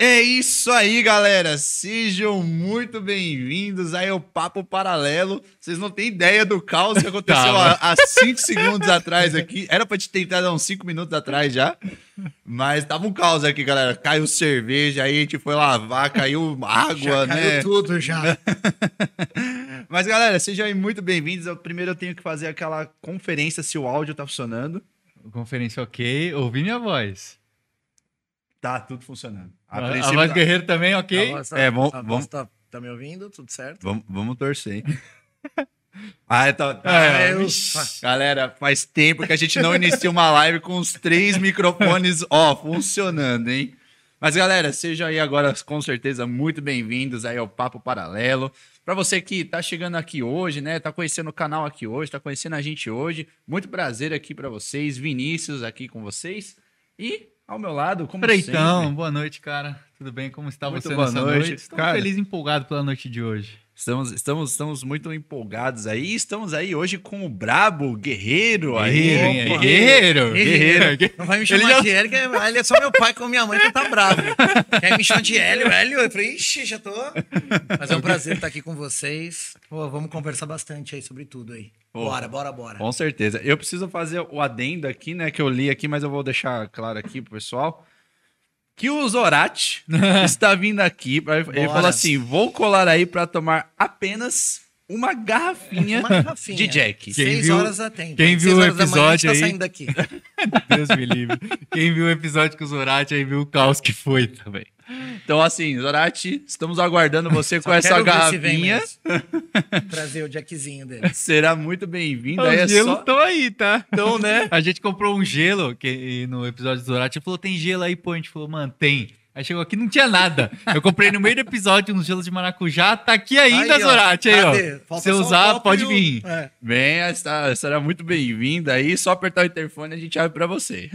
É isso aí, galera. Sejam muito bem-vindos aí ao Papo Paralelo. Vocês não têm ideia do caos que aconteceu há, há cinco segundos atrás aqui. Era pra te tentar dar uns cinco minutos atrás já. Mas tava um caos aqui, galera. Caiu cerveja, aí a gente foi lavar, caiu água, já né? Caiu tudo já. Mas, galera, sejam aí muito bem-vindos. Primeiro eu tenho que fazer aquela conferência se o áudio tá funcionando. Conferência ok, ouvi minha voz. Tá, tudo funcionando. A, A, a voz tá- Guerreiro também, ok? A voz tá- É, vamos- a voz vamos- tá, tá me ouvindo? Tudo certo? Vamos, vamos torcer. hein? ah, tá. É, Ah, ufa. Galera, faz tempo que a gente não inicia uma live com os três microfones, ó, funcionando, hein? Mas, galera, sejam aí agora, com certeza, muito bem-vindos aí ao Papo Paralelo. Para você que tá chegando aqui hoje, né, tá conhecendo o canal aqui hoje, tá conhecendo a gente hoje, muito prazer aqui para vocês, Vinícius aqui com vocês e ao meu lado, como Freitão, sempre, boa noite, cara. Tudo bem? Como está Muito você boa nessa noite, noite? Estou cara. feliz e empolgado pela noite de hoje. Estamos, estamos, estamos muito empolgados aí. Estamos aí hoje com o Brabo Guerreiro aí. Guerreiro? Opa. Guerreiro! Guerreiro. Não vai me Ele chamar já- de Hélio, que ele é só meu pai com minha mãe que tá bravo. Quer me chamar de Hélio, Hélio? Eu falei, ixi, já tô. Mas é um prazer estar aqui com vocês. Pô, vamos conversar bastante aí sobre tudo aí. Pô. Bora, bora, bora. Com certeza. Eu preciso fazer o adendo aqui, né? Que eu li aqui, mas eu vou deixar claro aqui pro pessoal. Que o Zorati está vindo aqui. Ele Bora. falou assim: vou colar aí para tomar apenas uma garrafinha, Uma garrafinha. de Jack. Quem Seis viu- horas atende. quem viu Seis o da manhã, gente episódio tá aí- saindo daqui. Deus me livre. Quem viu o episódio com o Zorati aí viu o caos que foi também. Então, assim, Zorati, estamos aguardando você com Só essa garrafinha. Trazer o Jackzinho dele. Será muito bem-vindo. Aí é Os gelos só... estão aí, tá? Então, né? A gente comprou um gelo que, no episódio do Zorati. falou, tem gelo aí, pô? A gente falou, mano, tem. Aí chegou aqui não tinha nada. Eu comprei no meio do episódio uns gelos de maracujá. Tá aqui ainda, Aí, ó. Zorati. Aí, ó. Cadê? Se usar, pode e vir. É. Venha, está, será muito bem-vinda aí. Só apertar o interfone a gente abre para você.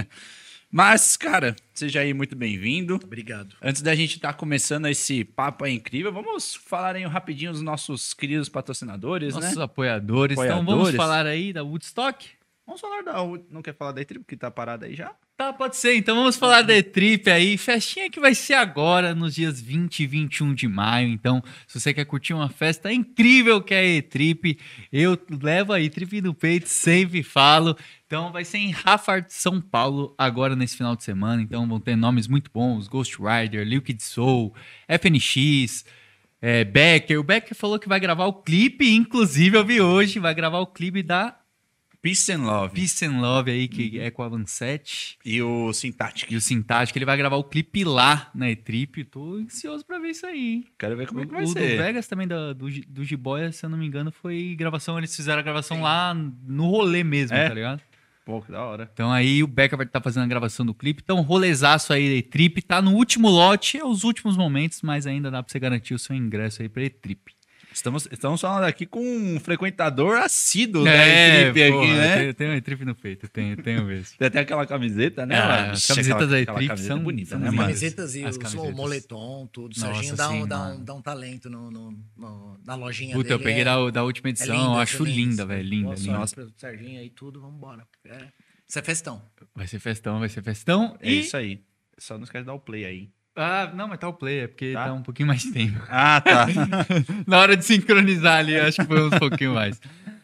Mas, cara, seja aí muito bem-vindo. Obrigado. Antes da gente estar começando esse papo aí incrível, vamos falar aí rapidinho dos nossos queridos patrocinadores, Nossos né? apoiadores. Então vamos Apoiadores. falar aí da Woodstock? Vamos falar da... Não quer falar da tribo que tá parada aí já? Tá, pode ser. Então vamos falar da E-Trip aí. Festinha que vai ser agora, nos dias 20 e 21 de maio. Então, se você quer curtir uma festa incrível que é a E-Trip, eu levo a E-Trip no peito, sempre falo. Então, vai ser em Raffard, São Paulo, agora nesse final de semana. Então, vão ter nomes muito bons: Ghost Rider, Liquid Soul, FNX. É, Becker, o Becker falou que vai gravar o clipe, inclusive eu vi hoje, vai gravar o clipe da Peace and Love. Peace and Love aí, que é com a Lancet. E o Syntactic. E o Sintático, ele vai gravar o clipe lá na E-Trip. Tô ansioso pra ver isso aí. hein? Quero ver como é que o vai o ser. do Vegas também, da- do, do Jiboia, se eu não me engano, foi gravação. Eles fizeram a gravação lá no rolê mesmo, É? tá ligado? Pô, que da hora. Então aí o Becker vai estar fazendo a gravação do clipe. Então, rolezaço aí da E-Trip. Tá no último lote, é os últimos momentos, mas ainda dá pra você garantir o seu ingresso aí pra E-Trip. Estamos, estamos falando aqui com um frequentador assíduo É, da Trip porra, aqui, né? Tem, uma E-Trip no peito, tenho, tenho mesmo. Tem até aquela camiseta, né? Ah, as camisetas aquela- da camiseta são- bonita, são né, As camisetas e As o moletom, tudo. Nossa, Serginho dá, um, dá, um, dá um talento no, no- no- na lojinha Puta, dele. eu peguei é- da, da última é edição, linda, eu acho linda, velho. Linda, Boa linda. pro Serginho aí, tudo, vambora. É. Isso é festão. Vai ser festão, vai ser festão. É e... isso aí. Só não esquece de dar o play aí. Ah, não, mas tá o play, é porque Tá? tá, um pouquinho mais de tempo. Ah, tá. Na hora de sincronizar ali, acho que foi um pouquinho mais.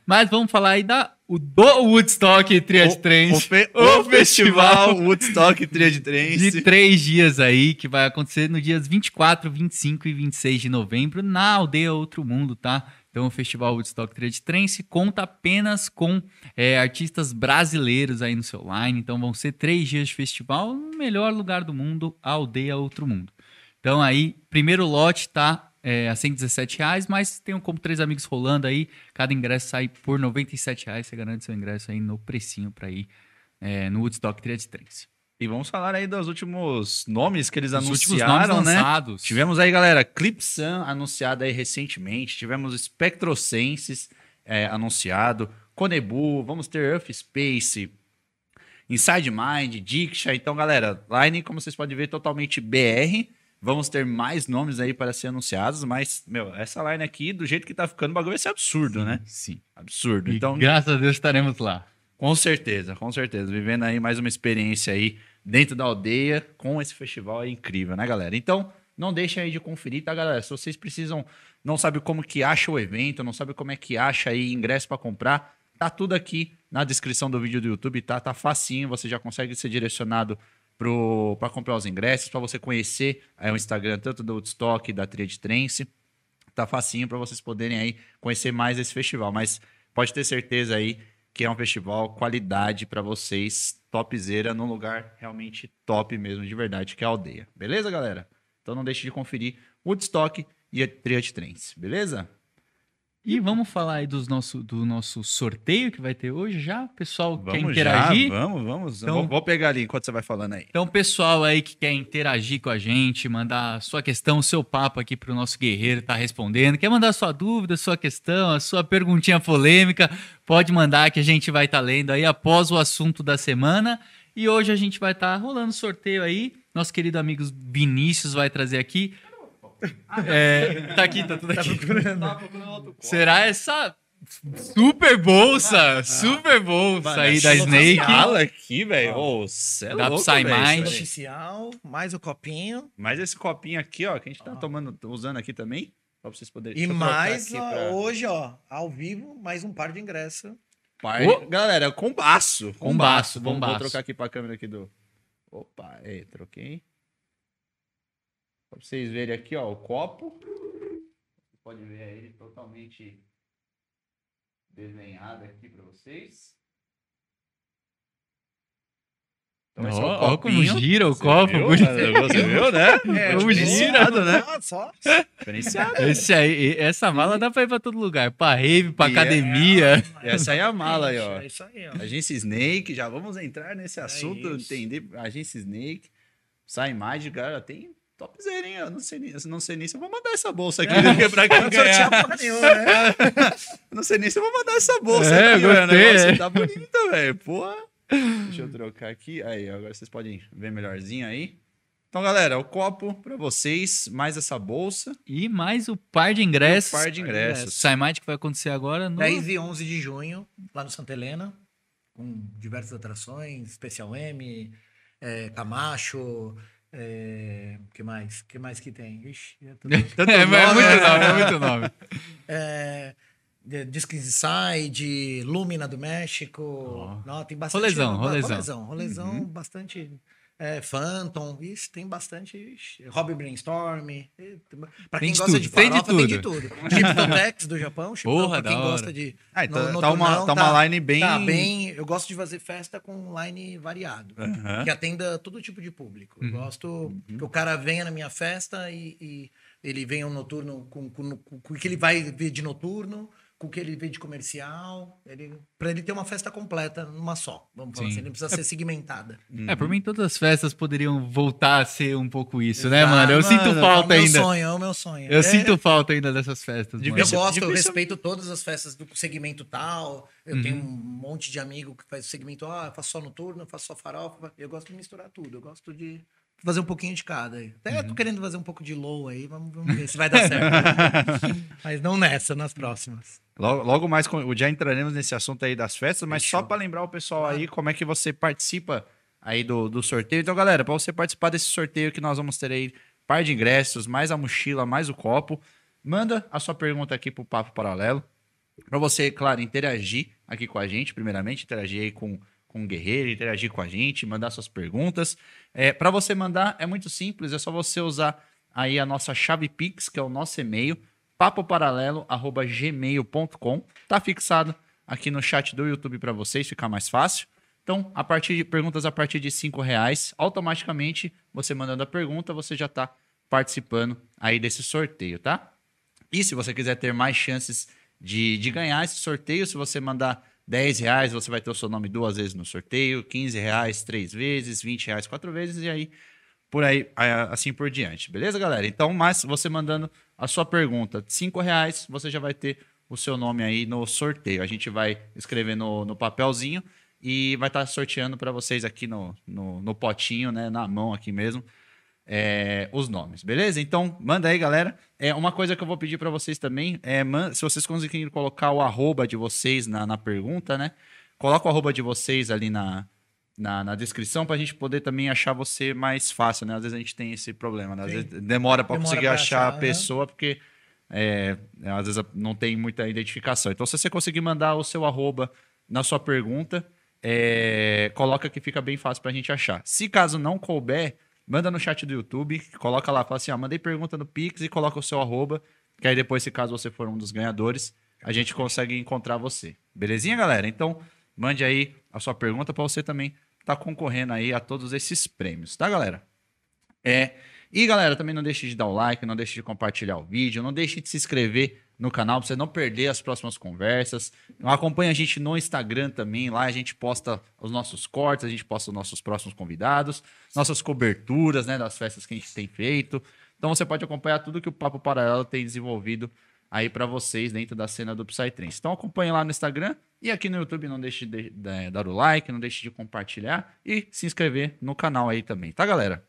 Mas vamos falar aí da, o do Woodstock Triad o, Trance. fe- o o festival Woodstock Triad Trance. de três dias aí, que vai acontecer nos dias 24, 25 e 26 de novembro, na aldeia Outro Mundo, tá? Então, o Festival Woodstock Trade Trance conta apenas com é, artistas brasileiros aí no seu line. Então, vão ser três dias de festival no melhor lugar do mundo, a aldeia Outro Mundo. Então, aí, primeiro lote tá é, a 117 reais, mas tem um como três amigos rolando aí. Cada ingresso sai por 97 reais. Você garante seu ingresso aí no precinho para ir é, no Woodstock Trade Trance. E vamos falar aí dos últimos nomes que eles Os últimos anunciaram, né? lançados. Tivemos aí, galera, Clipsan anunciado aí recentemente. Tivemos Spectrosenses é, anunciado. Conebu, vamos ter Earth Space, Inside Mind, Diksha. Então, galera, line, como vocês podem ver, totalmente BR. Vamos ter mais nomes aí para ser anunciados, mas, meu, essa line aqui, do jeito que tá ficando, o bagulho vai ser absurdo, né? Sim. Absurdo. E Então, graças a Deus estaremos lá. com certeza, com certeza. Vivendo aí mais uma experiência aí dentro da aldeia com esse festival é incrível, né, galera? Então, não deixem aí de conferir, tá, galera? Se vocês precisam, não sabe como que acha o evento, não sabe como é que acha aí ingresso para comprar, tá tudo aqui na descrição do vídeo do YouTube, tá? Tá facinho, você já consegue ser direcionado para comprar os ingressos, para você conhecer é, o Instagram tanto do Woodstock da Tria de Trance. Tá facinho para vocês poderem aí conhecer mais esse festival, mas pode ter certeza aí que é um festival qualidade para vocês, topzera, num lugar realmente top mesmo, de verdade, que é a aldeia. Beleza, galera? Então não deixe de conferir Woodstock e a Tria de Trance, beleza? E vamos falar aí dos nosso, do nosso sorteio que vai ter hoje já? Pessoal quer Vamos interagir? já, vamos, vamos. Então- vou, vou pegar ali enquanto você vai falando aí. Então, pessoal aí que quer interagir com a gente, mandar sua questão, seu papo aqui pro nosso guerreiro tá respondendo, quer mandar sua dúvida, sua questão, a sua perguntinha polêmica, pode mandar que a gente vai estar lendo aí após o assunto da semana. E hoje a gente vai estar rolando sorteio aí. Nosso querido amigo Vinícius vai trazer aqui. É, tá aqui, tá tudo aqui. Será essa super bolsa, super bolsa aí da Snake? Fala aqui, velho. É Dá louco, Mind. isso aí. Oficial, mais o copinho. Mas esse copinho aqui, ó, que a gente tá tomando, usando aqui também, pra vocês poderem... E mais, ó, pra- hoje, ó, ao vivo, mais um par de ingresso. Par- Ô! Galera, com baço. Com Combaço, baço. Vamos, vou combaço. trocar aqui pra câmera aqui do... Opa, aí, troquei. Pra vocês verem aqui, ó, o copo. Você pode ver ele totalmente desenhado aqui pra vocês. Então, esse é o Ó, como gira o Você copo. viu? Você viu, né? É, Como diferenciado, né? Só. Diferenciado. Esse aí, essa mala dá pra ir pra todo lugar. Pra rave, pra E é- academia. E essa aí é a mala aí, ó. É isso aí, ó. Agência Snake, já vamos entrar nesse assunto, isso. entender. Agência Snake, sai mais de cara, tem topzera, hein? Eu não sei, nem- eu não sei nem se eu vou mandar essa bolsa aqui, né? pra quem Não ganhar. porra nenhuma, né? Não sei nem se eu vou mandar essa bolsa É, aqui, gostei, o negócio é. tá bonito, velho. Porra. Deixa eu trocar aqui. Aí, agora vocês podem ver melhorzinho aí. Então, galera, o copo pra vocês, mais essa bolsa. E mais o par de ingressos. E o par de ingressos. Saimite que vai acontecer agora no... 10 e 11 de junho, lá no Santa Helena, com diversas atrações, Especial M, é, Camacho, é, que mais? que mais que tem? Ixi, é tudo... É, é nome, muito né? nome, é muito nome. é, Disc Inside, Lumina do México. Não, tem bastante. Rolezão, rolezão. Rolezão, rolezão, bastante. É, Phantom, isso tem bastante. Hobby Brainstorm. Pra Tem quem de gosta tudo, de tem de farofa, tem de tudo. tudo. Chiptotex do Japão, Chiptão, Porra, pra quem gosta de. Ah, então no- tá uma- noturnão, tá uma line bem- Tá bem. Eu gosto de fazer festa com line variado. Que atenda todo tipo de público. Eu gosto que o cara venha na minha festa e, e ele venha um noturno com, com, com o que ele vai ver de noturno, com o que ele vê de comercial. Ele, pra ele ter uma festa completa numa só. Vamos falar Sim. assim. Ele precisa ser segmentada. É, por mim todas as festas poderiam voltar a ser um pouco isso, né, Exato, mano? Eu sinto mano, falta é o meu ainda. sonho, é o meu sonho. Eu É- sinto falta ainda dessas festas, mano. Eu gosto, eu respeito todas as festas do segmento tal. Eu Uhum. tenho um monte de amigo que faz o segmento, ah, eu faço só noturno, eu faço só farofa. Eu gosto de misturar tudo, eu gosto de fazer um pouquinho de cada. aí. Até Uhum. tô querendo fazer um pouco de low aí, vamos, vamos ver se vai dar certo. Mas não nessa, nas próximas. Logo, logo mais já entraremos nesse assunto aí das festas, mas só para lembrar o pessoal aí como é que você participa aí do, do sorteio. Então, galera, para você participar desse sorteio que nós vamos ter aí par de ingressos, mais a mochila, mais o copo, manda a sua pergunta aqui pro Papo Paralelo. Para você, claro, interagir aqui com a gente, primeiramente, interagir aí com, com o Guerreiro, interagir com a gente, mandar suas perguntas. É, para você mandar, é muito simples, é só você usar aí a nossa chave Pix, que é o nosso e-mail, papoparalelo@gmail.com. Tá fixado aqui no chat do YouTube para vocês, ficar mais fácil. Então, a partir de perguntas a partir de cinco reais, automaticamente você mandando a pergunta, você já está participando aí desse sorteio, tá? E se você quiser ter mais chances de, de ganhar esse sorteio, se você mandar 10 reais, você vai ter o seu nome duas vezes no sorteio, 15 reais três vezes, 20 reais quatro vezes, e aí por aí, assim por diante. Beleza, galera? Então, mas você mandando a sua pergunta de 5 reais, você já vai ter o seu nome aí no sorteio. A gente vai escrever no, no papelzinho e vai estar sorteando para vocês aqui no, no, no potinho, né? Na mão aqui mesmo é, os nomes, beleza? Então, manda aí, galera. É, uma coisa que eu vou pedir para vocês também é, se vocês conseguirem colocar o arroba de vocês na, na pergunta, né? Coloca o arroba de vocês ali na, na, na descrição pra gente poder também achar você mais fácil, né? Às vezes a gente tem esse problema, né? Às Sim. vezes demora pra Demora conseguir pra achar a achar, né? pessoa, porque é, às vezes não tem muita identificação. Então, se você conseguir mandar o seu arroba na sua pergunta, é, coloca que fica bem fácil pra gente achar. Se caso não couber, manda no chat do YouTube, coloca lá, fala assim, ó, mandei pergunta no Pix e coloca o seu arroba, que aí depois, se caso você for um dos ganhadores, a gente consegue encontrar você. Belezinha, galera? Então, mande aí a sua pergunta pra você também estar concorrendo aí a todos esses prêmios, tá, galera? É. E galera, também não deixe de dar o like, não deixe de compartilhar o vídeo, não deixe de se inscrever no canal para você não perder as próximas conversas. Acompanhe a gente no Instagram também, lá a gente posta os nossos cortes, a gente posta os nossos próximos convidados, nossas coberturas, né, das festas que a gente tem feito. Então você pode acompanhar tudo que o Papo Paralelo tem desenvolvido aí para vocês dentro da cena do Psytrance. Então acompanhe lá no Instagram e aqui no YouTube não deixe de, de dar o like, não deixe de compartilhar e se inscrever no canal aí também, tá, galera?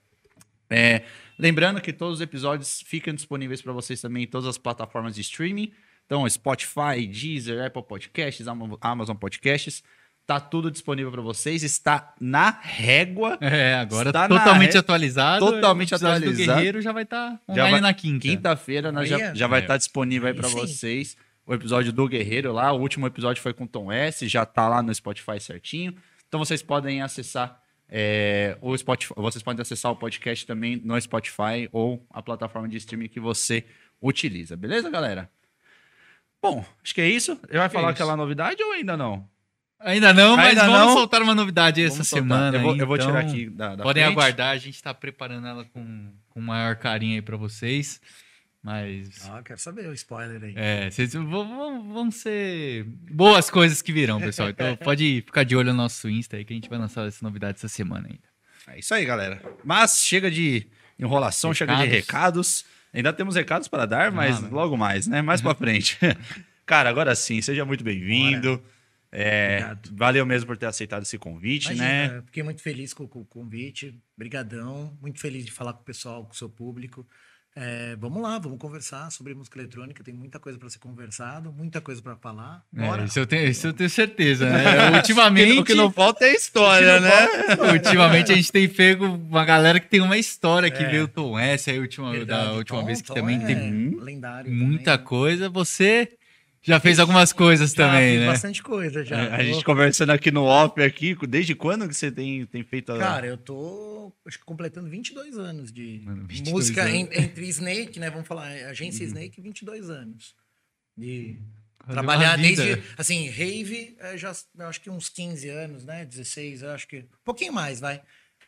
É, lembrando que todos os episódios ficam disponíveis para vocês também em todas as plataformas de streaming. Então, Spotify, Deezer, Apple Podcasts, Ama- Amazon Podcasts. Tá tudo disponível para vocês. Está na régua. É, agora Está totalmente atualizado. totalmente O atualizado. Guerreiro já vai estar Já online vai- na quinta. Quinta-feira nós já, já vai É. estar disponível aí para vocês. O episódio do Guerreiro lá. O último episódio foi com Tom S. Já tá lá no Spotify certinho. Então vocês podem acessar é, o Spotify. Vocês podem acessar o podcast também no Spotify ou a plataforma de streaming que você utiliza. Beleza, galera? Bom, acho que é isso. Ele vai Que falar é aquela novidade ou ainda não? Ainda não, mas Ainda vamos não? soltar uma novidade essa Vamos soltar. semana. Eu vou, eu vou então tirar aqui da, da Podem frente. aguardar, a gente tá preparando ela com, com maior carinho aí pra vocês. Mas. Ah, quero saber o spoiler aí. É, vocês vão, vão- ser boas coisas que virão, pessoal. Então pode ficar de olho no nosso Insta aí que a gente vai lançar essa novidade essa semana ainda. É isso aí, galera. Mas chega de enrolação, chega de Recados. recados. Ainda temos recados para dar, mas mas- logo mais, né? Mais pra frente. Cara, agora sim, seja muito bem-vindo. É, Obrigado. valeu mesmo por ter aceitado esse convite, né? Imagina, Fiquei muito feliz com, com o convite. Brigadão. Muito feliz de falar com o pessoal, com o seu público. É, vamos lá, vamos conversar sobre música eletrônica. Tem muita coisa para ser conversado, muita coisa para falar. Bora. É, isso, eu tenho, isso eu tenho certeza, né? Ultimamente. O que não falta é história, né? Ultimamente a gente tem pego uma galera que tem uma história que É. veio o Tom S aí última, Verdade, da última Tom- vez que Tom também é tem lendário muita também. coisa. Você já fez algumas coisas Já também, né? bastante coisa já. É, A gente conversando aqui no off aqui, desde quando que você tem, tem feito a... Cara, eu tô acho que completando 22 anos de Mano, 22 música anos. en- entre Snake, né? Vamos falar, agência Snake, 22 anos. De Fazer trabalhar desde, assim, rave, é, já eu acho que uns 15 anos, né? 16, eu acho que. Um pouquinho mais, vai.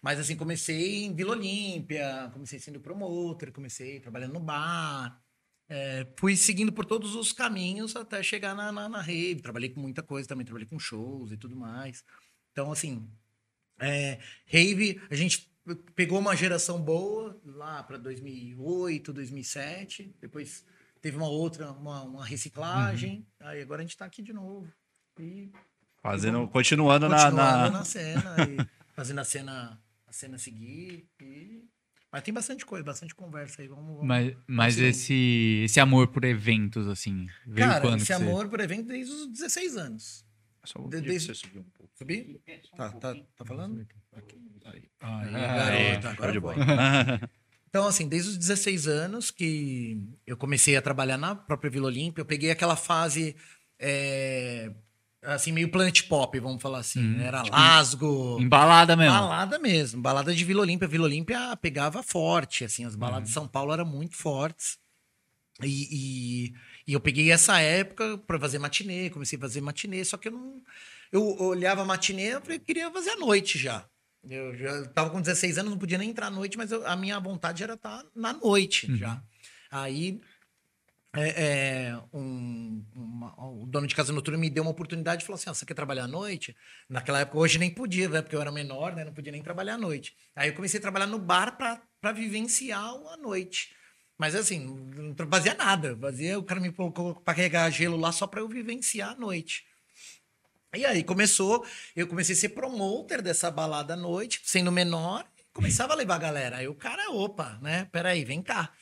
Mas assim, comecei em Vila Olímpia, comecei sendo promotor, comecei trabalhando no bar. É, fui seguindo por todos os caminhos até chegar na, na, na rave. Trabalhei com muita coisa também, trabalhei com shows e tudo mais. Então, assim, é, rave, a gente pegou uma geração boa lá para 2008, 2007. Depois teve uma outra, uma, uma reciclagem. Aí agora a gente tá aqui de novo. E Fazendo, continuando, na- continuando na, na, cena e fazendo a cena, a cena seguir. E... Mas tem bastante coisa, bastante conversa aí. Vamos, vamos. Mas, mas esse, esse amor por eventos, assim, veio Cara, quando? esse você- amor por evento desde os 16 anos. Só de- pra desde- você subir um pouco. Subi? Tá, tá, tá falando? Aí, Ah, garoto, agora de foi. bola. Então, assim, desde os 16 anos que eu comecei a trabalhar na própria Vila Olímpia, eu peguei aquela fase, é, assim, meio planet pop, vamos falar assim. Uhum. né? Era Lasgo, Embalada mesmo. balada mesmo, balada de Vila Olímpia. Vila Olímpia pegava forte, assim, as baladas de São Paulo eram muito fortes. E, e, e eu peguei essa época para fazer matinê, comecei a fazer matinê, só que eu não. Eu olhava matinê, eu falei, queria fazer à noite já. Eu já tava com 16 anos, não podia nem entrar à noite, mas eu- a minha vontade era estar na noite já. Aí é, é, um- uma- o dono de casa noturna me deu uma oportunidade e falou assim: "Ah, você quer trabalhar à noite? Naquela época, hoje nem podia, né? Porque eu era menor, né? Não podia nem trabalhar à noite. Aí eu comecei a trabalhar no bar para vivenciar a noite. Mas assim, não fazia nada. Fazia, o cara me colocou para carregar gelo lá só para eu vivenciar a noite. E aí começou, eu comecei a ser promoter dessa balada à noite, sendo menor, começava a levar a galera. Aí o cara, opa, né? Peraí, vem cá.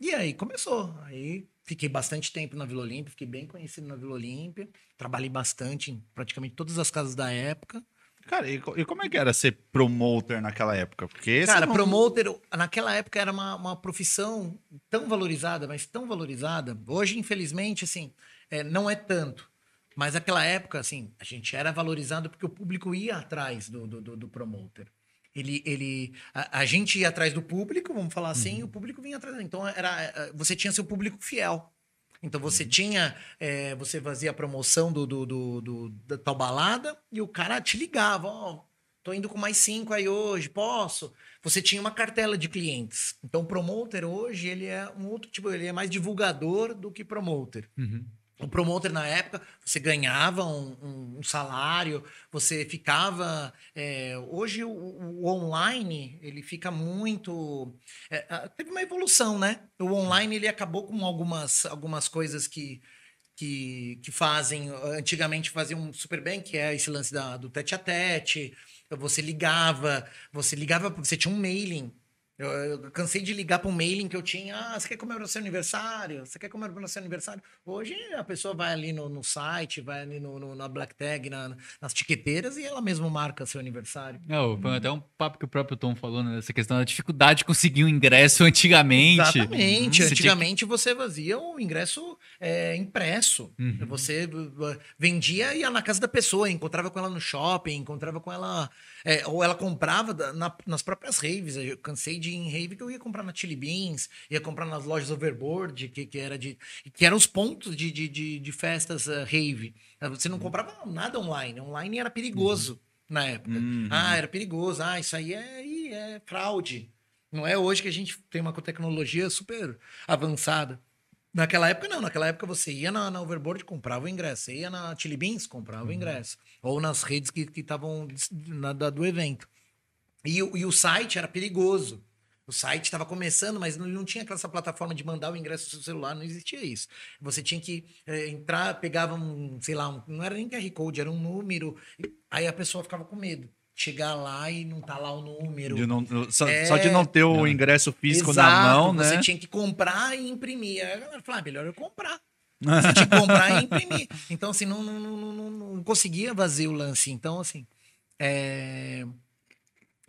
E aí começou. Aí fiquei bastante tempo na Vila Olímpia, fiquei bem conhecido na Vila Olímpia, trabalhei bastante em praticamente todas as casas da época. Cara, e, e como é que era ser promoter naquela época? Porque Cara, não- promoter, naquela época era uma, uma profissão tão valorizada, mas tão valorizada. Hoje, infelizmente, assim, é, não é tanto. Mas naquela época, assim, a gente era valorizado porque o público ia atrás do, do, do- do promoter. Ele, ele, a, a gente ia atrás do público, vamos falar assim, e o público vinha atrás. Então, era, eh, você tinha seu público fiel. Então você tinha, eh, você fazia a promoção do, do, do, do- da tal balada e o cara te ligava, ó, tô indo com mais cinco aí hoje, posso? Você tinha uma cartela de clientes. Então o promoter hoje, ele é um outro tipo, ele é mais divulgador do que promoter. O promoter, na época, você ganhava um, um- um salário, você ficava. é, hoje, o, o online, ele fica muito. é, teve uma evolução, né? O online, ele acabou com algumas, algumas coisas que, que, que fazem. Antigamente faziam super bem, que é esse lance da, do tete a tete. Você ligava, você ligava, você tinha um mailing. Eu, eu cansei de ligar para um mailing que eu tinha. Ah, você quer comemorar seu aniversário? Você quer comemorar seu aniversário? Hoje a pessoa vai ali no, no site, vai ali no, no- na Black Tag, na- nas tiqueteiras e ela mesma marca seu aniversário. Não, foi até um papo que o próprio Tom falou, né? Essa questão da dificuldade de conseguir um ingresso antigamente. Exatamente. Uhum. Antigamente você fazia o ingresso é, impresso. Uhum. Você uh, vendia e ia na casa da pessoa, encontrava com ela no shopping, encontrava com ela. é, ou ela comprava na- nas próprias raves. Eu cansei de ir em rave que eu ia comprar na Chili Beans, ia comprar nas lojas Overboard, que, que, era de, que eram os pontos de, de, de, de festas uh, rave. Você não comprava nada online. Online era perigoso na época. Uhum. Ah, era perigoso. Ah, isso aí é, é fraude. Não é hoje que a gente tem uma tecnologia super avançada. Naquela época, não. Naquela época, você ia na, na Overboard, comprava o ingresso. Você ia na Chili Beans, comprava o ingresso. Ou nas redes que que estavam da- do evento. E, e o site era perigoso. O site estava começando, mas não, não tinha aquela essa plataforma de mandar o ingresso no seu celular, não existia isso. Você tinha que eh, entrar, pegava um, sei lá, um- não era nem QR Code, era um número. e- Aí a pessoa ficava com medo. Chegar lá e não tá lá o número. de não- só, É. só de não ter o ingresso físico na Exato, mão, Você né? tinha que comprar e imprimir. Aí a galera falou, ah, melhor eu comprar. Você tinha que comprar e imprimir. Então, assim, não, não, não, não- não- não conseguia fazer o lance. Então, assim, é,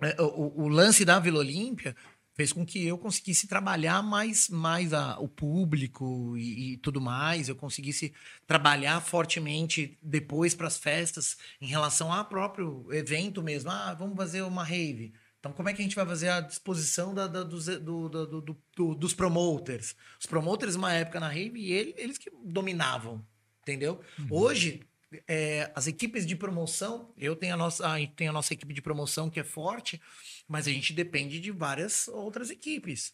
é, o, o lance da Vila Olímpia fez com que eu conseguisse trabalhar mais, mais a- o público e, e tudo mais. Eu conseguisse trabalhar fortemente depois para as festas em relação ao próprio evento mesmo. Ah, vamos fazer uma rave. Então, como é que a gente vai fazer a disposição da- da- dos, do- do- do- do- do- dos promoters? Os promoters, uma época na rave, ele- eles que dominavam, entendeu? Hoje, é, as equipes de promoção, eu tenho a nossa, a tem a nossa equipe de promoção que é forte, mas a gente depende de várias outras equipes.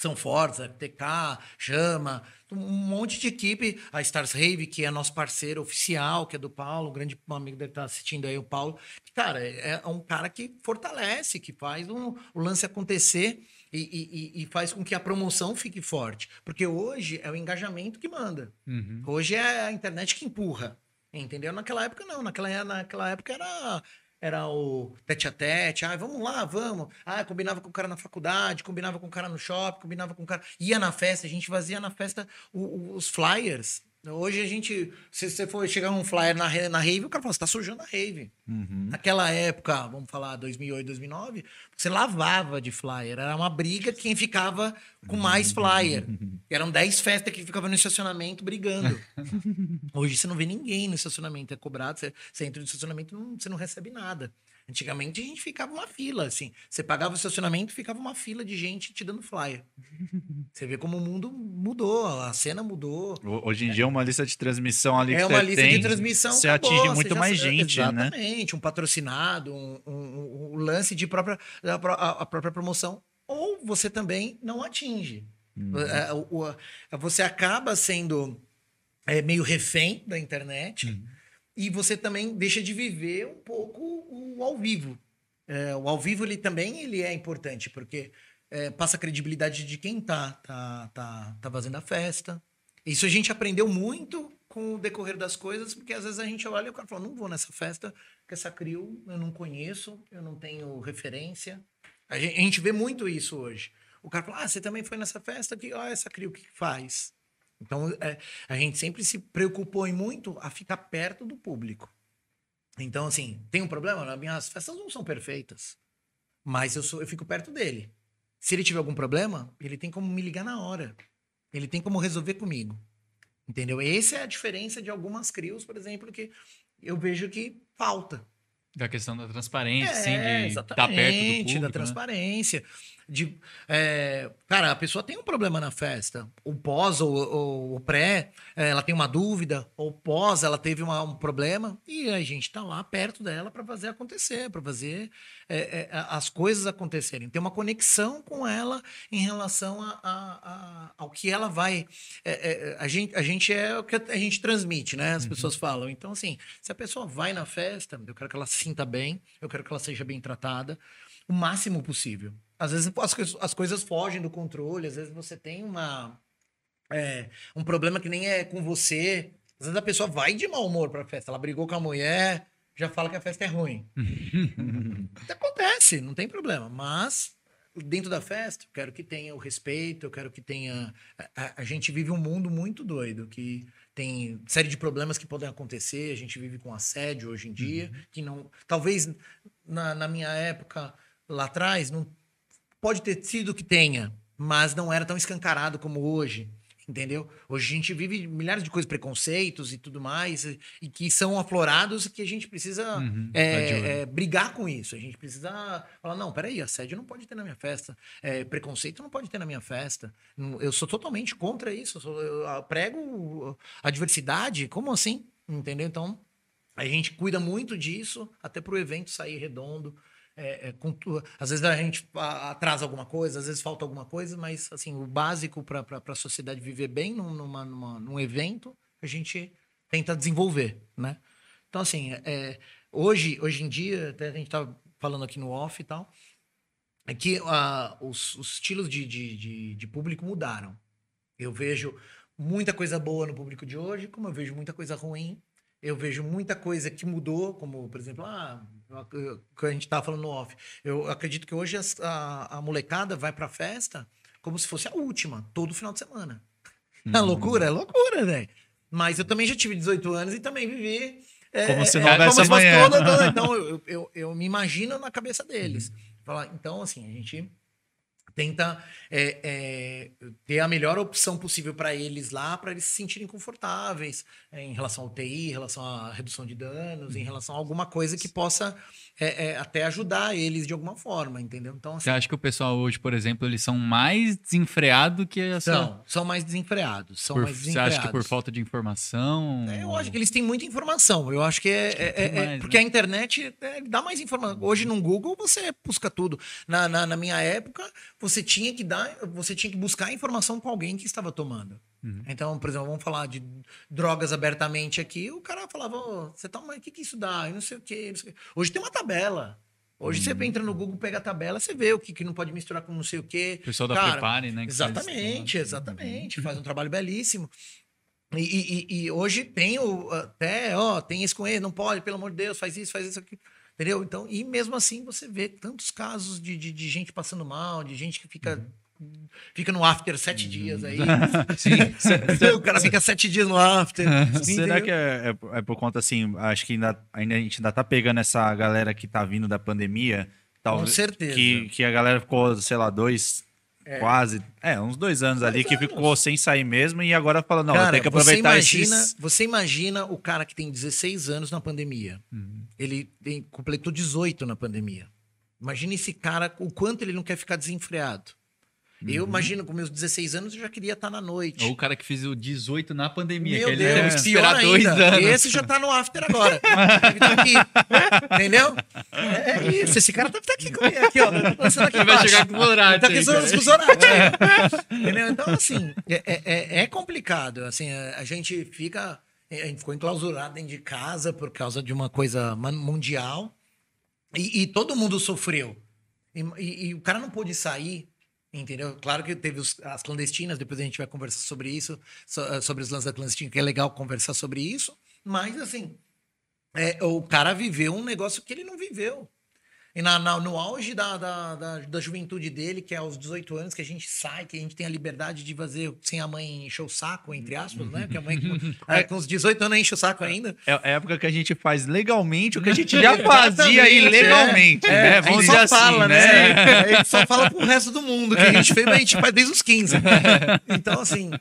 São fortes, a FTK, Chama, um monte de equipe. A Stars Rave, que é nosso parceiro oficial, que é do Paulo, um grande amigo deve estar assistindo aí, o Paulo. Que, cara, é um cara que fortalece, que faz um- o lance acontecer e, e- e- e faz com que a promoção fique forte. Porque hoje é o engajamento que manda. Uhum. Hoje é a internet que empurra. Entendeu? Naquela época, não. Naquela, naquela época era, era o tete a tete. Ah, vamos lá, vamos. Ah, combinava com o cara na faculdade, combinava com o cara no shopping, combinava com o cara. Ia na festa, a gente fazia na festa o- o- os flyers. Hoje a gente. Se você for chegar um flyer na, na rave, o cara fala, você tá sujando a rave. Uhum. Naquela época, vamos falar 2008, 2009, você lavava de flyer. Era uma briga quem ficava com mais flyer. Eram 10 festas que ficavam no estacionamento brigando. Hoje você não vê ninguém no estacionamento, é cobrado. Você, você entra no estacionamento e não, você não recebe nada. Antigamente a gente ficava uma fila, assim. Você pagava o estacionamento ficava uma fila de gente te dando flyer. Você vê como o mundo mudou, a cena mudou. Ho- Hoje em dia, uma lista de transmissão ali É que uma você lista tem, de transmissão. Você acabou, atinge você muito já- mais gente, né? Exatamente, um patrocinado, um, um- um- lance de própria, a, a própria promoção. Ou você também não atinge. Uhum. É, o- o- é, você acaba sendo é, meio refém da internet Uhum. E você também deixa de viver um pouco o ao vivo. É, o ao vivo ele também ele é importante porque é, passa a credibilidade de quem tá, tá, tá, tá fazendo a festa. Isso a gente aprendeu muito com o decorrer das coisas, porque às vezes a gente olha e o cara fala, não vou nessa festa, porque essa crew eu não conheço, eu não tenho referência. A gente, a gente vê muito isso hoje. O cara fala, ah, você também foi nessa festa, que, ó, essa crew, o que faz? Então, é, a gente sempre se preocupou em muito a ficar perto do público. Então, assim, tem um problema? As minhas festas não são perfeitas. Mas eu, sou, eu fico perto dele. Se ele tiver algum problema, ele tem como me ligar na hora. Ele tem como resolver comigo. Entendeu? Essa é a diferença de algumas crios, por exemplo, que eu vejo que falta. Da questão da transparência, É, assim, de estar perto do público. da né? transparência. De, é, cara, a pessoa tem um problema na festa. O pós ou, ou o pré, é, ela tem uma dúvida. Ou pós, ela teve uma- um problema. E a gente tá lá perto dela para fazer acontecer, para fazer é, é, as coisas acontecerem. Tem uma conexão com ela em relação a, a- a- ao que ela vai. é, a, gente, a gente é o que a gente transmite, né? As pessoas falam. Então, assim, se a pessoa vai na festa, eu quero que ela se sinta bem, eu quero que ela seja bem tratada, o máximo possível. Às vezes as, coisas- as coisas fogem do controle, às vezes você tem uma, é, um problema que nem é com você. Às vezes a pessoa vai de mau humor pra festa, ela brigou com a mulher, já fala que a festa é ruim. Acontece, não tem problema. Mas dentro da festa, eu quero que tenha o respeito, eu quero que tenha. A, a- a gente vive um mundo muito doido, que tem série de problemas que podem acontecer. A gente vive com assédio hoje em dia, que não. Talvez na, na minha época, lá atrás, não pode ter sido que tenha, mas não era tão escancarado como hoje. Entendeu? Hoje a gente vive milhares de coisas, preconceitos e tudo mais, e, e que são aflorados e que a gente precisa Uhum, é, tá olho. é, brigar com isso. A gente precisa falar, não, peraí, assédio não pode ter na minha festa. É, preconceito não pode ter na minha festa. Eu sou totalmente contra isso. Eu, sou- eu, prego a diversidade. Como assim? Entendeu? Então, a gente cuida muito disso, até para o evento sair redondo. É, é, com às vezes a gente atrasa alguma coisa, às vezes falta alguma coisa, mas assim o básico para a sociedade viver bem num, numa, numa- num evento, a gente tenta desenvolver, né? Então, assim, é, hoje, hoje em dia, até a gente estava falando aqui no off e tal, é que ah, os, os estilos de, de, de, de público mudaram. Eu vejo muita coisa boa no público de hoje, como eu vejo muita coisa ruim. Eu vejo muita coisa que mudou, como, por exemplo, ah, que a gente estava falando no off. Eu acredito que hoje as- a, a molecada vai pra festa como se fosse a última, todo final de semana. É loucura? É loucura, velho. Mas eu também já tive 18 anos e também vivi. é, Como se é, não houvesse fosse amanhã. toda- toda- Então, eu, eu, eu me imagino na cabeça deles. Falar, Então, assim, a gente tenta é, é, ter a melhor opção possível para eles lá, para eles se sentirem confortáveis é, em relação ao TI, em relação à redução de danos, em relação a alguma coisa que possa é, é, até ajudar eles de alguma forma, entendeu? Então, assim, Você acha que o pessoal hoje, por exemplo, eles são mais desenfreados que a sua... são, são mais desenfreados. São Por- mais você desenfreados. acha que por falta de informação? É, eu acho que eles têm muita informação. Eu acho que é. mais, porque né? a internet dá mais informação. Hoje no Google você busca tudo. Na, na, na minha época, você tinha que dar, você tinha que buscar informação com alguém que estava tomando. Uhum. Então, por exemplo, vamos falar de drogas abertamente aqui. O cara falava, "Ô, você toma, o que, que isso dá? E não sei o quê. sei o quê." Hoje tem uma tabela. Hoje Uhum. você entra no Google, pega a tabela, você vê o que, que não pode misturar com não sei o quê. O pessoal da Cara, Prepare, né? que faz isso. Exatamente, exatamente. Faz um trabalho belíssimo. E, e- e- hoje tem o até, ó, tem isso com ele, não pode, pelo amor de Deus, faz isso, faz isso aqui. Entendeu? Então, e mesmo assim você vê tantos casos de, de, de gente passando mal, de gente que fica. Fica no after sete dias aí. Sim. o cara fica sete dias no after. Será entendeu? que é, é- é por conta assim? Acho que ainda, ainda a gente ainda tá pegando essa galera que tá vindo da pandemia. Talvez, certeza. Que, que a galera ficou, sei lá, dois, quase. É, uns dois anos ali que anos. ficou sem sair mesmo e agora fala, não, Cara, tem que você aproveitar imagina, esses. você imagina o cara que tem 16 anos na pandemia. Ele tem- completou 18 na pandemia. Imagina esse cara, o quanto ele não quer ficar desenfreado. Eu imagino, com meus 16 anos, eu já queria estar na noite. Ou o cara que fez o 18 na pandemia, Meu que ele teve que esperar dois ainda. anos. Esse já tá no after agora. Ele tá aqui. Entendeu? É, é isso. Esse cara tá, tá aqui comigo. Aqui, ó. Tá aqui Ele vai chegar com o Zorate Tá aqui com os Zorati aí. Entendeu? Então, assim, é, é- é- é complicado. Assim, a gente fica. A gente ficou enclausurado dentro de casa por causa de uma coisa mundial. E, e todo mundo sofreu. E, e- e o cara não pôde sair. Entendeu? Claro que teve os- as clandestinas, depois a gente vai conversar sobre isso, so- eh, sobre os lances da clandestina, que é legal conversar sobre isso. Mas, assim, é, o cara viveu um negócio que ele não viveu. E na, na- no auge da, da, da, da juventude dele, que é aos 18 anos, que a gente sai, que a gente tem a liberdade de fazer sem a mãe encher o saco, entre aspas, né? Que a mãe com, é, com os 18 anos enche o saco ainda. É a época que a gente faz legalmente o que a gente já fazia ilegalmente, é. né? É, Vamos dizer assim, fala, né? né? A gente só fala pro resto do mundo que a gente fez, mas a gente faz desde os 15. Então, assim,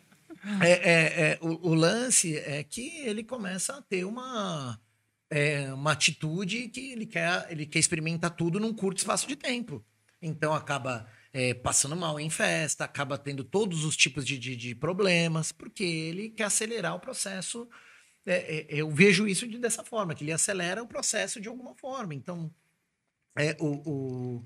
é, é- é, o, o lance é que ele começa a ter uma, é, uma atitude que ele quer, ele quer experimentar tudo num curto espaço de tempo. Então acaba é, passando mal em festa, acaba tendo todos os tipos de, de, de problemas, porque ele quer acelerar o processo. É, é, eu vejo isso de- dessa forma, que ele acelera o processo de alguma forma. Então, é, o, o-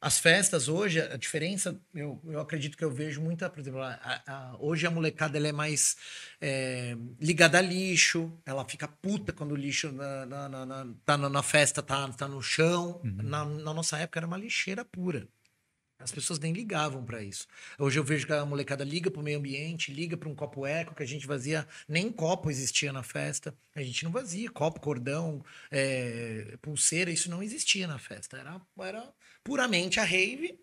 as festas hoje, a diferença, eu, eu acredito que eu vejo muita, por exemplo, a- a- hoje a molecada ela é mais é, ligada a lixo, ela fica puta quando o lixo na, na, na- tá na, festa, tá, tá no chão. Na, na nossa época era uma lixeira pura. As pessoas nem ligavam para isso. Hoje eu vejo que a molecada liga para o meio ambiente, liga para um copo eco que a gente vazia, nem copo existia na festa. A gente não vazia copo, cordão, é, pulseira, isso não existia na festa. Era, era puramente a rave.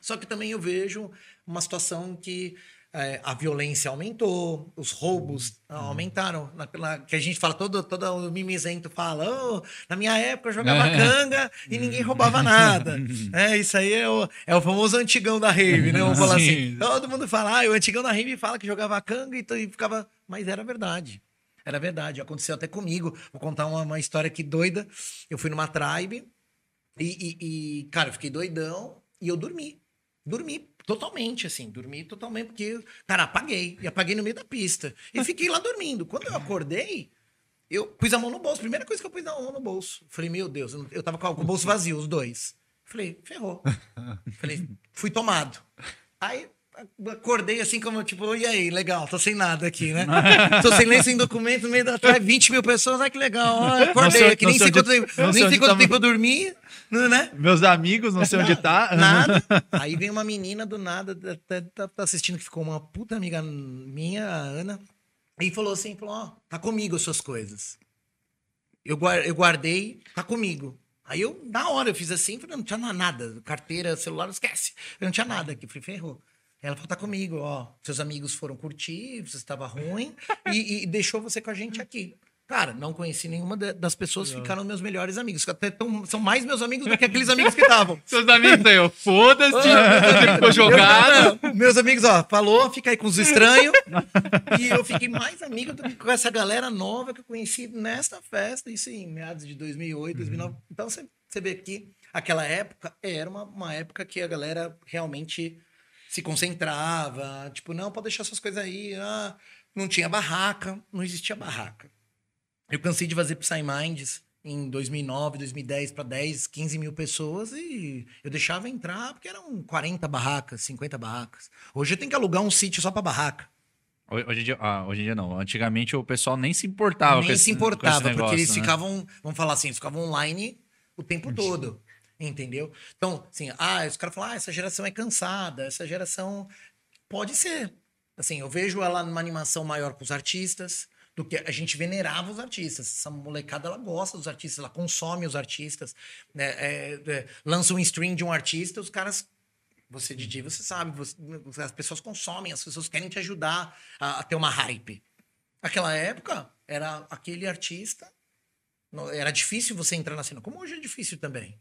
Só que também eu vejo uma situação que é, a violência aumentou, os roubos ah, aumentaram. Na, na- que a gente fala, todo, todo o mimizento fala, "Oh, na minha época eu jogava canga e ninguém roubava nada. é, isso aí é o, é o famoso antigão da rave, né? Vamos falar assim. Sim. Todo mundo fala, ah, o antigão da rave fala que jogava canga e, e ficava. Mas era verdade. Era verdade. Aconteceu até comigo. Vou contar uma, uma história aqui doida. Eu fui numa tribe e, e- e, cara, eu fiquei doidão e eu dormi. Dormi totalmente, assim. Dormi totalmente, porque, cara, apaguei. E apaguei no meio da pista. E fiquei lá dormindo. Quando eu acordei, eu pus a mão no bolso. Primeira coisa que eu pus a mão no bolso. Falei, meu Deus, eu tava com o bolso vazio, os dois. Falei, ferrou. Falei, fui tomado. Aí acordei assim como, tipo, e aí, legal, tô sem nada aqui, né? tô sem nem sem documento no meio da tarde, 20 mil pessoas, ai que legal. ó, acordei sei- aqui, nem sei quanto tempo, sei nem sei quanto tempo eu dormi, né? Meus amigos, não sei onde tá. Nada. Aí vem uma menina do nada, tá, tá- tá assistindo, que ficou uma puta amiga minha, a Ana, e falou assim, falou, ó, tá comigo as suas coisas. Eu, eu guardei, tá comigo. Aí eu, na hora, eu fiz assim, falei, não tinha na- nada. Carteira, celular, esquece. Eu não tinha nada aqui. Falei, ferrou. Ela falou, tá comigo, ó. Seus amigos foram curtir, você estava ruim, e, e deixou você com a gente aqui. Cara, não conheci nenhuma da- das pessoas, ficaram meus melhores amigos. que Até tão- são mais meus amigos do que aqueles amigos que estavam. Seus amigos aí, ó, foda-se, você ficou jogado. Eu- meus amigos, ó, falou, fica aí com os estranhos. e eu fiquei mais amigo do que com essa galera nova que eu conheci nesta festa, isso em meados de 2008, 2009. Então você, você vê que aquela época era uma, uma época que a galera realmente se concentrava. Tipo, não, pode deixar suas coisas aí. ah, não tinha barraca, não existia barraca. Eu cansei de fazer Psy Minds em 2009, 2010 para 10, 15 mil pessoas e eu deixava entrar porque eram 40 barracas, 50 barracas. Hoje eu tenho que alugar um sítio só para barraca. Hoje em, dia, ah, hoje em dia não. Antigamente o pessoal nem se importava Nem se importava, negócio, porque eles né? ficavam, vamos falar assim, eles ficavam online o tempo todo. Entendeu? Então, assim, ah, os caras falam, ah, essa geração é cansada, essa geração. Pode ser. Assim, eu vejo ela numa animação maior com os artistas, do que a gente venerava os artistas. Essa molecada, ela gosta dos artistas, ela consome os artistas, né? É, é, lança um stream de um artista, os caras. Você, DJ, você sabe, você- as pessoas consomem, as pessoas querem te ajudar a, a ter uma hype. Aquela época, era aquele artista. Era difícil você entrar na cena, como hoje é difícil também.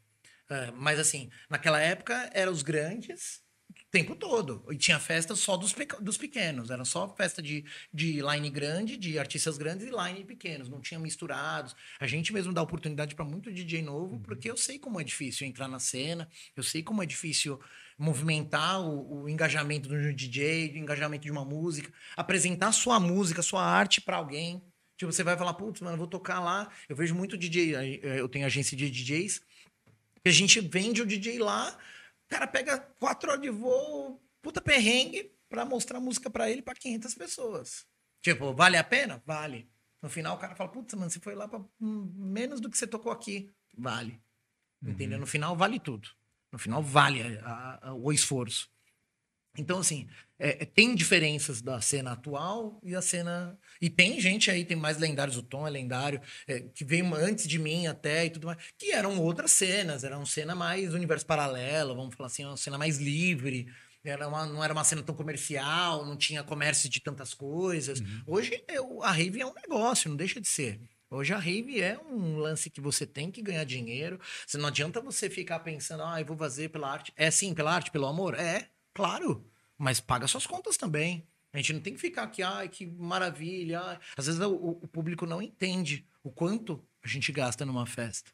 É, mas assim, naquela época eram os grandes o tempo todo. E tinha festa só dos, dos pequenos. Era só festa de, de line grande, de artistas grandes e line pequenos. Não tinha misturados. A gente mesmo dá oportunidade para muito DJ novo, porque eu sei como é difícil entrar na cena, eu sei como é difícil movimentar o, o engajamento do DJ, o engajamento de uma música, apresentar sua música, sua arte para alguém. Tipo, você vai falar, putz, mano, eu vou tocar lá. Eu vejo muito DJ, eh, eu tenho agência de DJs, que a gente vende o DJ lá, o cara pega quatro horas de voo, puta perrengue, pra mostrar música pra ele pra 500 pessoas. Tipo, vale a pena? Vale. No final o cara fala, putz, mano, você foi lá pra hum, menos do que você tocou aqui. Vale. Entendeu? No final vale tudo. No final vale a- a- a- o esforço. Então, assim, é, tem diferenças da cena atual e a cena. E tem gente aí, tem mais lendários, o Tom é lendário, é, que veio antes de mim até e tudo mais, que eram outras cenas, era uma cena mais universo paralelo, vamos falar assim, uma cena mais livre. Era uma, não era uma cena tão comercial, não tinha comércio de tantas coisas. Uhum. Hoje eu, a rave é um negócio, não deixa de ser. Hoje a rave é um lance que você tem que ganhar dinheiro. Você não adianta você ficar pensando, ah, eu vou fazer pela arte. É sim, pela arte, pelo amor? É, claro mas paga suas contas também. A gente não tem que ficar aqui, ai, que maravilha. Às vezes o, o, público não entende o quanto a gente gasta numa festa.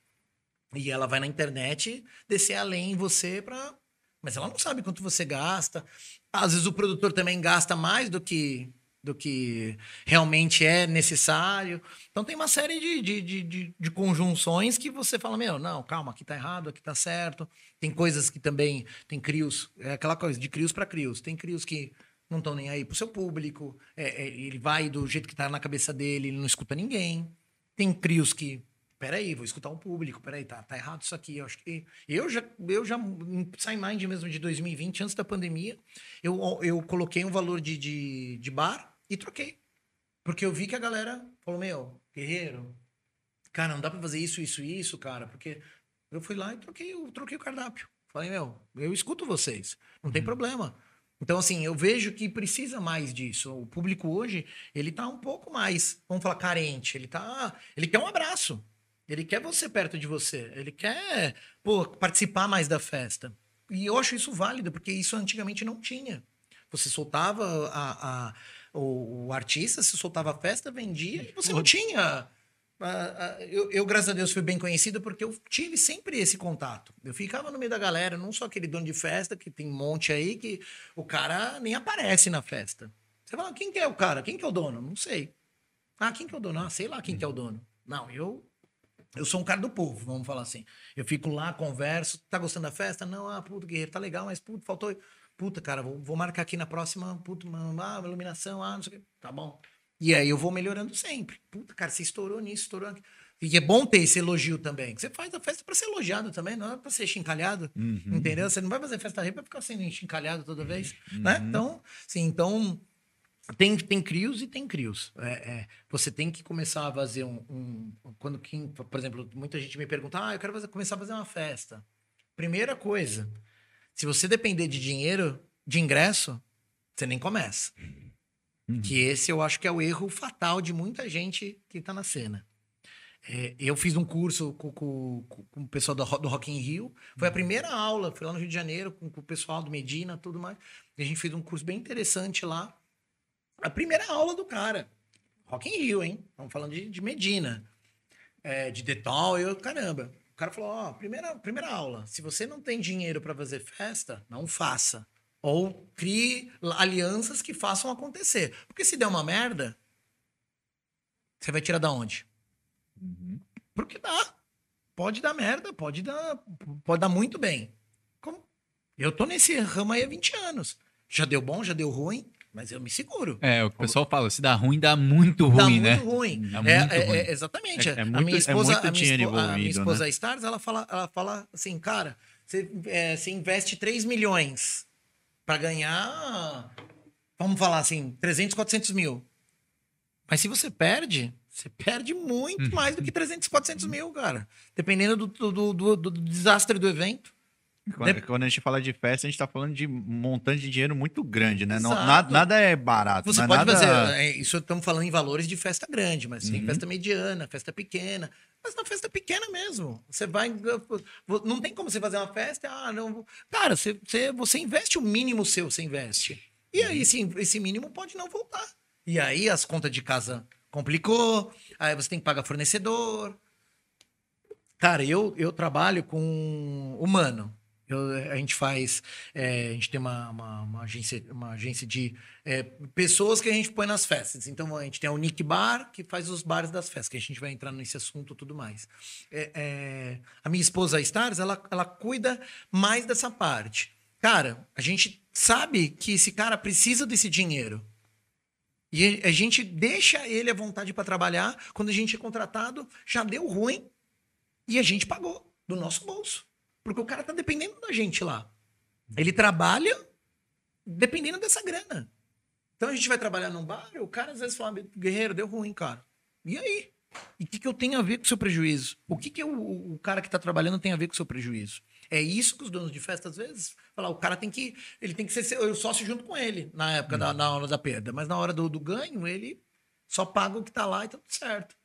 E ela vai na internet descer além em você para. Mas ela não sabe quanto você gasta. Às vezes o produtor também gasta mais do que do que realmente é necessário. Então tem uma série de, de, de, de, conjunções que você fala, meu, não, calma, aqui tá errado, aqui tá certo. Tem coisas que também tem crios, é aquela coisa de crios para crios. Tem crios que não estão nem aí pro seu público, é, é, ele vai do jeito que tá na cabeça dele, ele não escuta ninguém. Tem crios que peraí, vou escutar o público, peraí, tá, tá errado isso aqui. Eu acho que. Eu já, eu já sai mind mesmo de 2020, antes da pandemia, eu, eu coloquei um valor de, de, de bar e troquei. Porque eu vi que a galera falou: Meu, guerreiro, cara, não dá pra fazer isso, isso, isso, cara. Porque eu fui lá e troquei, eu troquei o cardápio. Falei: Meu, eu escuto vocês, não uhum. tem problema. Então, assim, eu vejo que precisa mais disso. O público hoje, ele tá um pouco mais, vamos falar, carente. Ele tá. Ele quer um abraço. Ele quer você perto de você. Ele quer, pô, participar mais da festa. E eu acho isso válido, porque isso antigamente não tinha. Você soltava a, a o, o artista se soltava a festa, vendia e você não tinha. Eu, eu, graças a Deus, fui bem conhecido porque eu tive sempre esse contato. Eu ficava no meio da galera, não só aquele dono de festa, que tem um monte aí, que o cara nem aparece na festa. Você fala, quem que é o cara? Quem que é o dono? Não sei. Ah, quem que é o dono? Ah, sei lá quem que é o dono. Não, eu eu sou um cara do povo, vamos falar assim. Eu fico lá, converso, tá gostando da festa? Não, ah, puto, guerreiro, tá legal, mas puto, faltou Puta, cara, vou, vou marcar aqui na próxima, puta, ah, iluminação, ah, não sei o quê. Tá bom. E aí eu vou melhorando sempre. Puta, cara, você estourou nisso, estourou aqui. E é bom ter esse elogio também. Você faz a festa para ser elogiado também, não é para ser chincalhado. Uhum. Entendeu? Você não vai fazer festa rei para ficar sendo chincalhado toda vez. Uhum. Né? Então, sim, então. Tem, tem crios e tem crios. É, é, você tem que começar a fazer um. um quando, quem, por exemplo, muita gente me pergunta: ah, eu quero fazer, começar a fazer uma festa. Primeira coisa, se você depender de dinheiro, de ingresso, você nem começa. Uhum. Que esse eu acho que é o erro fatal de muita gente que está na cena. É, eu fiz um curso com, com, com o pessoal do, do Rock in Rio. Foi a primeira aula, foi lá no Rio de Janeiro, com, com o pessoal do Medina tudo mais. E a gente fez um curso bem interessante lá. A primeira aula do cara. Rock in Rio, hein? Estamos falando de, de Medina. É, de Detal, eu, caramba cara falou: ó, primeira, primeira aula, se você não tem dinheiro para fazer festa, não faça. Ou crie alianças que façam acontecer. Porque se der uma merda, você vai tirar da onde? Uhum. Porque dá. Pode dar merda, pode dar, pode dar muito bem. Como? Eu tô nesse ramo aí há 20 anos. Já deu bom, já deu ruim. Mas eu me seguro. É, o que o pessoal fala, se dá ruim, dá muito ruim, dá né? Muito ruim. Dá é, muito é, ruim. É, exatamente. É, muito, a minha esposa, a minha, espo, a minha esposa né? Stars, ela fala, ela fala assim, cara, você, é, você investe 3 milhões para ganhar, vamos falar assim, 300, 400 mil. Mas se você perde, você perde muito uhum. mais do que 300, 400 mil, cara. Dependendo do, do, do, do desastre do evento. Quando, quando, a gente fala de festa, a gente está falando de um montante de dinheiro muito grande, né? Não, nada, nada, é barato. Você é pode nada... fazer. É, isso estamos falando em valores de festa grande, mas uhum. tem festa mediana, festa pequena. Mas na festa pequena mesmo. Você vai. Não tem como você fazer uma festa. Ah, não. Cara, você, você, você investe o mínimo seu, você investe. E aí, esse, esse mínimo pode não voltar. E aí as contas de casa complicou. Aí você tem que pagar fornecedor. Cara, eu, eu trabalho com humano. Eu, a gente faz, é, a gente tem uma, uma, uma, agência, uma agência de é, pessoas que a gente põe nas festas. Então a gente tem a Unique Bar, que faz os bares das festas, que a gente vai entrar nesse assunto e tudo mais. É, é, a minha esposa, a Stars, ela, ela cuida mais dessa parte. Cara, a gente sabe que esse cara precisa desse dinheiro. E a gente deixa ele à vontade para trabalhar. Quando a gente é contratado, já deu ruim e a gente pagou do nosso bolso. Porque o cara tá dependendo da gente lá. Ele trabalha dependendo dessa grana. Então a gente vai trabalhar num bar, o cara às vezes fala, guerreiro, deu ruim, cara. E aí? E o que, que eu tenho a ver com o seu prejuízo? O que, que o, o cara que está trabalhando tem a ver com o seu prejuízo? É isso que os donos de festa, às vezes, falam, o cara tem que. Ele tem que ser o sócio junto com ele na época, da, na hora da perda. Mas na hora do, do ganho, ele só paga o que está lá e tá tudo certo.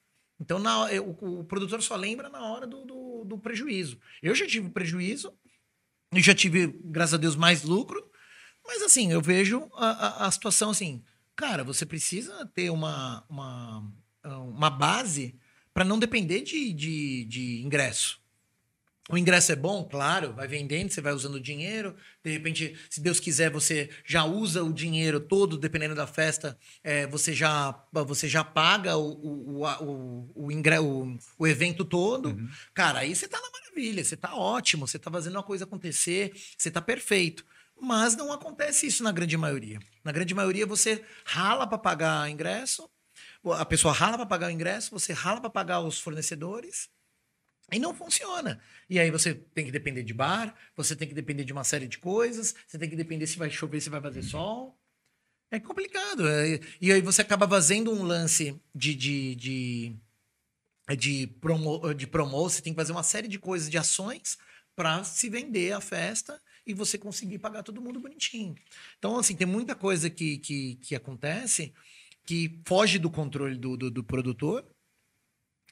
Então, na, o, produtor só lembra na hora do, do, do prejuízo. Eu já tive prejuízo, eu já tive, graças a Deus, mais lucro, mas assim, eu vejo a, a, a situação assim, cara, você precisa ter uma, uma, uma base para não depender de, de, de ingresso. O ingresso é bom, claro, vai vendendo, você vai usando o dinheiro. De repente, se Deus quiser, você já usa o dinheiro todo, dependendo da festa, é, você, já, você já paga o, o, o, o, ingre, o, o evento todo. Uhum. Cara, aí você tá na maravilha, você tá ótimo, você tá fazendo uma coisa acontecer, você tá perfeito. Mas não acontece isso na grande maioria. Na grande maioria, você rala para pagar ingresso, a pessoa rala para pagar o ingresso, você rala para pagar os fornecedores e não funciona. E aí você tem que depender de bar, você tem que depender de uma série de coisas, você tem que depender se vai chover, se vai fazer sol. É complicado. É, e aí você acaba fazendo um lance de, de, de, de, promo, de promo, você tem que fazer uma série de coisas, de ações para se vender a festa e você conseguir pagar todo mundo bonitinho. Então, assim, tem muita coisa que, que, que acontece que foge do controle do, do, do produtor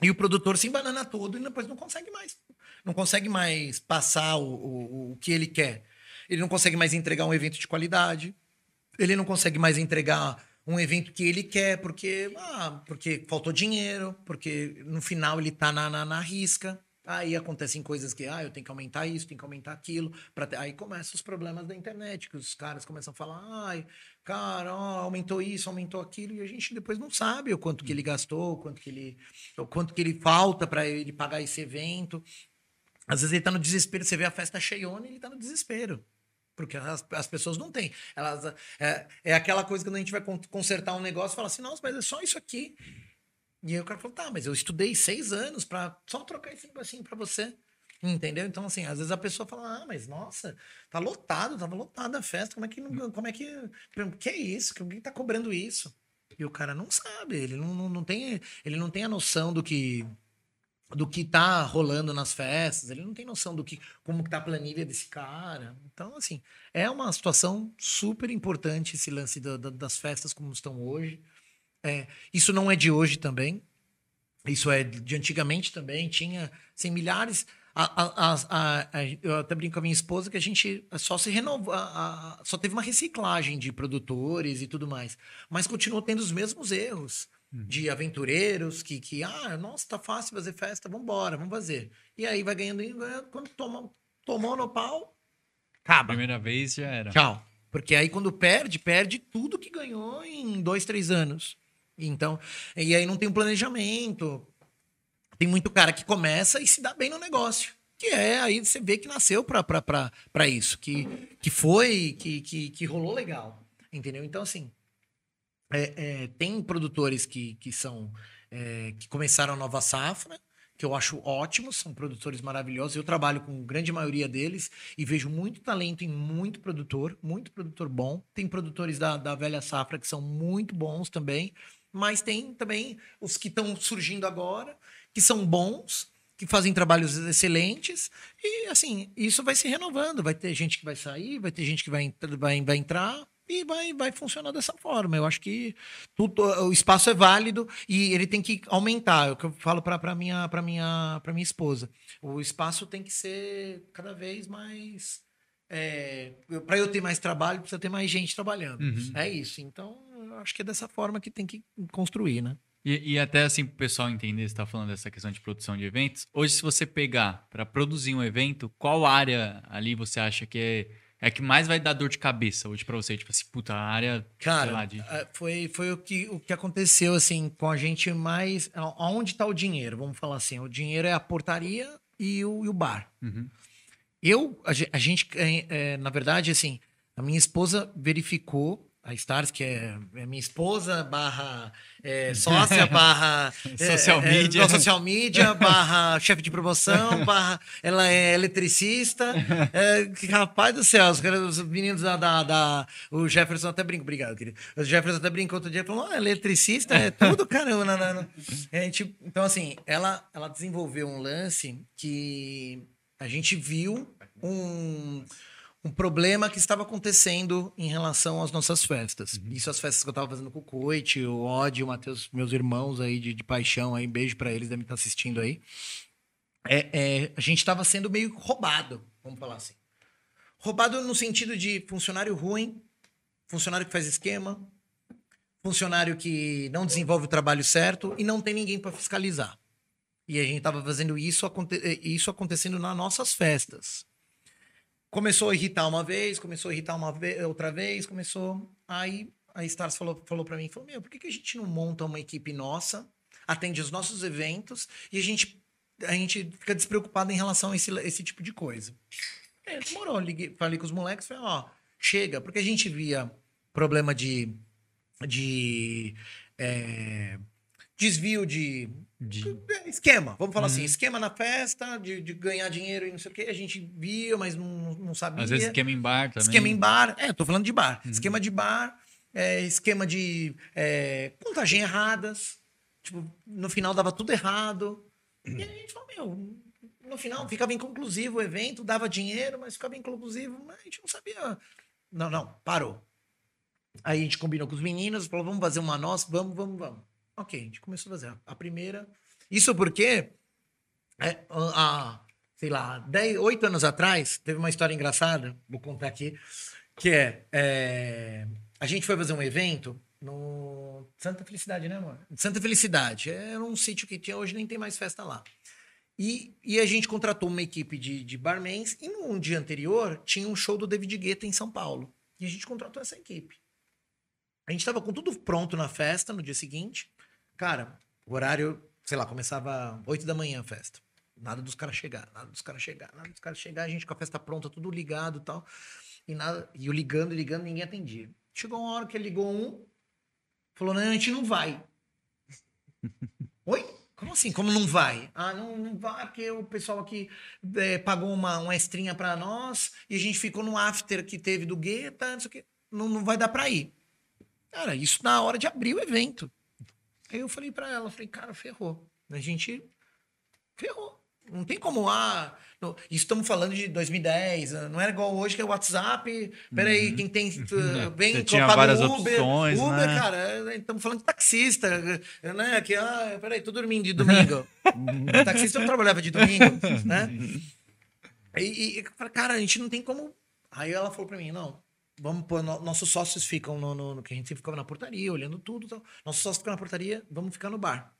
e o produtor se embanana todo e depois não consegue mais. Não consegue mais passar o, o, o que ele quer. Ele não consegue mais entregar um evento de qualidade. Ele não consegue mais entregar um evento que ele quer porque, ah, porque faltou dinheiro, porque no final ele está na, na, na risca. Aí acontecem coisas que, ah, eu tenho que aumentar isso, tenho que aumentar aquilo. Pra ter... Aí começam os problemas da internet, que os caras começam a falar, ai, cara, ó, aumentou isso, aumentou aquilo, e a gente depois não sabe o quanto que ele gastou, o quanto que ele, o quanto que ele falta para ele pagar esse evento. Às vezes ele tá no desespero, você vê a festa cheiona e ele tá no desespero. Porque as, as pessoas não têm. Elas, é, é aquela coisa que quando a gente vai consertar um negócio, fala assim, nossa, mas é só isso aqui. E aí o cara falou, tá, mas eu estudei seis anos para só trocar esse negocinho para você. Entendeu? Então, assim, às vezes a pessoa fala, ah, mas nossa, tá lotado, tava lotada a festa, como é que, como é que, que é isso? Quem tá cobrando isso? E o cara não sabe, ele não, não, não tem, ele não tem a noção do que, do que tá rolando nas festas, ele não tem noção do que, como que tá a planilha desse cara. Então, assim, é uma situação super importante esse lance da, da, das festas como estão hoje. É, isso não é de hoje também. Isso é de antigamente também. Tinha assim, milhares. A, a, a, eu até brinco com a minha esposa que a gente só se renovou, só teve uma reciclagem de produtores e tudo mais, mas continuou tendo os mesmos erros uhum. de aventureiros que, que, ah, nossa, tá fácil fazer festa, vamos embora, vamos fazer. E aí vai ganhando, quando toma, tomou no pau, acaba. Primeira vez já era. Tchau. Porque aí quando perde, perde tudo que ganhou em dois, três anos. Então, e aí não tem um planejamento. Tem muito cara que começa e se dá bem no negócio. Que é, aí você vê que nasceu para isso, que, que foi, que, que, que rolou legal. Entendeu? Então, assim, é, é, tem produtores que, que são. É, que começaram a nova safra, que eu acho ótimos, são produtores maravilhosos. Eu trabalho com grande maioria deles e vejo muito talento em muito produtor, muito produtor bom. Tem produtores da, da velha safra que são muito bons também mas tem também os que estão surgindo agora, que são bons, que fazem trabalhos excelentes, e assim, isso vai se renovando. Vai ter gente que vai sair, vai ter gente que vai, vai, vai entrar, e vai, vai funcionar dessa forma. Eu acho que tudo, o espaço é válido e ele tem que aumentar. É o que eu falo para minha, minha, minha esposa. O espaço tem que ser cada vez mais. É, para eu ter mais trabalho, precisa ter mais gente trabalhando. Uhum. É isso. Então, acho que é dessa forma que tem que construir, né? E, e até assim, para o pessoal entender, você está falando dessa questão de produção de eventos. Hoje, se você pegar para produzir um evento, qual área ali você acha que é é que mais vai dar dor de cabeça hoje para você? Tipo assim, puta, a área. Cara, lá, de... É, foi, foi o, que, o que aconteceu, assim, com a gente mais. Onde está o dinheiro? Vamos falar assim: o dinheiro é a portaria e o, e o bar. Uhum. Eu, a, gente, é, é, na verdade, assim, a minha esposa verificou a Stars, que é, é minha esposa, barra é, sócia, barra é, Social é, media. não, social media, barra chefe de promoção, barra ela é eletricista. É, que, rapaz do céu, os, os meninos da, da, da- O Jefferson até brincou, obrigado, querido. O Jefferson até brincou outro dia e falou: ah, eletricista é tudo, caramba. Não, não, não. A gente- então, assim, ela, ela desenvolveu um lance que a gente viu um um problema que estava acontecendo em relação às nossas festas. Isso as festas que eu estava fazendo com o Coit, o Odd, o Matheus, meus irmãos aí de, de paixão aí, beijo para eles, devem estar assistindo aí. É, é, a gente estava sendo meio roubado, vamos falar assim. Roubado no sentido de funcionário ruim, funcionário que faz esquema, funcionário que não desenvolve o trabalho certo e não tem ninguém para fiscalizar. E a gente estava fazendo isso, aconte- eh, isso acontecendo nas nossas festas começou a irritar uma vez, começou a irritar uma ve- outra vez, começou. Aí a Stars falou, falou para mim, falou, meu, por que, que a gente não monta uma equipe nossa, atende os nossos eventos e a gente, a gente fica despreocupado em relação a esse, esse tipo de coisa. É, demorou, liguei, falei com os moleques, falei, ó, chega, porque a gente via problema de, de é, desvio de, é, esquema, vamos falar assim, esquema na festa, de, de ganhar dinheiro e não sei o quê, a gente via, mas não, não sabia. Às vezes esquema em bar também. Esquema em bar. É, eu tô falando de bar. Esquema de bar, é, esquema de é, contagem erradas. Tipo, no final dava tudo errado. E a gente falou, meu, no final ficava inconclusivo o evento, dava dinheiro, mas ficava inconclusivo, mas a gente não sabia. Não, não, parou. Aí a gente combinou com os meninos, falou, vamos fazer uma nossa, vamos, vamos, vamos. Ok, a gente começou a fazer a primeira. Isso porque, é, há, sei lá, 10, 8 anos atrás, teve uma história engraçada, vou contar aqui, que é, é, a gente foi fazer um evento no Santa Felicidade, né, amor? Santa Felicidade. Era um sítio que tinha, hoje nem tem mais festa lá. E, e a gente contratou uma equipe de, de barmans e no dia anterior tinha um show do David Guetta em São Paulo. E a gente contratou essa equipe. A gente tava com tudo pronto na festa no dia seguinte. Cara, o horário, sei lá, começava 8 da manhã a festa. Nada dos caras chegar, nada dos caras chegar, nada dos caras chegar, a gente com a festa pronta, tudo ligado e tal. E nada, e eu ligando, ligando, ninguém atendia. Chegou uma hora que ele ligou um, falou: "Não, a gente não vai". Oi? Como assim? Como não vai? Ah, não, não vai, porque o pessoal aqui eh, pagou uma, uma extrinha pra nós e a gente ficou no after que teve do Guetta, não sei o quê. Não, não vai dar pra ir. Cara, isso na hora de abrir o evento. Aí eu falei pra ela, falei, cara, ferrou. A gente ferrou. Não tem como, ah, isso estamos falando de 2010, ah, não era igual hoje que é o WhatsApp. Peraí, quem tem. uh, vem, tinha várias Uber. opções, Uber, né? cara, estamos falando de taxista, eh, né? Que, ah, peraí, tô dormindo de domingo. taxista não trabalhava de domingo, né? E, e, eu cara, a gente não tem como. Aí ela falou pra mim, não. Vamos pôr, no- nossos sócios ficam no, no, no- que a gente ficava na portaria, olhando tudo. Tal. Nossos sócios ficam na portaria, vamos ficar no bar.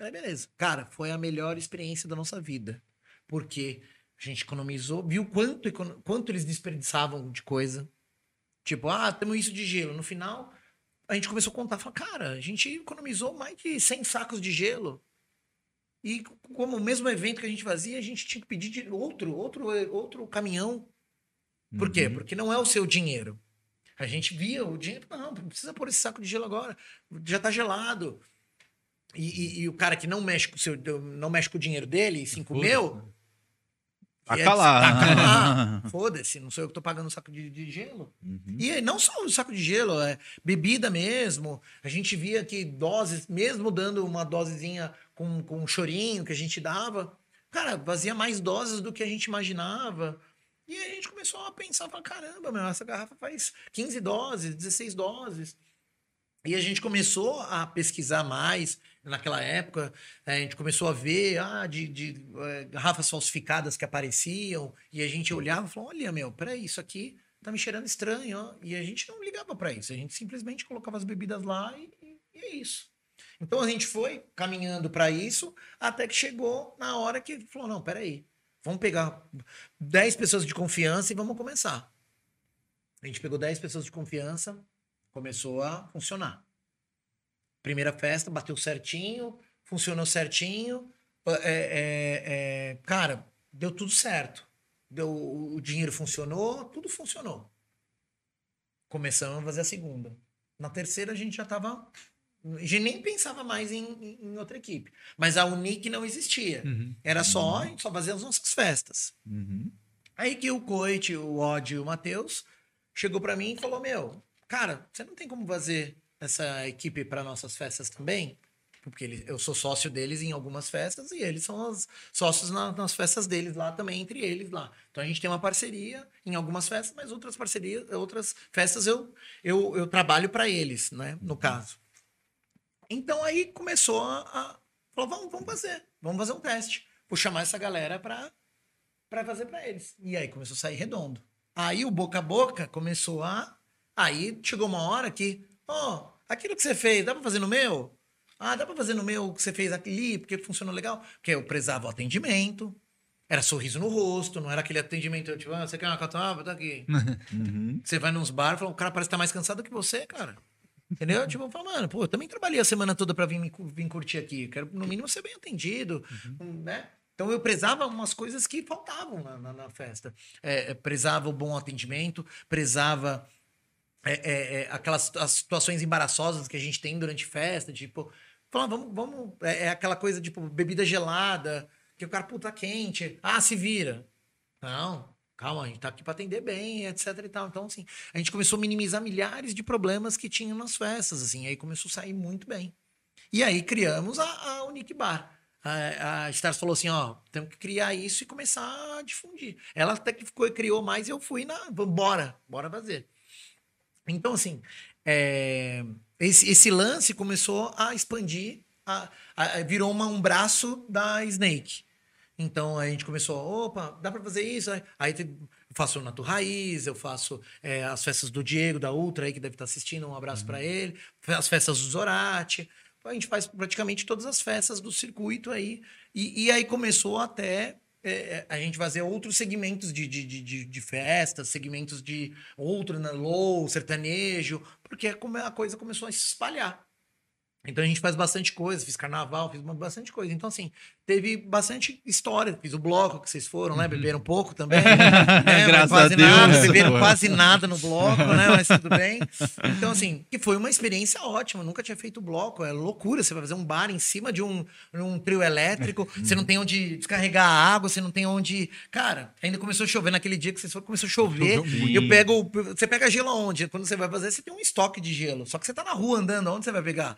Aí, beleza. Cara, foi a melhor experiência da nossa vida. Porque a gente economizou, viu quanto, quanto eles desperdiçavam de coisa. Tipo, ah, temos isso de gelo. No final, a gente começou a contar. Falou, cara, a gente economizou mais de 100 sacos de gelo. E como o mesmo evento que a gente fazia, a gente tinha que pedir outro, outro, outro caminhão. Por quê? Porque não é o seu dinheiro. A gente via o dinheiro, não, não precisa pôr esse saco de gelo agora. Já tá gelado. E, e- e o cara que não mexe com o seu, não mexe com o dinheiro dele, 5 mil. Taca é- lá. Taca lá. Foda-se, não sou eu que tô pagando o saco de, de gelo. Uhum. E não só o saco de gelo, é bebida mesmo. A gente via que doses, mesmo dando uma dosezinha com, com um chorinho que a gente dava, cara, fazia mais doses do que a gente imaginava. E a gente começou a pensar, falar, caramba, meu, essa garrafa faz 15 doses, 16 doses. E a gente começou a pesquisar mais naquela época. eh, A gente começou a ver ah, de, de, eh, garrafas falsificadas que apareciam. E a gente olhava e falou: olha, meu, peraí, isso aqui tá me cheirando estranho. Ó. E a gente não ligava para isso. A gente simplesmente colocava as bebidas lá e, e- e é isso. Então a gente foi caminhando para isso até que chegou na hora que falou: não, peraí. Vamos pegar 10 pessoas de confiança e vamos começar. A gente pegou 10 pessoas de confiança, começou a funcionar. Primeira festa, bateu certinho, funcionou certinho. É, é, é, cara, deu tudo certo. Deu, o dinheiro funcionou, tudo funcionou. Começamos a fazer a segunda. Na terceira, a gente já tava. A gente nem pensava mais em, em- outra equipe. Mas a Unic não existia. Era só, gente só fazia as nossas festas. Aí que o Coit, o Odd e o Matheus chegou pra mim e falou: Meu, cara, você não tem como fazer essa equipe para nossas festas também? Porque ele, eu sou sócio deles em algumas festas e eles são os sócios na- nas festas deles lá também, entre eles lá. Então a gente tem uma parceria em algumas festas, mas outras parcerias, outras festas eu, eu, eu trabalho para eles, né? No caso. Então aí começou a. a falou, vamos, vamos fazer, vamos fazer um teste. Vou chamar essa galera para para fazer para eles. E aí começou a sair redondo. Aí o boca a boca começou a. Aí chegou uma hora que, ó, aquilo que você fez, dá para fazer no meu? Ah, dá para fazer no meu o que você fez ali, porque funcionou legal. Porque eu prezava o atendimento, era sorriso no rosto, não era aquele atendimento, tipo, ah, você quer uma catuaba? Tá aqui. Você vai nos bar, fala, o cara parece estar mais cansado que você, cara. Entendeu? Tipo, eu falo, mano, pô, eu também trabalhei a semana toda pra vir, vir curtir aqui. Quero, no mínimo, ser bem atendido, né? Então, eu prezava umas coisas que faltavam na, na- na festa. É, é, prezava o bom atendimento, prezava é, é, é, aquelas as situações embaraçosas que a gente tem durante festa, tipo, falar, vamos, vamos, é, é aquela coisa, tipo, bebida gelada, que o cara, puta, quente, ah, se vira. Não, calma, a gente tá aqui para atender bem, etc e tal. Então, assim, a gente começou a minimizar milhares de problemas que tinham nas festas, assim, aí começou a sair muito bem. E aí criamos a, a Unique Bar. A, a Stars falou assim, ó, temos que criar isso e começar a difundir. Ela até que ficou criou mais e eu fui na, bora, bora fazer. Então, assim, é, esse, esse lance começou a expandir, a- a- virou uma- um braço da Snake. Então a gente começou, opa, dá pra fazer isso? Aí- eu faço o Nato Raiz, eu faço é, as festas do Diego, da Ultra, aí, que deve estar assistindo, um abraço pra ele, as festas do Zorati. Então, a gente faz praticamente todas as festas do circuito aí. E, e aí começou até é, é, a gente fazer outros segmentos de, de, de, de, festas, segmentos de outro, né, low, sertanejo, porque como a coisa começou a se espalhar. Então a gente faz bastante coisa, fiz carnaval, fiz bastante coisa. Então, assim, teve bastante história. Fiz o bloco que vocês foram, né? Beberam um pouco também. né? Graças quase a Deus. nada, beberam Boa. quase nada no bloco, né? Mas tudo bem. Então, assim, que foi uma experiência ótima. Nunca tinha feito bloco. É loucura. Você vai fazer um bar em cima de um, um trio elétrico. Você não tem onde descarregar a água, você não tem onde. Cara, ainda começou a chover naquele dia que vocês foram, começou a chover. Eu pego. Você pega gelo aonde? Quando você vai fazer, você tem um estoque de gelo. Só que você tá na rua andando, onde você vai pegar?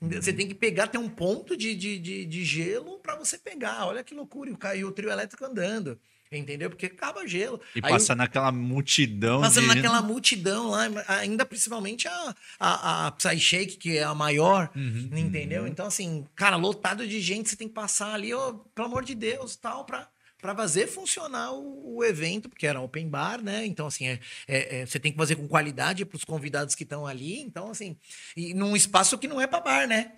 Você tem que pegar, tem um ponto de, de, de, de gelo para você pegar. Olha que loucura. E o, e o trio elétrico andando. Entendeu? Porque acaba gelo. E Aí passa naquela multidão. Passando de- naquela multidão lá, ainda principalmente a, a, a Psy Shake, que é a maior, entendeu? Então, assim, cara, lotado de gente, você tem que passar ali, ó, pelo amor de Deus, tal, pra, pra fazer funcionar o, o evento, porque era open bar, né? Então, assim, é, é- é- você tem que fazer com qualidade pros convidados que estão ali. Então, assim, e num espaço que não é pra bar, né?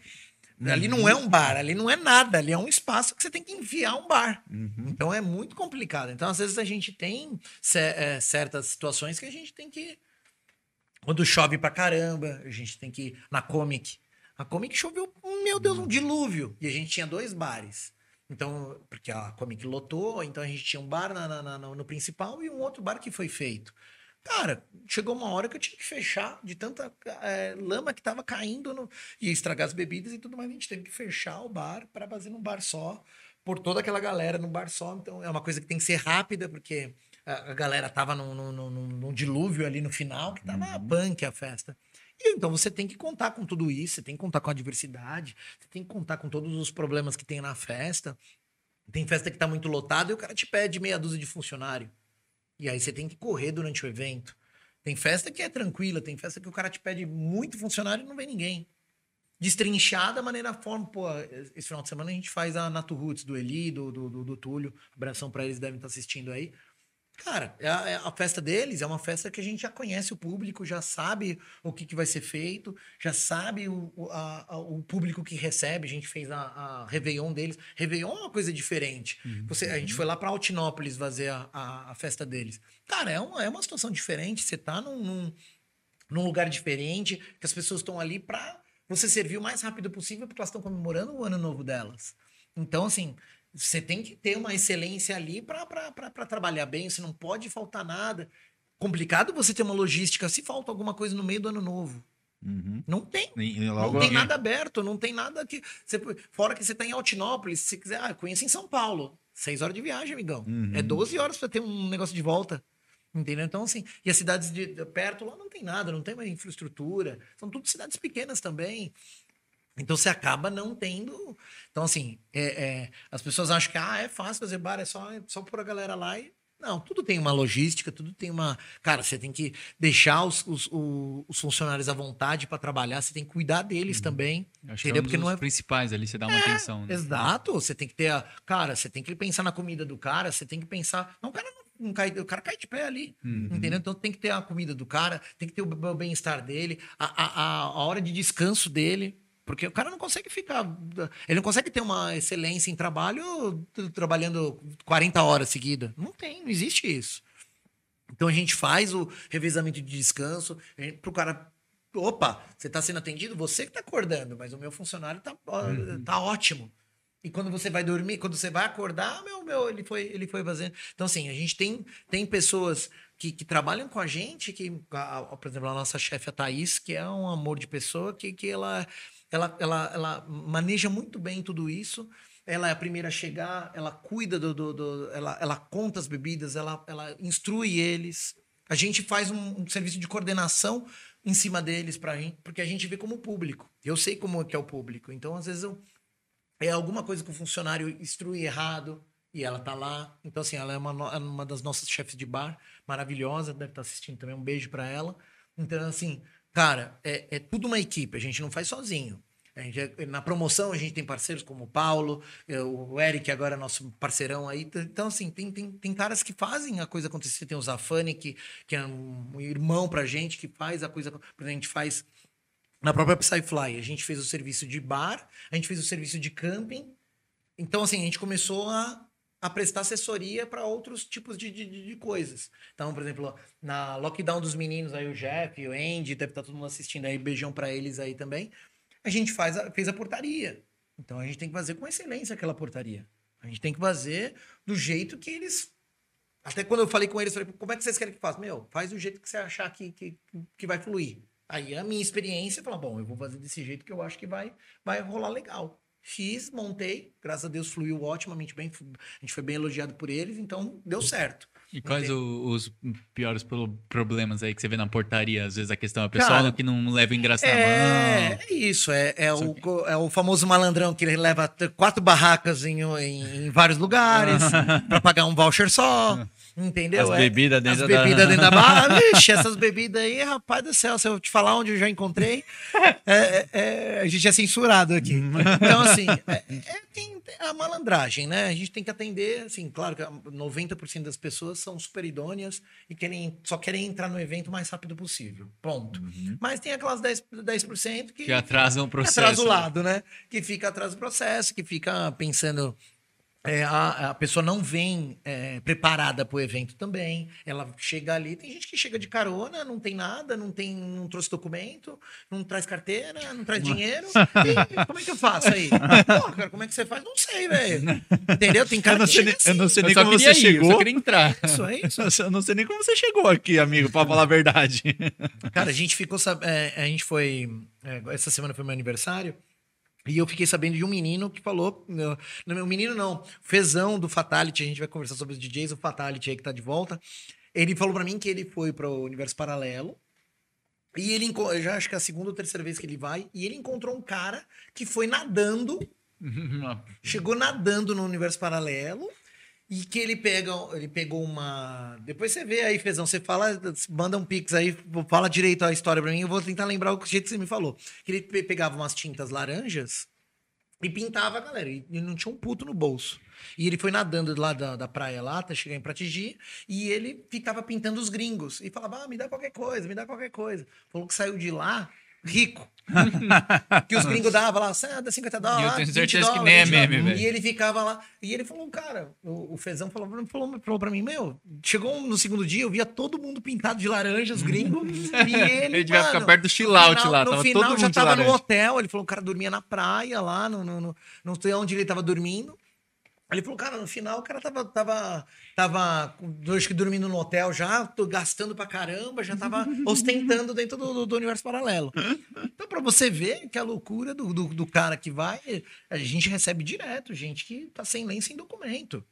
Ali não é um bar, ali não é nada, ali é um espaço que você tem que enfiar um bar. Então é muito complicado. Então, às vezes, a gente tem é, certas situações que a gente tem que. Quando chove pra caramba, a gente tem que ir na Comic. A Comic choveu, meu Deus, um dilúvio. E a gente tinha dois bares. Então, porque a Comic lotou, então a gente tinha um bar na- na- na- no principal e um outro bar que foi feito. Cara, chegou uma hora que eu tinha que fechar de tanta eh, lama que tava caindo no, e estragar as bebidas e tudo mais. A gente teve que fechar o bar para fazer num bar só, por toda aquela galera num bar só. Então é uma coisa que tem que ser rápida, porque a, a galera tava num, num- num- num- dilúvio ali no final, que tava punk a festa. Então você tem que contar com tudo isso, você tem que contar com a diversidade, você tem que contar com todos os problemas que tem na festa. Tem festa que tá muito lotada e o cara te pede meia dúzia de funcionário. E aí você tem que correr durante o evento. Tem festa que é tranquila, tem festa que o cara te pede muito funcionário e não vem ninguém. Destrinchar da maneira forma, pô, esse final de semana a gente faz a Nato Roots do Eli, do, do, do, do Túlio. Abração pra eles, devem estar assistindo aí. Cara, é a, é a festa deles é uma festa que a gente já conhece o público, já sabe o que, que vai ser feito, já sabe o, o, a- a- o público que recebe. A gente fez a, a Réveillon deles. Réveillon é uma coisa diferente. Você, a gente foi lá para Altinópolis fazer a, a, a festa deles. Cara, é uma, é uma situação diferente. Você tá num, num, num lugar diferente, que as pessoas estão ali para você servir o mais rápido possível, porque elas estão comemorando o ano novo delas. Então, assim, você tem que ter uma excelência ali para trabalhar bem, você não pode faltar nada. complicado você ter uma logística se falta alguma coisa no meio do ano novo. Uhum. Não tem. E- Não tem nada aberto, não tem nada que. Você, fora que você tá em Altinópolis, se quiser, ah, conheça em São Paulo. Seis horas de viagem, amigão. Uhum. É 12 horas pra ter um negócio de volta. Entendeu? Então, assim, e as cidades de, de perto lá não tem nada, não tem uma infraestrutura. São tudo cidades pequenas também. Então você acaba não tendo. Então, assim, é, é, as pessoas acham que ah, é fácil fazer bar, é só, é só pôr a galera lá e. Não, tudo tem uma logística, tudo tem uma. Cara, você tem que deixar os, os, os funcionários à vontade para trabalhar, você tem que cuidar deles também. Acho que é Entendeu? um Porque dos não é principais ali, você dá uma atenção. Né? Exato, você tem que ter a. Cara, você tem que pensar na comida do cara, você tem que pensar. Não, o cara não, cai, o cara cai de pé ali. Entendeu? Então tem que ter a comida do cara, tem que ter o bem-estar dele, a, a, a hora de descanso dele. Porque o cara não consegue ficar. Ele não consegue ter uma excelência em trabalho trabalhando 40 horas seguidas. Não tem, não existe isso. Então a gente faz o revezamento de descanso para o cara. Opa, você está sendo atendido? Você que está acordando, mas o meu funcionário está tá ótimo. E quando você vai dormir, quando você vai acordar, meu, meu, ele foi, ele foi fazendo. Então, assim, a gente tem, tem pessoas que, que trabalham com a gente, que, a- a- por exemplo, a nossa chefe, a Thaís, que é um amor de pessoa, que, que ela, ela, ela, ela maneja muito bem tudo isso. Ela é a primeira a chegar, ela cuida do. do, do- ela, ela conta as bebidas, ela, ela instrui eles. A gente faz um, um serviço de coordenação em cima deles para gente, porque a gente vê como público. Eu sei como é que é o público. Então, às vezes, eu, é alguma coisa que o funcionário instrui errado e ela tá lá. Então, assim, ela é uma, é uma das nossas chefes de bar, maravilhosa, deve estar assistindo também. Um beijo para ela. Então, assim, cara, é, é tudo uma equipe, a gente não faz sozinho. Gente é- na promoção a gente tem parceiros como o Paulo, é, o Eric agora é nosso parceirão aí. Então, assim, tem, tem, tem caras que fazem a coisa acontecer. Tem o Zafani, que, que é um irmão pra gente, que faz a coisa. A gente faz na própria Psyfly, a gente fez o serviço de bar, a gente fez o serviço de camping. Então, assim, a gente começou a, a prestar assessoria para outros tipos de, de, de- coisas. Então, por exemplo, na lockdown dos meninos, aí o Jeff, o Andy, deve estar todo mundo assistindo aí, beijão para eles aí também. A gente faz a- fez a portaria. Então, a gente tem que fazer com excelência aquela portaria. A gente tem que fazer do jeito que eles até quando eu falei com eles, eu falei, como é que vocês querem que faça? Meu, faz do jeito que você achar que, que, que vai fluir. Aí a minha experiência, fala, bom, eu vou fazer desse jeito que eu acho que vai, vai rolar legal. Fiz, montei, graças a Deus fluiu otimamente bem, a gente foi bem elogiado por eles, então deu certo. E quais o- os piores pro- problemas aí que você vê na portaria? Às vezes a questão é pessoal Cara, que não leva o ingresso na É, mão. é isso, é, é, o, é o famoso malandrão que ele leva quatro barracas em, em, em vários lugares para pagar um voucher só, entendeu? As É- bebidas As dentro da... bebidas dentro da barra. Vixe, essas bebidas aí, rapaz do céu, se eu te falar onde eu já encontrei, é, é- é- a gente é censurado aqui. Então, assim, é, é- tem a malandragem, né? A gente tem que atender, assim, claro que 90% das pessoas são super idôneas e querem, só querem entrar no evento o mais rápido possível. Ponto. Mas tem aquelas 10%, 10% que, Que atrasam o que processo. atrasa o lado, né? Que fica atrás do processo, que fica pensando. É, a, a pessoa não vem é, preparada para o evento também. Ela chega ali, tem gente que chega de carona, não tem nada, não tem, não trouxe documento, não traz carteira, não traz dinheiro. E como é que eu faço aí? Pô, cara, como é que você faz? Não sei, velho. Entendeu? Tem cara Eu não que sei chega nem- assim. eu não sei Eu nem como você ir, eu chegou. só queria entrar. Isso é isso. Eu não sei nem como você chegou aqui, amigo, pra falar a verdade. Cara, a gente ficou. sab- é, a gente foi. é, essa semana foi meu aniversário. E eu fiquei sabendo de um menino que falou. Não, meu menino não. Fezão do Fatality. A gente vai conversar sobre os DJs. O Fatality aí que tá de volta. Ele falou pra mim que ele foi pro Universo Paralelo. E ele. já acho que é a segunda ou terceira vez que ele vai. E ele encontrou um cara que foi nadando chegou nadando no universo paralelo e que ele pega, ele pegou uma. Depois você vê aí, Fezão, você fala, manda um pix aí, fala direito a história pra mim, eu vou tentar lembrar o jeito que você me falou. Que ele pe- pegava umas tintas laranjas e pintava a galera, e não tinha um puto no bolso. E ele foi nadando lá da, da praia lá, até chegar em Pratigi, e ele ficava pintando os gringos. E falava, ah, me dá qualquer coisa, me dá qualquer coisa. Falou que saiu de lá rico. que os gringos davam lá, "Ah, dá 50 dólares. E eu tenho 20 certeza que nem é 20 meme, dólares." velho. E ele ficava lá. E ele falou, cara, o, o Fezão falou, falou, falou pra mim, meu, chegou no segundo dia, eu via todo mundo pintado de laranja, os gringos. e ele, Ele devia ficar perto do chill out no final, lá, No tava final todo já mundo tava no hotel, ele falou o cara dormia na praia lá, no, no, no- não sei onde ele tava dormindo. Ele falou, cara, no final o cara tava, tava, tava acho que dormindo no hotel já, tô gastando pra caramba, já tava ostentando dentro do, do- universo paralelo. Então, pra você ver que a loucura do, do, do cara que vai, a gente recebe direto, gente que tá sem lei, sem documento.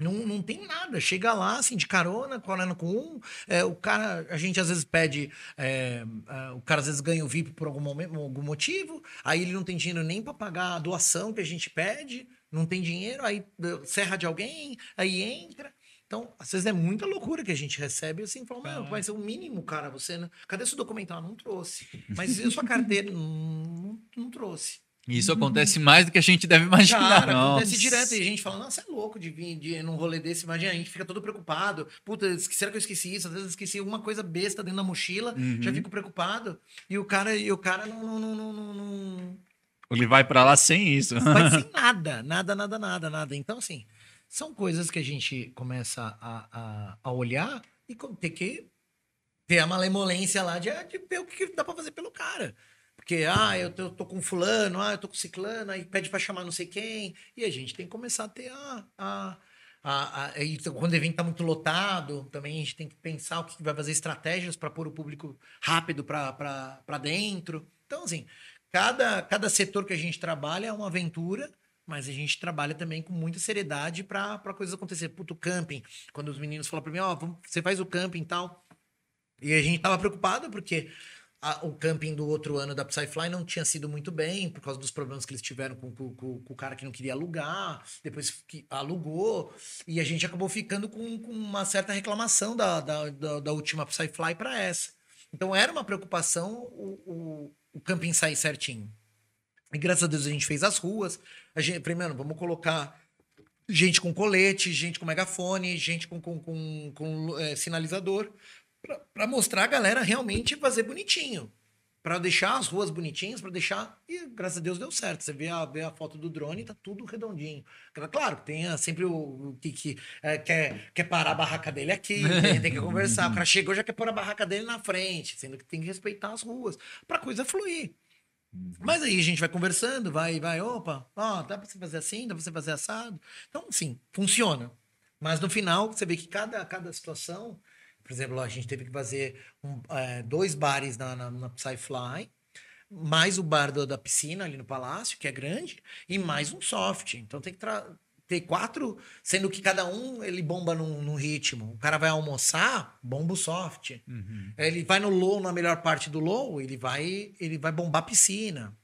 Não, não tem nada. Chega lá, assim, de carona, corando com um. é, o cara, a gente às vezes pede. é, é, o cara às vezes ganha o VIP por algum, momento, algum motivo. Aí ele não tem dinheiro nem para pagar a doação que a gente pede. Não tem dinheiro, aí serra de alguém, aí entra. Então, às vezes é muita loucura que a gente recebe, assim, fala, mano, vai ser o mínimo, cara, você... Não... Cadê seu documental? Não trouxe. Mas e sua carteira? não, não, trouxe. Isso acontece mais do que a gente deve imaginar. Cara, acontece Nossa. direto. E a gente fala, nossa, é louco de vir de, num rolê desse. Imagina, a gente fica todo preocupado. Puta, será que eu esqueci isso? Às vezes eu esqueci alguma coisa besta dentro da mochila, já fico preocupado. E o cara, e o cara não, não, não, não- não- Ele vai pra lá sem isso. vai sem nada. Nada, nada, nada, nada. Então, assim, são coisas que a gente começa a, a, a olhar e ter que ter a malemolência lá de, de ver o que dá pra fazer pelo cara. Porque, ah, eu tô, eu tô com fulano, ah, eu tô com ciclano, aí pede pra chamar não sei quem. E a gente tem que começar a ter a... a, a, a- e quando o evento tá muito lotado, também a gente tem que pensar o que vai fazer estratégias para pôr o público rápido para dentro. Então, assim, cada, cada setor que a gente trabalha é uma aventura, mas a gente trabalha também com muita seriedade para coisas acontecer. Puto, camping. Quando os meninos falam para mim, ó, vamos- você faz o camping e tal. E a gente tava preocupado porque a- o camping do outro ano da Psyfly não tinha sido muito bem, por causa dos problemas que eles tiveram com, com- com- com o cara que não queria alugar, depois que alugou, e a gente acabou ficando com, uma certa reclamação da, da, da, da última Psyfly para essa. Então era uma preocupação o, o camping sair certinho. E graças a Deus a gente fez as ruas. A gente, primeiro, vamos colocar gente com colete, gente com megafone, gente com, com, com, com, eh, sinalizador, para mostrar a galera realmente fazer bonitinho. Para deixar as ruas bonitinhas, para deixar. E graças a Deus deu certo. Você vê a, vê a foto do drone, tá tudo redondinho. Claro, tem ah, sempre o, o que, que eh, quer, quer parar a barraca dele aqui, tem, tem que conversar. O cara chegou já quer pôr a barraca dele na frente, sendo que tem que respeitar as ruas, para coisa fluir. Mas aí a gente vai conversando, vai, vai, opa, ó, dá pra você fazer assim, dá pra você fazer assado. Então, sim, funciona. Mas no final, você vê que cada, cada situação, por exemplo, a gente teve que fazer um, é, dois bares na, na, na Psyfly, mais o bar do- da piscina ali no Palácio, que é grande, e mais um soft. Então tem que ter quatro, sendo que cada um ele bomba num, num ritmo. O cara vai almoçar, bomba o soft. Ele vai no low, na melhor parte do low, ele vai, ele vai bombar a piscina.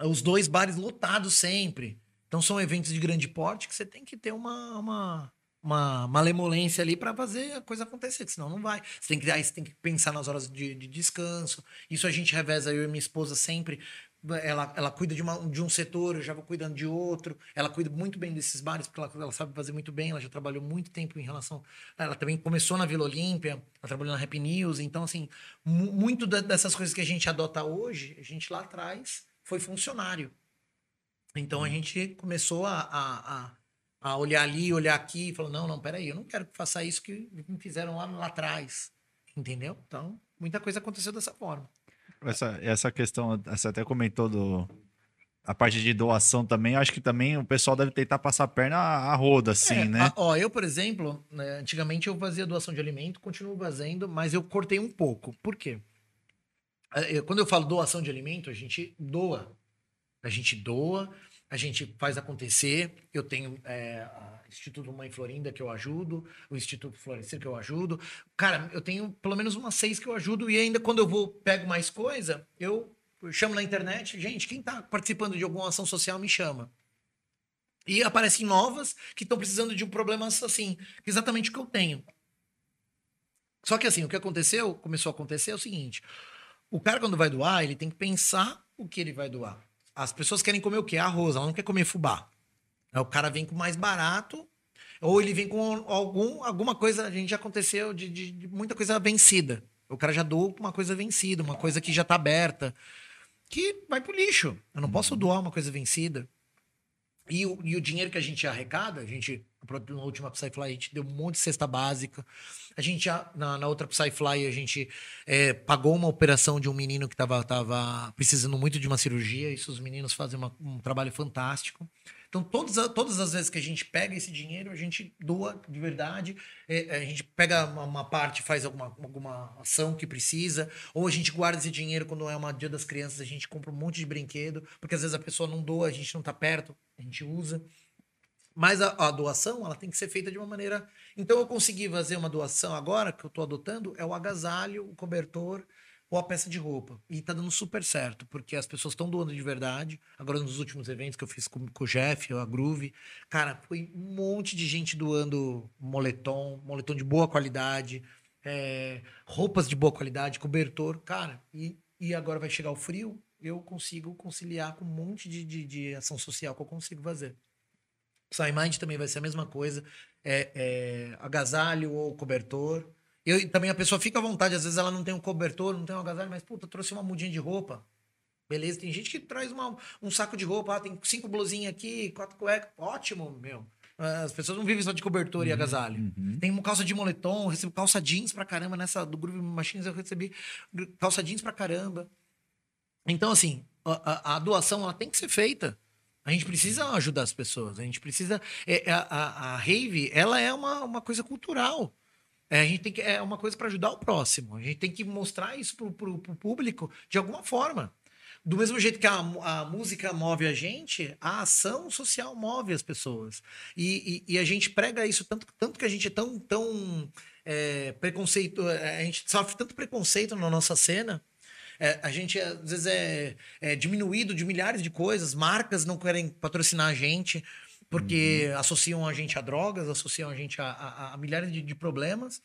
Os dois bares lotados sempre. Então são eventos de grande porte que você tem que ter uma, uma, uma malemolência ali para fazer a coisa acontecer, senão não vai. Você tem que, aí você tem que pensar nas horas de, de descanso. Isso a gente reveza, eu e minha esposa sempre. Ela, ela cuida de, uma, de um setor, eu já vou cuidando de outro. Ela cuida muito bem desses bares, porque ela, ela sabe fazer muito bem. Ela já trabalhou muito tempo em relação. Ela também começou na Vila Olímpia, ela trabalhou na Happy News. Então, assim, mu- muito dessas coisas que a gente adota hoje, a gente lá atrás foi funcionário. Então a gente começou a, a, a, a olhar ali, olhar aqui, e falou: não, não, peraí, eu não quero que faça isso que me fizeram lá, lá atrás. Entendeu? Então, muita coisa aconteceu dessa forma. Essa, essa questão, você até comentou do. A parte de doação também, acho que também o pessoal deve tentar passar a perna a, roda, assim, É, né? a- ó, eu, por exemplo, né, antigamente eu fazia doação de alimento, continuo fazendo, mas eu cortei um pouco. Por quê? É, eu- Quando eu falo doação de alimento, a gente doa. A gente doa, a gente faz acontecer. Eu tenho é, Instituto Mãe Florinda que eu ajudo, o Instituto Florescer que eu ajudo. Cara, eu tenho pelo menos umas seis que eu ajudo, e ainda quando eu vou, pego mais coisa, eu chamo na internet, gente, quem tá participando de alguma ação social me chama. E aparecem novas que estão precisando de um problema assim, exatamente o que eu tenho. Só que assim, o que aconteceu, começou a acontecer é o seguinte: o cara, quando vai doar, ele tem que pensar o que ele vai doar. As pessoas querem comer o quê? Arroz, ela não quer comer fubá. Aí o cara vem com mais barato, ou ele vem com algum, alguma coisa, a gente já aconteceu de, de- de muita coisa vencida. O cara já doou uma coisa vencida, uma coisa que já tá aberta, que vai pro lixo. Eu não posso doar uma coisa vencida. E o, e o dinheiro que a gente arrecada, a gente, na última Psyfly, a gente deu um monte de cesta básica. A gente, já- na, na outra Psyfly, a gente é, pagou uma operação de um menino que estava tava precisando muito de uma cirurgia. Isso os meninos fazem uma- um trabalho fantástico. Então, todas, todas as vezes que a gente pega esse dinheiro, a gente doa de verdade. é, a gente pega uma, uma parte, faz alguma, alguma ação que precisa, ou a gente guarda esse dinheiro quando é uma dia das crianças, a gente compra um monte de brinquedo, porque às vezes a pessoa não doa, a gente não tá perto, a gente usa. Mas a, a doação, ela tem que ser feita de uma maneira. Então, eu consegui fazer uma doação agora, que eu tô adotando, é o agasalho, o cobertor ou a peça de roupa. E tá dando super certo, porque as pessoas estão doando de verdade. Agora, nos últimos eventos que eu fiz com, com o Jeff, a Groove, cara, foi um monte de gente doando moletom, moletom de boa qualidade, é, roupas de boa qualidade, cobertor, cara. E, e agora vai chegar o frio, eu consigo conciliar com um monte de, de, de ação social que eu consigo fazer. Mind também vai ser a mesma coisa. É, é, agasalho ou cobertor. Eu, e também a pessoa fica à vontade, às vezes ela não tem um cobertor, não tem um agasalho, mas puta, trouxe uma mudinha de roupa. Beleza, tem gente que traz uma- um saco de roupa, ah, tem cinco blusinhas aqui, quatro cuecas. Ótimo, meu. As pessoas não vivem só de cobertor e agasalho. Tem uma calça de moletom, eu recebo calça jeans pra caramba. Nessa do Groove Machines eu recebi calça jeans pra caramba. Então, assim, a, a- a doação ela tem que ser feita. A gente precisa ajudar as pessoas. A gente precisa. é, a, a, a rave, ela é uma, uma coisa cultural. É, a gente tem que, é uma coisa para ajudar o próximo. A gente tem que mostrar isso pro, pro, pro público de alguma forma. Do mesmo jeito que a, a música move a gente, a ação social move as pessoas. E, e, e a gente prega isso tanto, tanto que a gente é tão, tão é, preconceito. é, A gente sofre tanto preconceito na nossa cena. É, a gente, às vezes, é, é diminuído de milhares de coisas. Marcas não querem patrocinar a gente porque associam a gente a drogas, associam a gente a, a- a milhares de, de problemas.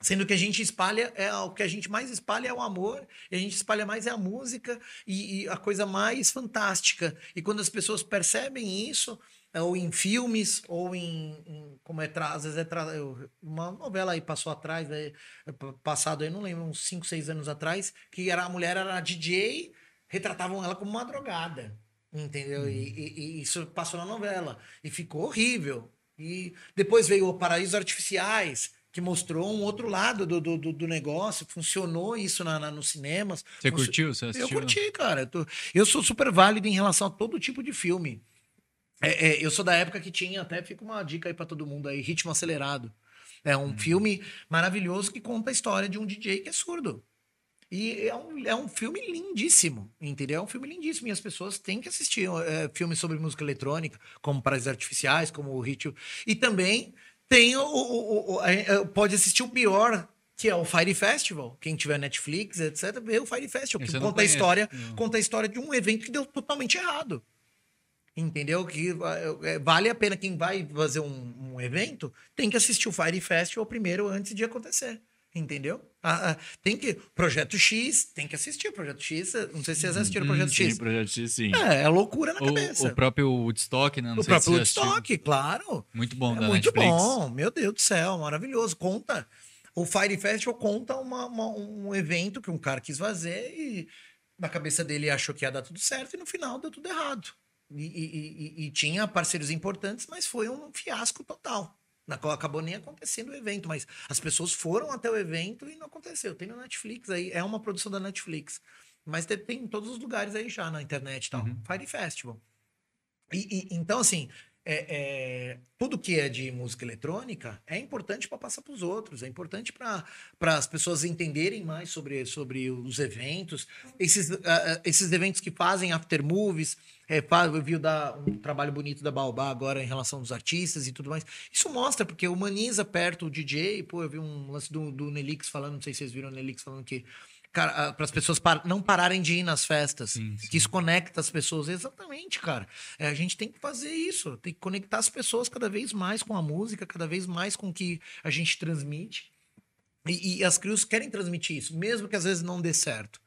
Sendo que a gente espalha, é o que a gente mais espalha é o amor, e a gente espalha mais é a música e, e a coisa mais fantástica. E quando as pessoas percebem isso, ou em filmes, ou em, em- como é, às vezes é uma novela aí passou atrás, é, pa- passado aí, não lembro, uns 5, 6 anos atrás, que era a mulher era DJ, retratavam ela como uma drogada. Entendeu? E, e- e isso passou na novela. E ficou horrível. E depois veio o Paraísos Artificiais, que mostrou um outro lado do, do, do- negócio. Funcionou isso na, na- nos cinemas. Você curtiu? Você assistiu? Eu curti, cara. Eu, tô- eu sou super válido em relação a todo tipo de filme. É, é, eu sou da época que tinha, até fica uma dica aí pra todo mundo aí, Ritmo Acelerado. É um filme maravilhoso que conta a história de um DJ que é surdo. E é um, é um filme lindíssimo, entendeu? É um filme lindíssimo e as pessoas têm que assistir é, filmes sobre música eletrônica, como Paraísos Artificiais, como o Ritmo. E também tem o, o- o- o- é, pode assistir o pior, que é o Fire Festival. Quem tiver Netflix, etc., vê o Fire Festival, que conta a história, Não. conta a história de um evento que deu totalmente errado. Entendeu? Que é, vale a pena quem vai fazer um, um evento tem que assistir o Fire Festival primeiro antes de acontecer. Entendeu? Ah, ah, tem que. Projeto X, tem que assistir o Projeto X. Não sei se vocês assistiram o Projeto Sim, X. Projeto X, sim. É, é loucura na cabeça. O, o próprio Woodstock, né? Não O próprio. Woodstock, claro. Muito bom, É da muito Netflix. bom, meu Deus do céu, maravilhoso. Conta. O Fire Festival conta uma- uma- um evento que um cara quis fazer e na cabeça dele achou que ia dar tudo certo e no final deu tudo errado. E, e- e- e tinha parceiros importantes, mas foi um fiasco total. Na qual acabou nem acontecendo o evento, mas as pessoas foram até o evento e não aconteceu. Tem no Netflix aí, é uma produção da Netflix. Mas tem, em todos os lugares aí já na internet e tal. Fire Festival. E, e- então, assim, é- é, tudo que é de música eletrônica é importante para passar para os outros, é importante para as pessoas entenderem mais sobre, sobre os eventos. Esses, ah, esses eventos que fazem after movies, é, eu vi da, um trabalho bonito da Baobá agora em relação aos artistas e tudo mais. Isso mostra, porque humaniza perto o DJ. Pô, eu vi um lance do, do Nelix falando, não sei se vocês viram o Nelix falando que para as pessoas par- não pararem de ir nas festas. Sim, sim. Que isso conecta as pessoas. Exatamente, cara. É, a gente tem que fazer isso. Tem que conectar as pessoas cada vez mais com a música, cada vez mais com o que a gente transmite. E, e as crios querem transmitir isso, mesmo que às vezes não dê certo.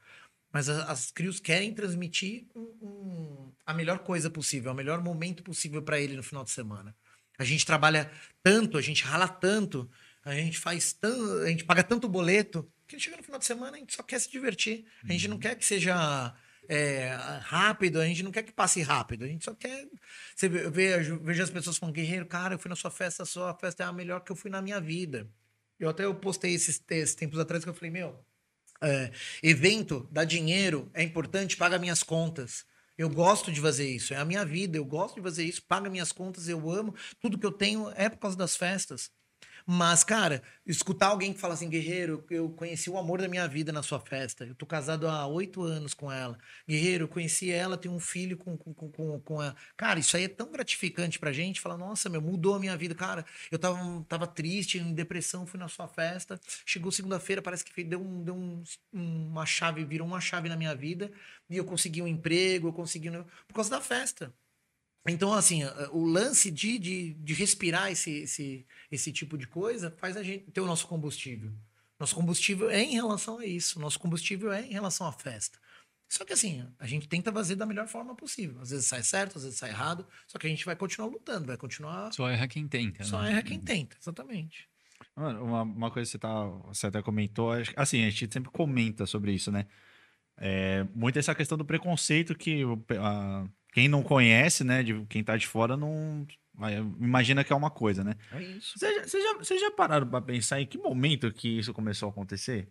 Mas a- as crios querem transmitir um- um- a melhor coisa possível, o melhor momento possível para ele no final de semana. A gente trabalha tanto, a gente rala tanto, a gente faz tanto, a gente paga tanto boleto, que chega no final de semana a gente só quer se divertir. A gente não quer que seja é, rápido, a gente não quer que passe rápido, a gente só quer. Você vejo as pessoas falando, Guerreiro, cara, eu fui na sua festa, a sua festa é a melhor que eu fui na minha vida. Eu até eu postei esses, esses tempos atrás que eu falei, meu, é, evento dá dinheiro, é importante, paga minhas contas. Eu gosto de fazer isso, é a minha vida, eu gosto de fazer isso, paga minhas contas, eu amo. Tudo que eu tenho é por causa das festas. Mas, cara, escutar alguém que fala assim, Guerreiro, eu conheci o amor da minha vida na sua festa. Eu tô casado há oito anos com ela. Guerreiro, eu conheci ela, tenho um filho com, com, com, com ela. Cara, isso aí é tão gratificante pra gente. Falar, nossa, meu, mudou a minha vida. Cara, eu tava, tava triste, em depressão, fui na sua festa. Chegou segunda-feira, parece que deu, um, deu um, uma chave, virou uma chave na minha vida. E eu consegui um emprego, eu consegui. Por causa da festa. Então, assim, o lance de, de, de respirar esse, esse, esse tipo de coisa faz a gente ter o nosso combustível. Nosso combustível é em relação a isso. Nosso combustível é em relação à festa. Só que assim, a gente tenta fazer da melhor forma possível. Às vezes sai certo, às vezes sai errado. Só que a gente vai continuar lutando, vai continuar. Só erra quem tenta. Só né? erra quem tenta, exatamente. Mano, uma, uma coisa que você, tá, você até comentou, assim, a gente sempre comenta sobre isso, né? É, muito essa questão do preconceito que a, quem não conhece, né, de quem tá de fora, não imagina que é uma coisa, né? É isso. Vocês já, pararam pra pensar em que momento que isso começou a acontecer?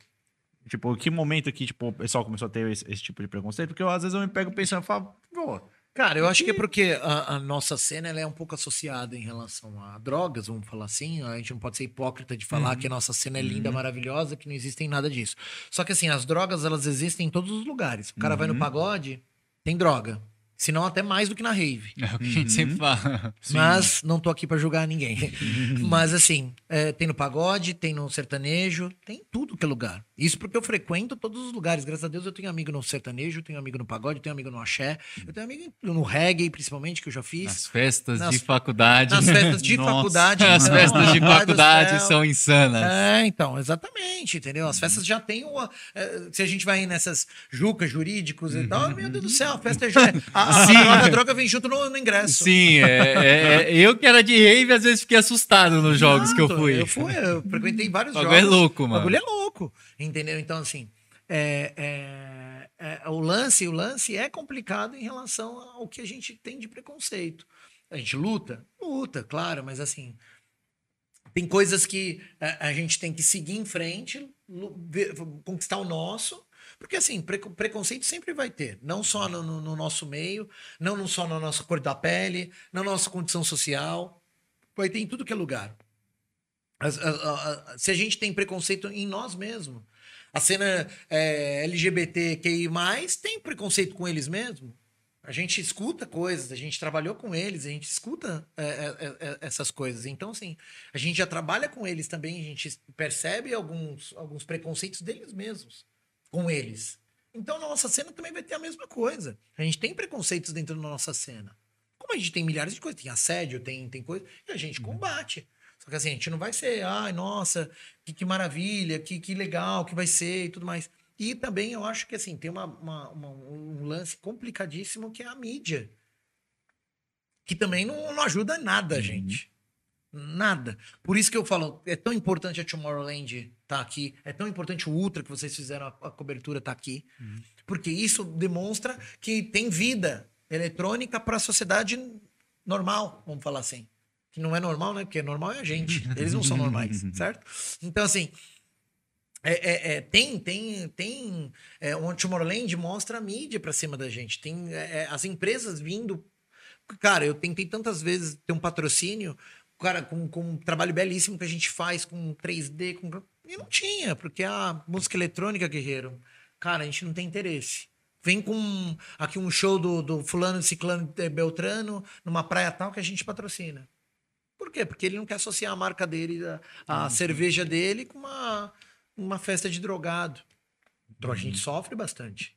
Tipo, que momento que tipo, o pessoal começou a ter esse, esse tipo de preconceito? Porque eu, às vezes eu me pego pensando e falo, pô, Cara, eu acho que é porque a, a nossa cena ela é um pouco associada em relação a drogas, vamos falar assim. A gente não pode ser hipócrita de falar Uhum. que a nossa cena é linda, Uhum. maravilhosa, que não existem nada disso. Só que assim, as drogas elas existem em todos os lugares. O cara vai no Uhum. pagode, tem droga. Se não, até mais do que na rave. É o que a gente Uhum. sempre fala. Mas não tô aqui pra julgar ninguém. Mas assim, é, tem no pagode, tem no sertanejo, tem tudo que é lugar. Isso porque eu frequento todos os lugares. Graças a Deus eu tenho amigo no sertanejo, tenho amigo no pagode, tenho amigo no axé, eu tenho amigo no reggae, principalmente, que eu já fiz. Nas festas Nas- de faculdade. Nas festas de Nossa. faculdade. As não, festas de faculdade céu. são insanas. É, então, exatamente, entendeu? As festas já têm uma. é, se a gente vai nessas jucas jurídicos e tal, meu Deus do céu, a festa já. A, a, Sim. droga, a droga vem junto no, no ingresso. Sim, é, é- é- eu que era de rave, às vezes fiquei assustado nos jogos que eu fui. Eu fui, eu frequentei vários O jogos. bagulho é louco, O mano. bagulho é louco, entendeu? Então, assim, é, é- é, o lance, o lance é complicado em relação ao que a gente tem de preconceito. A gente luta? Luta, claro, mas assim, tem coisas que a, a gente tem que seguir em frente, conquistar o nosso, porque assim, preco- preconceito sempre vai ter, não só no, no- no nosso meio, não, só na nossa cor da pele, na nossa condição social, vai ter em tudo que é lugar. Se a gente tem preconceito em nós mesmos, a cena é, LGBTQI+, tem preconceito com eles mesmos. A gente escuta coisas, a gente trabalhou com eles, a gente escuta é, é, é, essas coisas. Então, assim, a gente já trabalha com eles também, a gente percebe alguns, alguns preconceitos deles mesmos com eles. Então, na nossa cena também vai ter a mesma coisa. A gente tem preconceitos dentro da nossa cena. Como a gente tem milhares de coisas, tem assédio, tem, tem coisa, e a gente combate. Só que assim, a gente não vai ser, ai, nossa, que, que maravilha, que, que legal que vai ser e tudo mais. E também eu acho que assim, tem uma, uma- uma- um lance complicadíssimo que é a mídia. Que também não, não ajuda nada, gente. Nada. Por isso que eu falo, é tão importante a Tomorrowland estar aqui, é tão importante o Ultra que vocês fizeram a, a cobertura estar aqui, porque isso demonstra que tem vida eletrônica para a sociedade normal, vamos falar assim. Que não é normal, né? Porque normal é a gente. Eles não são normais, certo? Então, assim, é, é- é, tem, tem, tem. É, o Tomorrowland mostra a mídia pra cima da gente. Tem é, é, as empresas vindo. Cara, eu tentei tantas vezes ter um patrocínio, cara, com, com um trabalho belíssimo que a gente faz com 3D, com. E não tinha, porque a música eletrônica, guerreiro, cara, a gente não tem interesse. Vem com aqui um show do, do fulano, ciclano, eh, beltrano, numa praia tal que a gente patrocina. Por quê? Porque ele não quer associar a marca dele, a, a cerveja dele, com uma, uma festa de drogado. Então a gente sofre bastante.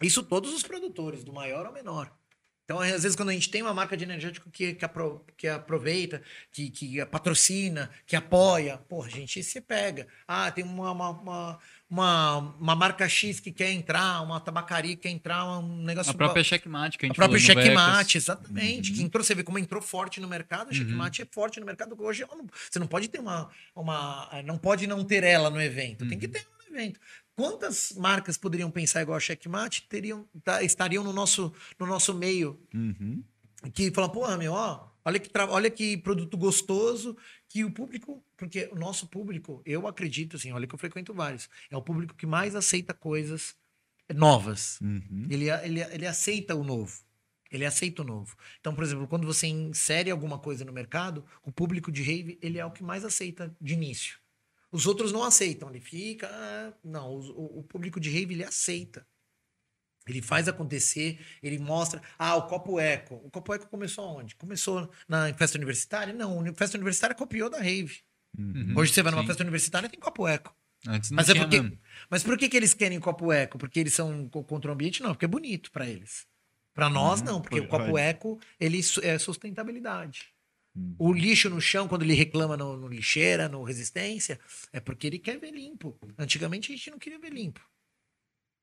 Isso todos os produtores, do maior ao menor. Então, às vezes, quando a gente tem uma marca de energético que, que, apro- que aproveita, que, que patrocina, que apoia, pô, a gente se pega. Ah, tem uma, uma, uma, uma, marca X que quer entrar, uma tabacaria que quer entrar, um negócio. A própria checkmate que a A gente própria falou no checkmate, exatamente. Que entrou, você vê como entrou forte no mercado, a Uhum. checkmate é forte no mercado. Hoje você não pode ter uma, uma. Não pode não ter ela no evento. Tem que Uhum. ter evento. Quantas marcas poderiam pensar igual a checkmate teriam, tá- estariam no nosso, no nosso meio Uhum. que falam, pô, meu, ó, olha que, olha que produto gostoso, que o público, porque o nosso público, eu acredito, assim, olha que eu frequento vários, é o público que mais aceita coisas novas. Uhum. Ele, ele, ele aceita o novo. Ele aceita o novo. Então, por exemplo, quando você insere alguma coisa no mercado, o público de rave, ele é o que mais aceita de início. Os outros não aceitam. Ele fica... ah, Não, o, o público de rave, ele aceita. Ele faz acontecer, ele mostra. Ah, o Copo Eco. O Copo Eco começou aonde? Começou na festa universitária? Não, a festa universitária copiou da rave. Uhum, Hoje você vai numa sim. festa universitária tem Copo Eco. Antes não Mas é porque, mesmo. mas por que, que eles querem copo eco? Porque eles são co- contra o ambiente? Não, porque é bonito pra eles. Pra nós, Uhum, não, porque por- o copo eco, ele é sustentabilidade. Uhum. O lixo no chão, quando ele reclama no, no lixeira, no resistência, é porque ele quer ver limpo. Antigamente a gente não queria ver limpo.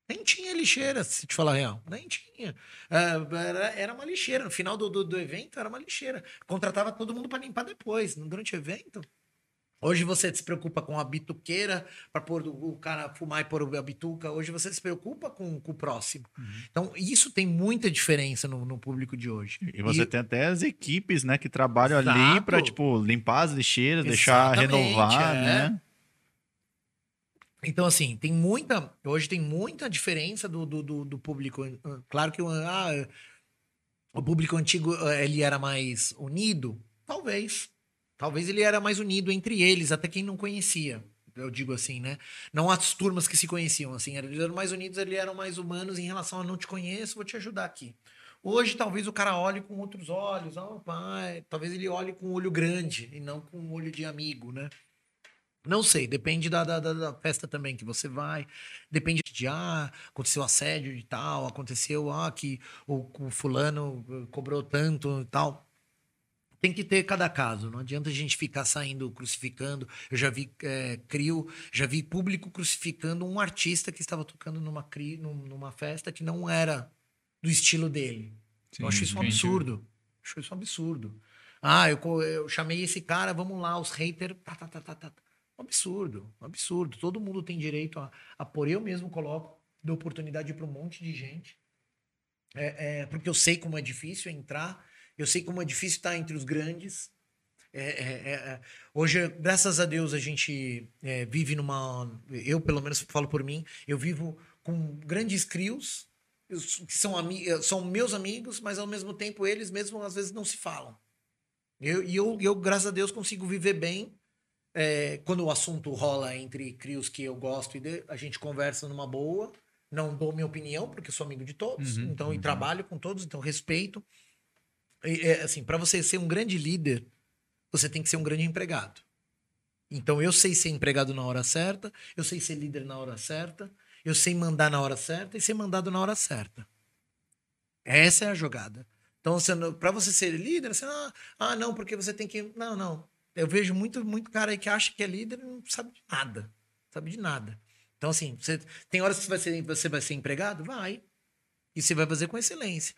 Nem tinha lixeira, se te falar a real. Nem tinha. Ah, era, era uma lixeira. No final do, do, do evento, era uma lixeira. Contratava todo mundo para limpar depois. Durante o evento, Hoje você se preocupa com a bituqueira para pôr o cara fumar e pôr a bituca. Hoje você se preocupa com, com o próximo. Então, isso tem muita diferença no, no público de hoje. E você tem até as equipes, né, que trabalham ali Exato. pra, tipo, limpar as lixeiras, deixar Exatamente, renovar, é. né? Então, assim, tem muita. Hoje tem muita diferença do, do, do, do público. Claro que ah, o público antigo eh, ele era mais unido. Talvez. Talvez ele era mais unido entre eles, até quem não conhecia. Eu digo assim, né? Não as turmas que se conheciam, assim. Eles eram mais unidos, eles eram mais humanos em relação a não te conheço, vou te ajudar aqui. Hoje, talvez o cara olhe com outros olhos. Oh, pai, talvez ele olhe com um olho grande e não com um olho de amigo, né? Não sei, depende da, da, da- festa também que você vai. Depende de, ah, aconteceu assédio e tal, aconteceu, ah, que o, o fulano eh, cobrou tanto e tal. Tem que ter cada caso, não adianta a gente ficar saindo crucificando. Eu já vi eh, crio, já vi público crucificando um artista que estava tocando numa, cri, num- numa festa que não era do estilo dele. Sim, eu acho isso um absurdo. Acho isso um absurdo. Ah, eu, eu chamei esse cara, vamos lá, os haters. Tá, tá, tá, tá, tá. Um absurdo, um absurdo. Todo mundo tem direito a, a pôr. Eu mesmo coloco, dou oportunidade para um monte de gente. É, é, porque eu sei como é difícil entrar, eu sei como é difícil estar entre os grandes. É, é, é, é. Hoje, graças a Deus, a gente é, vive numa. Eu, pelo menos, falo por mim, eu vivo com grandes crios, que são, ami são meus amigos, mas ao mesmo tempo eles mesmo às vezes não se falam. Eu, e eu, eu, graças a Deus, consigo viver bem. é, quando o assunto rola entre crios que eu gosto e de- a gente conversa numa boa, não dou minha opinião, porque sou amigo de todos, Uhum, então, e trabalho com todos, então respeito. É, assim, para você ser um grande líder, você tem que ser um grande empregado. Então, eu sei ser empregado na hora certa, eu sei ser líder na hora certa, eu sei mandar na hora certa e ser mandado na hora certa. Essa é a jogada. Então, para você ser líder, você ah, ah, não, porque você tem que. Não, não. Eu vejo muito, muito cara aí que acha que é líder e não sabe de nada. Sabe de nada. Então, assim, você, tem horas que você vai, ser, você vai ser empregado? Vai. E você vai fazer com excelência.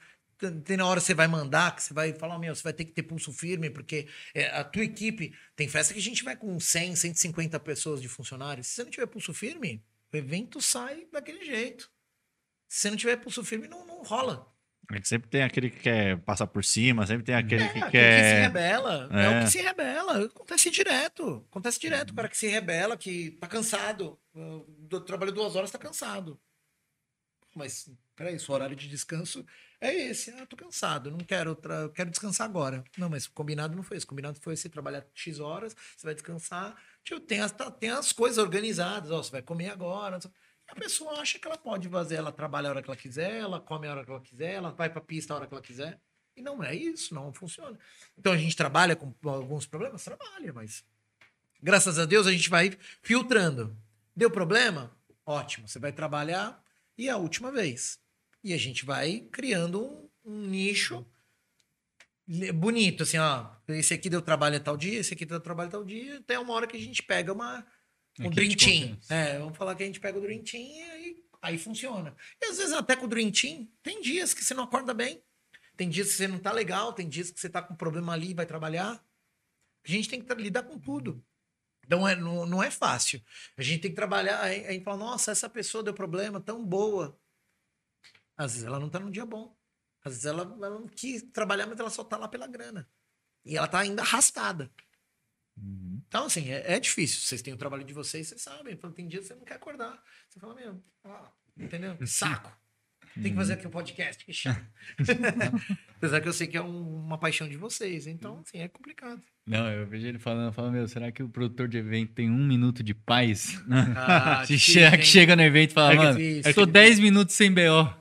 Tem- na hora que você vai mandar, que você vai falar, meu, você vai ter que ter pulso firme, porque é, a tua equipe. Tem festa que a gente vai com 100, 150 pessoas de funcionários. Se você não tiver pulso firme, o evento sai daquele jeito. Se você não tiver pulso firme, não, não rola. Sempre tem aquele que quer passar por cima, sempre tem aquele É, que aquele quer. que se rebela. É. o É. que se rebela. Acontece direto. Acontece direto. O cara que se rebela, que tá cansado. uh, do- Trabalhou duas horas, tá cansado. Mas, peraí, seu horário de descanso é esse. Ah, tô cansado, não quero, tra- quero descansar agora. Não, mas combinado não foi isso. Combinado foi você trabalhar X horas, você vai descansar. Tipo, tem, as, tá- tem as coisas organizadas, ó, você vai comer agora. A pessoa acha que ela pode fazer, ela trabalha a hora que ela quiser, ela come a hora que ela quiser, ela vai pra pista a hora que ela quiser. E não é isso, não funciona. Então a gente trabalha com alguns problemas? Trabalha, mas graças a Deus a gente vai filtrando. Deu problema? Ótimo, você vai trabalhar e a última vez. E a gente vai criando um, um nicho bonito, assim, ó. Esse aqui deu trabalho tal dia, esse aqui deu trabalho tal dia, até uma hora que a gente pega uma, um Dream Team. É, vamos falar que a gente pega o Dream Team e aí, aí funciona. E às vezes até com o Dream Team, tem dias que você não acorda bem, tem dias que você não tá legal, tem dias que você tá com problema ali e vai trabalhar. A gente tem que lidar com tudo. Então é, não, não é fácil. A gente tem que trabalhar, a gente fala, nossa, essa pessoa deu problema, tão boa. Às vezes ela não tá num dia bom. Às vezes ela, ela não quis trabalhar, mas ela só tá lá pela grana. E ela tá ainda arrastada. Uhum. Então, assim, é, é difícil. Vocês têm o trabalho de vocês, vocês sabem. Fala, Tem dias que você não quer acordar. Você fala, meu, ah, Entendeu? Saco. Tem que fazer aqui um podcast, que chato. Apesar que eu sei que é um- uma paixão de vocês, então, assim, é complicado. Não, eu vejo ele falando, falando, meu, será que o produtor de evento tem um minuto de paz? Ah, Se difícil, chega, que no evento e fala, É mano, difícil, eu tô é 10 minutos sem BO.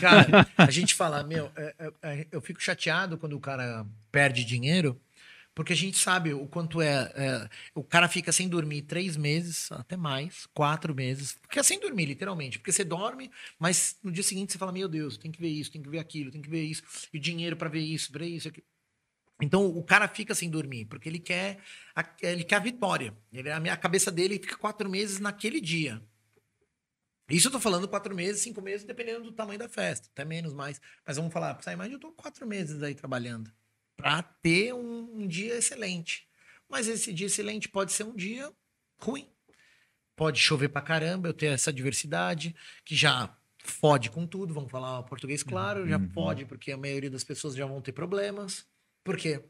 Cara, a gente fala, meu, é- é- eu fico chateado quando o cara perde dinheiro, porque a gente sabe o quanto é, é, O cara fica sem dormir três meses, até mais, quatro meses. Fica sem dormir, literalmente. Porque você dorme, mas no dia seguinte você fala: Meu Deus, tem que ver isso, tem que ver aquilo, tem que ver isso, e dinheiro pra ver isso, pra isso, aquilo. Então o cara fica sem dormir, porque ele quer a, ele quer a vitória. Ele, a, minha, cabeça dele fica quatro meses naquele dia. Isso eu tô falando quatro meses, cinco meses, dependendo do tamanho da festa, até menos mais. Mas vamos falar, sai mais, eu tô quatro meses aí trabalhando para ter um, um dia excelente. Mas esse dia excelente pode ser um dia ruim. Pode chover pra caramba, eu ter essa diversidade, que já fode com tudo, vamos falar português claro, já fode, porque a maioria das pessoas já vão ter problemas. Por quê?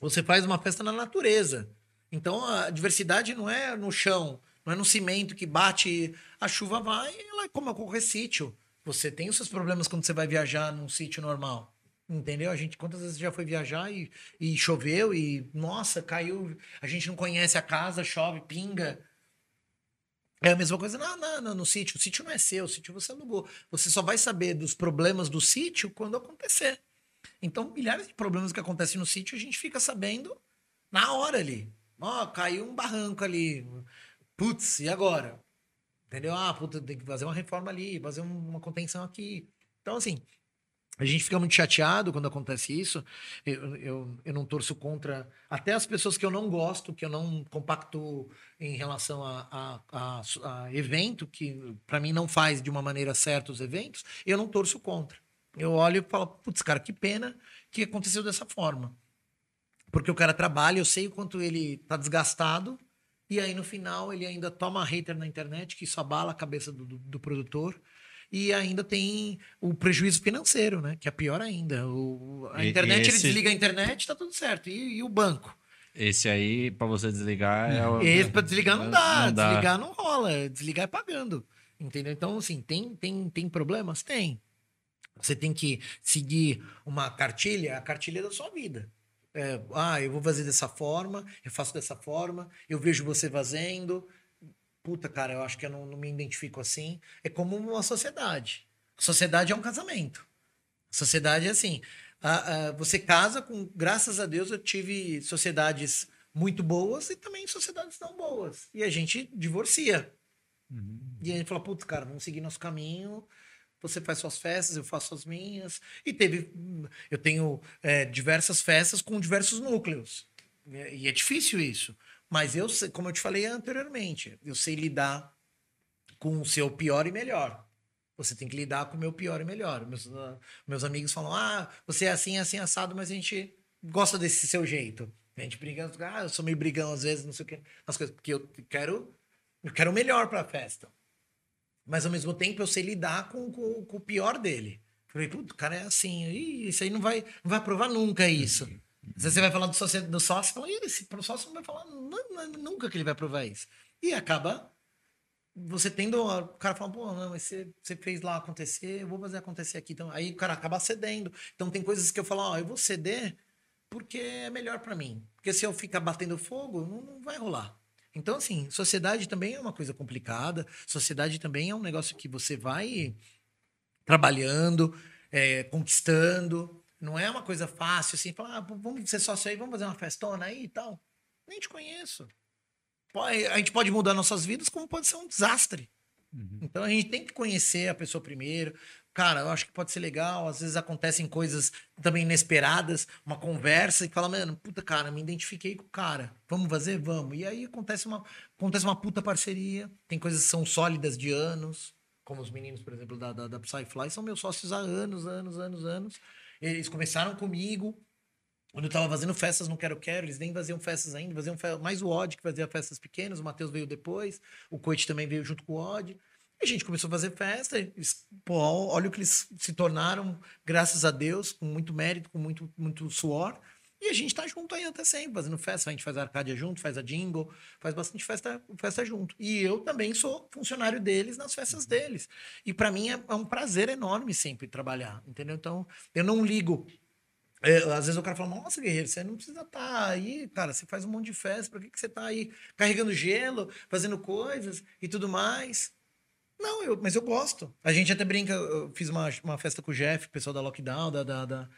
Você faz uma festa na natureza. Então a diversidade não é no chão, não é no cimento que bate, a chuva vai, ela é como qualquer sítio. Você tem os seus problemas quando você vai viajar num sítio normal. Entendeu? A gente quantas vezes já foi viajar e, e choveu e nossa, caiu, a gente não conhece a casa, chove, pinga. É a mesma coisa na, na- na- no sítio. O sítio não é seu, o sítio você alugou. Você só vai saber dos problemas do sítio quando acontecer. Então, milhares de problemas que acontecem no sítio, a gente fica sabendo na hora ali. Ó, caiu um barranco ali. Putz, e agora? Entendeu? Ah, puta, tem que fazer uma reforma ali, fazer um- uma contenção aqui. Então, assim, a gente fica muito chateado quando acontece isso. Eu, eu, eu não torço contra. Até as pessoas que eu não gosto, que eu não compacto em relação a, a, a- a evento, que para mim não faz de uma maneira certa os eventos, eu não torço contra. Eu olho e falo, putz, cara, que pena que aconteceu dessa forma. Porque o cara trabalha, eu sei o quanto ele tá desgastado, e aí no final ele ainda toma hater na internet, que isso abala a cabeça do, do, do produtor. E ainda tem o prejuízo financeiro, né? Que é pior ainda. O, a E- internet, e ele esse- desliga a internet, tá tudo certo. E, e o banco? Esse aí, pra você desligar, é o... Esse pra desligar não dá. Não dá. Desligar não rola. Desligar é pagando. Entendeu? Então, assim, tem, tem, tem problemas? Tem. Você tem que seguir uma cartilha, a cartilha da sua vida. É, ah, eu vou fazer dessa forma, eu faço dessa forma, eu vejo você fazendo. Puta, cara, eu acho que eu não, não me identifico assim. É como uma sociedade. A sociedade é um casamento. A sociedade é assim. a- a- você casa com. Graças a Deus, eu tive sociedades muito boas e também sociedades não boas. E a gente divorcia. E a gente fala, putz, cara, vamos seguir nosso caminho. Você faz suas festas, eu faço as minhas. E teve. Eu tenho é, diversas festas com diversos núcleos. E e é difícil isso. Mas eu, como eu te falei anteriormente, eu sei lidar com o seu pior e melhor. Você tem que lidar com o meu pior e melhor. Meus, ah, meus amigos falam: ah, você é assim, assim, assado, mas a gente gosta desse seu jeito. A gente briga, ah, eu sou meio brigão às vezes, não sei o quê. As coisas, porque eu quero, eu quero o melhor para a festa. Mas ao mesmo tempo eu sei lidar com, com- com o pior dele. Falei, puto, o cara é assim, Ih, isso aí não vai, não vai provar nunca isso. Vezes você vai falar do sócio, do sócio fala, "Ih, esse sócio não vai falar nu- nu- nunca que ele vai provar isso. E acaba você tendo. O cara fala, pô, não, mas você, você fez lá acontecer, eu vou fazer acontecer aqui. Então, aí o cara acaba cedendo. Então tem coisas que eu falo, ó, eu vou ceder porque é melhor pra mim. Porque se eu ficar batendo fogo, não, não vai rolar. Então, assim, sociedade também é uma coisa complicada. Sociedade também é um negócio que você vai trabalhando, é, conquistando. Não é uma coisa fácil assim, falar, ah, vamos ser sócio aí, vamos fazer uma festona aí e tal. Nem te conheço. A gente pode mudar nossas vidas, como pode ser um desastre. Então a gente tem que conhecer a pessoa primeiro. Cara, eu acho que pode ser legal. Às vezes acontecem coisas também inesperadas, uma conversa e fala, mano, puta cara, me identifiquei com o cara. Vamos fazer? Vamos. E aí acontece uma, acontece uma puta parceria. Tem coisas que são sólidas de anos, como os meninos, por exemplo, da, da, da Psyfly, são meus sócios há anos, anos, anos, anos. Eles começaram comigo, quando eu tava fazendo festas no Quero Quero, eles nem faziam festas ainda, faziam fe- mais o Odd que fazia festas pequenas, o Matheus veio depois, o Coit também veio junto com o Odd. E a gente começou a fazer festa, eles, pô, olha o que eles se tornaram, graças a Deus, com muito mérito, com muito, muito suor. E a gente tá junto aí até sempre, fazendo festa. A gente faz a Arcádia junto, faz a Jingle, faz bastante festa, festa junto. E eu também sou funcionário deles nas festas deles. E para mim é, é um prazer enorme sempre trabalhar, entendeu? Então, eu não ligo é, às vezes o cara fala, nossa, guerreiro, você não precisa estar tá aí, cara, você faz um monte de festa, por que, que você tá aí carregando gelo, fazendo coisas e tudo mais? Não, eu, mas eu gosto. A gente até brinca, eu fiz uma, uma festa com o Jeff, o pessoal da Lockdown, da, da, da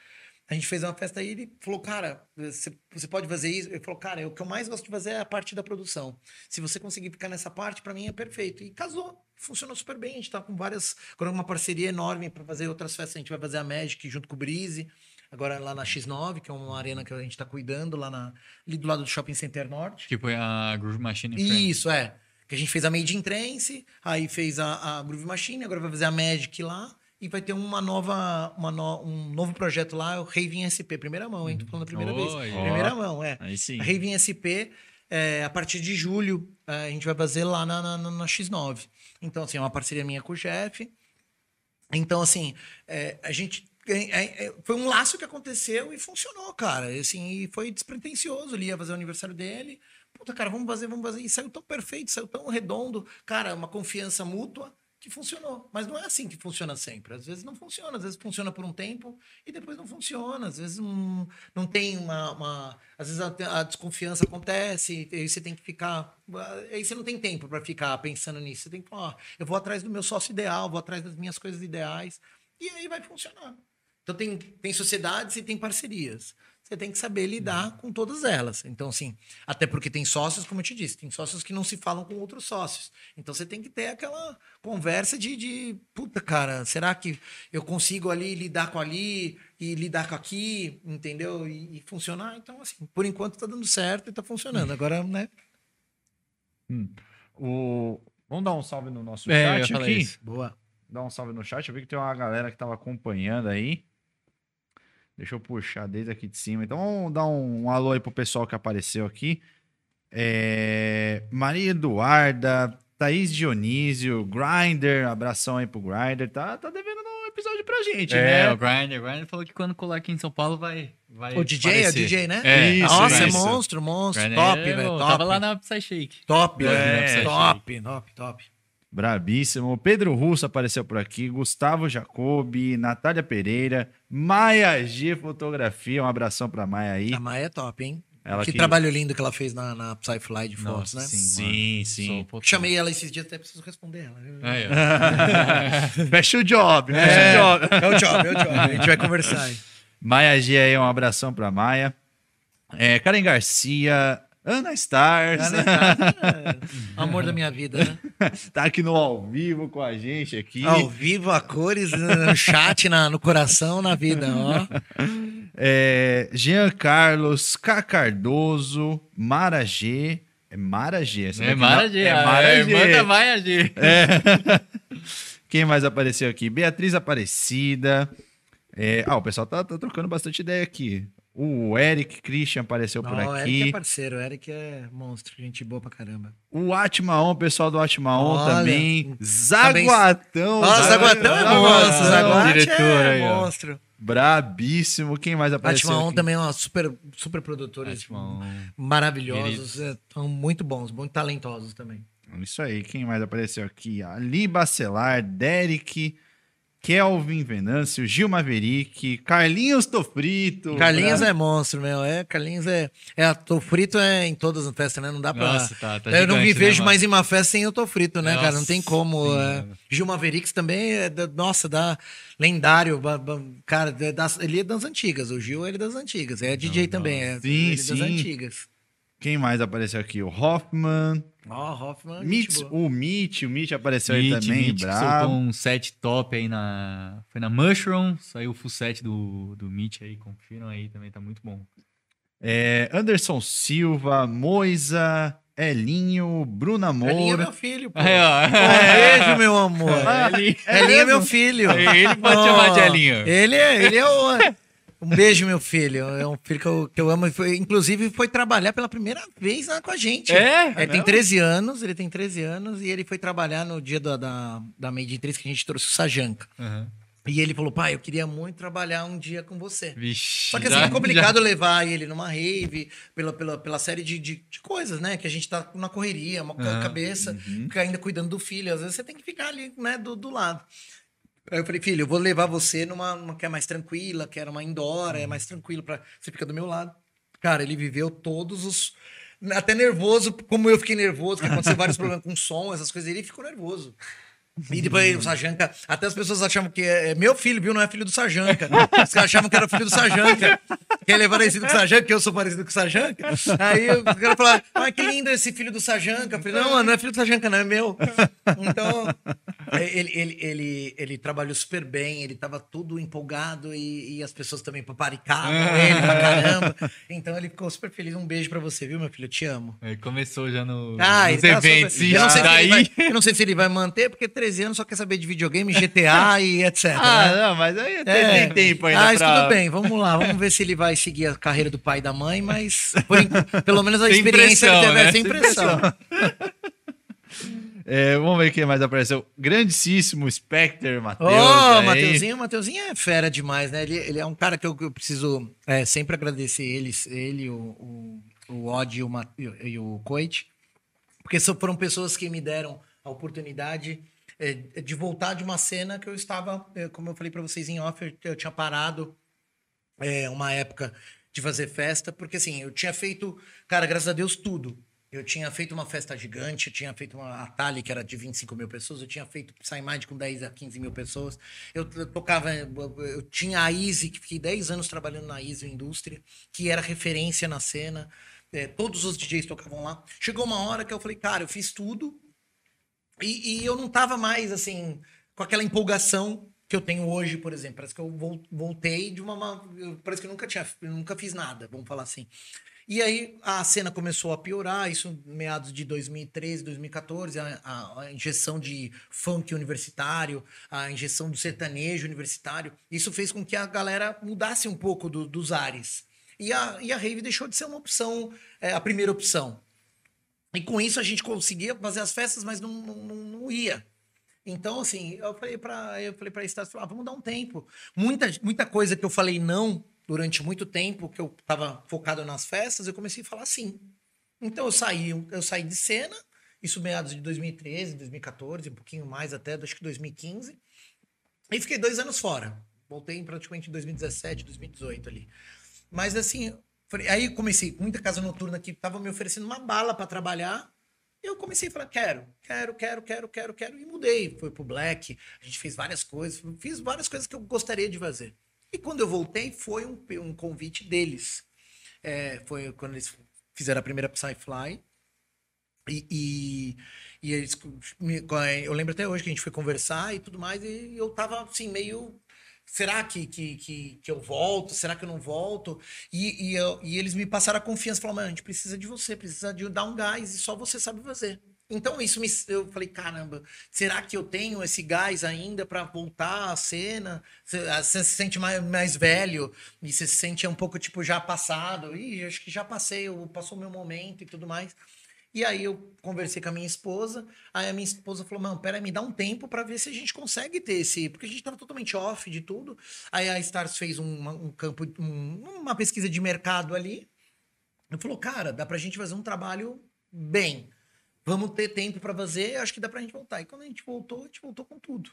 a gente fez uma festa aí e ele falou, cara, você, pode fazer isso? Ele falou, cara, o que eu mais gosto de fazer é a parte da produção. Se você conseguir ficar nessa parte, para mim é perfeito. E casou, funcionou super bem. A gente tá com várias, agora uma parceria enorme para fazer outras festas. A gente vai fazer a Magic junto com o Brise, agora lá na X9, que é uma arena que a gente tá cuidando lá na, ali do lado do Shopping Center Norte. Que foi a Groove Machine Isso, é. Que a gente fez a Made in Trance, aí fez a, a Groove Machine, agora vai fazer a Magic lá e vai ter uma nova, uma no, um novo projeto lá, o Raving SP, primeira mão, hein? Tô falando a primeira vez. Primeira mão, é. Aí sim. Raving SP, é, a partir de julho, é, a gente vai fazer lá na, na, na, X9. Então, assim, é uma parceria minha com o chefe. Então, assim, é, a gente. É, é, foi um laço que aconteceu e funcionou, cara. E, assim, e foi despretensioso. Ele ia fazer o aniversário dele. Puta, cara, vamos fazer, vamos fazer. E saiu tão perfeito, saiu tão redondo. Cara, uma confiança mútua que funcionou. Mas não é assim que funciona sempre. Às vezes não funciona, às vezes funciona por um tempo e depois não funciona. Às vezes não, não tem uma, uma. Às vezes a, a, desconfiança acontece, e você tem que ficar. Aí você não tem tempo para ficar pensando nisso. Você tem que falar, eu vou atrás do meu sócio ideal, vou atrás das minhas coisas ideais, e aí vai funcionar. Então tem, tem sociedades e tem parcerias você tem que saber lidar com todas elas. Então, assim, até porque tem sócios, como eu te disse, tem sócios que não se falam com outros sócios. Então, você tem que ter aquela conversa de, de puta, cara, será que eu consigo ali lidar com ali e lidar com aqui, entendeu? E, e funcionar? Então, assim, por enquanto tá dando certo e tá funcionando. Agora, né? Hum. O... Vamos dar um salve no nosso é, chat aqui? Isso. Boa. Dar um salve no chat. Eu vi que tem uma galera que tava acompanhando aí. Deixa eu puxar desde aqui de cima. Então, vamos dar um, um alô aí pro pessoal que apareceu aqui. É... Maria Eduarda, Thaís Dionísio, Grinder, abração aí pro Grinder. Tá, tá devendo um episódio pra gente, é, né? o Grinder. O Grinder falou que quando colar aqui em São Paulo vai. vai o DJ aparecer. é o DJ, né? É, isso, Nossa, isso. é monstro, monstro. Grindr top, é- velho. Tava lá na Psy Shake. Top, É, top, top, top. Brabíssimo. Pedro Russo apareceu por aqui. Gustavo Jacobi, Natália Pereira, Maia G Fotografia. Um abração pra Maia aí. A Maia é top, hein? Ela que, que- trabalho lindo que ela fez na, na Psyfly de fotos, né? sim, Sim. Chamei ela esses dias, até preciso responder ela. Aí, ó. Fecha o job, fecha É, o job. é o job, é o job. A gente vai conversar aí. Maia G aí, um abração pra Maia. É, Karen Garcia, Ana Stars, Amor da minha vida, né? tá aqui no ao vivo com a gente aqui. Ao vivo, a cores, no chat, na, no coração, na vida, ó. É, Jean Carlos, K. Cardoso, Mara G. É Mara G. essa É Mara não- G. É a Mara irmã G. da Maia G. Quem mais apareceu aqui? Beatriz Aparecida. É, ah, o pessoal tá, tá trocando bastante ideia aqui. O Eric Christian apareceu por Ó, o aqui. Eric é parceiro, o Eric é monstro, gente boa pra caramba. O Atmaon, o pessoal do Atmaon Olha, também. Zaguatão. Ó, o Zaguatão é monstro, o Zaguate Diretor é ó. monstro. Brabíssimo. Quem mais apareceu Atmaon aqui? também é uma super, super produtores Atmaon. maravilhosos, é, são muito bons, muito talentosos também. Isso aí. Quem mais apareceu aqui? Ali Bacelar, Derek, Kelvin Venâncio, Gil Maverick, Carlinhos Tofrito. Carlinhos é monstro, meu. É, Carlinhos é. É, tô frito é em todas as festas, né? Não dá pra. Nossa, tá, tá eu não me gigante, né, vejo mano? mais em uma festa sem eu tô frito, né, cara? Não Nossa, tem como. sim, é. Gil Mavericks também é. da- nossa, dá. Lendário. cara, é das- ele é das antigas. O Gil ele é das antigas. É DJ também. É, Sim, ele é sim. das antigas. Quem mais apareceu aqui? O Hoffman. Ó, Hoffman. Mitch, boa. o Mitch, o Mitch apareceu aí também, Meet, que brabo. soltou um set top aí na. Foi na Mushroom, saiu o full set do, do Meet aí, confiram aí também, tá muito bom. É, Anderson Silva, Moisa, Elinho, Bruna Elinho é Moura. meu filho, pô. Aí, ó. Beijo, meu amor. Ele, Elinho é meu filho. ele pode chamar de Elinho. Ele é, ele é o. Um beijo, meu filho. É um filho que eu, que eu amo. Foi, inclusive, foi trabalhar pela primeira vez lá com a gente. É? Ele tem 13 anos, ele tem 13 anos e ele foi trabalhar no dia da, da, da Made in 3 que a gente trouxe o Sajanka. Uhum. E ele falou, pai, eu queria muito trabalhar um dia com você. Vixe. Só que assim, já- é complicado levar ele numa rave, pela, pela, pela série de, de, de coisas, né? Que a gente tá na correria, uma cabeça, fica ainda cuidando do filho. Às vezes você tem que ficar ali, né, do, do lado. Aí eu falei, filho, eu vou levar você numa, numa que é mais tranquila, que era uma indoor, é mais tranquilo, para você fica do meu lado. Cara, ele viveu todos os. Até nervoso, como eu fiquei nervoso, que aconteceu vários problemas com som, essas coisas, ele ficou nervoso. E depois o Sajanka, até as pessoas achavam que é, é meu filho, viu? Não é filho do Sajanka. Os caras achavam que era filho do Sajanka. Que ele é parecido com o Sajanka, que eu sou parecido com o Sajanka. Aí o cara falava, ah, que lindo esse filho do Sajanka. Eu falei, não, não é filho do Sajanka, não, é meu. Então, ele, ele, ele, ele trabalhou super bem, ele tava tudo empolgado e, e as pessoas também paparicavam ele pra caramba. Então ele ficou super feliz. Um beijo pra você, viu, meu filho? Eu te amo. Aí começou já no, Ah, nos ele tá eventos. super- eu, não sei se daí... ele vai, eu não sei se ele vai manter, porque 13 anos só quer saber de videogame, GTA e etc. Ah, né? não, mas aí tem, É. tem tempo ainda Ah, isso pra... tudo bem, vamos lá, vamos ver se ele vai seguir a carreira do pai e da mãe, mas por pelo menos a Sem experiência ele teve né? sem Sem pressão. É, vamos ver quem mais apareceu. Grandíssimo Spectre, Matheus. Ô, aí. Mateuzinho, Mateuzinho é fera demais, né? Ele, ele é um cara que eu, que eu preciso é, sempre agradecer eles, ele, o, o, o Odd e o, e o- Coit, porque foram pessoas que me deram a oportunidade de voltar de uma cena que eu estava, é, como eu falei para vocês em off, eu, eu tinha parado é, uma época de fazer festa, porque assim, eu tinha feito, cara, graças a Deus, tudo. Eu tinha feito uma festa gigante, eu tinha feito uma Atali, que era de 25 mil pessoas, eu tinha feito Saimad com 10 a 15 mil pessoas. Eu, eu tocava, eu tinha a Easy, que fiquei 10 anos trabalhando na Easy Indústria, que era referência na cena. É, todos os DJs tocavam lá. Chegou uma hora que eu falei, cara, eu fiz tudo, e, e eu não tava mais, assim, com aquela empolgação que eu tenho hoje, por exemplo. Parece que eu vol- voltei de uma. parece que eu nunca tinha, eu nunca fiz nada, vamos falar assim. E aí a cena começou a piorar, isso meados de 2013, 2014, a, a- a injeção de funk universitário, a injeção do sertanejo universitário. Isso fez com que a galera mudasse um pouco do- dos ares. E a, e a rave deixou de ser uma opção, é, a primeira opção. E com isso a gente conseguia fazer as festas, mas não, não, não- ia. Então, assim, eu falei para eu falei para Estácio, ah, vamos dar um tempo. Muita, muita coisa que eu falei não durante muito tempo, que eu estava focado nas festas, eu comecei a falar sim. Então eu saí, eu saí de cena, isso meados de 2013, 2014, um pouquinho mais até, acho que 2015. E fiquei dois anos fora. Voltei praticamente em 2017, 2018 ali. Mas assim, aí comecei com muita casa noturna que tava me oferecendo uma bala para trabalhar. Eu comecei a falar, quero, quero, quero, quero, quero, quero. E mudei. Foi pro Black, a gente fez várias coisas, fiz várias coisas que eu gostaria de fazer. E quando eu voltei, foi um, um convite deles. É, foi quando eles fizeram a primeira Psyfly. E, e, e eles, eu lembro até hoje que a gente foi conversar e tudo mais, e eu tava assim, meio. Será que, que, que, que eu volto? Será que eu não volto? E, e, eu- e eles me passaram a confiança, falaram, mano, a gente precisa de você, precisa de dar um gás e só você sabe fazer. Então isso me, eu falei, caramba, será que eu tenho esse gás ainda para voltar à cena? Você, você se sente mais, mais velho e você se sente um pouco tipo já passado. Ih, acho que já passei, passou o meu momento e tudo mais. E aí eu conversei com a minha esposa, aí a minha esposa falou, mano, pera, me dá um tempo para ver se a gente consegue ter esse... Porque a gente tava totalmente off de tudo. Aí a Stars fez uma- um campo, um- uma pesquisa de mercado ali. Eu falou, cara, dá pra gente fazer um trabalho bem. Vamos ter tempo para fazer, acho que dá pra gente voltar. E quando a gente voltou, a gente voltou com tudo.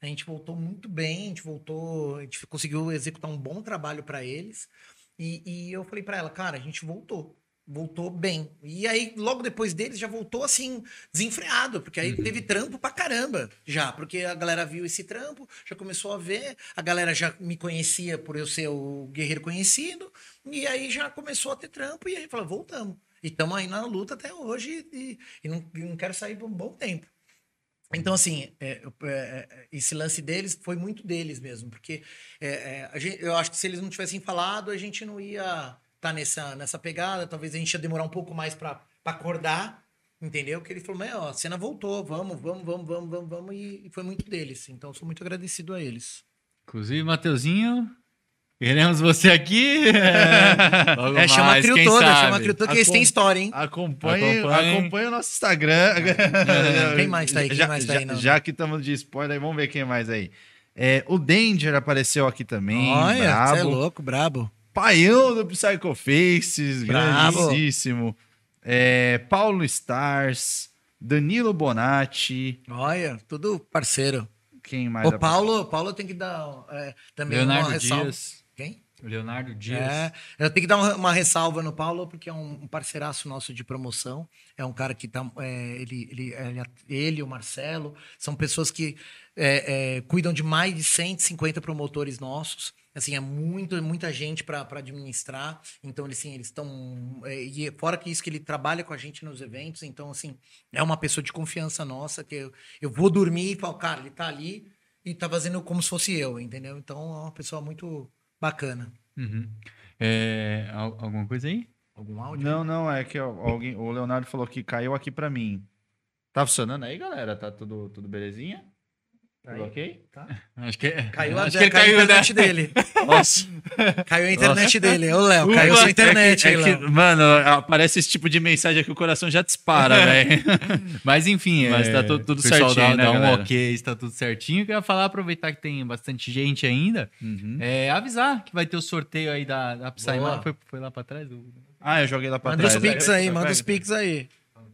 A gente voltou muito bem, a gente voltou, a gente conseguiu executar um bom trabalho para eles. E, e eu falei para ela, cara, a gente voltou. Voltou bem. E aí, logo depois deles, já voltou assim, desenfreado, porque aí teve trampo pra caramba já. Porque a galera viu esse trampo, já começou a ver, a galera já me conhecia por eu ser o guerreiro conhecido, e aí já começou a ter trampo, e aí falou, voltamos. E estamos aí na luta até hoje, e, e não, e não quero sair por um bom tempo. Então, assim, é, é, é, esse lance deles foi muito deles mesmo, porque é, é, gente- eu acho que se eles não tivessem falado, a gente não ia estar nessa, nessa pegada, talvez a gente ia demorar um pouco mais para acordar, entendeu? Que ele falou, meu, a cena voltou, vamos, vamos, vamos, vamos, vamos, vamos, e, e foi muito deles. Então, sou muito agradecido a eles. Inclusive, Mateuzinho, queremos você aqui. Logo É, chama a mais, quem toda, sabe? chama a Crio toda, que eles têm história, hein? Acompanhe, Acompanhe. acompanhe o nosso Instagram. Quem mais tá aí? Quem já, mais tá aí, não? já que estamos de spoiler, aí, vamos ver quem mais aí. É, o Danger apareceu aqui também. Olha, brabo. você é louco, brabo. Paião do Psycho Faces, grandíssimo. É, Paulo Stars, Danilo Bonatti, Olha, tudo parceiro. quem mais? O Paulo, Paulo tem que dar é, também uma Leonardo ressalva. Dias. Quem? Leonardo Dias. É, eu tenho que dar uma, uma ressalva no Paulo, porque é um parceiraço nosso de promoção. É um cara que tá. é, ele, ele, ele, ele, o Marcelo, são pessoas que é, é, cuidam de mais de 150 promotores nossos. Assim, é muito, muita gente para administrar. Então, eles, assim, eles estão. é, e fora que isso, que ele trabalha com a gente nos eventos. Então, assim, é uma pessoa de confiança nossa, que eu, eu vou dormir e falo, cara, ele tá ali e tá fazendo como se fosse eu, entendeu? Então, é uma pessoa muito bacana. Uhum. É, al- alguma coisa aí? Algum áudio? Não, não, é que alguém, o Leonardo falou que caiu aqui pra mim. Tá funcionando aí, galera? Tá tudo, tudo belezinha? Tudo Aí. ok? Acho que, Caiu, a, acho que ele caiu caiu, a né? internet dele. Nossa. Caiu a internet dele. Ô, Léo, caiu Ufa, sua internet é aí, que, é que, mano, aparece esse tipo de mensagem aqui, o coração já dispara, velho. Mas enfim, Mas é, tá tudo- tudo certinho, dá, né, dá um galera? ok, está tudo certinho. Eu queria falar, aproveitar que tem bastante gente ainda, Uhum. é, avisar que vai ter o sorteio aí da, da Psy. Foi, foi lá pra trás? Ah, eu joguei lá pra Manda trás. os pix É, aí, pega. manda os pix aí.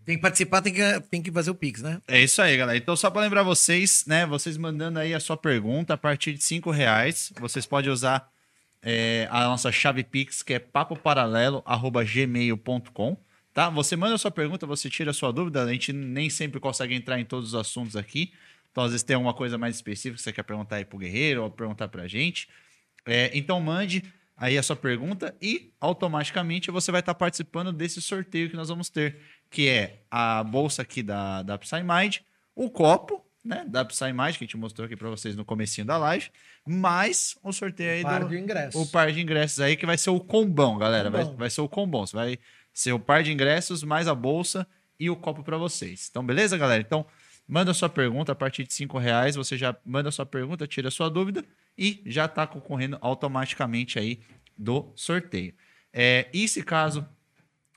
Tem que participar, tem que, tem que fazer o pix, né? É isso aí, galera. Então, só para lembrar vocês, né? Vocês mandando aí a sua pergunta a partir de cinco reais, vocês podem usar é, a nossa chave Pix, que é papoparalelo@gmail.com, tá? Você manda a sua pergunta, você tira a sua dúvida. A gente nem sempre consegue entrar em todos os assuntos aqui. Então, às vezes tem alguma coisa mais específica que você quer perguntar aí pro Guerreiro ou perguntar pra gente. É, então, mande aí a sua pergunta e automaticamente você vai estar participando desse sorteio que nós vamos ter, que é a bolsa aqui da, da PsyMind, o copo, né, da PsyMind, que a gente mostrou aqui para vocês no comecinho da live, mais o sorteio aí Par do de ingressos. o par de ingressos aí, que vai ser o combão, galera. Vai, Combão. vai ser o combão. Você vai ser o par de ingressos, mais a bolsa e o copo para vocês. Então, beleza, galera? Então, manda sua pergunta a partir de cinco reais. Você já manda sua pergunta, tira a sua dúvida e já está concorrendo automaticamente aí do sorteio. É, e se caso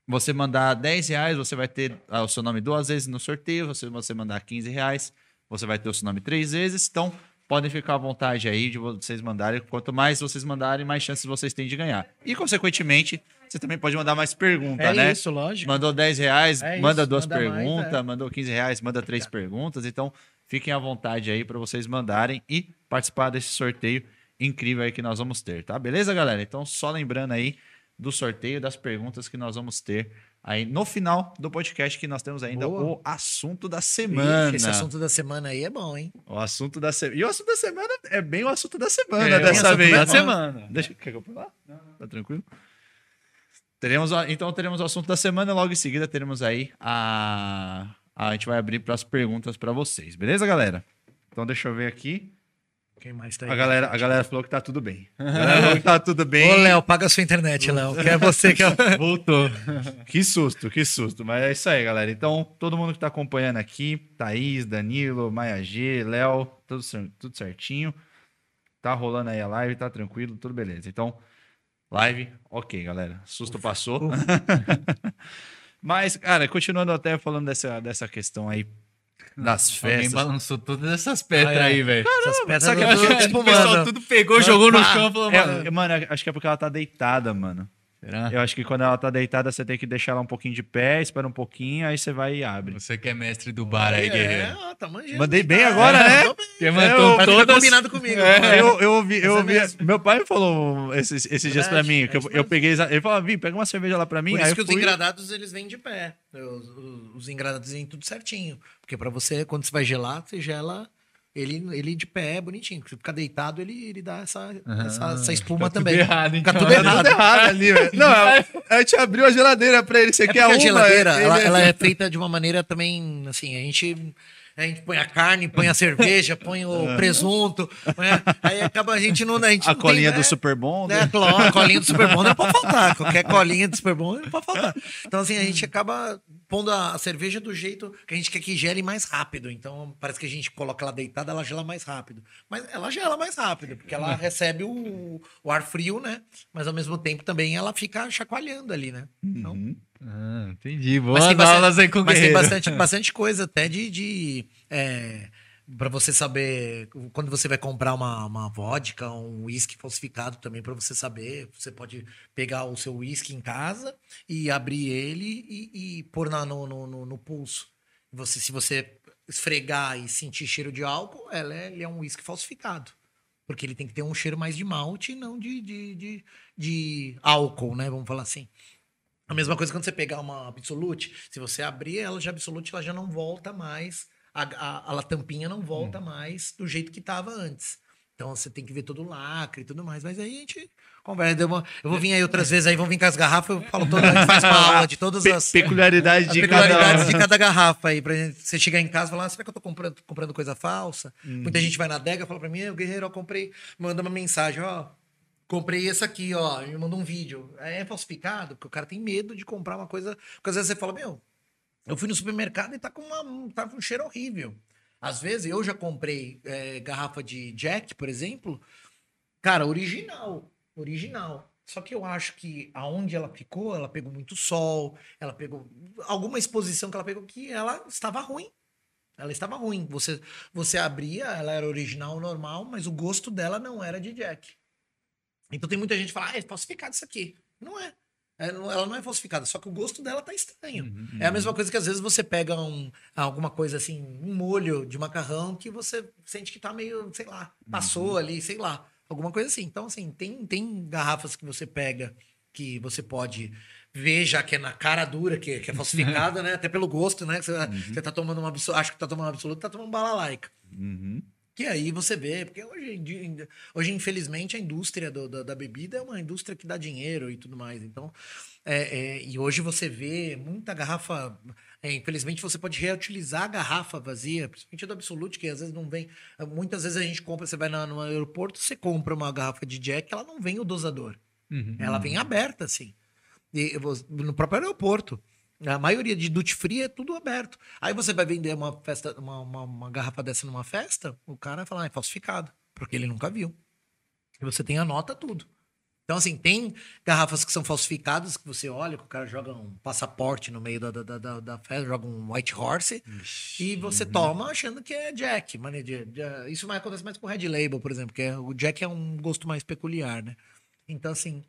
você mandar 10 reais, você vai ter ah, o seu nome duas vezes no sorteio. Se você mandar 15 reais, você vai ter o seu nome três vezes. Então, podem ficar à vontade aí de vocês mandarem. Quanto mais vocês mandarem, mais chances vocês têm de ganhar. E, consequentemente, você também pode mandar mais perguntas, É né? isso, lógico. Mandou 10 reais, É manda isso, duas manda mais, perguntas. é. Mandou 15 reais, manda três perguntas. Então, fiquem à vontade aí para vocês mandarem e participar desse sorteio incrível aí que nós vamos ter, tá? Beleza, galera? Então, só lembrando aí do sorteio das perguntas que nós vamos ter aí no final do podcast que nós temos ainda Boa. o assunto da semana. Ixi, esse assunto da semana aí é bom, hein? O assunto da semana. E o assunto da semana é bem o assunto da semana É, o dessa assunto vez. da semana. Deixa, quer que eu falar? Tá tranquilo? Teremos, então teremos o assunto da semana, logo em seguida teremos aí a. A gente vai abrir para as perguntas para vocês, beleza, galera? Então deixa eu ver aqui. Quem mais tá aí? A galera, a galera falou que tá tudo bem. A galera falou que tá tudo bem. Ô, Léo, paga a sua internet, Léo. Que é você que é... Voltou. Que susto, que susto. Mas é isso aí, galera. Então, todo mundo que tá acompanhando aqui, Thaís, Danilo, Maia G, Léo, tudo, tudo certinho. Tá rolando aí a live, tá tranquilo, tudo beleza. Então, live, ok, galera. Susto passou. Mas, cara, continuando até falando dessa, dessa questão aí Alguém festas. balançou todas essas pedras Ah, é. aí, velho. Essas pedras sabe que do- que- tipo, O pessoal mano, tudo pegou, jogou no chão e falou, É, mano. mano, acho que é porque ela tá deitada, mano. Será? Eu acho que quando ela tá deitada, você tem que deixar ela um pouquinho de pé, espera um pouquinho, aí você vai e abre. Você que é mestre do bar aí, guerreiro. É, tá manjando. Mandei bem Tá, agora, é, né? tô bem. Que Eu- mandou ficar todas... combinado comigo. É, eu, eu ouvi, eu ouvi. mesmo. Meu pai me falou esses, esses dias pra mim, é que eu, eu peguei. Ele falou, Vim, pega uma cerveja lá pra mim. Por isso que os fui- engradados, eles vêm de pé. Os, os- os engradados vêm tudo certinho. Porque pra você, quando você vai gelar, você gela ele, ele de pé, bonitinho. Se ficar deitado, ele, ele dá essa, essa, essa espuma Fica tudo também. errado, Fica então. tudo errado. Tudo errado ali, velho. Não, a gente abriu a geladeira pra ele. Você É quer porque uma? a geladeira, Ele- ela, ela é feita de uma maneira também, assim, a gente, a gente põe a carne, põe a cerveja, põe o presunto, põe a- aí acaba a gente não... A, gente A não colinha tem, do né? Super Bom. né? Claro, a colinha do Super Bom não pode faltar. Qualquer colinha do Super Bom não pode faltar. Então, assim, a gente acaba pondo a cerveja do jeito que a gente quer que gele mais rápido. Então, parece que a gente coloca ela deitada, ela gela mais rápido. Mas ela gela mais rápido, porque ela recebe o, o ar frio, né? Mas ao mesmo tempo também ela fica chacoalhando ali, né? Então, Uhum. Ah, entendi. mas Boas tem bastante- aí com o Mas tem bastante, bastante coisa até de. de, é, Pra você saber, quando você vai comprar uma, uma vodka, um whisky falsificado também, pra você saber, você pode pegar o seu whisky em casa e abrir ele e, e pôr na, no, no, no, pulso. Você, se você esfregar e sentir cheiro de álcool, ela é, ele é um whisky falsificado. Porque ele tem que ter um cheiro mais de malte e não de, de, de, de álcool, né? Vamos falar assim. A mesma coisa quando você pegar uma Absolute, se você abrir ela já Absolute, ela já não volta mais, a, a, a tampinha não volta mais do jeito que estava antes. Então você tem que ver todo o lacre e tudo mais. Mas aí a gente conversa. Eu vou, eu vou vir aí outras vezes, aí vão vir com as garrafas, eu falo todo, a gente faz uma aula de todas Pe- as, peculiaridades de peculiaridades cada... de cada garrafa aí. Pra gente- você chegar em casa e falar, ah, será que eu tô comprando, comprando coisa falsa? Uhum. Muita gente vai na adega e fala pra mim, "Ô, Guerreiro, eu comprei, manda uma mensagem, ó. Comprei esse aqui, ó, me manda um vídeo. É falsificado, porque o cara tem medo de comprar uma coisa. Porque às vezes você fala, meu, eu fui no supermercado e tá com, uma, tá com um cheiro horrível. Às vezes eu já comprei é, garrafa de Jack, por exemplo, cara, original. Original. Só que eu acho que aonde ela ficou, ela pegou muito sol, ela pegou alguma exposição que ela pegou que ela estava ruim. Ela estava ruim. Você, você abria, ela era original, normal, mas o gosto dela não era de Jack. Então tem muita gente que fala, ah, é falsificado isso aqui. Não é. É, Ela não é falsificada, só que o gosto dela tá estranho. É a mesma coisa que às vezes você pega um, alguma coisa assim, um molho de macarrão que você sente que tá meio, sei lá, passou ali, sei lá, alguma coisa assim. Então, assim, tem, tem garrafas que você pega que você pode ver, já que é na cara dura, que, que é falsificada, né? Até pelo gosto, né? Você, você tá tomando uma acho que tá tomando uma absoluta, tá tomando balalaica. Uhum. Que aí você vê, porque hoje, hoje infelizmente, a indústria do- da, da bebida é uma indústria que dá dinheiro e tudo mais. Então, é, é, e hoje você vê muita garrafa. é, infelizmente, você pode reutilizar a garrafa vazia, principalmente do Absolute, que às vezes não vem. Muitas vezes a gente compra, você vai na- no aeroporto, você compra uma garrafa de Jack, ela não vem o dosador. Uhum. Ela vem aberta, assim. E no próprio aeroporto. A maioria de duty free é tudo aberto. Aí você vai vender uma festa, uma, uma, uma garrafa dessa numa festa, o cara vai falar, ah, é falsificado, porque ele nunca viu. E você tem a nota tudo. Então, assim, tem garrafas que são falsificadas, que você olha, que o cara joga um passaporte no meio da, da, da- da, festa, joga um white horse, e você toma achando que é Jack. Mano, isso mais acontece mais com o Red Label, por exemplo, que é, o Jack é um gosto mais peculiar, né? Então, assim,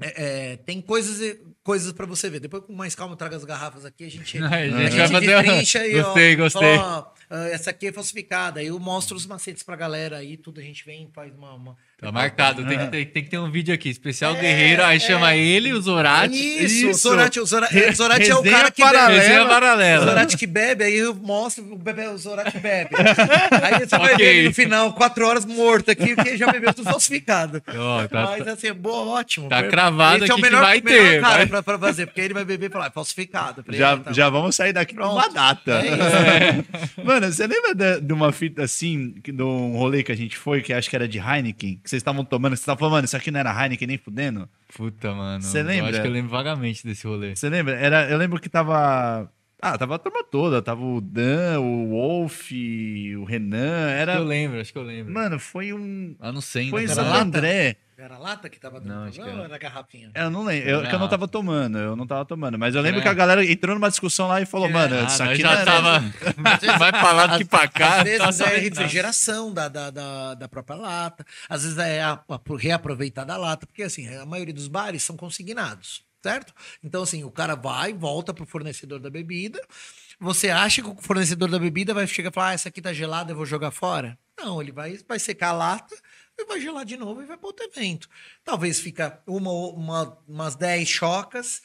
é, é, tem coisas, coisas para você ver. Depois, com mais calma, eu trago as garrafas aqui. A gente, A gente a gente aí, ó, Gostei, gostei. ó, ah, essa aqui é falsificada. Aí eu mostro os macetes pra galera aí, tudo a gente vem e faz uma. uma- Tá marcado. Tem que, ter, tem que ter um vídeo aqui, especial É, Guerreiro. Aí é. chama ele, o Zorati. Isso, o Zorati, o Zora- o Zorati é o cara que paralela. bebe. Resenha O paralela. Zorati que bebe, aí eu mostro o, bebê, o Zorati bebe. Aí você vai Ok. ver ele no final, quatro horas morto aqui, porque já bebeu tudo falsificado. Ó, tá- Mas assim, é boa, ótimo. Tá cravado Esse é o aqui que melhor, vai melhor ter, cara vai. Pra, pra fazer, porque ele vai beber e falar, é falsificado. Já, "Ah, tá já vamos sair daqui Pronto. uma data. É Mano, você lembra da- de uma fita assim, de um rolê que a gente foi, que acho que era de Heineken, que vocês estavam tomando, que vocês estavam falando, mano, isso aqui não era Heineken nem fudendo? Puta, mano. Cê Eu lembra? acho que eu lembro vagamente desse rolê. Você lembra? Era, eu lembro que tava. Ah, tava a turma toda. Tava o Dan, o Wolf, o Renan. Acho que Era. eu lembro, acho que eu lembro. Mano, foi um. Lá no centro. Foi em? Santo lata? André. Era a lata que tava dando Não, acho que era. ou era a garrafinha? Eu não lembro. Eu, que eu não tava tomando. Eu não tava tomando. Mas eu lembro É. que a galera entrou numa discussão lá e falou, mano, Ah, isso aqui já não era- tava. Vai pra lá do que pra cá. Às vezes tá é refrigeração da, da, da, da própria lata, às vezes é a, a, reaproveitar da lata, porque assim, a maioria dos bares são consignados, certo? Então, assim, o cara vai, volta pro fornecedor da bebida. Você acha que o fornecedor da bebida vai chegar e falar: ah, essa aqui tá gelada, eu vou jogar fora? Não, ele vai, vai secar a lata e vai gelar de novo e vai para outro evento. Talvez fica uma, uma, umas 10 chocas,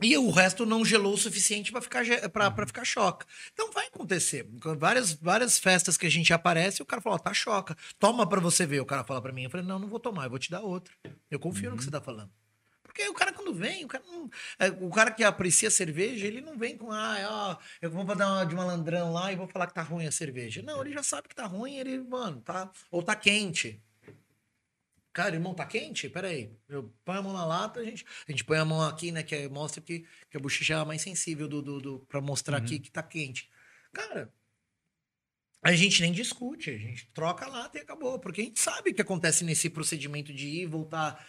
e o resto não gelou o suficiente para ficar, pra, pra ficar choca. Então vai acontecer. Várias, várias festas que a gente aparece, o cara fala, ó, tá choca. Toma para você ver. O cara fala para mim. Eu falei, não, não vou tomar, eu vou te dar outra. Eu confio no que você tá falando. Porque o cara, quando vem, o cara, não, é, o cara que aprecia cerveja, ele não vem com, ah, ó, eu vou dar uma de malandrão lá e vou falar que tá ruim a cerveja. Não, ele já sabe que tá ruim, ele, mano, tá. Ou tá quente. Cara, irmão, tá quente? Peraí. Eu ponho a mão na lata, a gente, a gente põe a mão aqui, né? Que é- mostra que, que a bochecha é a mais sensível do, do, do, pra mostrar aqui que tá quente. Cara, a gente nem discute, a gente troca a lata e acabou. Porque a gente sabe o que acontece nesse procedimento de ir e voltar.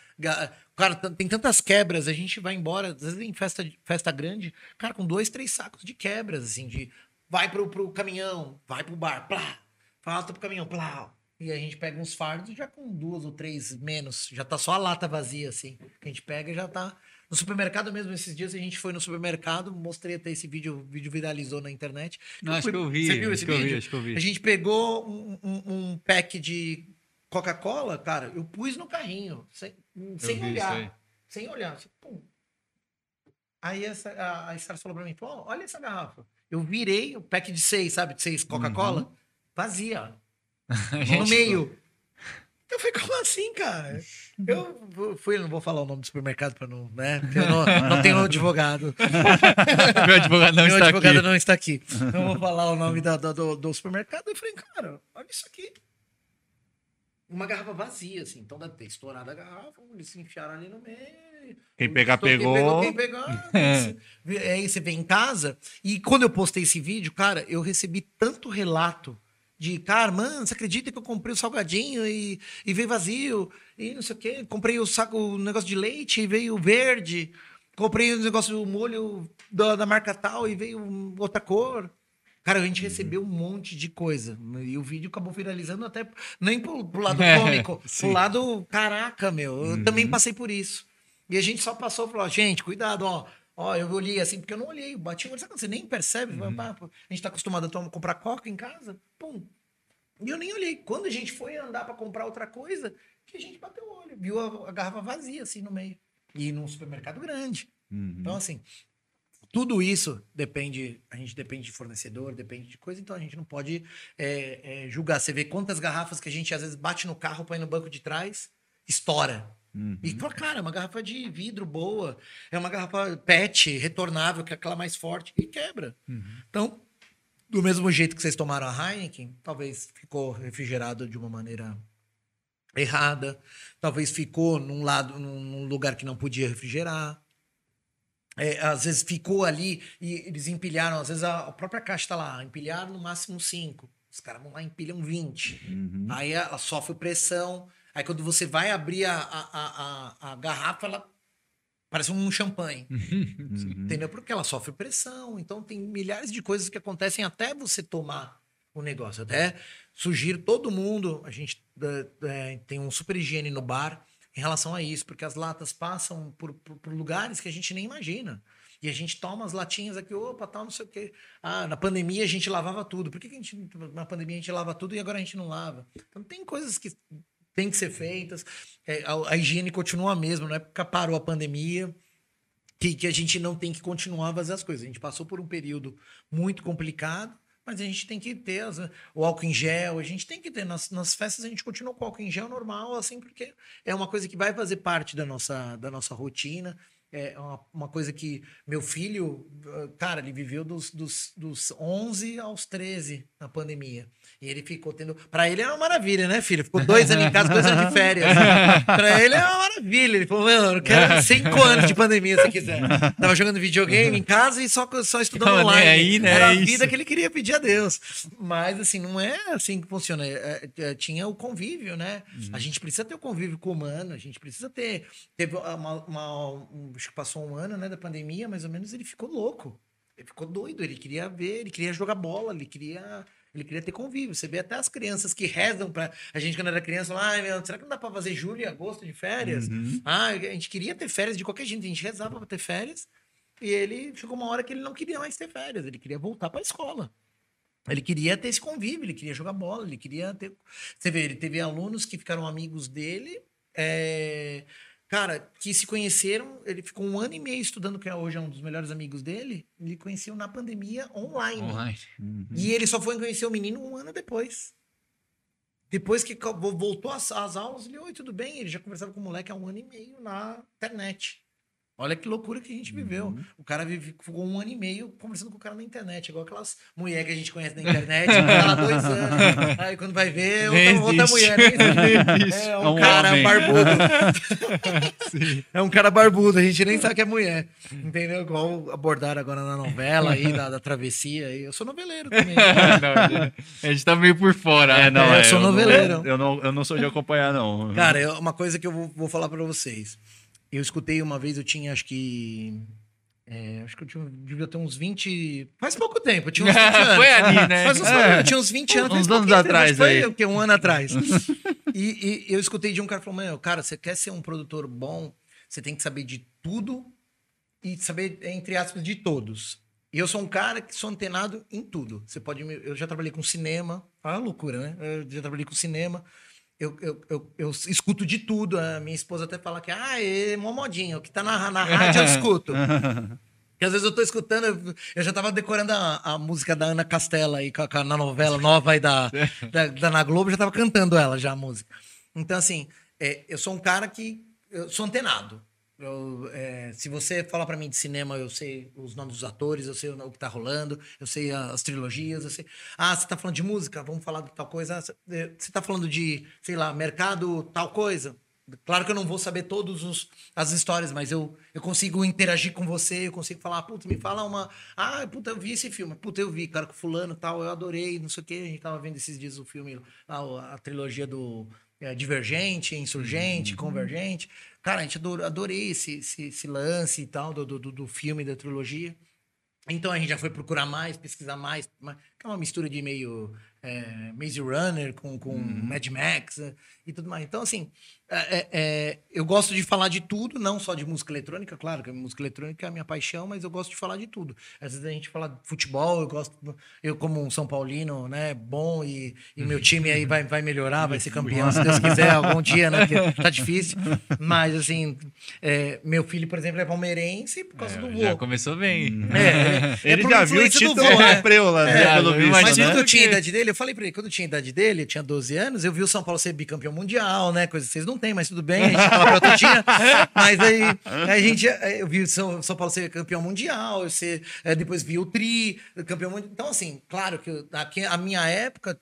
Cara, tem tantas quebras, a gente vai embora, às vezes em festa, festa grande, cara, com dois, três sacos de quebras, assim, de vai pro, pro caminhão, vai pro bar, plá. Falta pro caminhão, plá. E a gente pega uns fardos já com duas ou três menos. Já tá só a lata vazia, assim. Que a gente pega e já tá. No supermercado mesmo, esses dias a gente foi no supermercado, mostrei até esse vídeo, o vídeo viralizou na internet. Não, acho fui- que eu vi. Você viu esse eu vídeo? acho que eu vi. A gente pegou um, um- um pack de Coca-Cola, cara, eu pus no carrinho, sem, sem vi isso olhar. Sem olhar. assim, pum. Aí essa, a, a Stars falou pra mim, pô, olha essa garrafa. Eu virei o pack de seis, sabe? De seis Coca-Cola, Uhum. vazia. no meio. Eu falei, como assim, cara? Eu fui, não vou falar o nome do supermercado pra não, né? Eu não, não tenho advogado. Meu advogado não Meu está advogado aqui. não está aqui. Não vou falar o nome da- da- do, do supermercado. Eu falei, cara, olha isso aqui. Uma garrafa vazia, assim. Então deve ter estourado a garrafa, eles se enfiaram ali no meio. Quem pegar, Quem pegou. Quem pegou, é. Aí você vem em casa. E quando eu postei esse vídeo, cara, eu recebi tanto relato de, cara, mano, você acredita que eu comprei o salgadinho e, e veio vazio? E não sei o quê. Comprei o saco, o negócio de leite e veio verde. Comprei o negócio do molho da, da marca tal e veio outra cor. Cara, a gente recebeu um monte de coisa. E o vídeo acabou viralizando até nem pro, pro lado É, cômico, sim. pro lado, caraca, meu, eu também passei por isso. E a gente só passou e falou, gente, cuidado, ó. Ó, eu olhei assim, porque eu não olhei, eu bati o olho, sabe quando você nem percebe? Pá, A gente tá acostumado a tomar- comprar coca em casa, pum. E eu nem olhei. Quando a gente foi andar pra comprar outra coisa, que a gente bateu o olho, viu a, a garrafa vazia assim no meio. E num supermercado grande. Então, assim, tudo isso depende, a gente depende de fornecedor, depende de coisa, então a gente não pode é, é, julgar. Você vê quantas garrafas que a gente às vezes bate no carro, põe no banco de trás, estoura. E fala, cara, é uma garrafa de vidro boa, é uma garrafa PET, retornável, que é aquela mais forte, e quebra. Então, do mesmo jeito que vocês tomaram a Heineken, talvez ficou refrigerado de uma maneira errada, talvez ficou num lado, num lugar que não podia refrigerar. É, às vezes ficou ali e eles empilharam, às vezes a, a própria caixa está lá, empilharam no máximo 5. Os caras vão lá e empilham 20. Aí ela sofre pressão. Aí quando você vai abrir a, a, a, a, garrafa, ela parece um champanhe. Entendeu? Porque ela sofre pressão. Então tem milhares de coisas que acontecem até você tomar o negócio. Até sugiro todo mundo, a gente eh, tem um super higiene no bar em relação a isso, porque as latas passam por, por- por lugares que a gente nem imagina. E a gente toma as latinhas aqui, opa, tal, não sei o quê. Ah, na pandemia a gente lavava tudo. Por que, que a gente, na pandemia a gente lava tudo e agora a gente não lava? Então tem coisas que têm que ser feitas. É, a, a higiene continua a mesma, não é porque parou a pandemia que, que a gente não tem que continuar a fazer as coisas. A gente passou por um período muito complicado, mas a gente tem que ter as- o álcool em gel, a gente tem que ter. Nas, nas festas a gente continua com o álcool em gel normal, assim, porque é uma coisa que vai fazer parte da nossa, da nossa rotina. É uma, uma coisa que meu filho, eh, cara, ele viveu dos, dos, dos 11 aos 13 na pandemia. E ele ficou tendo. Pra ele é uma maravilha, né, filho? Ficou dois anos em casa, dois anos de férias. pra ele é uma maravilha. Ele falou, mano, eu quero cinco anos de pandemia se quiser. Tava jogando videogame em casa e só, só estudando nem online. aí, né? Era a É vida isso. que ele queria pedir a Deus. Mas, assim, não é assim que funciona. É, é, tinha o convívio, né? Uhum. A gente precisa ter o convívio com o humano, a gente precisa ter. Teve uma, uma- um- acho que passou um ano, né, da pandemia, mais ou menos, ele ficou louco. Ele ficou doido, ele queria ver, ele queria jogar bola, ele queria. Ele queria ter convívio. Você vê até as crianças que rezam pra. A gente, quando era criança, lá, meu, será que não dá pra fazer julho e agosto de férias? Uhum. Ah, a gente queria ter férias de qualquer jeito, a gente rezava pra ter férias. E ele chegou uma hora que ele não queria mais ter férias, ele queria voltar pra escola. Ele queria ter esse convívio, ele queria jogar bola, ele queria ter. Você vê, ele teve alunos que ficaram amigos dele, é, cara, que se conheceram. Ele ficou um ano e meio estudando, que hoje é um dos melhores amigos dele. Ele conheceu na pandemia online. Online. E ele só foi conhecer o menino um ano depois. Depois que voltou às, às aulas, ele, oi, tudo bem? Ele já conversava com o moleque há um ano e meio na internet. Olha que loucura que a gente viveu. O cara vive, ficou um ano e meio conversando com o cara na internet, igual aquelas mulheres que a gente conhece na internet, tá lá dois anos. Aí quando vai ver, outra, outra mulher. Nem existe. existe. É É um um cara homem. barbudo. é um cara barbudo, a gente nem sabe que é mulher. Entendeu? Igual abordaram agora na novela aí, da, da travessia. Eu sou noveleiro também. Não, a gente tá meio por fora. É, não, É, é, eu sou não- noveleiro. Eu não, eu não sou de acompanhar, não. Cara, é uma coisa que eu vou, vou falar pra vocês. Eu escutei uma vez, eu tinha acho que É, acho que eu tinha, devia ter uns 20. Faz pouco tempo, eu tinha uns 20 anos. Foi ali, né? Faz uns, É. Eu tinha uns 20 anos. Uns anos tempo, atrás que foi, o quê? Um ano atrás. e, e eu escutei de um cara que falou: Meu, cara, você quer ser um produtor bom, você tem que saber de tudo e saber, entre aspas, de todos. E eu sou um cara que sou antenado em tudo. Você pode me- Eu já trabalhei com cinema. Ah, loucura, né? Eu já trabalhei com cinema. Eu, eu, eu, eu escuto de tudo. A minha esposa até fala que ah, é mó modinha. O que tá na, na rádio eu escuto. Porque às vezes eu tô escutando, eu- já tava decorando a, a música da Ana Castela aí, na novela nova aí da, da, da Na Globo, já tava cantando ela já, a música. Então, assim, é, eu sou um cara que. Eu sou antenado. Eu, é, se você falar pra mim de cinema, eu sei os nomes dos atores, eu sei o, que tá rolando, eu sei as trilogias, eu sei. Ah, você tá falando de música? Vamos falar de tal coisa. Ah, Você é, você tá falando de, sei lá, mercado, tal coisa? Claro que eu não vou saber todas as histórias, mas eu, eu consigo interagir com você, eu consigo falar, puta, me fala uma. Ah, puta, eu vi esse filme. Puta, eu vi, cara, com fulano tal, eu adorei, não sei o quê. A gente tava vendo esses dias o filme, a, a trilogia do é, Divergente, Insurgente, Convergente. Cara, a gente adorou, adorei esse, esse, esse lance e tal do, do, do- filme, da trilogia. Então a gente já foi procurar mais, pesquisar mais, que é uma mistura de meio é, Maze Runner com, com Mad Max é, e tudo mais. Então, assim, é, é, é, eu gosto de falar de tudo, não só de música eletrônica, claro que a música eletrônica é a minha paixão, mas eu gosto de falar de tudo. Às vezes a gente fala de futebol, eu gosto, eu como um São Paulino, né, bom, e, e meu time aí vai, vai melhorar, vai ser campeão, se Deus quiser, algum dia, né, porque tá difícil. Mas, assim, é, meu filho, por exemplo, é palmeirense por causa do Já vô. começou bem. É, é, Ele já viu o influência do título vô, né? Preula, né? É, pelo visto, Mas quando né? eu tinha a que- idade dele, eu falei pra ele, quando eu tinha a idade dele, eu tinha 12 anos, eu vi o São Paulo ser bicampeão mundial, né? Coisa que vocês não têm, mas tudo bem, a gente fala pra outro dia. Mas aí, aí a gente, eu vi o São, São Paulo ser campeão mundial, eu ser, eh, depois vi o Tri, campeão mundial. Então, assim, claro que eu- aqui, a minha época,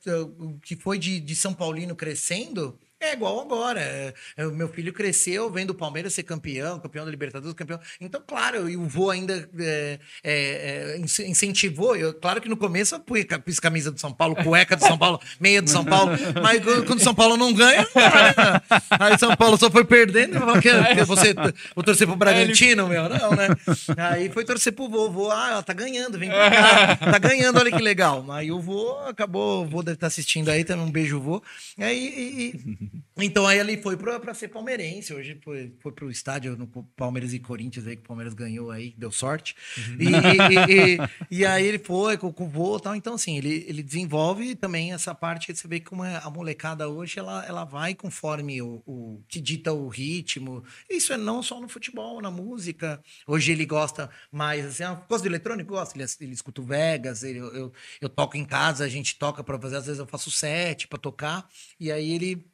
que foi de, de São Paulino crescendo. É igual agora. É, é, o meu filho cresceu vendo o Palmeiras ser campeão, campeão da Libertadores, campeão. Então, claro, e o vô ainda é, é, é, ince- incentivou. Eu, claro que no começo eu pus, camisa do São Paulo, cueca do São Paulo, meia do São Paulo. Mas quando o São Paulo não ganha, não ganha. aí São Paulo só foi perdendo. Eu falo, "Que- que você vou torcer pro Bragantino, meu? Não, né? Aí foi torcer pro vô. vô ah, ela tá ganhando, vem pra cá. Tá ganhando, olha que legal. Aí o vô acabou, o vô deve estar assistindo aí, também um beijo, vô. Aí, e- e- então aí ele foi pra, pra ser palmeirense. Hoje foi, foi pro estádio no Palmeiras e Corinthians aí, que o Palmeiras ganhou aí, deu sorte. E, e- e- e- e aí ele foi com, com o vô e tal. Então, assim, ele, ele desenvolve também essa parte. Você vê como é a molecada hoje, ela, ela vai conforme o, o que dita o ritmo. Isso é não só no futebol, na música. Hoje ele gosta mais, assim, ah, gosta de eletrônico? Gosta. Ele, ele escuta o Vegas, ele- eu, eu, eu toco em casa, a gente toca pra fazer, às vezes eu faço set pra tocar. E aí ele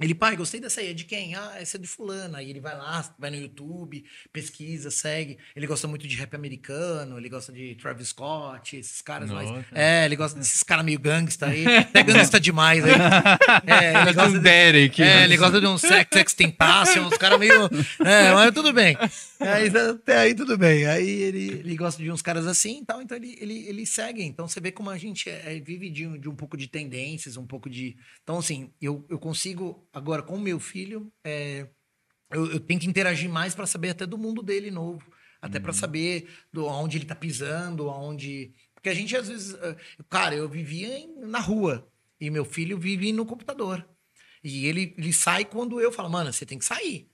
ele, pai, gostei dessa aí, é de quem? Ah, essa é de fulano. Aí ele vai lá, vai no YouTube, pesquisa, segue. Ele gosta muito de rap americano, ele gosta de Travis Scott, esses caras mais. Nossa. É, ele gosta desses caras meio gangsta aí. Até gangsta demais aí. É, ele Gosta de, Derek. é, ele gosta de um Sex Extentation, uns caras meio. É, mas tudo bem. Aí, até aí tudo bem. Aí ele, ele gosta de uns caras assim e tal, então ele, ele, ele segue. Então você vê como a gente é, é, vive de, um- de um pouco de tendências, um pouco de. Então, assim, eu, eu consigo, agora com o meu filho, é, eu, eu tenho que interagir mais para saber até do mundo dele novo. Até para saber do, aonde ele tá pisando, aonde. Porque a gente às vezes. eh, Cara, eu vivia em- na rua e meu filho vive no computador. E ele, ele sai quando eu falo, mano, você tem que sair.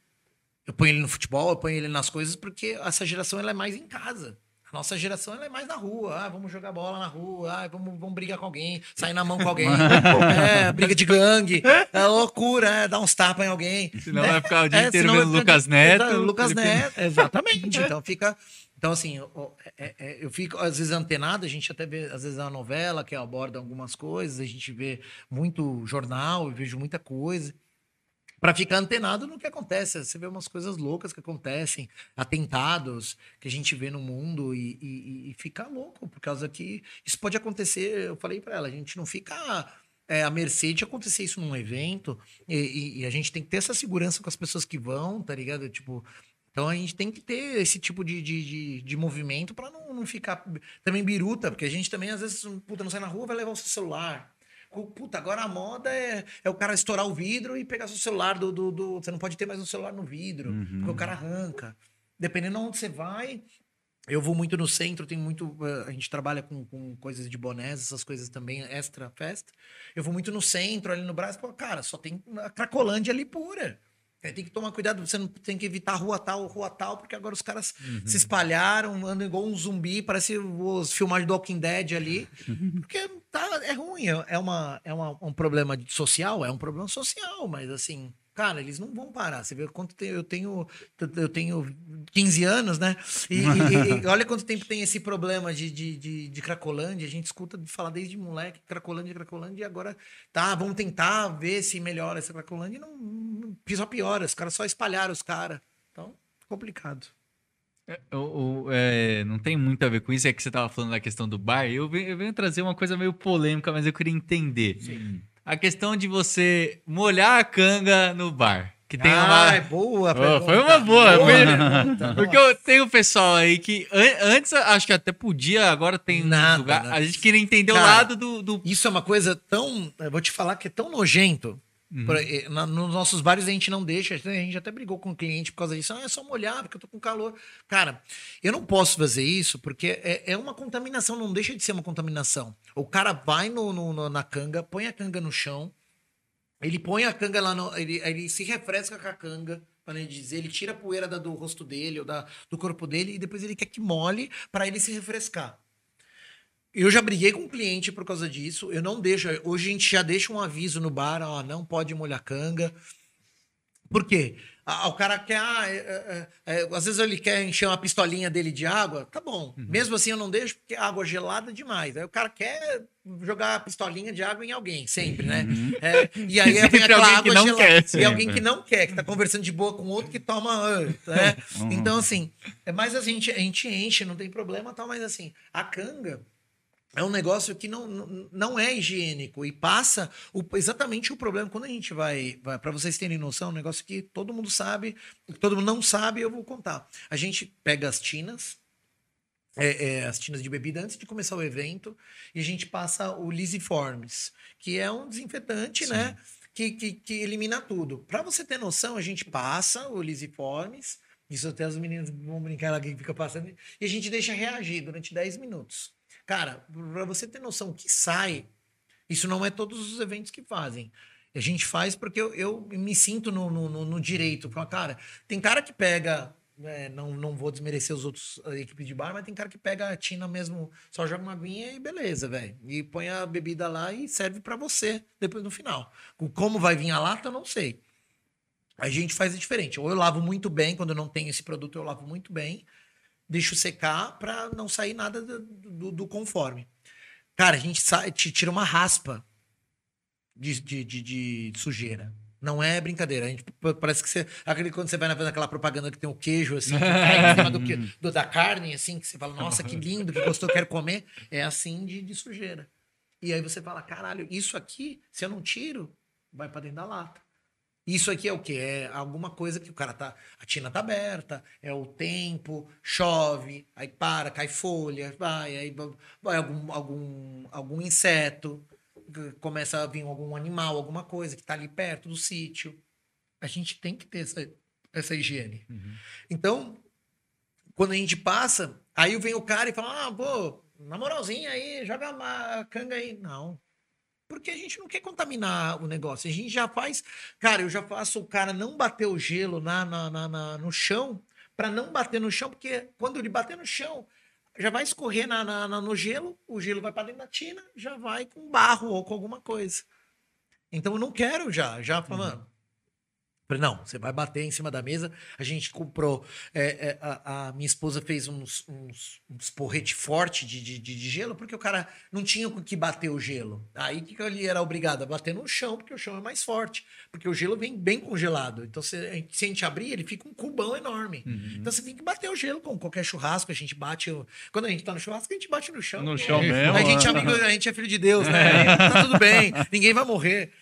Eu ponho ele no futebol, eu ponho ele nas coisas, porque essa geração ela é mais em casa. A nossa geração ela é mais na rua. Ah, vamos jogar bola na rua. Ah, vamos, vamos brigar com alguém. Sair na mão com alguém. é, briga de gangue. É loucura, é, dar uns tapas em alguém. Senão É, vai ficar o dia é, inteiro vendo Lucas Neto. Lucas Neto, exatamente. Então fica. Então, assim, ó, é- é- eu fico, às vezes, antenado, a gente até vê, às vezes, a novela que aborda algumas coisas, a gente vê muito jornal, eu vejo muita coisa para ficar antenado no que acontece. Você vê umas coisas loucas que acontecem, atentados que a gente vê no mundo e, e, e louco, por causa que isso pode acontecer. Eu falei para ela, a gente não fica é, à mercê de acontecer isso num evento e, e- e a gente tem que ter essa segurança com as pessoas que vão, tá ligado? Tipo. Então a gente tem que ter esse tipo de, de, de, de movimento para não, não ficar também biruta, porque a gente também, às vezes, puta, não sai na rua, vai levar o seu celular. Puta, agora a moda é, é o cara estourar o vidro e pegar seu celular do, do, do- Você não pode ter mais um celular no vidro, porque o cara arranca. Dependendo de onde você vai, Eu vou muito no centro, tem muito. eh, A gente trabalha com, com coisas de bonés, essas coisas também, extra festa. Eu vou muito no centro, ali no Brasil, pô, cara, só tem a Cracolândia ali pura. Aí tem que tomar cuidado, você não tem que evitar rua tal, rua tal, porque agora os caras se espalharam, andam igual um zumbi, parece os filmagens do Walking Dead ali. Porque tá, é ruim, é é uma, é uma, um problema social, é um problema social, mas assim, cara, eles não vão parar. Você vê quanto eu tenho, eu tenho 15 anos, né? E, e- e olha quanto tempo tem esse problema de, de, de, de Cracolândia. A gente escuta falar desde moleque, Cracolândia, Cracolândia, e agora tá, vamos tentar ver se melhora essa Cracolândia. E não, não só piora, os caras só espalharam os caras. Então, complicado. O- o- é, não tem muito a ver com isso, é que você tava falando da questão do bar. Eu venho, eu venho trazer uma coisa meio polêmica, mas eu queria entender. A questão de você molhar a canga no bar. Que tem Ai, uma. boa. Oh, foi uma boa. Boa. Porque eu tenho pessoal aí que an- antes acho que até podia, agora tem Nada, lugar. nada. A gente queria entender o Cara, lado do. do- Isso é uma coisa tão. Eu vou te falar que é tão nojento. Por- eh, na- nos nossos bares a gente não deixa. A gente até brigou com o cliente por causa disso. Ah, é só molhar, porque eu tô com calor. Cara, eu não posso fazer isso porque é, é uma contaminação, não deixa de ser uma contaminação. O cara vai no- no- na canga, põe a canga no chão, ele põe a canga lá, no, ele, ele se refresca com a canga. Para ele dizer, ele tira a poeira da- do rosto dele ou da, do corpo dele e depois ele quer que molhe para ele se refrescar. Eu já briguei com um cliente por causa disso. Eu não deixo. Hoje a gente já deixa um aviso no bar, ó, não pode molhar canga. Por quê? O cara quer. ah, é, é, é, às vezes ele quer encher uma pistolinha dele de água. Tá bom. Mesmo assim eu não deixo, porque água gelada é demais. Aí o cara quer jogar a pistolinha de água em alguém, sempre, né? É, e aí vem aquela água gelada. quer, E alguém que não quer, que tá conversando de boa com outro que toma. né? Então, assim, é mais a gente, a gente enche, não tem problema, tal, mas assim, a canga é um negócio que não, não- é higiênico e passa o- exatamente o problema. Quando a gente vai, vai para vocês terem noção, é um negócio que todo mundo sabe, que todo mundo não sabe, eu vou contar. A gente pega as tinas, é, é, as tinas de bebida antes de começar o evento e a gente passa o Lisiformes, que é um desinfetante, né? Que, que, que elimina tudo. Para você ter noção, a gente passa o Lisiformes, isso até os meninos vão brincar lá que fica passando, e a gente deixa reagir durante 10 minutos. Cara, para você ter noção o que sai, isso não é todos os eventos que fazem. A gente faz porque eu, eu me sinto no, no, no- direito. Cara, tem cara que pega. é, não, não vou desmerecer os outros a equipe de bar, mas tem cara que pega a tina mesmo, só joga uma aguinha e beleza, velho. E põe a bebida lá e serve para você depois no final. Como vai vir a lata, eu não sei. A gente faz diferente. Ou eu lavo muito bem, quando eu não tenho esse produto, eu lavo muito bem. Deixo secar para não sair nada do, do- do conforme. Cara, a gente te tira uma raspa de, de, de- de sujeira. Não é brincadeira. A gente, parece que você. Aquele, quando você vai na- naquela propaganda que tem o queijo, assim, que cai em cima do, do- da carne, assim, que você fala, nossa, que lindo, que gostou, quero comer. É assim de, de sujeira. E aí você fala, caralho, isso aqui, se eu não tiro, vai para dentro da lata. Isso aqui é o quê? É alguma coisa que o cara tá. A tina tá aberta, é o tempo, chove, aí para, cai folha, vai, aí va- vai algum, algum, algum inseto, começa a vir algum animal, alguma coisa que tá ali perto do sítio. A gente tem que ter essa, essa higiene. Então, quando a gente passa, aí vem o cara e fala: ah, pô, na moralzinha aí, joga a canga aí. Não. Porque a gente não quer contaminar o negócio. A gente já faz. Cara, eu já faço o cara não bater o gelo na, na, na- na- no chão, para não bater no chão, porque quando ele bater no chão, já vai escorrer na, na- na- no gelo, o gelo vai para dentro da tina, já vai com barro ou com alguma coisa. Então eu não quero já. Já falando. Falei, não, você vai bater em cima da mesa. A gente comprou. é, é, a, a minha esposa fez uns, uns, uns porrete forte de, de, de- gelo, porque o cara não tinha com que bater o gelo. Aí o que, ele era obrigado a bater no chão, porque o chão é mais forte. Porque o gelo vem bem congelado. Então, se a gente, se a gente abrir, ele fica um cubão enorme. Então você tem que bater o gelo com qualquer churrasco. A gente bate. Quando a gente tá no churrasco, a gente bate no chão. No chão mesmo, A gente, é amigo, a gente é filho de Deus, né? Tá tudo bem, ninguém vai morrer.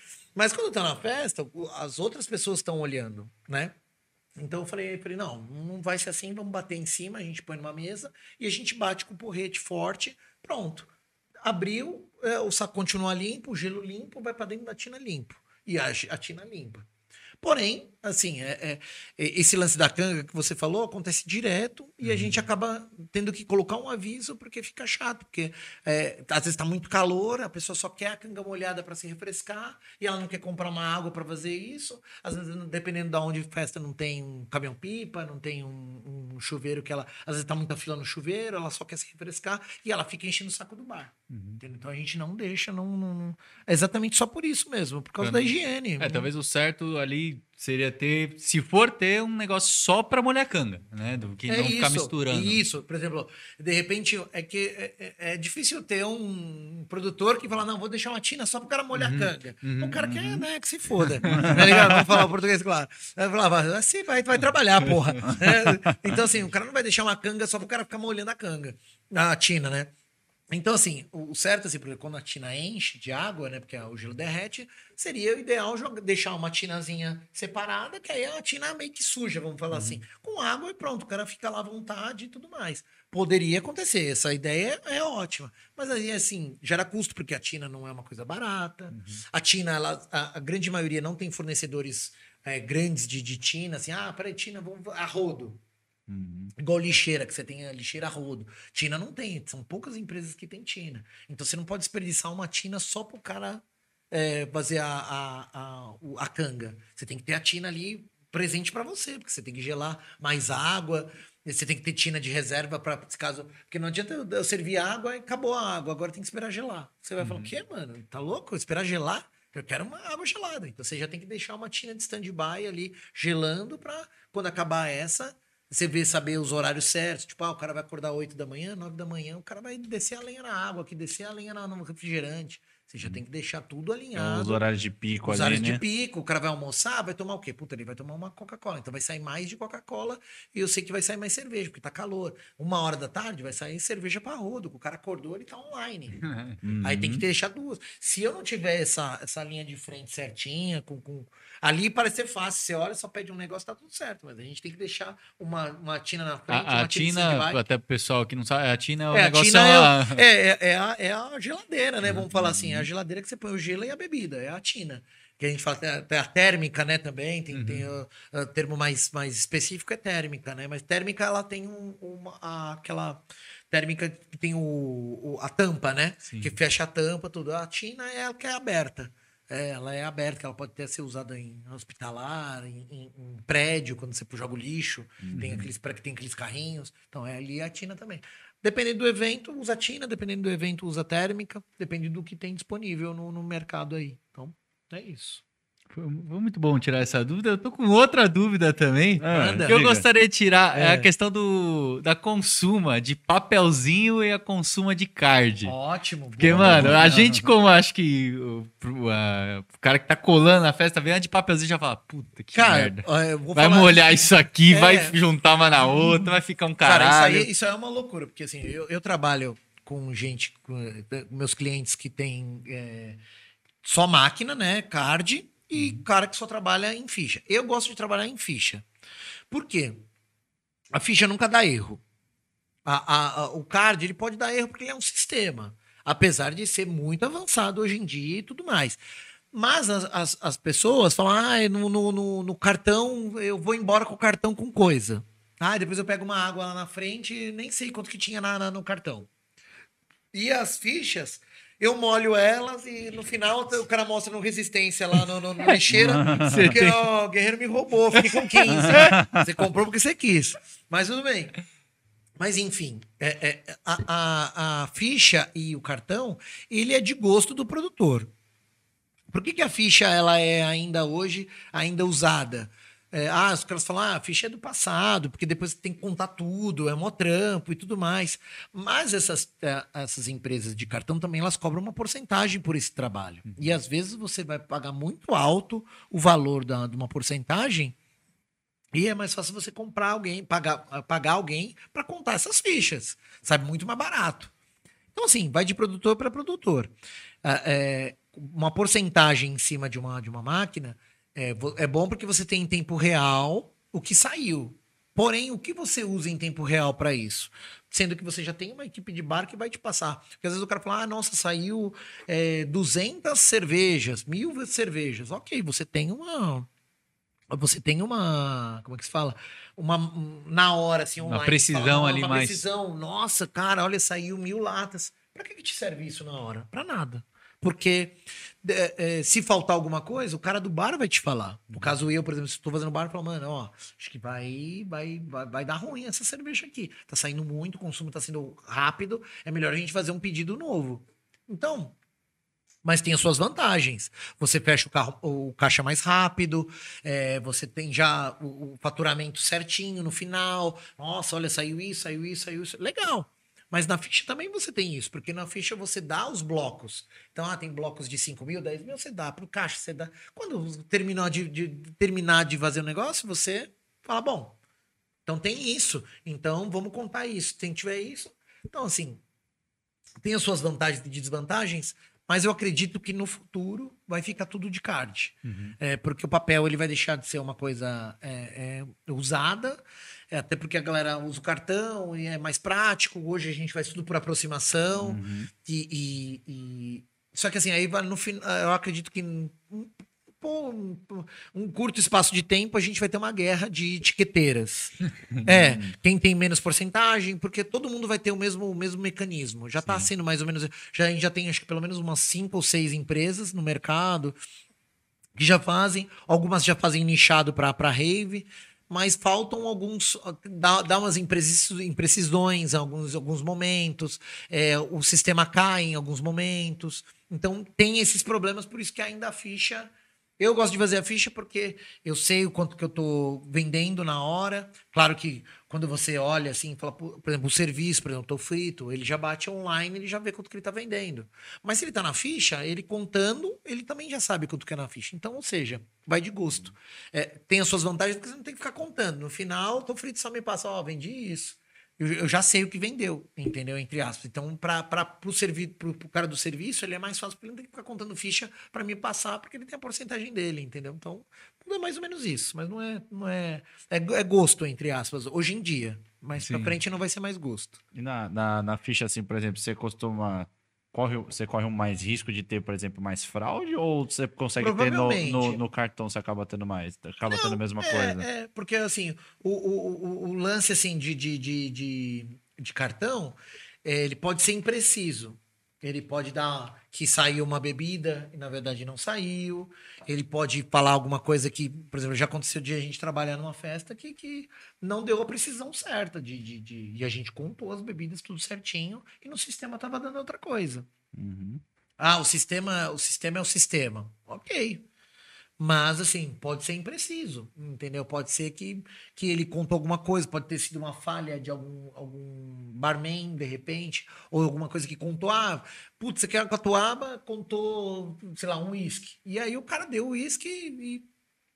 Mas quando tá na festa, as outras pessoas estão olhando, né? Então eu falei, falei, não, não vai ser assim, vamos bater em cima, a gente põe numa mesa e a gente bate com o porrete forte, pronto. Abriu, é, o saco continua limpo, o gelo limpo, vai para dentro da tina limpo. E a, a tina limpa. Porém, assim, é, é- esse lance da canga que você falou acontece direto e a gente acaba tendo que colocar um aviso porque fica chato, porque é, às vezes está muito calor, a pessoa só quer a canga molhada para se refrescar e ela não quer comprar uma água para fazer isso. Às vezes, dependendo de onde festa, não tem um caminhão-pipa, não tem um, um chuveiro que ela. Às vezes está muita fila no chuveiro, ela só quer se refrescar e ela fica enchendo o saco do bar. Entendeu? Então a gente não deixa, não, não- É exatamente só por isso mesmo, por causa É. da higiene. É, talvez o certo ali seria ter, se for ter um negócio só pra molhar canga, né? Do que não ficar misturando. Isso, por exemplo, de repente é que é, é- é difícil ter um produtor que fala, não, vou deixar uma tina só pro cara molhar a canga. uhum, o cara quer, né, que se foda. tá ligado? Vamos falar o português, claro. Vai falar, assim, vai, vai trabalhar, porra. É, então, assim, o cara não vai deixar uma canga só pro cara ficar molhando a canga. A tina, né? Então, assim, o certo, assim, porque quando a tina enche de água, né? Porque o gelo derrete, seria o ideal deixar uma tinazinha separada, que aí é uma tina meio que suja, vamos falar assim. Com água e pronto, o cara fica lá à vontade e tudo mais. Poderia acontecer, essa ideia é ótima. Mas aí, assim, gera custo, porque a tina não é uma coisa barata. A tina, ela, a, a grande maioria não tem fornecedores eh, grandes de, de tina, assim, ah, peraí, tina, vamos a rodo. Igual lixeira, que você tem a lixeira a rodo. Tina não tem, são poucas empresas que tem tina. Então você não pode desperdiçar uma tina só pro cara é, fazer a, a, a, a canga. Você tem que ter a tina ali presente para você, porque você tem que gelar mais água, você tem que ter tina de reserva para caso. Porque não adianta eu, eu servir água e acabou a água, agora tem que esperar gelar. Você vai falar, o quê, mano? Tá louco? Esperar gelar? Eu quero uma água gelada. Então você já tem que deixar uma tina de stand-by ali gelando para quando acabar essa, você ver saber os horários certos. Tipo, ah, o cara vai acordar 8 da manhã, 9 da manhã, o cara vai descer a lenha na água, aqui descer a lenha no refrigerante. Você já tem que deixar tudo alinhado. Os horários de pico Os ali, horários né? de pico, o cara vai almoçar, vai tomar o quê? Puta, ele vai tomar uma Coca-Cola. Então vai sair mais de Coca-Cola e eu sei que vai sair mais cerveja, porque tá calor. Uma hora da tarde vai sair cerveja pra rodo, o cara acordou, ele tá online. Aí tem que deixar duas. Se eu não tiver essa, essa linha de frente certinha, com, com... ali parece ser fácil. Você olha, só pede um negócio, tá tudo certo. Mas a gente tem que deixar uma, uma tina na frente, A, a uma tina Tina, até pro pessoal que não sabe, a Tina é o É, a negócio. tina é o- é, é, é a, é a geladeira, né? Vamos falar assim, é a geladeira que você põe o gelo e a bebida, é a tina. Que a gente fala, tem a, térmica, né, também, tem, tem o, o termo mais, mais específico é térmica, né? Mas térmica, ela tem um- uma, a- aquela térmica que tem o, o- a tampa, né? Sim. Que fecha a tampa, tudo. A tina é a que é aberta. É, ela é aberta, ela pode até ser usada em hospitalar, em, em- em prédio, quando você joga o lixo, tem aqueles pré que tem aqueles carrinhos. Então, é ali a tina também. Dependendo do evento, usa tina, dependendo do evento, usa térmica, depende do que tem disponível no, no mercado aí. Então, é isso. Foi muito bom tirar essa dúvida. Eu tô com outra dúvida também. Ah, que eu diga. gostaria de tirar é. É. a questão do, da consuma de papelzinho e a consuma de card. Ótimo. Porque, mano, a gente, como acho que o, a- o cara que tá colando na festa vem de papelzinho e já fala: puta que Cara, merda. Vai falar- molhar isso aqui, É. vai juntar uma na outra, vai ficar um Cara, caralho. isso aí, isso aí é uma loucura, porque assim, eu, eu trabalho com gente, com eh, meus clientes que tem eh, só máquina, né? Card, e cara que só trabalha em ficha. Eu gosto de trabalhar em ficha. Por quê? A ficha nunca dá erro. A- a- a- o card ele pode dar erro porque ele é um sistema. Apesar de ser muito avançado hoje em dia e tudo mais. Mas as, as, as pessoas falam, ah, no, no, no, no cartão, eu vou embora com o cartão com coisa. Ah, depois eu pego uma água lá na frente e nem sei quanto que tinha na, na- no cartão. E as fichas, eu molho elas e no final o cara mostra no resistência lá no, no, no lixeira. Porque tem- ó, o guerreiro me roubou, fiquei com 15. Você comprou porque você quis. Mas tudo bem. Mas enfim, é- é, a, a- a ficha e o cartão, ele é de gosto do produtor. Por que, que a ficha ela é ainda hoje ainda usada? É, ah, os caras falam, ah, a ficha é do passado, porque depois tem que contar tudo, é mó trampo e tudo mais. Mas essas, eh, essas empresas de cartão também elas cobram uma porcentagem por esse trabalho. E às vezes você vai pagar muito alto o valor da, de uma porcentagem e é mais fácil você comprar alguém, pagar, pagar alguém para contar essas fichas. Sabe, muito mais barato. Então, assim, vai de produtor para produtor. Ah, é, uma porcentagem em cima de uma, de uma máquina é, é bom porque você tem em tempo real o que saiu. Porém, o que você usa em tempo real para isso? Sendo que você já tem uma equipe de bar que vai te passar. Porque às vezes o cara fala, ah, nossa, saiu é, 200 cervejas, mil cervejas. Ok, você tem uma, você tem uma, como é que se fala? Uma um, na hora assim online. precisão você fala, "Não, ali uma mais." precisão. Nossa, cara, olha, saiu mil latas. Pra que, que te serve isso na hora? Pra nada. Porque é, é, se faltar alguma coisa, o cara do bar vai te falar. No caso, eu, por exemplo, se estou fazendo bar, eu falo, mano, ó, acho que vai, vai, vai, vai dar ruim essa cerveja aqui. Tá saindo muito, o consumo tá sendo rápido, é melhor a gente fazer um pedido novo. Então, mas tem as suas vantagens. Você fecha o, carro, o caixa mais rápido, é, você tem já o, o faturamento certinho no final. Nossa, olha, saiu isso, saiu isso, saiu isso. Legal. Mas na ficha também você tem isso, porque na ficha você dá os blocos. Então, ah, tem blocos de 5 mil, 10 mil, você dá para o caixa, você dá. Quando terminar de, de- terminar de fazer o negócio, você fala, bom, então tem isso. Então vamos contar isso. Se tiver isso. Então, assim, tem as suas vantagens e desvantagens, mas eu acredito que no futuro vai ficar tudo de card. É, porque o papel ele vai deixar de ser uma coisa é, é, usada, é, até porque a galera usa o cartão e é mais prático. Hoje a gente faz tudo por aproximação. E, e- e- Só que assim, aí no final. Eu acredito que. um- pô, um, um curto espaço de tempo a gente vai ter uma guerra de etiqueteiras. é, quem tem menos porcentagem, porque todo mundo vai ter o mesmo, o mesmo mecanismo. Já está sendo mais ou menos. Já, a gente já tem, acho que pelo menos umas cinco ou seis empresas no mercado que já fazem, algumas já fazem nichado para rave, mas faltam alguns, dá, dá umas imprecis- imprecisões em alguns, alguns momentos, é, o sistema cai em alguns momentos, então tem esses problemas, por isso que ainda a ficha, eu gosto de fazer a ficha porque eu sei o quanto que eu tô vendendo na hora, claro que quando você olha assim, fala, por exemplo, o serviço, por exemplo, tô frito, ele já bate online, ele já vê quanto que ele tá vendendo. Mas se ele tá na ficha, ele contando, ele também já sabe quanto que é na ficha. Então, ou seja, vai de gosto. É, tem as suas vantagens porque você não tem que ficar contando. No final, tô frito, só me passa, ó, vendi isso. Eu, eu já sei o que vendeu, entendeu? Entre aspas. Então, para servi pro cara do serviço, ele é mais fácil, porque ele não tem que ficar contando ficha para me passar, porque ele tem a porcentagem dele, entendeu? Então, tudo é mais ou menos isso. Mas não é. Não é, é, é gosto, entre aspas, hoje em dia. Mas pra Sim. frente não vai ser mais gosto. E na, na, na ficha, assim, por exemplo, você costuma. Corre, você corre mais risco de ter, por exemplo, mais fraude? Ou você consegue ter no, no, no cartão, você acaba tendo mais? Acaba tendo a mesma é, coisa? É, porque assim, o, o, o, o lance assim de, de, de, de, de cartão, é, ele pode ser impreciso. Ele pode dar que saiu uma bebida e na verdade não saiu. Ele pode falar alguma coisa que, por exemplo, já aconteceu de a gente trabalhar numa festa que, que não deu a precisão certa de, de, de- e a gente contou as bebidas tudo certinho e no sistema tava dando outra coisa. Uhum. Ah, o sistema, o sistema é o sistema. Ok. Mas, assim, pode ser impreciso, entendeu? Pode ser que, que ele contou alguma coisa, pode ter sido uma falha de algum, algum barman, de repente, ou alguma coisa que contou, ah, putz, você quer catuaba, contou, sei lá, um uísque. E aí o cara deu o uísque e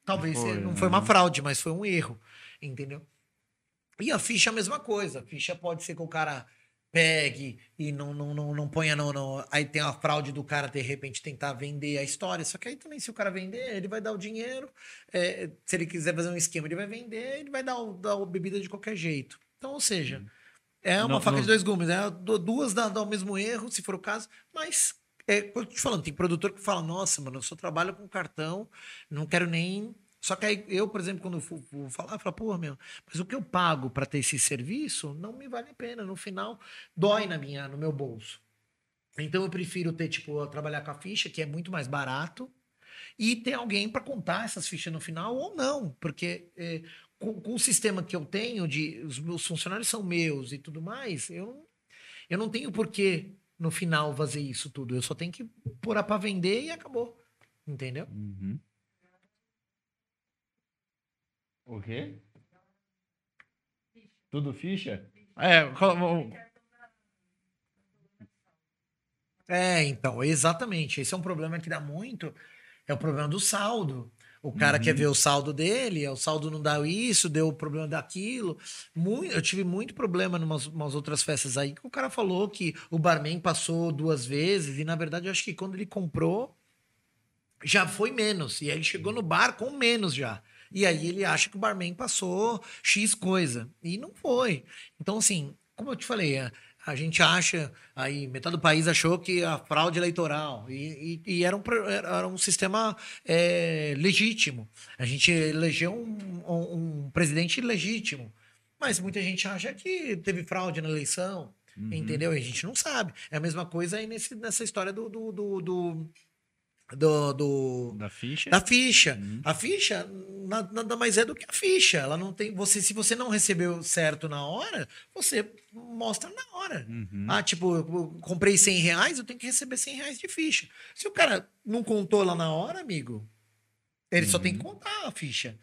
talvez Foi, não né? foi uma fraude, mas foi um erro, entendeu? E a ficha é a mesma coisa. A ficha pode ser que o cara pegue e não, não, não, não ponha no, no- Aí tem a fraude do cara, de repente, tentar vender a história. Só que aí também, se o cara vender, ele vai dar o dinheiro. é, se ele quiser fazer um esquema, ele vai vender, ele vai dar, o, dar a bebida de qualquer jeito. Então, ou seja, é uma Não- faca não- de dois gumes. Né? Du- Duas dá, dá o mesmo erro, se for o caso, mas. É, eu tô te falando, tem produtor que fala, nossa, mano, eu só trabalho com cartão, não quero nem. Só que aí eu, por exemplo, quando for, falar, falo, pô, meu, mas o que eu pago para ter esse serviço não me vale a pena. No final, dói na minha, no meu bolso. Então eu prefiro ter, tipo, trabalhar com a ficha, que é muito mais barato, e ter alguém para contar essas fichas no final ou não, porque é, com, com o sistema que eu tenho, de os meus funcionários são meus e tudo mais, eu, eu não tenho por que no final fazer isso tudo. Eu só tenho que pôr para vender e acabou. Entendeu? Uhum. O quê? Tudo ficha? É, É, então, exatamente. Esse é um problema que dá muito. É o problema do saldo. O cara quer ver o saldo dele, o saldo não dá isso, deu o problema daquilo. Mui- eu tive muito problema em umas, umas outras festas aí que o cara falou que o barman passou duas vezes e, na verdade, eu acho que quando ele comprou, já foi menos. E aí ele chegou no bar com menos já. E aí ele acha que o barman passou X coisa. E não foi. Então, assim, como eu te falei, a, A gente acha, aí metade do país achou que a fraude eleitoral. E, e, e era, um, era um sistema é, legítimo. A gente elegeu um, um- um presidente legítimo. Mas muita gente acha que teve fraude na eleição. Entendeu? E a gente não sabe. É a mesma coisa aí nesse, nessa história do. do, do, do, do- do- Da ficha. da ficha. A ficha na- nada mais é do que a ficha. Ela não tem. Você, se você não recebeu certo na hora, você mostra na hora. Ah, tipo, eu comprei 100 reais, eu tenho que receber 100 reais de ficha. Se o cara não contou lá na hora, amigo, ele só tem que contar a ficha.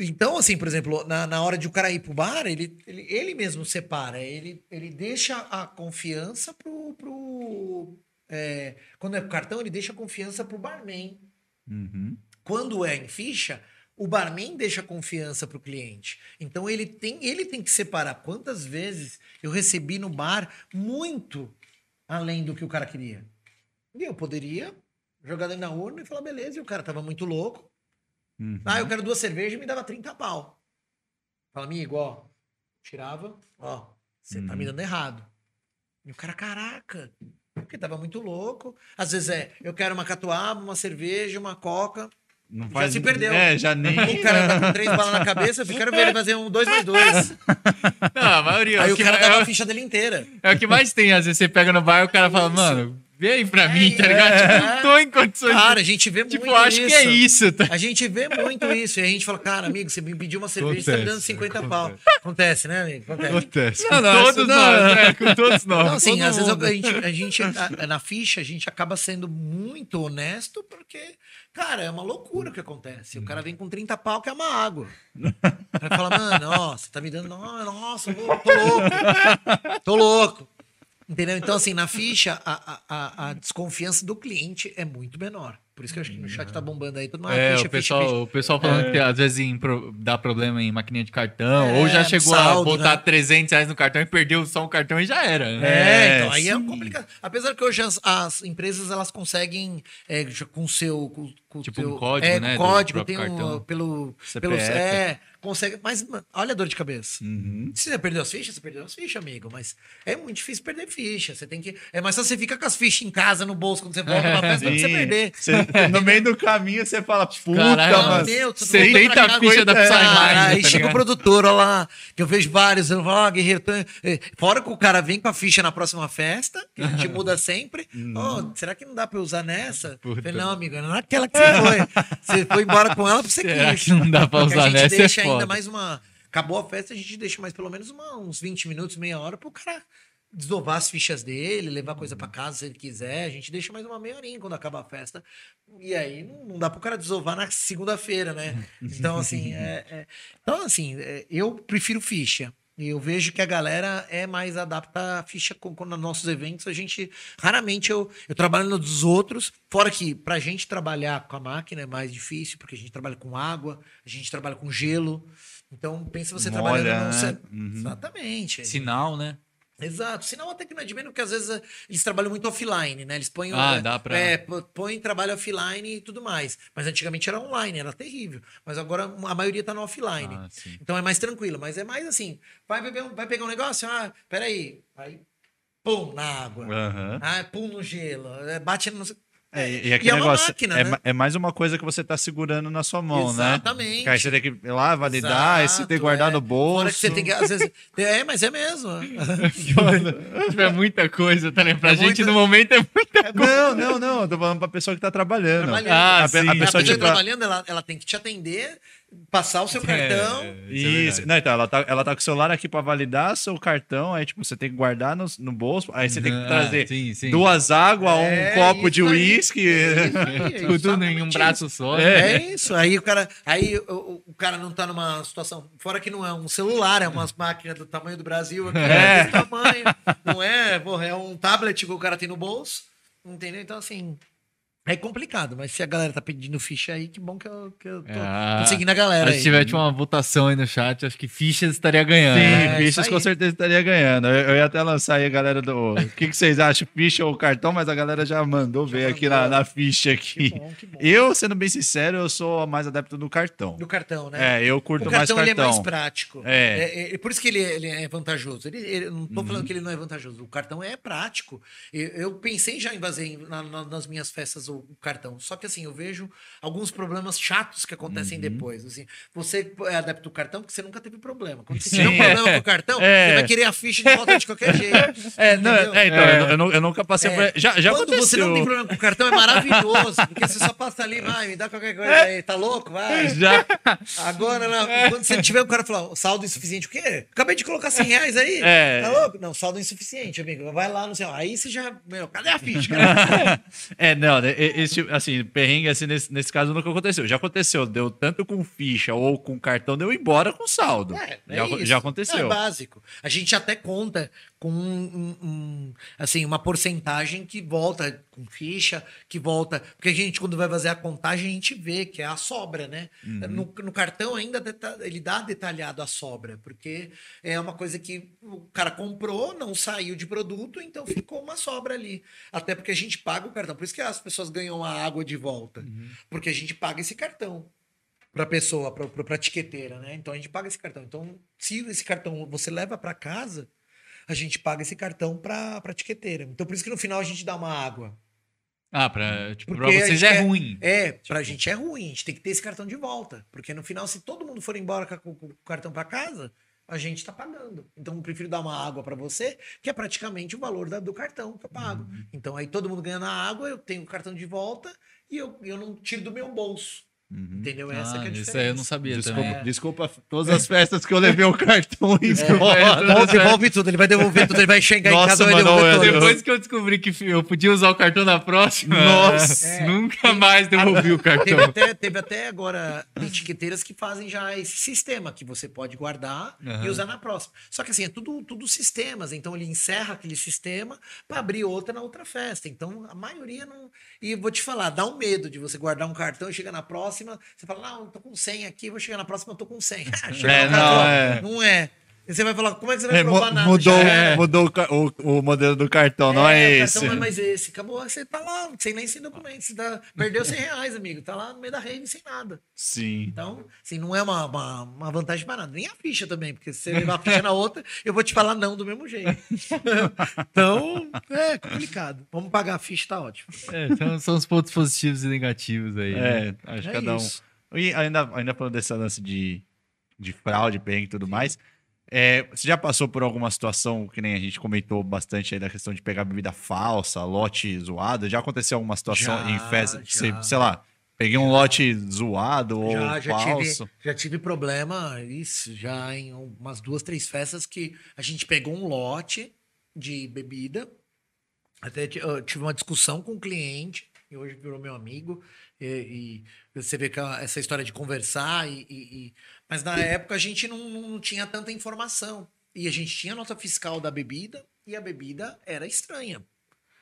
Então, assim, por exemplo, na, na hora de o cara ir pro bar, ele, ele, ele mesmo separa. Ele, ele deixa a confiança pro. pro é, quando é cartão, ele deixa confiança pro barman. Uhum. Quando é em ficha, o barman deixa confiança pro cliente. Então ele tem, ele tem que separar quantas vezes eu recebi no bar muito além do que o cara queria. E eu poderia jogar dentro na urna e falar, beleza, e o cara tava muito louco. Uhum. Ah, eu quero duas cervejas e me dava 30 pau. Fala, amigo, ó. Tirava, ó. Você tá me dando errado. E o cara, caraca. Porque tava muito louco. Às vezes é, eu quero uma catuaba, uma cerveja, uma coca. Não Já se perdeu. É, já nem. O cara tá com três balas na cabeça, eu quero ver ele fazer um dois mais dois. Não, a maioria. Aí o o cara dava é, a ficha dele inteira. é o que mais tem. Às vezes você pega no bar e o cara fala, mano, aí pra mim, tá ligado? é. Tipo, não tô em condições. Cara, a gente vê tipo, muito acho que é isso. Tá? A gente vê muito isso. E a gente fala, cara, amigo, você me pediu uma cerveja, você tá me dando Acontece, 50 pau. Acontece, né, amigo? Acontece. Acontece. Com Não, não, todos essa- nós, né? Com todos nós. Não, assim, às vezes mundo. a gente, a gente a- na ficha, a gente acaba sendo muito honesto, porque, cara, é uma loucura o que acontece. O cara vem com 30 pau que é uma água. Aí fala, mano, ó, você tá me dando. Não, Nossa, tô louco. Tô louco. Entendeu? Então, assim, na ficha, a, a- a, a desconfiança do cliente é muito menor. Por isso que eu acho que no chat tá bombando aí. Todo mundo, ah, É, ficha, o pessoal, ficha, o pessoal falando que às vezes em dá problema em maquininha de cartão, É, ou já chegou a saldo, botar né? 300 reais no cartão e perdeu só um cartão e já era. né? É, É, então aí é complicado. Apesar que hoje as, as empresas elas conseguem é, com o seu com, com Tipo um teu- código, é, né, código tem um, pelo CPF. pelo é consegue. Mas olha a dor de cabeça. Uhum. Se você perdeu as fichas, você perdeu as fichas, amigo. Mas é muito difícil perder ficha. Você tem que é mais fácil você fica com as fichas em casa no bolso quando você volta na festa que você perder. Você- no meio do caminho você fala, puta, Caralho, mas. meu, tu- 70 Coisa- ficha da Cara, Psyline. aí tá chega o produtor, olha lá, que eu vejo vários, eu falo, ó, guerreiro, tô- eh, fora que o cara vem com a ficha na próxima festa, que a gente muda sempre, ó, será que não dá pra eu usar nessa? Puta. Falei, não, amigo, não é aquela que você foi. Você foi embora com ela porque você Será quis. que não dá pra usar nessa? É foda. Ainda mais uma... Acabou a festa, a gente deixa mais pelo menos uma- uns 20 minutos, meia hora pro cara desovar as fichas dele, levar coisa pra casa se ele quiser. A gente deixa mais uma meia horinha quando acaba a festa. E aí não, não dá pro cara desovar na segunda-feira, né? Então, assim, é, é- então, assim, é, eu prefiro ficha. E eu vejo que a galera é mais adapta a ficha com, com nos nossos eventos. A gente raramente eu, eu trabalho no dos outros, fora que pra gente trabalhar com a máquina é mais difícil, porque a gente trabalha com água, a gente trabalha com gelo. Então, pensa você Molha, trabalhando num né? ce- Exatamente. Sinal, né? Exato. Sinal até que não de menos, porque às vezes eh, eles trabalham muito offline, né? Eles põem, Ah, dá pra- é, põem trabalho offline e tudo mais. Mas antigamente era online, era terrível. Mas agora a maioria tá no offline. Ah. Então é mais tranquilo. Mas é mais assim, vai, beber um- vai pegar um negócio, ah, peraí. Aí, pum, na água. Aham. Ah, pum no gelo. é, Bate no... É, e, E aquele é uma negócio máquina, é, né? é mais uma coisa que você tá segurando na sua mão, né? Exatamente. Que aí você tem que ir lá, validar, aí você tem que Exato, guardar é. no bolso. Fora que você tem que, às vezes... É, mas é mesmo. É muita coisa, tá ligado? Pra É gente muita- no momento é muita É, Não, não, não. Eu tô falando pra pessoa que tá trabalhando. Trabalhando. Ah, a, sim. a A pessoa, pessoa tipo, trabalhando, ela, ela tem que te atender, passar o seu cartão... É, é Isso. verdade. não, então, ela tá, ela tá com o celular aqui pra validar seu cartão, aí, tipo, você tem que guardar no, no bolso, aí você tem que Ah, trazer sim, sim. duas águas, É, um copo de uísque. É é Tudo em um braço só. né? É isso. Aí o cara, aí o, o cara não tá numa situação. Fora que não é um celular, é umas máquinas do tamanho do Brasil, aqui, é. desse tamanho. Não é, porra, é um tablet que o cara tem no bolso. Entendeu? Então, assim. É complicado, mas se a galera tá pedindo ficha aí, que bom que eu, que eu tô, Ah, tô seguindo a galera Se aí. tiver tipo, uma votação aí no chat, acho que Fichas estaria ganhando. Sim, né? É, Fichas com certeza estaria ganhando. Eu, eu ia até lançar aí a galera do. O que, que vocês acham, ficha ou cartão? Mas a galera já mandou ver aqui na, na ficha Que aqui. bom, que bom. Eu, sendo bem sincero, eu sou mais adepto do cartão. Do cartão, né? É, eu curto o mais cartão, ele é cartão. mais prático. É. É, é por isso que ele, ele é vantajoso. Ele, ele- não tô Uhum. falando que ele não é vantajoso. O cartão é prático. Eu, eu pensei já em fazer na- na- nas minhas festas o, o cartão. Só que assim, eu vejo alguns problemas chatos que Uhum. acontecem depois. Assim, você é adepto do cartão porque você nunca teve problema. Quando você tiver um problema com o cartão, É. você vai querer a ficha de volta de qualquer jeito. É, não, é, então, É. Eu, eu nu- eu nunca passei É. por. Já, já Quando aconteceu. você não tem problema com o cartão, é maravilhoso. Porque você só passa ali, vai, me dá qualquer coisa aí. Tá louco? Vai. Já. Agora, não, quando você tiver o cara falar, "Ó, saldo insuficiente, o quê? Acabei de colocar 100 reais aí. É. Tá louco? Não, saldo insuficiente, amigo. Vai lá no seu. Aí você já. Meu, cadê a ficha? cara? É, não, né, e- esse, assim, perrengue assim, nesse, nesse caso nunca aconteceu. Já aconteceu, deu tanto com ficha ou com cartão, deu embora com saldo. É, é já, já aconteceu. É básico. A gente até conta com um- um- assim, uma porcentagem que volta com ficha, que volta. Porque a gente, quando vai fazer a contagem, a gente vê que é a sobra, né? No, no cartão ainda deta- ele dá detalhado a sobra, porque é uma coisa que o cara comprou, não saiu de produto, então ficou uma sobra ali. Até porque a gente paga o cartão. Por isso que as pessoas ganham a água de volta. Porque a gente paga esse cartão para pessoa, para etiqueteira, né? Então a gente paga esse cartão. Então, se esse cartão você leva para casa, a gente paga esse cartão para para etiqueteira. Então por isso que no final a gente dá uma água. Ah, pra, tipo, pra a vocês é quer- ruim. É, pra gente é ruim, a gente tem que ter esse cartão de volta, porque no final se todo mundo for embora com, a- com o cartão para casa, a gente tá pagando. Então eu prefiro dar uma água para você, que é praticamente o valor da- do cartão que eu pago. Então aí todo mundo ganha na água, eu tenho o cartão de volta e eu, eu não tiro do meu bolso. Entendeu? Essa Ah, que é a isso diferença. aí eu não sabia Desculpa, também. desculpa todas as festas que eu levei o cartão É. embora. Devolve, devolve tudo, ele vai devolver tudo, ele vai chegar em casa e vai devolver tudo. Depois que eu descobri que eu podia usar o cartão na próxima, Nossa. é, nunca mais devolvi o Teve cartão. até, teve até agora etiqueteiras que fazem já esse sistema que você pode guardar e Aham. usar na próxima. Só que assim, é tudo, tudo sistemas. Então ele encerra aquele sistema para abrir outra na outra festa. Então a maioria não. E vou te falar, dá um medo de você guardar um cartão e chegar na próxima, você fala, não, eu tô com 100 aqui, vou chegar na próxima, eu tô com 100. Chega É, cara, não, é. Não é. E você vai falar, como é que você vai É, provar nada? mudou era. mudou o, o- modelo do cartão, não é, o esse. cartão não é mais esse. Acabou, você tá lá, sem nem sem documento. Você tá- perdeu 100 reais, amigo. Tá lá no meio da rede sem nada. Sim. Então, assim, não é uma, uma, uma vantagem para nada. Nem a ficha também, porque se você levar a ficha na outra, eu vou te falar não do mesmo jeito. então, é complicado. Vamos pagar a ficha, tá ótimo. É, são, são os pontos positivos e negativos aí. né? É, acho É que cada um. isso. E ainda, ainda falando desse lance de, de fraude, perrengue e tudo mais, é, você já passou por alguma situação, que nem a gente comentou bastante aí da questão de pegar bebida falsa, lote zoado? Já aconteceu alguma situação Já, em festa? você, já. sei lá, peguei um lote zoado ou Já, já, falso? tive, já tive problema, isso, já em umas duas, três festas que a gente pegou um lote de bebida. Até tive uma discussão com o cliente, e hoje virou meu amigo. E, e você vê que a- essa história de conversar, e, e- e- mas na época a gente não, não tinha tanta informação. E a gente tinha a nota fiscal da bebida, e a bebida era estranha.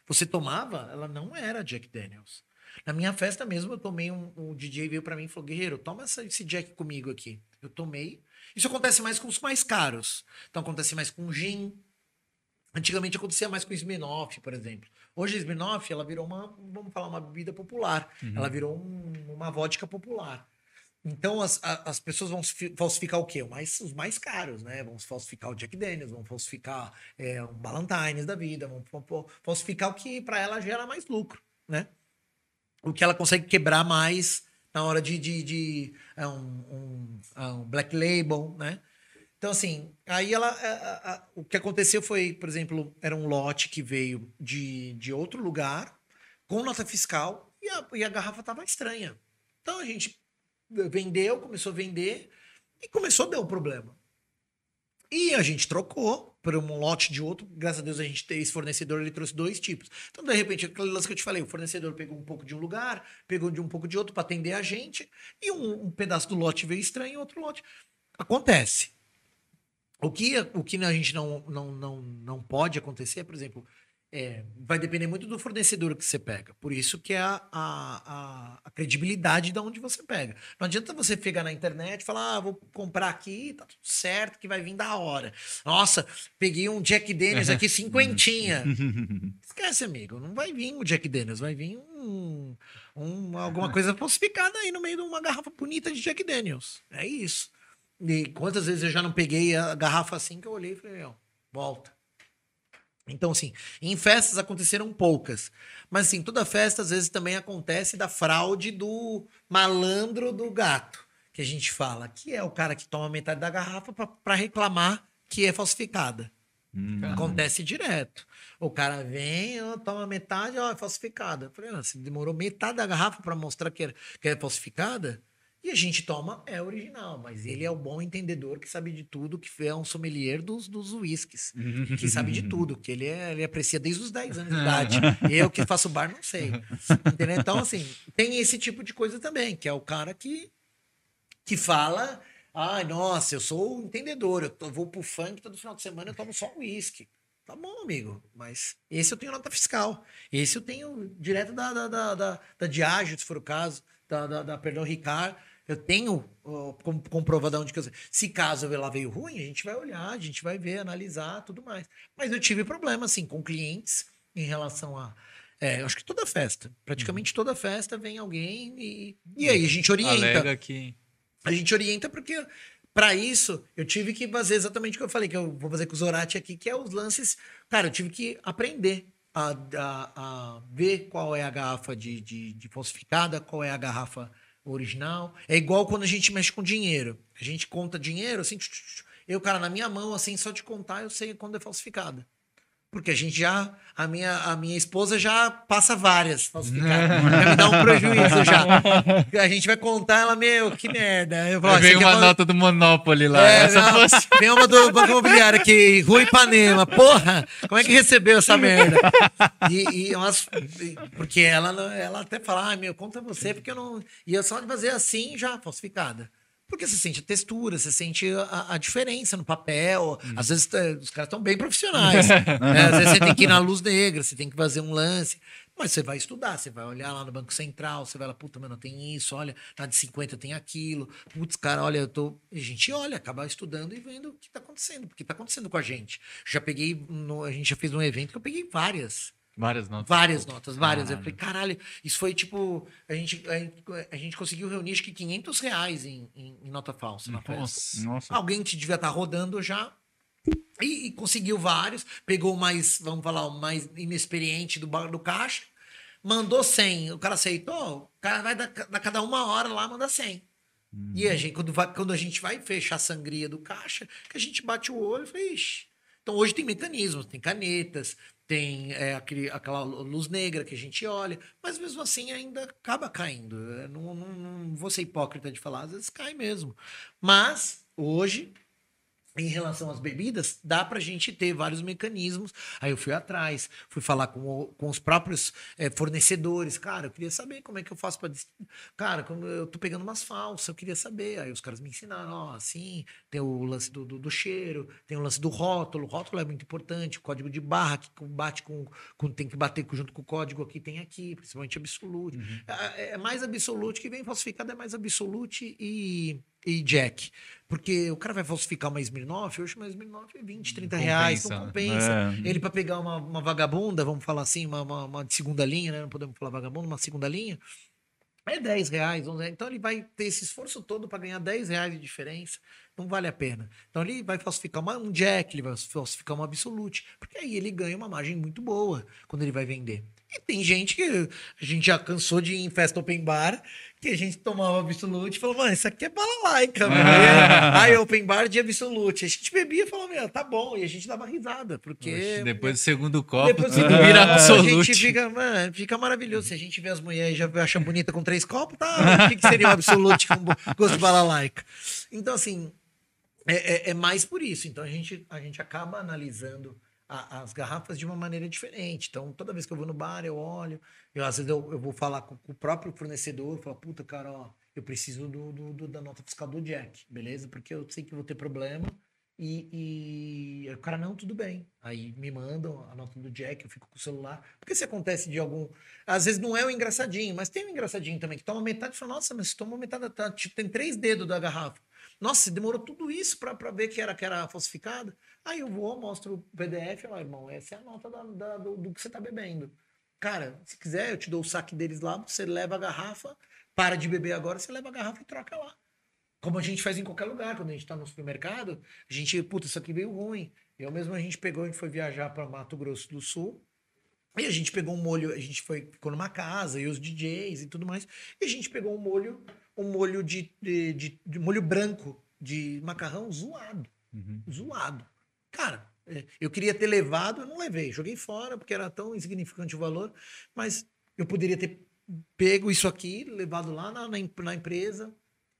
Você tomava, ela não era Jack Daniels. Na minha festa mesmo, eu tomei um. O DJ veio pra mim e falou: Guerreiro, toma essa- esse Jack comigo aqui. Eu tomei. Isso acontece mais com os mais caros. Então acontece mais com gin. Antigamente acontecia mais com Smirnoff, por exemplo. Hoje a Smirnoff, ela virou uma, vamos falar, uma bebida popular. Ela virou um- uma vodka popular. Então as, as pessoas vão fi- falsificar o quê? Mais, os mais caros, né? Vão falsificar o Jack Daniels, vão falsificar é, um Ballantines da vida, vão fa- fa- falsificar o que para ela gera mais lucro, né? O que ela consegue quebrar mais na hora de, de, de é, um, um- é, um black label, né? Então, assim, aí ela. a- a- o que aconteceu foi, por exemplo, era um lote que veio de, de outro lugar, com nota fiscal, e a, e a garrafa estava estranha. Então a gente vendeu, começou a vender, e começou a dar o problema. E a gente trocou por um lote de outro. Graças a Deus a gente tem esse fornecedor, ele trouxe dois tipos. Então, de repente, aquele lance que eu te falei, o fornecedor pegou um pouco de um lugar, pegou de um pouco de outro para atender a gente, e um, um pedaço do lote veio estranho outro lote. Acontece. O que, o que a gente não, não, não, não pode acontecer, por exemplo, É, vai depender muito do fornecedor que você pega. Por isso que é a, a, a, credibilidade de onde você pega. Não adianta você pegar na internet e falar, ah, vou comprar aqui, tá tudo certo, que vai vir da hora. Nossa, peguei um Jack Daniels aqui, cinquentinha. Esquece, amigo. Não vai vir o Jack Daniels, vai vir um, um, alguma coisa falsificada aí no meio de uma garrafa bonita de Jack Daniels. É isso. E quantas vezes eu já não peguei a garrafa assim que eu olhei e falei, ó, volta. Então, assim, em festas aconteceram poucas. Mas, assim, toda festa, às vezes, também acontece da fraude do malandro do gato, que a gente fala, que é o cara que toma metade da garrafa para reclamar que é falsificada. Hum. Acontece direto. O cara vem, ó, toma metade, ó, é falsificada. Eu falei, ah, você demorou metade da garrafa para mostrar que é, que é falsificada? E a gente toma é original, mas ele é o bom entendedor que sabe de tudo, que é um sommelier dos, dos whiskies, que sabe de tudo, que ele, é, ele aprecia desde os 10 anos de idade. Eu que faço bar não sei. Entendeu? Então, assim, tem esse tipo de coisa também, que é o cara que, que fala, ai, nossa, eu sou o entendedor, eu tô, vou pro funk todo final de semana, eu tomo só whisky. Tá bom, amigo, mas esse eu tenho nota fiscal. Esse eu tenho direto da, da, da, da, da Diageo, se for o caso, da, da, da Perdão Ricard eu tenho uh, comprovado onde que eu. Se caso ela veio ruim, a gente vai olhar, a gente vai ver, analisar, tudo mais. Mas eu tive problema, assim, com clientes em relação a. É, acho que toda festa, praticamente uhum. toda festa vem alguém e, e aí a gente orienta. Alega que... A gente orienta porque para isso, eu tive que fazer exatamente o que eu falei, que eu vou fazer com o Zorati aqui, que é os lances. Cara, eu tive que aprender a, a, a ver qual é a garrafa de, de, de, falsificada, qual é a garrafa original. É igual quando a gente mexe com dinheiro. A gente conta dinheiro, assim, eu, cara, na minha mão, assim, só de contar, eu sei quando é falsificada. Porque a gente já. A minha, a minha esposa já passa várias falsificadas. já me dá um prejuízo já. A gente vai contar ela, meu, que merda. Eu falo, vem uma nota do Monopoly lá. É, não, fosse... Vem uma do Banco Imobiliário aqui, Rua Ipanema. Porra, como é que recebeu essa merda? E, e umas, porque ela, ela até fala, ah, meu, conta você, porque eu não. E eu só de fazer assim já falsificada. Porque você sente a textura, você sente a, a diferença no papel. Hum. Às vezes é, os caras estão bem profissionais. né? Às vezes você tem que ir na luz negra, você tem que fazer um lance. Mas você vai estudar, você vai olhar lá no Banco Central, você vai lá, puta, mano, tem isso, olha, na de 50 tem aquilo. Putz, cara, olha, eu tô. A gente olha, acaba estudando e vendo o que tá acontecendo, porque tá acontecendo com a gente. Já peguei, no, a gente já fez um evento que eu peguei várias Várias notas. Várias notas, várias. Caralho. Eu falei, caralho, isso foi tipo. A gente, a, a gente conseguiu reunir acho que 500 reais em, em, em nota falsa na festa. Nossa. Alguém que devia estar tá rodando já. E, e, conseguiu vários. Pegou o mais, vamos falar, o mais inexperiente do, do caixa. Mandou 100. O cara aceitou. O cara vai dar, dar cada uma hora lá, manda 100. Uhum. E a gente, quando, vai, quando a gente vai fechar a sangria do caixa, que a gente bate o olho e fala, ixi. Então hoje tem mecanismos, tem canetas, tem é, aquele, aquela luz negra que a gente olha, mas mesmo assim ainda acaba caindo. Eu não, não, não vou ser hipócrita de falar, às vezes cai mesmo. Mas hoje em relação às bebidas, dá para a gente ter vários mecanismos. Aí eu fui atrás, fui falar com, o, com os próprios é, fornecedores. Cara, eu queria saber como é que eu faço para. Cara, como eu tô pegando umas falsas, eu queria saber. Aí os caras me ensinaram: ó, assim, tem o lance do, do, do, cheiro, tem o lance do rótulo. O rótulo é muito importante, o código de barra que bate com, com. tem que bater junto com o código aqui, tem aqui, principalmente absolute. Uhum. É, é, mais absolute que vem falsificado, é mais absolute e e Jack. Porque o cara vai falsificar uma Smirnoff, hoje uma Smirnoff é 20, 30 não reais, compensa, não compensa. Né? É. Ele para pegar uma, uma, vagabunda, vamos falar assim, uma, uma, uma, de segunda linha, né? Não podemos falar vagabunda, uma segunda linha, é 10 reais, 11 reais. Então ele vai ter esse esforço todo para ganhar 10 reais de diferença. Não vale a pena. Então ele vai falsificar uma, um Jack, ele vai falsificar uma Absolute, porque aí ele ganha uma margem muito boa quando ele vai vender. E tem gente que a gente já cansou de ir em festa open bar, que a gente tomava Absolute e falou, mano, isso aqui é balalaica, mano. Aí open bar de Absolute. A gente bebia e falou, meu, tá bom. E a gente dava risada, porque... Oxe, depois do segundo copo, depois tudo vira Absolute. A gente fica, mano, fica maravilhoso. Se a gente vê as mulheres e já acha bonita com três copos, tá? O que, que seria um Absolute com gosto de balalaica? Então, assim, é, é, é mais por isso. Então a gente, a gente acaba analisando a, as garrafas de uma maneira diferente. Então, toda vez que eu vou no bar, eu olho, eu, às vezes eu, eu vou falar com, com, o próprio fornecedor, falo, puta, cara, ó, eu preciso do, do, do, da nota fiscal do Jack, beleza? Porque eu sei que vou ter problema E, e o cara, não, tudo bem. Aí me mandam a nota do Jack, eu fico com o celular. Porque se acontece de algum. Às vezes não é o engraçadinho, mas tem um engraçadinho também, que toma metade e fala, nossa, mas tomou metade, tá, tipo, tem três dedos da garrafa. Nossa, demorou tudo isso pra ver que era, que era falsificada. Aí eu vou, mostro o PDF, ó, irmão, essa é a nota da, da- do, do que você tá bebendo. Cara, se quiser, eu te dou o saque deles lá, você leva a garrafa, para de beber agora, você leva a garrafa e troca lá. Como a gente faz em qualquer lugar, quando a gente tá no supermercado, a gente, puta, isso aqui veio ruim. Eu mesmo a gente pegou, a gente foi viajar para Mato Grosso do Sul. E a gente pegou um molho, a gente foi, ficou numa casa, e os DJs e tudo mais. E a gente pegou um molho, um molho de, de, de- de molho branco de macarrão zoado. Zoado. Cara, é, eu queria ter levado, eu não levei. Joguei fora, porque era tão insignificante o valor. Mas eu poderia ter pego isso aqui, levado lá na, na, na empresa.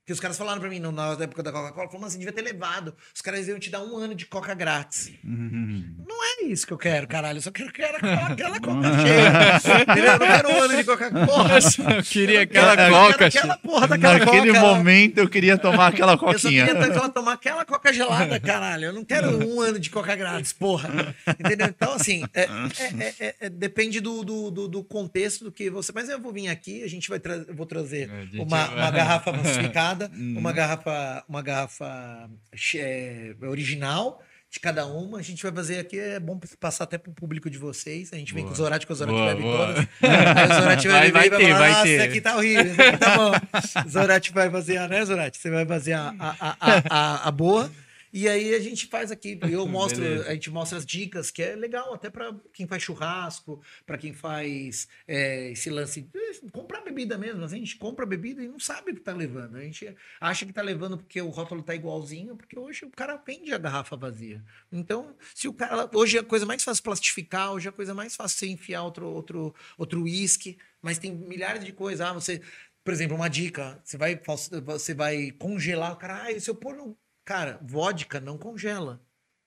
Que os caras falaram pra mim na época da Coca-Cola, falaram, você devia ter levado. Os caras iam te dar um ano de Coca grátis. Não é isso que eu quero, caralho. Eu só quero, quero aquela, aquela Coca cheia. Entendeu? Eu não quero um ano de Coca-Cola. Eu queria Eu quero- aquela eu coca. quero aquela porra daquela Naquele Coca. momento eu queria tomar aquela Eu só coquinha. queria tomar aquela coca gelada, caralho. Eu não quero um ano de coca grátis, porra. Entendeu? Então, assim, é- é- é- é- depende do, do, do- do contexto do que você. Mas eu vou vir aqui, a gente vai trazer. Eu vou trazer É, gente uma, uma garrafa falsificada, Uhum. uma garrafa, uma garrafa é, original. De cada uma, a gente vai fazer aqui, é bom passar até pro público de vocês. A gente vem Boa. com o Zorati, que o Zorati bebe todas. Aí o Zorati vai, Vai- vai ter, falar, vai "Nossa, ter." aqui tá horrível, esse aqui tá bom. Zorati vai fazer a, né, Zorati? Você vai fazer a, a, a, a- a boa. E aí a gente faz aqui, eu mostro, a gente mostra as dicas, que é legal até para quem faz churrasco, para quem faz é, esse lance, de comprar bebida mesmo. A gente compra bebida e não sabe o que tá levando. A gente acha que tá levando porque o rótulo tá igualzinho, porque hoje o cara vende a garrafa vazia. Então, se o cara. Hoje é a coisa mais fácil plastificar, hoje é a coisa mais fácil você enfiar outro outro outro uísque, mas tem milhares de coisas. Ah, você. Por exemplo, uma dica: você vai, você vai congelar o cara. Ah, se eu pôr no. Cara, vodka não congela.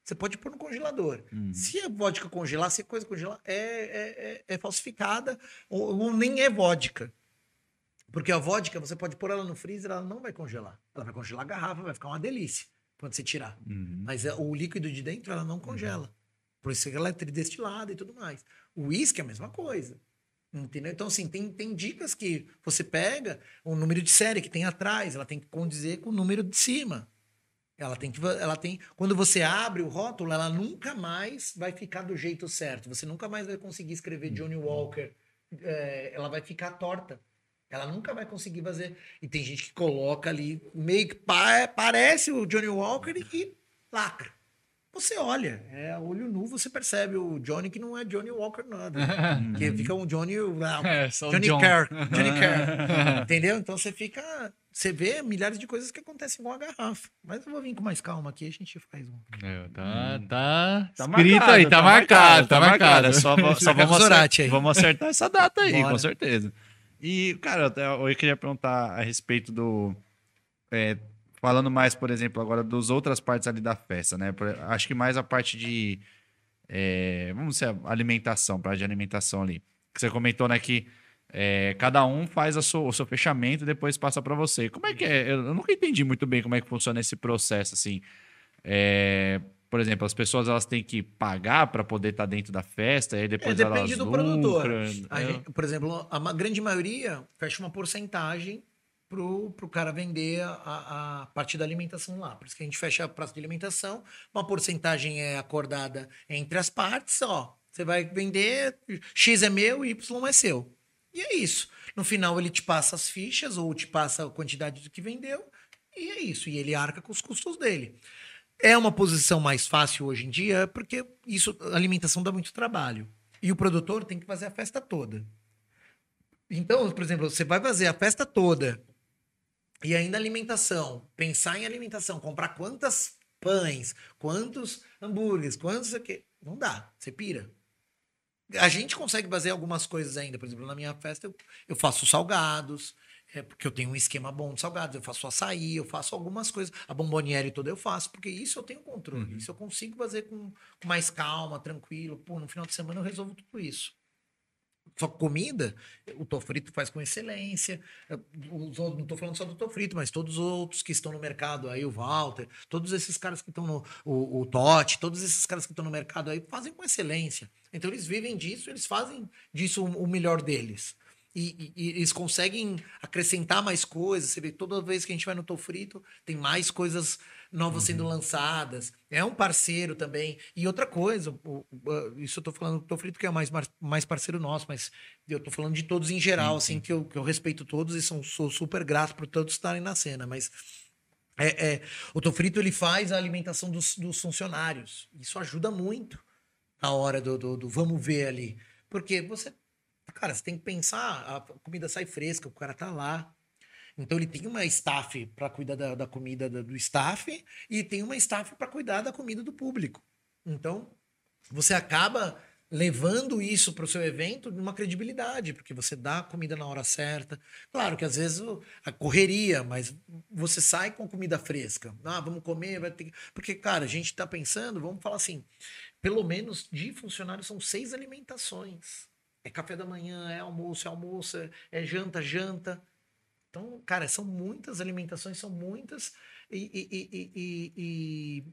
Você pode pôr no congelador. Se a vodka congelar, se a coisa congelar, é, é, é, é falsificada ou, ou nem é vodka. Porque a vodka, você pode pôr ela no freezer, ela não vai congelar. Ela vai congelar a garrafa, vai ficar uma delícia quando você tirar. Mas é- o líquido de dentro, ela não congela. Por isso que ela é tridestilada e tudo mais. O uísque é a mesma coisa. Entendeu? Então, assim, tem, tem dicas que você pega o número de série que tem atrás, ela tem que condizer com o número de cima. Ela tem que. Ela tem. Quando você abre o rótulo, ela nunca mais vai ficar do jeito certo. Você nunca mais vai conseguir escrever Johnny Walker. É, ela vai ficar torta. Ela nunca vai conseguir fazer. E tem gente que coloca ali, meio que pa- parece o Johnny Walker e lacra. Você olha, é olho nu, você percebe o Johnny que não é Johnny Walker nada. que fica um Johnny. ah, É, Johnny John. Kerr. Johnny Kerr. Entendeu? Então você fica. Você vê milhares de coisas que acontecem com a garrafa. Mas eu vou vir com mais calma aqui, a gente faz um. É, tá, tá, Tá escrito marcado, aí, tá, marcado, tá marcado. É Só, vo- só Fica com vamos, acertar, aí. vamos acertar essa data aí, Bora. com certeza. E, cara, até eu queria perguntar a respeito do. é, falando mais, por exemplo, agora das outras partes ali da festa, né? Acho que mais a parte de. é, vamos dizer, alimentação, parte de alimentação ali. Que você comentou, né, que é, cada um faz sua- o seu fechamento e depois passa para você. Como é que é? Eu nunca entendi muito bem como é que funciona esse processo, assim. É, por exemplo, as pessoas elas têm que pagar para poder estar dentro da festa, e aí depois É, depende elas do lucram. produtor. É. gente- por exemplo, a grande maioria fecha uma porcentagem pro, pro cara vender a, a parte da alimentação lá. Por isso que a gente fecha a praça de alimentação, uma porcentagem é acordada entre as partes, ó. Você vai vender, X é meu, Y é seu. E é isso. No final ele te passa as fichas ou te passa a quantidade do que vendeu, e é isso. E ele arca com os custos dele. É uma posição mais fácil hoje em dia, porque isso, alimentação dá muito trabalho. E o produtor tem que fazer a festa toda. Então, por exemplo, você vai fazer a festa toda e ainda alimentação, pensar em alimentação, comprar quantas pães, quantos hambúrgueres, quantos isso aqui. Não dá, você pira. A gente consegue fazer algumas coisas ainda. Por exemplo, na minha festa eu, eu faço salgados, é, porque eu tenho um esquema bom de salgados. Eu faço açaí, eu faço algumas coisas. A bomboniere toda eu faço, porque isso eu tenho controle. Isso eu consigo fazer com, com mais calma, tranquilo. Pô, no final de semana eu resolvo tudo isso. só comida, o Tofrito faz com excelência. Os outros- não estou falando só do Tofrito, mas todos os outros que estão no mercado aí, o Walter, todos esses caras que estão no. O, o Totti, todos esses caras que estão no mercado aí fazem com excelência. Então eles vivem disso, eles fazem disso o, melhor deles. E, e- e eles conseguem acrescentar mais coisas. Você vê, toda vez que a gente vai no Tofrito, tem mais coisas novas sendo lançadas. É um parceiro também. E outra coisa, o- o- isso eu tô falando do Tofrito, que é mais, mais parceiro nosso, mas eu tô falando de todos em geral, assim, que eu, que eu respeito todos e sou, sou super grato por todos estarem na cena. Mas é, é, o Tofrito ele faz a alimentação dos, dos funcionários. Isso ajuda muito na hora do, do, do vamos ver ali. Porque você, cara, você tem que pensar, a comida sai fresca, o cara tá lá. Então ele tem uma staff para cuidar da, da comida da- do staff e tem uma staff para cuidar da comida do público. Então você acaba levando isso para o seu evento numa credibilidade, porque você dá a comida na hora certa. Claro que às vezes a correria, mas você sai com comida fresca. Ah, vamos comer, vai ter que... Porque, cara, a gente está pensando, vamos falar assim, pelo menos de funcionários são seis alimentações. É café da manhã, é almoço, é almoço, é- é janta, janta. Então, cara, são muitas alimentações, são muitas. E, e-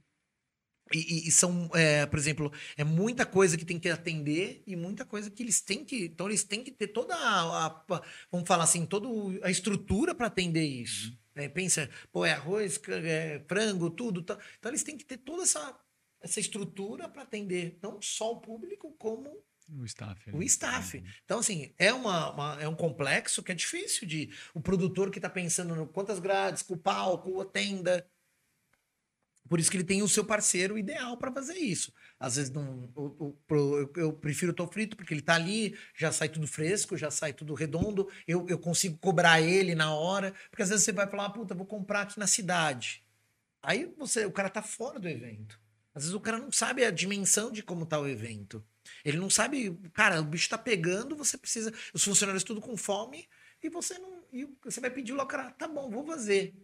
e- e- são, é, por exemplo, é muita coisa que tem que atender e muita coisa que eles têm que. Então, eles têm que ter toda a. a- vamos falar assim, toda a estrutura para atender isso. né? Pensa, pô, é arroz, é frango, tudo. tá. Então, eles têm que ter toda essa, essa estrutura para atender não só o público, como O staff. o ali. staff. Então, assim, é, uma, uma- é um complexo que é difícil de. O produtor que está pensando no quantas grades, com o palco, a tenda. Por isso que ele tem o seu parceiro ideal para fazer isso. Às vezes não, o- o- pro- eu, eu prefiro o frito porque ele tá ali, já sai tudo fresco, já sai tudo redondo. Eu, eu consigo cobrar ele na hora, porque às vezes você vai falar, "Ah, puta, vou comprar aqui na cidade. Aí você, o cara tá fora do evento. Às vezes o cara não sabe a dimensão de como tá o evento. Ele não sabe, cara, o bicho tá pegando, você precisa, os funcionários tudo com fome e você não, e você vai pedir lá, cara, tá bom, vou fazer.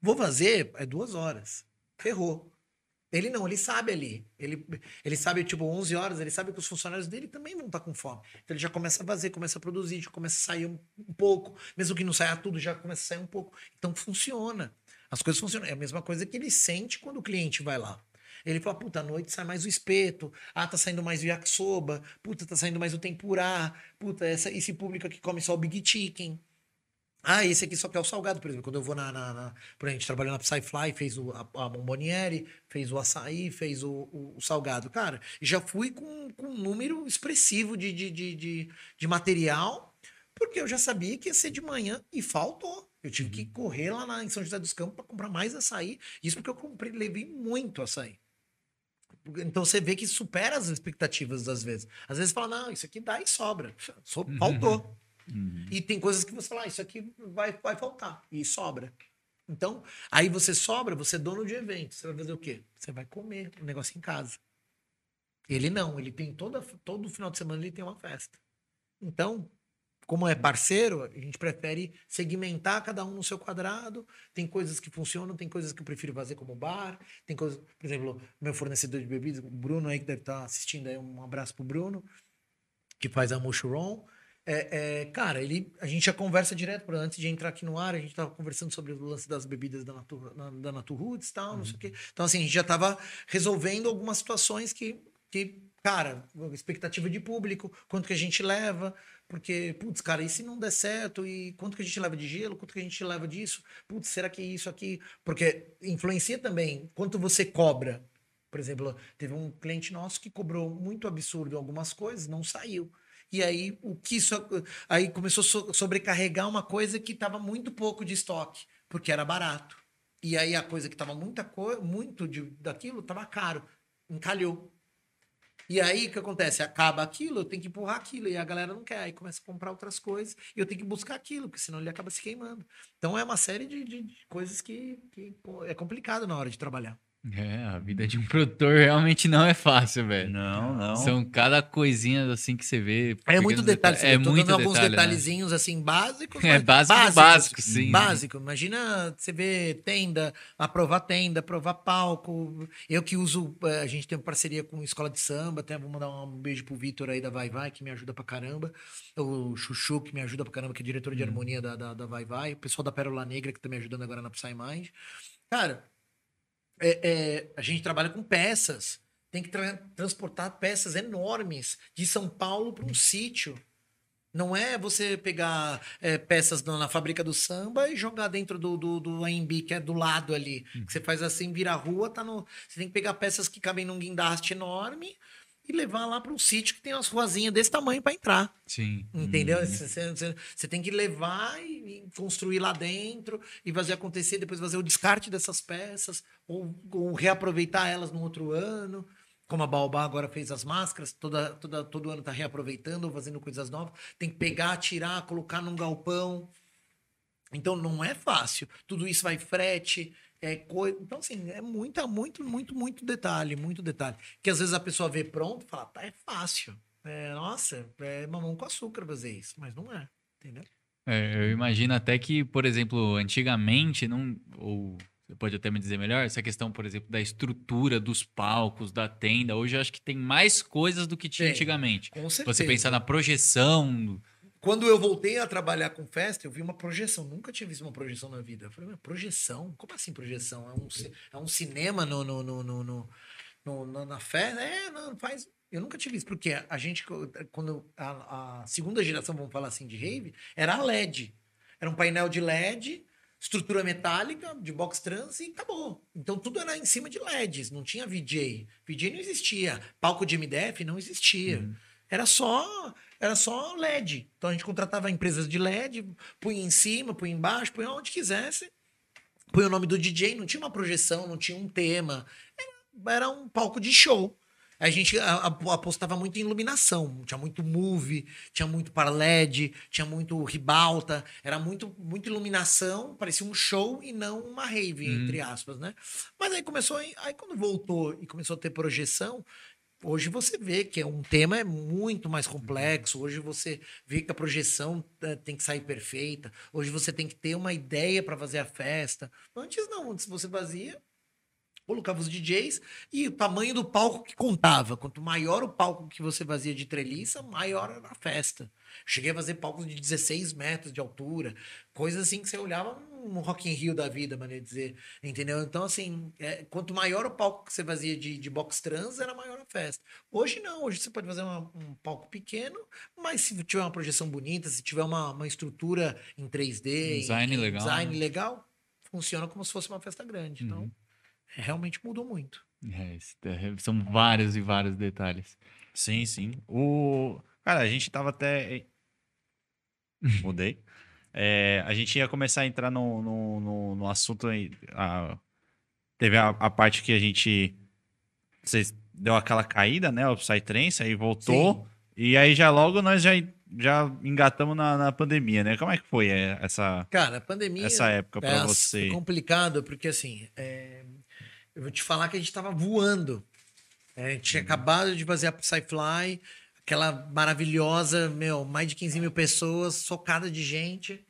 Vou fazer, é duas horas. Ferrou. Ele não, ele sabe ali. Ele, ele sabe, tipo, 11 horas, ele sabe que os funcionários dele também vão estar com fome. Então ele já começa a fazer, começa a produzir, já começa a sair um, um pouco. Mesmo que não saia tudo, já começa a sair um pouco. Então funciona. As coisas funcionam. É a mesma coisa que ele sente quando o cliente vai lá. Ele fala, puta, à noite sai mais o espeto. Ah, tá saindo mais o yakisoba. Puta, tá saindo mais o tempurá. Puta, essa, esse público aqui come só o big chicken. Ah, esse aqui só quer o salgado, por exemplo. Quando eu vou na. na, na por exemplo, a gente trabalhou na Psyfly, fez o, a, a bomboniere, fez o açaí, fez o, o, o salgado. Cara, já fui com, com um número expressivo de, de, de, de, de material, porque eu já sabia que ia ser de manhã e faltou. Eu tive que correr lá na, em São José dos Campos para comprar mais açaí. Isso porque eu comprei, levei muito açaí. Então você vê que supera as expectativas às vezes. Às vezes fala, não, isso aqui dá e sobra. So- Faltou. E tem coisas que você fala, ah, isso aqui vai, vai faltar. E sobra. Então, aí você sobra, você é dono de evento. Você vai fazer o quê? Você vai comer o negócio em casa. Ele não, ele tem toda, todo final de semana ele tem uma festa. Então, como é parceiro, a gente prefere segmentar cada um no seu quadrado. Tem coisas que funcionam, tem coisas que eu prefiro fazer como bar. Tem coisas, por exemplo, meu fornecedor de bebidas, o Bruno aí que deve estar assistindo aí, um abraço pro Bruno, que faz a Mushroom. É, é, cara, ele, a gente já conversa direto, por- antes de entrar aqui no ar, a gente tava conversando sobre o lance das bebidas da Natu, na- da Natu Roots e tal, não sei o quê. Então, assim, a gente já tava resolvendo algumas situações que, que, cara, expectativa de público, quanto que a gente leva, porque, putz, cara, e se não der certo? E quanto que a gente leva de gelo? Quanto que a gente leva disso? Putz, será que isso aqui... Porque influencia também quanto você cobra. Por exemplo, teve um cliente nosso que cobrou muito absurdo algumas coisas, não saiu. E aí o que isso aí começou a so- sobrecarregar uma coisa que estava muito pouco de estoque, porque era barato. E aí a coisa que estava muita co muito de, daquilo estava caro, encalhou. E aí o que acontece? Acaba aquilo, eu tenho que empurrar aquilo e a galera não quer, aí começa a comprar outras coisas e eu tenho que buscar aquilo, porque senão ele acaba se queimando. Então é uma série de, de- de coisas que, que é complicado na hora de trabalhar. É, a vida de um produtor realmente não é fácil, velho. Não, não. São cada coisinha assim que você vê. É muito detalhe. detalhes. Você É muito dando alguns detalhe, né? detalhezinhos assim básicos. É básico básicos. básico, sim. Básico. Imagina você vê tenda, aprovar tenda, aprovar palco. Eu que uso, eh, a gente tem uma parceria com escola de samba, até vou mandar um beijo pro Vitor aí da Vai Vai, que me ajuda pra caramba. O Chuchu, que me ajuda pra caramba, que é diretor Hum. de harmonia da, da, da Vai Vai. O pessoal da Pérola Negra, que tá me ajudando agora na Psy Mind. Cara, é- é, a gente trabalha com peças. Tem que tra- transportar peças enormes de São Paulo para um sítio. Não é você pegar é, peças na, na fábrica do samba e jogar dentro do, do, do AMB, que é do lado ali. Que você faz assim, vira a rua, tá no. Você tem que pegar peças que cabem num guindaste enorme e levar lá para um sítio que tem umas ruazinhas desse tamanho para entrar. Sim. Entendeu? Você- você tem que levar e, e construir lá dentro e fazer acontecer, depois fazer o descarte dessas peças, ou, ou reaproveitar elas no outro ano. Como a Baobá agora fez as máscaras, toda, toda, todo ano está reaproveitando ou fazendo coisas novas. Tem que pegar, tirar, colocar num galpão. Então não é fácil. Tudo isso vai frete, é. Então, assim, é muita, muito, muito, muito detalhe, muito detalhe. Que às vezes a pessoa vê pronto e fala, tá, é fácil. É, nossa, é mamão com açúcar fazer isso. Mas não é, entendeu? É, eu imagino até que, por exemplo, antigamente, não, ou você pode até me dizer melhor, essa questão, por exemplo, da estrutura dos palcos, da tenda, hoje eu acho que tem mais coisas do que tinha Tem, antigamente. Com certeza. Você pensar na projeção. Quando eu voltei a trabalhar com festa, eu vi uma projeção. Nunca tinha visto uma projeção na vida. Eu falei, "Mas projeção? Como assim projeção? É um, é um cinema no, no, no, no, no- na- festa? É, não, faz. Eu nunca tinha visto, porque a gente, quando a, a segunda geração, vamos falar assim, de rave, era a LED. Era um painel de LED, estrutura metálica, de box trans e acabou. Então tudo era em cima de LEDs, não tinha VJ. VJ não existia. Palco de MDF não existia. Era só era só LED. Então a gente contratava empresas de LED, punha em cima, punha embaixo, punha onde quisesse. Punha o nome do DJ, não tinha uma projeção, não tinha um tema. Era, era um palco de show. A gente apostava muito em iluminação. Tinha muito move, tinha muito para LED, tinha muito ribalta. Era muito, muita iluminação, parecia um show e não uma rave, entre aspas, né? Mas aí começou, aí quando voltou e começou a ter projeção, Hoje você vê que é um tema é muito mais complexo. Hoje você vê que a projeção eh, tem que sair perfeita. Hoje você tem que ter uma ideia para fazer a festa. Antes não, antes você fazia, colocava os DJs e o tamanho do palco que contava. Quanto maior o palco que você fazia de treliça, maior era a festa. Cheguei a fazer palcos de 16 metros de altura, coisas assim que você olhava no Rock in Rio da vida, maneira de dizer, entendeu? Então, assim, é, quanto maior o palco que você fazia de, de box trans, era maior a festa. Hoje não, hoje você pode fazer uma- um palco pequeno, mas se tiver uma projeção bonita, se tiver uma, uma estrutura em 3D, em- Design em legal, design né? legal, funciona como se fosse uma festa grande. Então, Uhum. realmente mudou muito. É, é, são vários e vários detalhes. Sim, sim. O... Cara, a gente tava até. Mudei. É, a gente ia começar a entrar no, no, no, no assunto a- Teve a, a parte que a gente. Vocês deu aquela caída, né? O Psytrance, aí voltou. E aí já logo nós já, já engatamos na, na pandemia, né? Como é que foi é, essa, Cara, a pandemia. essa época pra É, você? Foi complicado, porque assim, é, eu vou te falar que a gente tava voando. É, a gente tinha acabado de fazer a Psyfly, aquela maravilhosa, meu, mais de 15 mil pessoas, socada de gente.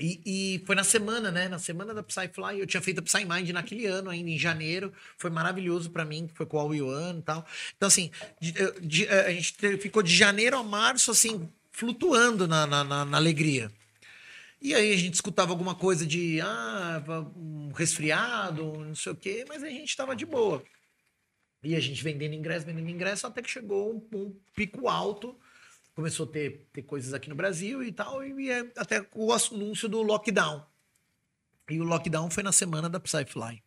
E, e foi na semana, né? Na semana da Psyfly, eu tinha feito a Psymind naquele ano, ainda em janeiro. Foi maravilhoso pra mim, que foi com All Yuan e tal. Então, assim, de- de- a gente te- ficou de janeiro a março, assim, flutuando na- na- na- na alegria. E aí a gente escutava alguma coisa de ah, um resfriado, não sei o quê, mas a gente estava de boa. E a gente vendendo ingresso, vendendo ingresso, até que chegou um, um pico alto. Começou a ter, ter coisas aqui no Brasil e tal, e é até o anúncio do lockdown. E o lockdown foi na semana da Psyfly.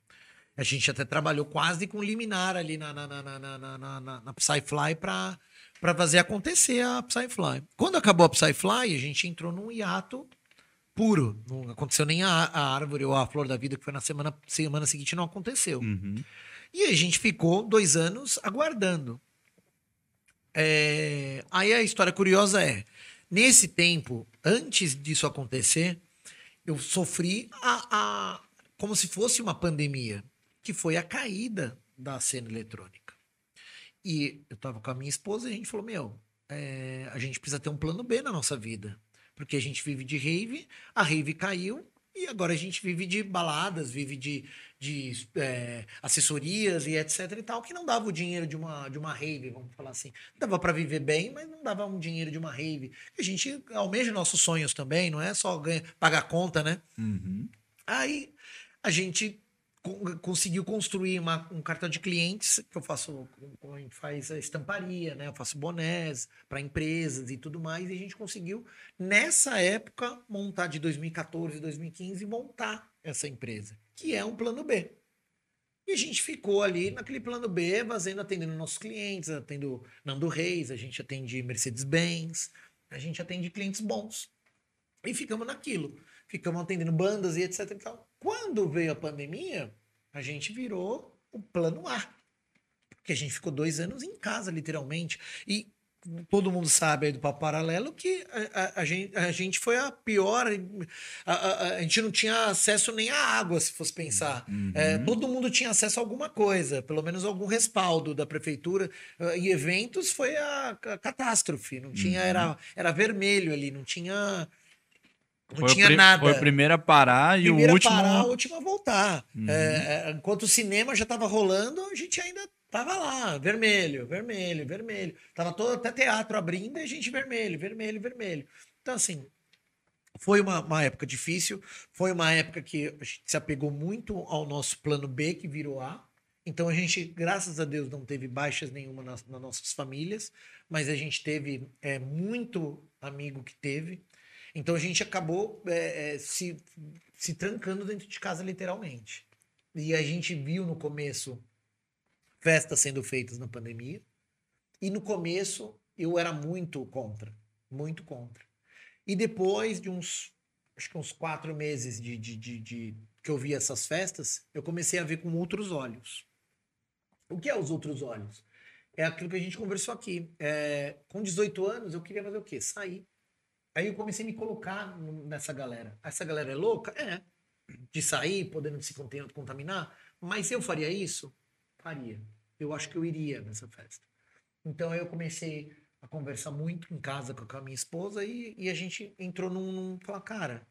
A gente até trabalhou quase com liminar ali na, na, na, na, na, na, na, Psyfly para fazer acontecer a Psyfly. Quando acabou a Psyfly, a gente entrou num hiato puro. Não aconteceu nem a, a árvore ou a flor da vida, que foi na semana, semana seguinte, não aconteceu. Uhum. E a gente ficou dois anos aguardando. É, Aí a história curiosa é: nesse tempo, antes disso acontecer, eu sofri a, a- como se fosse uma pandemia. que foi a caída da cena eletrônica. E eu tava com a minha esposa e a gente falou: Meu, é, a gente precisa ter um plano B na nossa vida. Porque a gente vive de rave, a rave caiu, e agora a gente vive de baladas, vive de, de é, assessorias e etc e tal, que não dava o dinheiro de uma, de uma rave, vamos falar assim. Dava para viver bem, mas não dava um dinheiro de uma rave. A gente almeja nossos sonhos também, não é só ganha, pagar conta, né? Uhum. Aí a gente co- conseguiu construir uma- um cartão de clientes que eu faço, a gente faz a estamparia, né? Eu faço bonés para empresas e tudo mais. E a gente conseguiu nessa época montar de 2014, 2015 montar essa empresa, que é um plano B. E a gente ficou ali naquele plano B, fazendo, atendendo nossos clientes, atendendo Nando Reis, a gente atende Mercedes-Benz, a gente atende clientes bons. E ficamos naquilo. Ficamos atendendo bandas e etc. E tal. Quando veio a pandemia, a gente virou o plano A. Porque a gente ficou dois anos em casa, literalmente. E todo mundo sabe aí do Papo Paralelo que a, a- a gente, a gente foi a pior. A, a- a gente não tinha acesso nem à água, se fosse pensar. É, todo mundo tinha acesso a alguma coisa, pelo menos algum respaldo da prefeitura. Eh, Em eventos foi a, a catástrofe. Não tinha, era, era vermelho ali, não tinha. Não Foi, tinha nada. foi o primeiro a parar e Primeira o último. a parar, a última a voltar. Uhum. É, é, enquanto o cinema já estava rolando, a gente ainda tava lá, vermelho, vermelho, vermelho. Tava todo até teatro abrindo e gente vermelho, vermelho, vermelho. Então, assim, foi uma, uma época difícil, foi uma época que a gente se apegou muito ao nosso plano B, que virou A. Então a gente, graças a Deus, não teve baixas nenhuma nas, nas nossas famílias, mas a gente teve é, muito amigo que teve. Então a gente acabou é, é, se, se trancando dentro de casa, literalmente. E a gente viu no começo festas sendo feitas na pandemia. E no começo eu era muito contra, muito contra. E depois de uns, acho que uns quatro meses de, de, de, de- que eu vi essas festas, eu comecei a ver com outros olhos. O que é os outros olhos? É aquilo que a gente conversou aqui. É, com 18 anos, eu queria fazer o quê? Sair. Aí eu comecei a me colocar nessa galera. Essa galera é louca? É. De sair, podendo se contaminar. Mas eu faria isso? Faria. Eu acho que eu iria nessa festa. Então eu comecei a conversar muito em casa com a minha esposa e, e a gente entrou num, num. Falar, cara,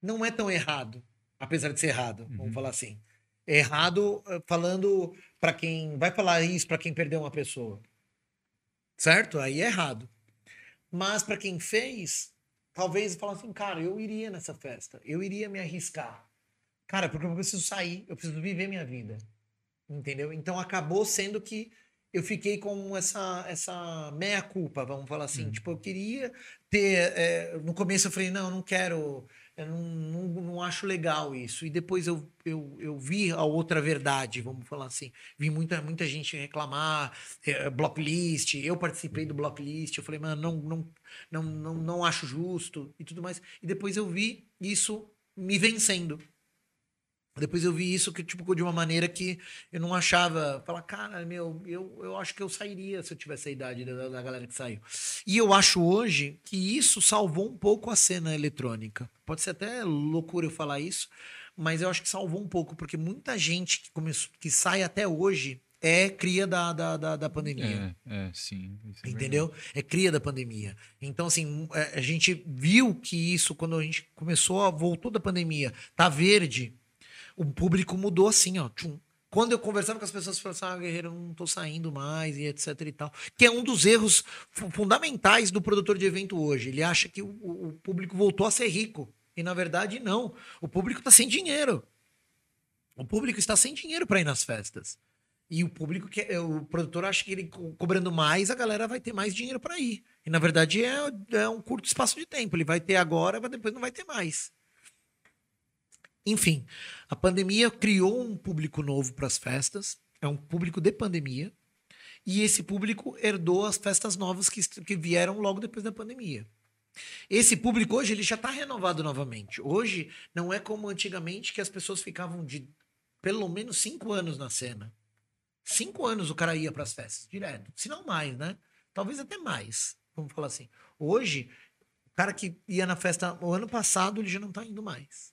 não é tão errado. Apesar de ser errado, vamos Uhum. falar assim. É errado eh, falando para quem. Vai falar isso para quem perdeu uma pessoa. Certo? Aí é errado. Mas para quem fez, talvez falar assim, cara, eu iria nessa festa, eu iria me arriscar. Cara, porque eu preciso sair, eu preciso viver minha vida. Entendeu? Então acabou sendo que eu fiquei com essa essa meia culpa, vamos falar assim. Tipo, eu queria ter. é, no começo eu falei, não, eu não quero. Eu não, não, não acho legal isso. E depois eu, eu, eu vi a outra verdade, vamos falar assim. Vi muita, muita gente reclamar, é, blocklist. Eu participei do blocklist. Eu falei, mano, não, não, não, não, não acho justo e tudo mais. E depois eu vi isso me vencendo. Depois eu vi isso que, tipo, de uma maneira que eu não achava. Falar, cara, meu, eu, eu acho que eu sairia se eu tivesse a idade da, da galera que saiu. E eu acho hoje que isso salvou um pouco a cena eletrônica. Pode ser até loucura eu falar isso, mas eu acho que salvou um pouco, porque muita gente que, começou, que sai até hoje é cria da, da, da, da pandemia. É, é, sim. é Entendeu? É cria da pandemia. Então, assim, é, a gente viu que isso, quando a gente começou, a- voltou da pandemia, tá verde, o público mudou assim, ó. tchum. Quando eu conversava com as pessoas, falavam assim, ah, Guerreiro, eu não tô saindo mais e etc e tal. Que é um dos erros fu- fundamentais do produtor de evento hoje. Ele acha que o, o- público voltou a ser rico. E, na verdade, não. O público tá sem dinheiro. O público está sem dinheiro para ir nas festas. E o público que o produtor acha que ele co- cobrando mais, a galera vai ter mais dinheiro para ir. E na verdade é, é um curto espaço de tempo. Ele vai ter agora, mas depois não vai ter mais. Enfim, a pandemia criou um público novo para as festas. É um público de pandemia. E esse público herdou as festas novas que, que vieram logo depois da pandemia. Esse público hoje ele já está renovado novamente. Hoje não é como antigamente que as pessoas ficavam de pelo menos cinco anos na cena. Cinco anos o cara ia para as festas, direto. Se não mais, né? Talvez até mais. Vamos falar assim. Hoje, o cara que ia na festa o ano passado, ele já não tá indo mais.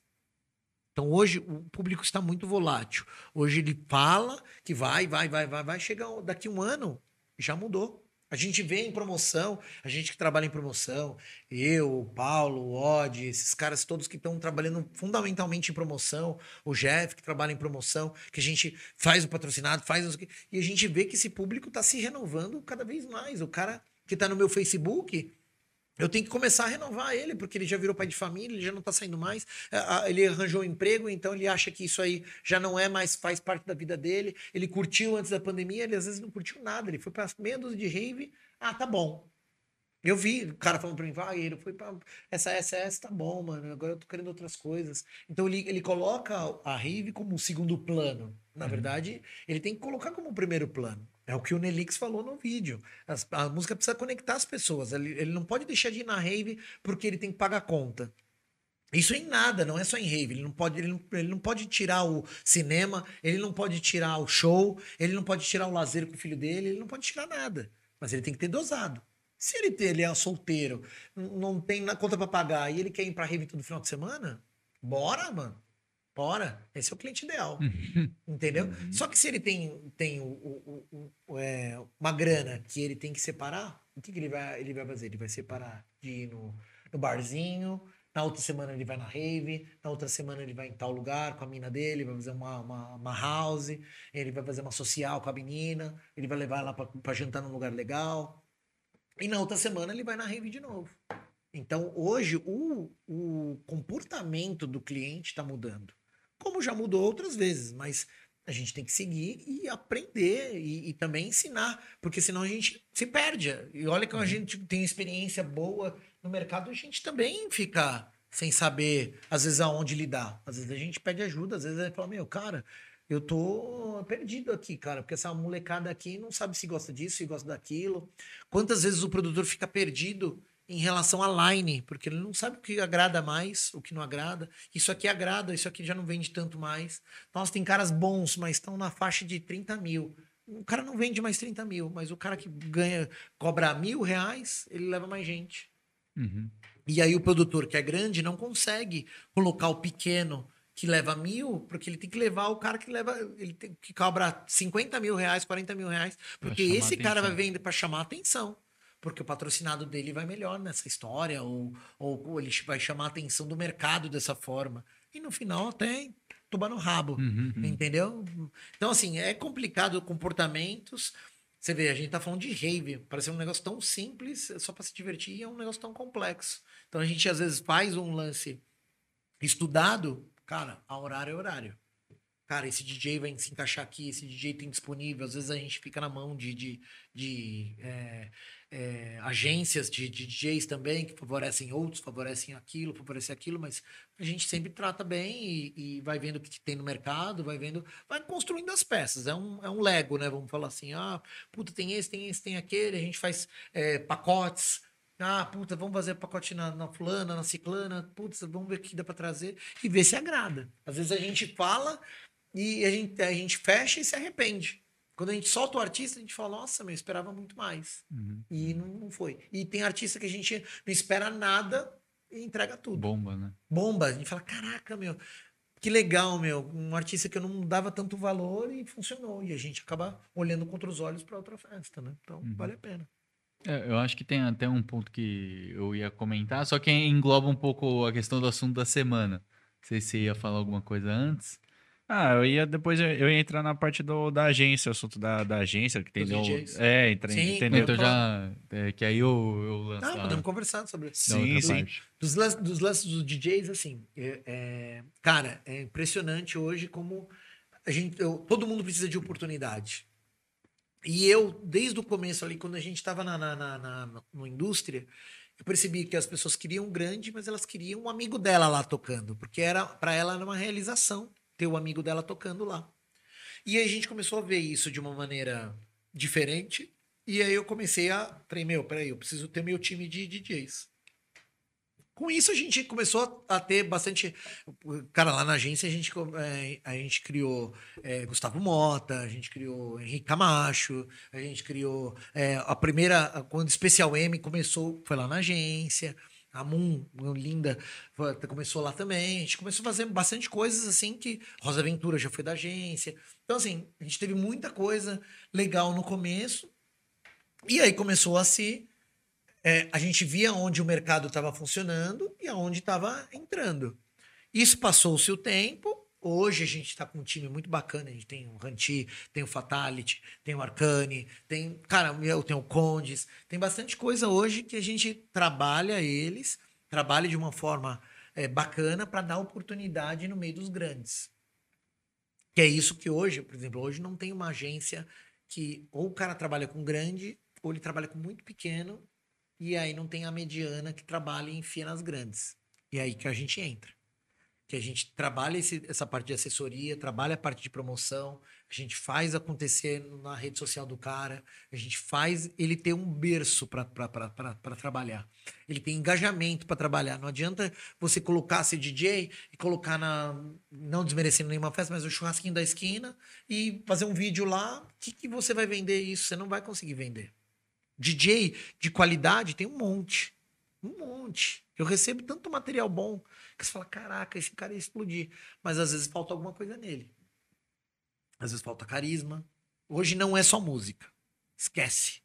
Então hoje o público está muito volátil. Hoje ele fala que vai, vai, vai, vai, vai. Chegar daqui um ano, já mudou. A gente vê em promoção, a gente que trabalha em promoção, eu, o Paulo, o Odd, esses caras todos que estão trabalhando fundamentalmente em promoção, o Jeff que trabalha em promoção, que a gente faz o patrocinado, faz os... e a gente vê que esse público está se renovando cada vez mais. O cara que está no meu Facebook, eu tenho que começar a renovar ele, porque ele já virou pai de família, ele já não está saindo mais. Ele arranjou um emprego, então ele acha que isso aí já não é mais, faz parte da vida dele. Ele curtiu antes da pandemia, ele às vezes não curtiu nada. Ele foi para meia dúzia de rave. Ah, tá bom. Eu vi o cara falando para mim, vai, ele foi para essa SS, tá bom, mano. Agora eu tô querendo outras coisas. Então ele, ele coloca a rave como um segundo plano. Na uhum. verdade, ele tem que colocar como um primeiro plano. É o que o Nelix falou no vídeo. As, a música precisa conectar as pessoas. Ele, ele não pode deixar de ir na rave porque ele tem que pagar conta. Isso em nada, não é só em rave. Ele não pode, ele não, ele não pode tirar o cinema, ele não pode tirar o show, ele não pode tirar o lazer com o filho dele, ele não pode tirar nada. Mas ele tem que ter dosado. Se ele, ele é solteiro, não tem conta para pagar e ele quer ir pra rave todo final de semana, bora, mano. Bora, esse é o cliente ideal. entendeu? Uhum. Só que se ele tem, tem o, o, o, é, uma grana que ele tem que separar, o que, que, ele, vai, ele vai fazer? Ele vai separar de ir no, no barzinho, na outra semana ele vai na rave, na outra semana ele vai em tal lugar com a mina dele, vai fazer uma, uma, uma house, ele vai fazer uma social com a menina, ele vai levar ela para jantar num lugar legal. E na outra semana ele vai na rave de novo. Então, hoje, o, o comportamento do cliente está mudando como já mudou outras vezes, mas a gente tem que seguir e aprender e, e, também ensinar, porque senão a gente se perde. E olha que a uhum. gente tem experiência boa no mercado, a gente também fica sem saber, às vezes, aonde lidar. Às vezes a gente pede ajuda, às vezes a gente fala, meu, cara, eu tô perdido aqui, cara, porque essa molecada aqui não sabe se gosta disso, se gosta daquilo. Quantas vezes o produtor fica perdido em relação à line, porque ele não sabe o que agrada mais, o que não agrada. Isso aqui agrada, isso aqui já não vende tanto mais. Nossa, tem caras bons, mas estão na faixa de 30 mil. O cara não vende mais 30 mil, mas o cara que ganha, cobra mil reais, ele leva mais gente. Uhum. E aí o produtor que é grande não consegue colocar o pequeno que leva mil, porque ele tem que levar o cara que leva, ele tem que cobrar 50 mil reais, 40 mil reais, porque esse cara vai vender para chamar atenção porque o patrocinado dele vai melhor nessa história, ou, ou, ele vai chamar a atenção do mercado dessa forma. E no final até tubar no rabo, uhum, uhum. entendeu? Então, assim, é complicado comportamentos. Você vê, a gente tá falando de rave, parece um negócio tão simples, só para se divertir, é um negócio tão complexo. Então a gente às vezes faz um lance estudado, cara, a horário é horário cara, esse DJ vai se encaixar aqui, esse DJ tem disponível. Às vezes a gente fica na mão de, de, de é, é, agências de, de, DJs também, que favorecem outros, favorecem aquilo, favorecem aquilo, mas a gente sempre trata bem e, e, vai vendo o que tem no mercado, vai vendo, vai construindo as peças. É um, é um Lego, né? Vamos falar assim, ah, puta, tem esse, tem esse, tem aquele, a gente faz é, pacotes. Ah, puta, vamos fazer pacote na, na fulana, na ciclana, putz, vamos ver o que dá para trazer e ver se agrada. Às vezes a gente fala, e a gente, a gente fecha e se arrepende. Quando a gente solta o artista, a gente fala, nossa, meu, eu esperava muito mais. Uhum. E não, não foi. E tem artista que a gente não espera nada e entrega tudo. Bomba, né? Bomba. A gente fala, caraca, meu, que legal, meu. Um artista que eu não dava tanto valor e funcionou. E a gente acaba olhando contra os olhos para outra festa, né? Então, uhum. vale a pena. É, eu acho que tem até um ponto que eu ia comentar, só que engloba um pouco a questão do assunto da semana. Não sei se você ia falar alguma coisa antes. Ah, eu ia depois eu, ia entrar na parte do, da agência, o assunto da, da agência, que entendeu? É, entra, sim, entendeu? Então já. É, que aí eu, eu lanço. Ah, podemos conversar sobre isso. Sim, sim. Dos, lances, dos lances dos DJs, assim, é, é, cara, é impressionante hoje como a gente, eu, todo mundo precisa de oportunidade. E eu, desde o começo ali, quando a gente estava na, na, na, na, na indústria, eu percebi que as pessoas queriam grande, mas elas queriam um amigo dela lá tocando, porque era para ela era uma realização ter o amigo dela tocando lá. E aí a gente começou a ver isso de uma maneira diferente. E aí eu comecei a. Falei, meu, peraí, eu preciso ter meu time de DJs. Com isso a gente começou a ter bastante. Cara, lá na agência a gente, é, a gente criou é, Gustavo Mota, a gente criou Henrique Camacho, a gente criou. É, a primeira. Quando Especial M começou, foi lá na agência. A Moon, linda, começou lá também. A gente começou a fazer bastante coisas assim que. Rosa Ventura já foi da agência. Então, assim, a gente teve muita coisa legal no começo. E aí começou a se. é, a gente via onde o mercado estava funcionando e aonde estava entrando. Isso passou-se o tempo. Hoje a gente está com um time muito bacana. A gente tem o Ranti, tem o Fatality, tem o Arcane, tem. Cara, eu tenho o Condes. Tem bastante coisa hoje que a gente trabalha eles, trabalha de uma forma é, bacana para dar oportunidade no meio dos grandes. Que é isso que hoje, por exemplo, hoje não tem uma agência que ou o cara trabalha com grande ou ele trabalha com muito pequeno e aí não tem a mediana que trabalha e enfia nas grandes. E é aí que a gente entra. Que a gente trabalha esse- essa parte de assessoria, trabalha a parte de promoção, a gente faz acontecer na rede social do cara, a gente faz ele ter um berço para trabalhar. Ele tem engajamento para trabalhar. Não adianta você colocar ser DJ e colocar na. Não desmerecendo nenhuma festa, mas o churrasquinho da esquina e fazer um vídeo lá. O que, que você vai vender isso? Você não vai conseguir vender. DJ de qualidade tem um monte. Um monte. Eu recebo tanto material bom que você fala: caraca, esse cara ia explodir. Mas às vezes falta alguma coisa nele. Às vezes falta carisma. Hoje não é só música. Esquece.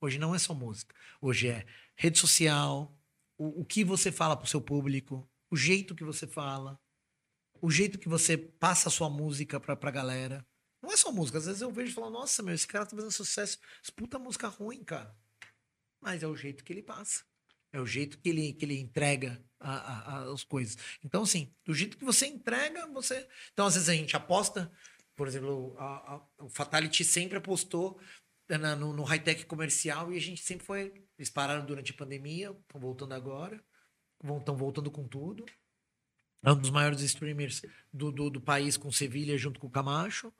Hoje não é só música. Hoje é rede social, o, o que você fala pro seu público, o jeito que você fala, o jeito que você passa a sua música pra, pra galera. Não é só música. Às vezes eu vejo e falo, nossa, meu, esse cara tá fazendo sucesso. Puta música ruim, cara. Mas é o jeito que ele passa. É o jeito que ele, que ele entrega a- a- as coisas. Então, assim, do jeito que você entrega, você. Então, às vezes a gente aposta, por exemplo, a- o Fatality sempre apostou na- no, no high-tech comercial e a gente sempre foi. Eles pararam durante a pandemia, estão voltando agora, estão voltando com tudo. É um dos maiores streamers do, do, do país, com Sevilha, junto com o Camacho,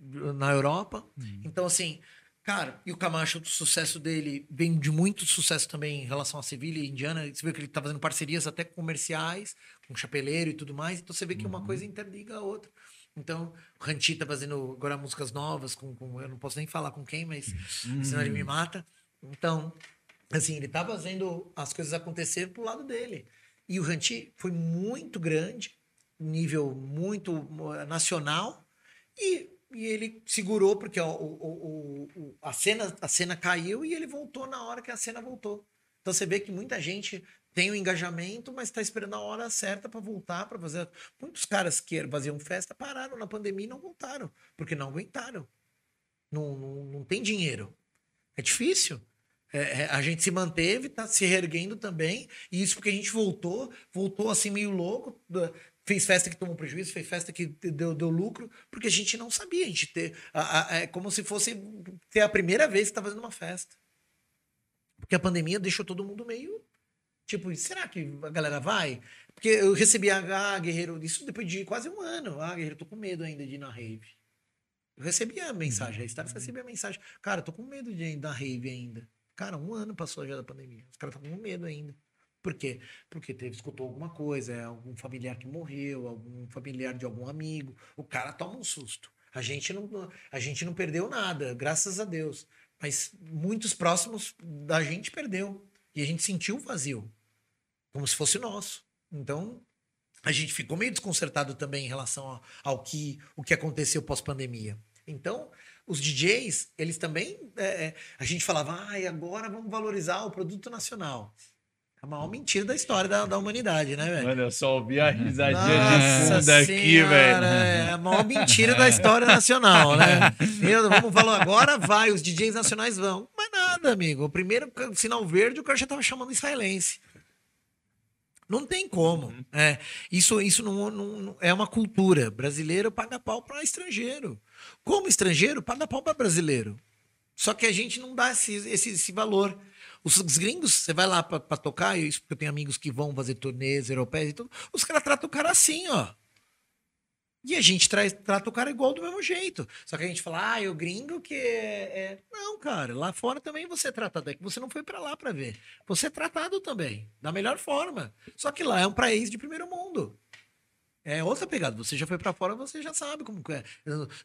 na Europa. Então, assim, cara, e o Camacho, o sucesso dele vem de muito sucesso também em relação a Sevilha e Indiana. Você vê que ele tá fazendo parcerias até com comerciais, com chapeleiro e tudo mais. Então, você vê que uma coisa interliga a outra. Então, o Ranti tá fazendo agora músicas novas, com, com- eu não posso nem falar com quem, mas senão ele me mata. Então, assim, ele tá fazendo as coisas acontecer pro lado dele. E o Ranti foi muito grande, nível muito eh, nacional, e, e ele segurou, porque o, o- o- a, cena, a cena caiu e ele voltou na hora que a cena voltou. Então você vê que muita gente tem o engajamento, mas está esperando a hora certa para voltar, para fazer. Muitos caras que faziam festa pararam na pandemia e não voltaram, porque não aguentaram. Não, não, não tem dinheiro. É difícil. É, é, a gente se manteve, tá se reerguendo também, e isso porque a gente voltou, voltou assim meio louco, fez festa que tomou prejuízo, fez festa que deu, deu lucro, porque a gente não sabia, a gente ter, a- a- é como se fosse ter a primeira vez que tá fazendo uma festa. Porque a pandemia deixou todo mundo meio, tipo, será que a galera vai? Porque eu recebi a ah, Guerreiro, isso depois de quase um ano, ah, Guerreiro, tô com medo ainda de ir na rave. Eu recebi a mensagem, a Stars recebia a mensagem. Cara, tô com medo de ir na rave ainda. Cara, um ano passou já da pandemia. Os caras estão com medo ainda. Por quê? Porque teve, escutou alguma coisa, é algum familiar que morreu, algum familiar de algum amigo. O cara toma um susto. A gente não, a gente não perdeu nada, graças a Deus. Mas muitos próximos da gente perdeu. E a gente sentiu o vazio. Como se fosse nosso. Então, a gente ficou meio desconcertado também em relação ao, ao que, o que aconteceu pós-pandemia. Então, os DJs, eles também. é, é, a gente falava, ai, agora vamos valorizar o produto nacional. A maior mentira da história da, da humanidade, né, velho? Mano, eu só ouvi a risadinha Nossa de fundo aqui, velho. É a maior mentira da história nacional, né? Meu, vamos falar, agora vai, os DJs nacionais vão. Mas nada, amigo. O primeiro sinal verde, o cara já tava chamando israelense. Não tem como. É, isso isso não, não- não- é uma cultura. Brasileiro paga pau para estrangeiro. Como estrangeiro, paga pau para brasileiro. Só que a gente não dá esse, esse, esse valor. Os, os gringos, você vai lá para tocar, isso porque eu tenho amigos que vão fazer turnês europeias e tudo, os caras tratam o cara assim, ó. E a gente traz, trata o cara igual do mesmo jeito. Só que a gente fala, ah, o gringo que é, é-" Não, cara, lá fora também você é tratado. É que você não foi pra lá pra ver. Você é tratado também, da melhor forma. Só que lá é um país de primeiro mundo. É outra pegada. Você já foi para fora, você já sabe como é.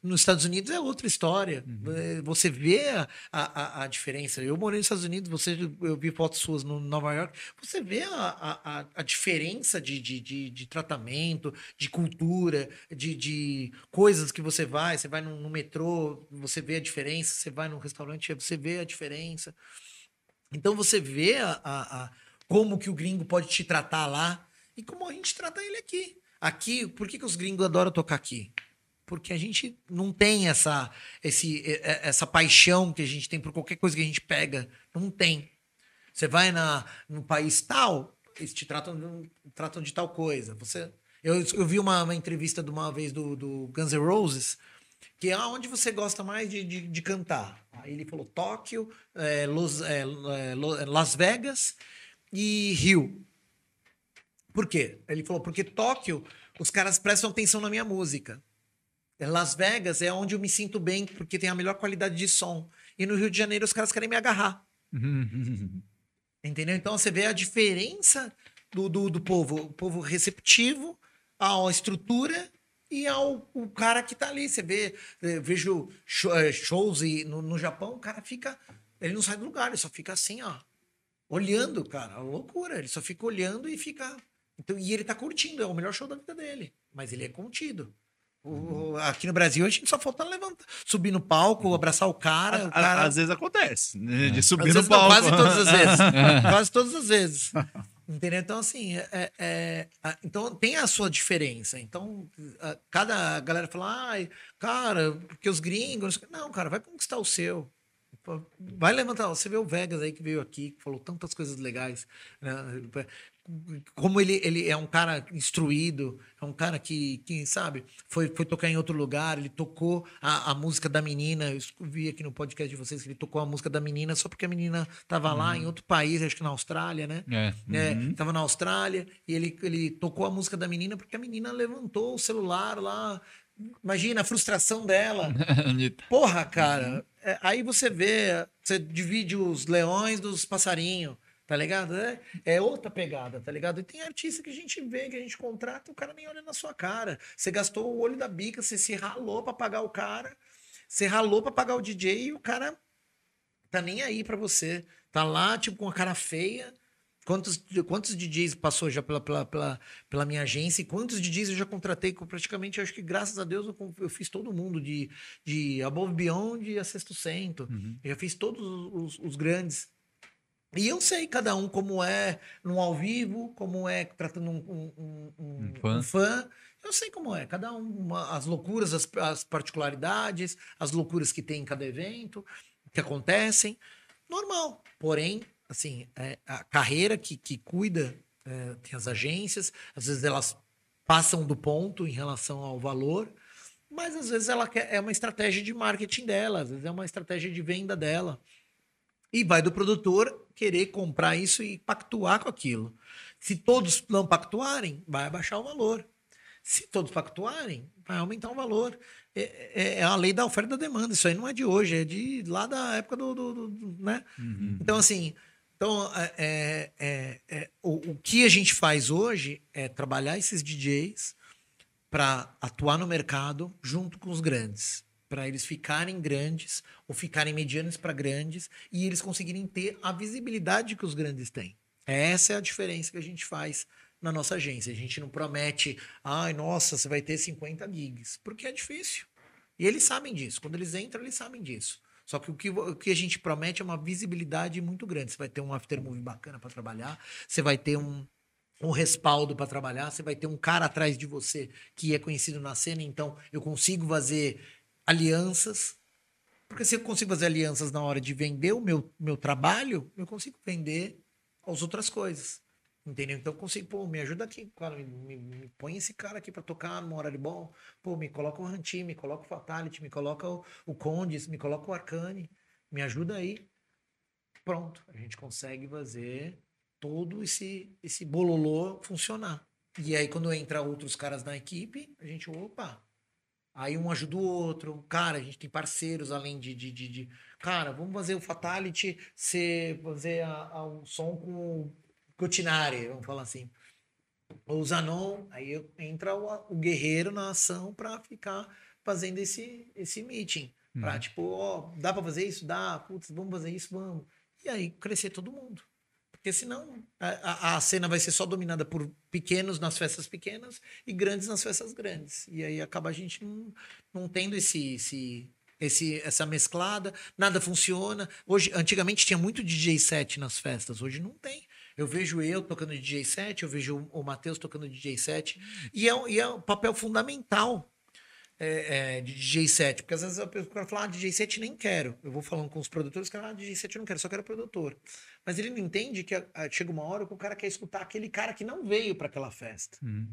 Nos Estados Unidos é outra história. É, Você vê a, a, a diferença. Eu morei nos Estados Unidos, você, eu vi fotos suas no Nova York. Você vê a, a, a- a diferença de, de, de, de tratamento, de cultura, de, de coisas que você vai. Você vai no, no metrô, você vê a diferença. Você vai num restaurante, você vê a diferença. Então você vê a, a- a- como que o gringo pode te tratar lá e como a gente trata ele aqui. Aqui, por que, que os gringos adoram tocar aqui? Porque a gente não tem essa, esse, essa paixão que a gente tem por qualquer coisa que a gente pega. Não tem. Você vai na, no país tal, eles te tratam, tratam de tal coisa. Você, eu, eu vi uma, uma entrevista de uma vez do, do Guns N' Roses, que é onde você gosta mais de, de, de cantar. Aí ele falou Tóquio, é, Los- é, é, é, Las Vegas e Rio. Por quê? Ele falou, porque Tóquio, os caras prestam atenção na minha música. Las Vegas é onde eu me sinto bem, porque tem a melhor qualidade de som. E no Rio de Janeiro, os caras querem me agarrar. Entendeu? Então você vê a diferença do, do, do povo. O povo receptivo à estrutura e ao o cara que tá ali. Você vê, eu vejo eh, shows e no, no Japão, o cara fica. Ele não sai do lugar, ele só fica assim, ó. Olhando, cara. É loucura. Ele só fica olhando e fica. Então, e ele tá curtindo, é o melhor show da vida dele. Mas ele é contido. O- aqui no Brasil, a gente só falta levantar, subir no palco, abraçar o cara. o cara Às vezes acontece, né? De subir às no vezes não, palco. quase todas as vezes. quase todas as vezes. Entendeu? Então, assim, é, é- a- então tem a sua diferença. Então, a- cada galera fala, ai, cara, porque os gringos. não sei o quê." Não, cara, vai conquistar o seu. Vai levantar. Você vê o Vegas aí que veio aqui, que falou tantas coisas legais. né? Como ele, ele é um cara instruído, é um cara que, que sabe, foi, foi tocar em outro lugar, ele tocou a, a música da menina. Eu vi aqui no podcast de vocês que ele tocou a música da menina só porque a menina tava lá em outro país, acho que na Austrália, né? É. É, tava na Austrália e ele, ele tocou a música da menina porque a menina levantou o celular lá. Imagina a frustração dela. Porra, cara. é, aí você vê, você divide os leões dos passarinhos, tá ligado? É, é outra pegada, tá ligado? E tem artista que a gente vê, que a gente contrata, o cara nem olha na sua cara. Você gastou o olho da bica, você se ralou pra pagar o cara, você ralou pra pagar o DJ e o cara tá nem aí pra você. Tá lá, tipo, com a cara feia. Quantos, quantos DJs passou já pela, pela, pela, pela minha agência e quantos DJs eu já contratei? Praticamente, acho que graças a Deus eu, eu fiz todo mundo, de, de Above Beyond a Sexto Cento. Eu já fiz todos os, os grandes. E eu sei cada um como é no ao vivo, como é tratando um, um- um- um- fã. fã. Eu sei como é, cada um, uma- as loucuras, as, as particularidades, as loucuras que tem em cada evento, que acontecem. Normal. Porém, assim, é, a carreira que, que cuida, é, tem as agências, às vezes elas passam do ponto em relação ao valor, mas às vezes ela quer, é uma estratégia de marketing dela, às vezes é uma estratégia de venda dela. E vai do produtor querer comprar isso e pactuar com aquilo. Se todos não pactuarem, vai abaixar o valor. Se todos pactuarem, vai aumentar o valor. É, é- é a lei da oferta e da demanda. Isso aí não é de hoje, é de lá da época do. do- do- do- né? Então, assim, então, é, é- é- é, o, o que a gente faz hoje é trabalhar esses DJs para atuar no mercado junto com os grandes. Para eles ficarem grandes ou ficarem medianos para grandes e eles conseguirem ter a visibilidade que os grandes têm. Essa é a diferença que a gente faz na nossa agência. A gente não promete, ai, nossa, você vai ter 50 gigs, porque é difícil. E eles sabem disso. Quando eles entram, eles sabem disso. Só que o que, o que a gente promete é uma visibilidade muito grande. Você vai ter um aftermovie bacana para trabalhar, você vai ter um, um respaldo para trabalhar, você vai ter um cara atrás de você que é conhecido na cena, então eu consigo fazer alianças. Porque se eu consigo fazer alianças na hora de vender o meu, meu trabalho, eu consigo vender as outras coisas. Entendeu? Então eu consigo, pô, me ajuda aqui, cara, me, me- me põe esse cara aqui para tocar num horário bom. Pô, me coloca o Ranti, me coloca o Fatality, me coloca o, o Condes, me coloca o Arcane, me ajuda aí. Pronto, a gente consegue fazer todo esse, esse bololô funcionar. E aí, quando entra outros caras na equipe, a gente, opa. Aí um ajuda o outro. Cara, a gente tem parceiros além de. de, de, de- cara, vamos fazer o Fatality, ser, fazer a, a- o som com o Cotinari, vamos falar assim. o Zanon, aí entra o, o guerreiro na ação pra ficar fazendo esse, esse meeting. Pra, Uhum. tipo, ó, dá pra fazer isso? Dá, putz, vamos fazer isso? Vamos. E aí crescer todo mundo. Porque senão a, a, cena vai ser só dominada por pequenos nas festas pequenas e grandes nas festas grandes. E aí acaba a gente não, não tendo esse, esse, esse, essa mesclada, nada funciona. Hoje, antigamente tinha muito DJ set nas festas, hoje não tem. Eu vejo eu tocando DJ set, eu vejo o, o Matheus tocando DJ set, e é, e é um papel fundamental é, é, de DJ set, porque às vezes a pessoa fala, ah, DJ set nem quero. Eu vou falando com os produtores, cara, ah, DJ set eu não quero, só quero produtor. Mas ele não entende que ah, chega uma hora que o cara quer escutar aquele cara que não veio para aquela festa. Uhum.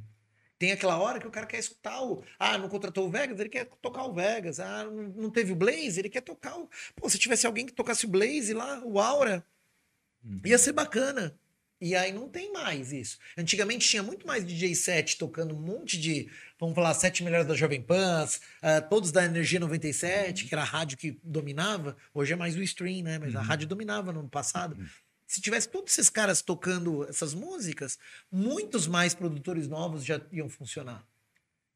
Tem aquela hora que o cara quer escutar o. Ah, não contratou o Vegas, ele quer tocar o Vegas. Ah, não teve o Blaze, ele quer tocar o. Pô, se tivesse alguém que tocasse o Blaze lá, o Aura, ia ser bacana. E aí não tem mais isso. Antigamente tinha muito mais DJ set tocando um monte de, vamos falar, sete melhores da Jovem Pan, ah, todos da Energia 97, que era a rádio que dominava. Hoje é mais o stream, né? Mas a rádio dominava no passado. Se tivesse todos esses caras tocando essas músicas, muitos mais produtores novos já iam funcionar.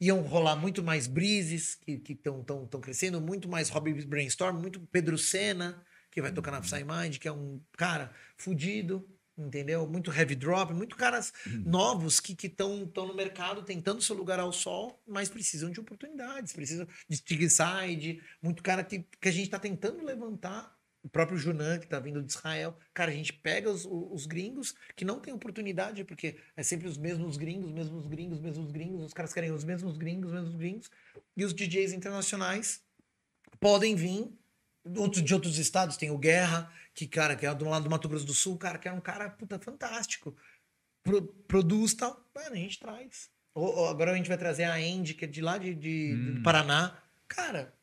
Iam rolar muito mais Breezes, que estão tão, tão crescendo, muito mais Robbie Brainstorm, muito Pedro Senna, que vai tocar na Psymind, que é um cara fudido, entendeu? Muito Heavy Drop, muito caras novos que estão tão no mercado tentando seu lugar ao sol, mas precisam de oportunidades, precisam de Stigside, muito cara que, que a gente está tentando levantar o próprio Junan, que tá vindo de Israel. Cara, a gente pega os, os gringos que não tem oportunidade, porque é sempre os mesmos gringos, mesmos gringos, mesmos gringos. Os caras querem os mesmos gringos, mesmos gringos. E os DJs internacionais podem vir. Outros, de outros estados tem o Guerra, que, cara, que é do lado do Mato Grosso do Sul, cara, que é um cara, puta, fantástico. Pro- produz tal. Mano, a gente traz. Ou- ou agora a gente vai trazer a Andy, que é de lá de, de- do Paraná. Cara,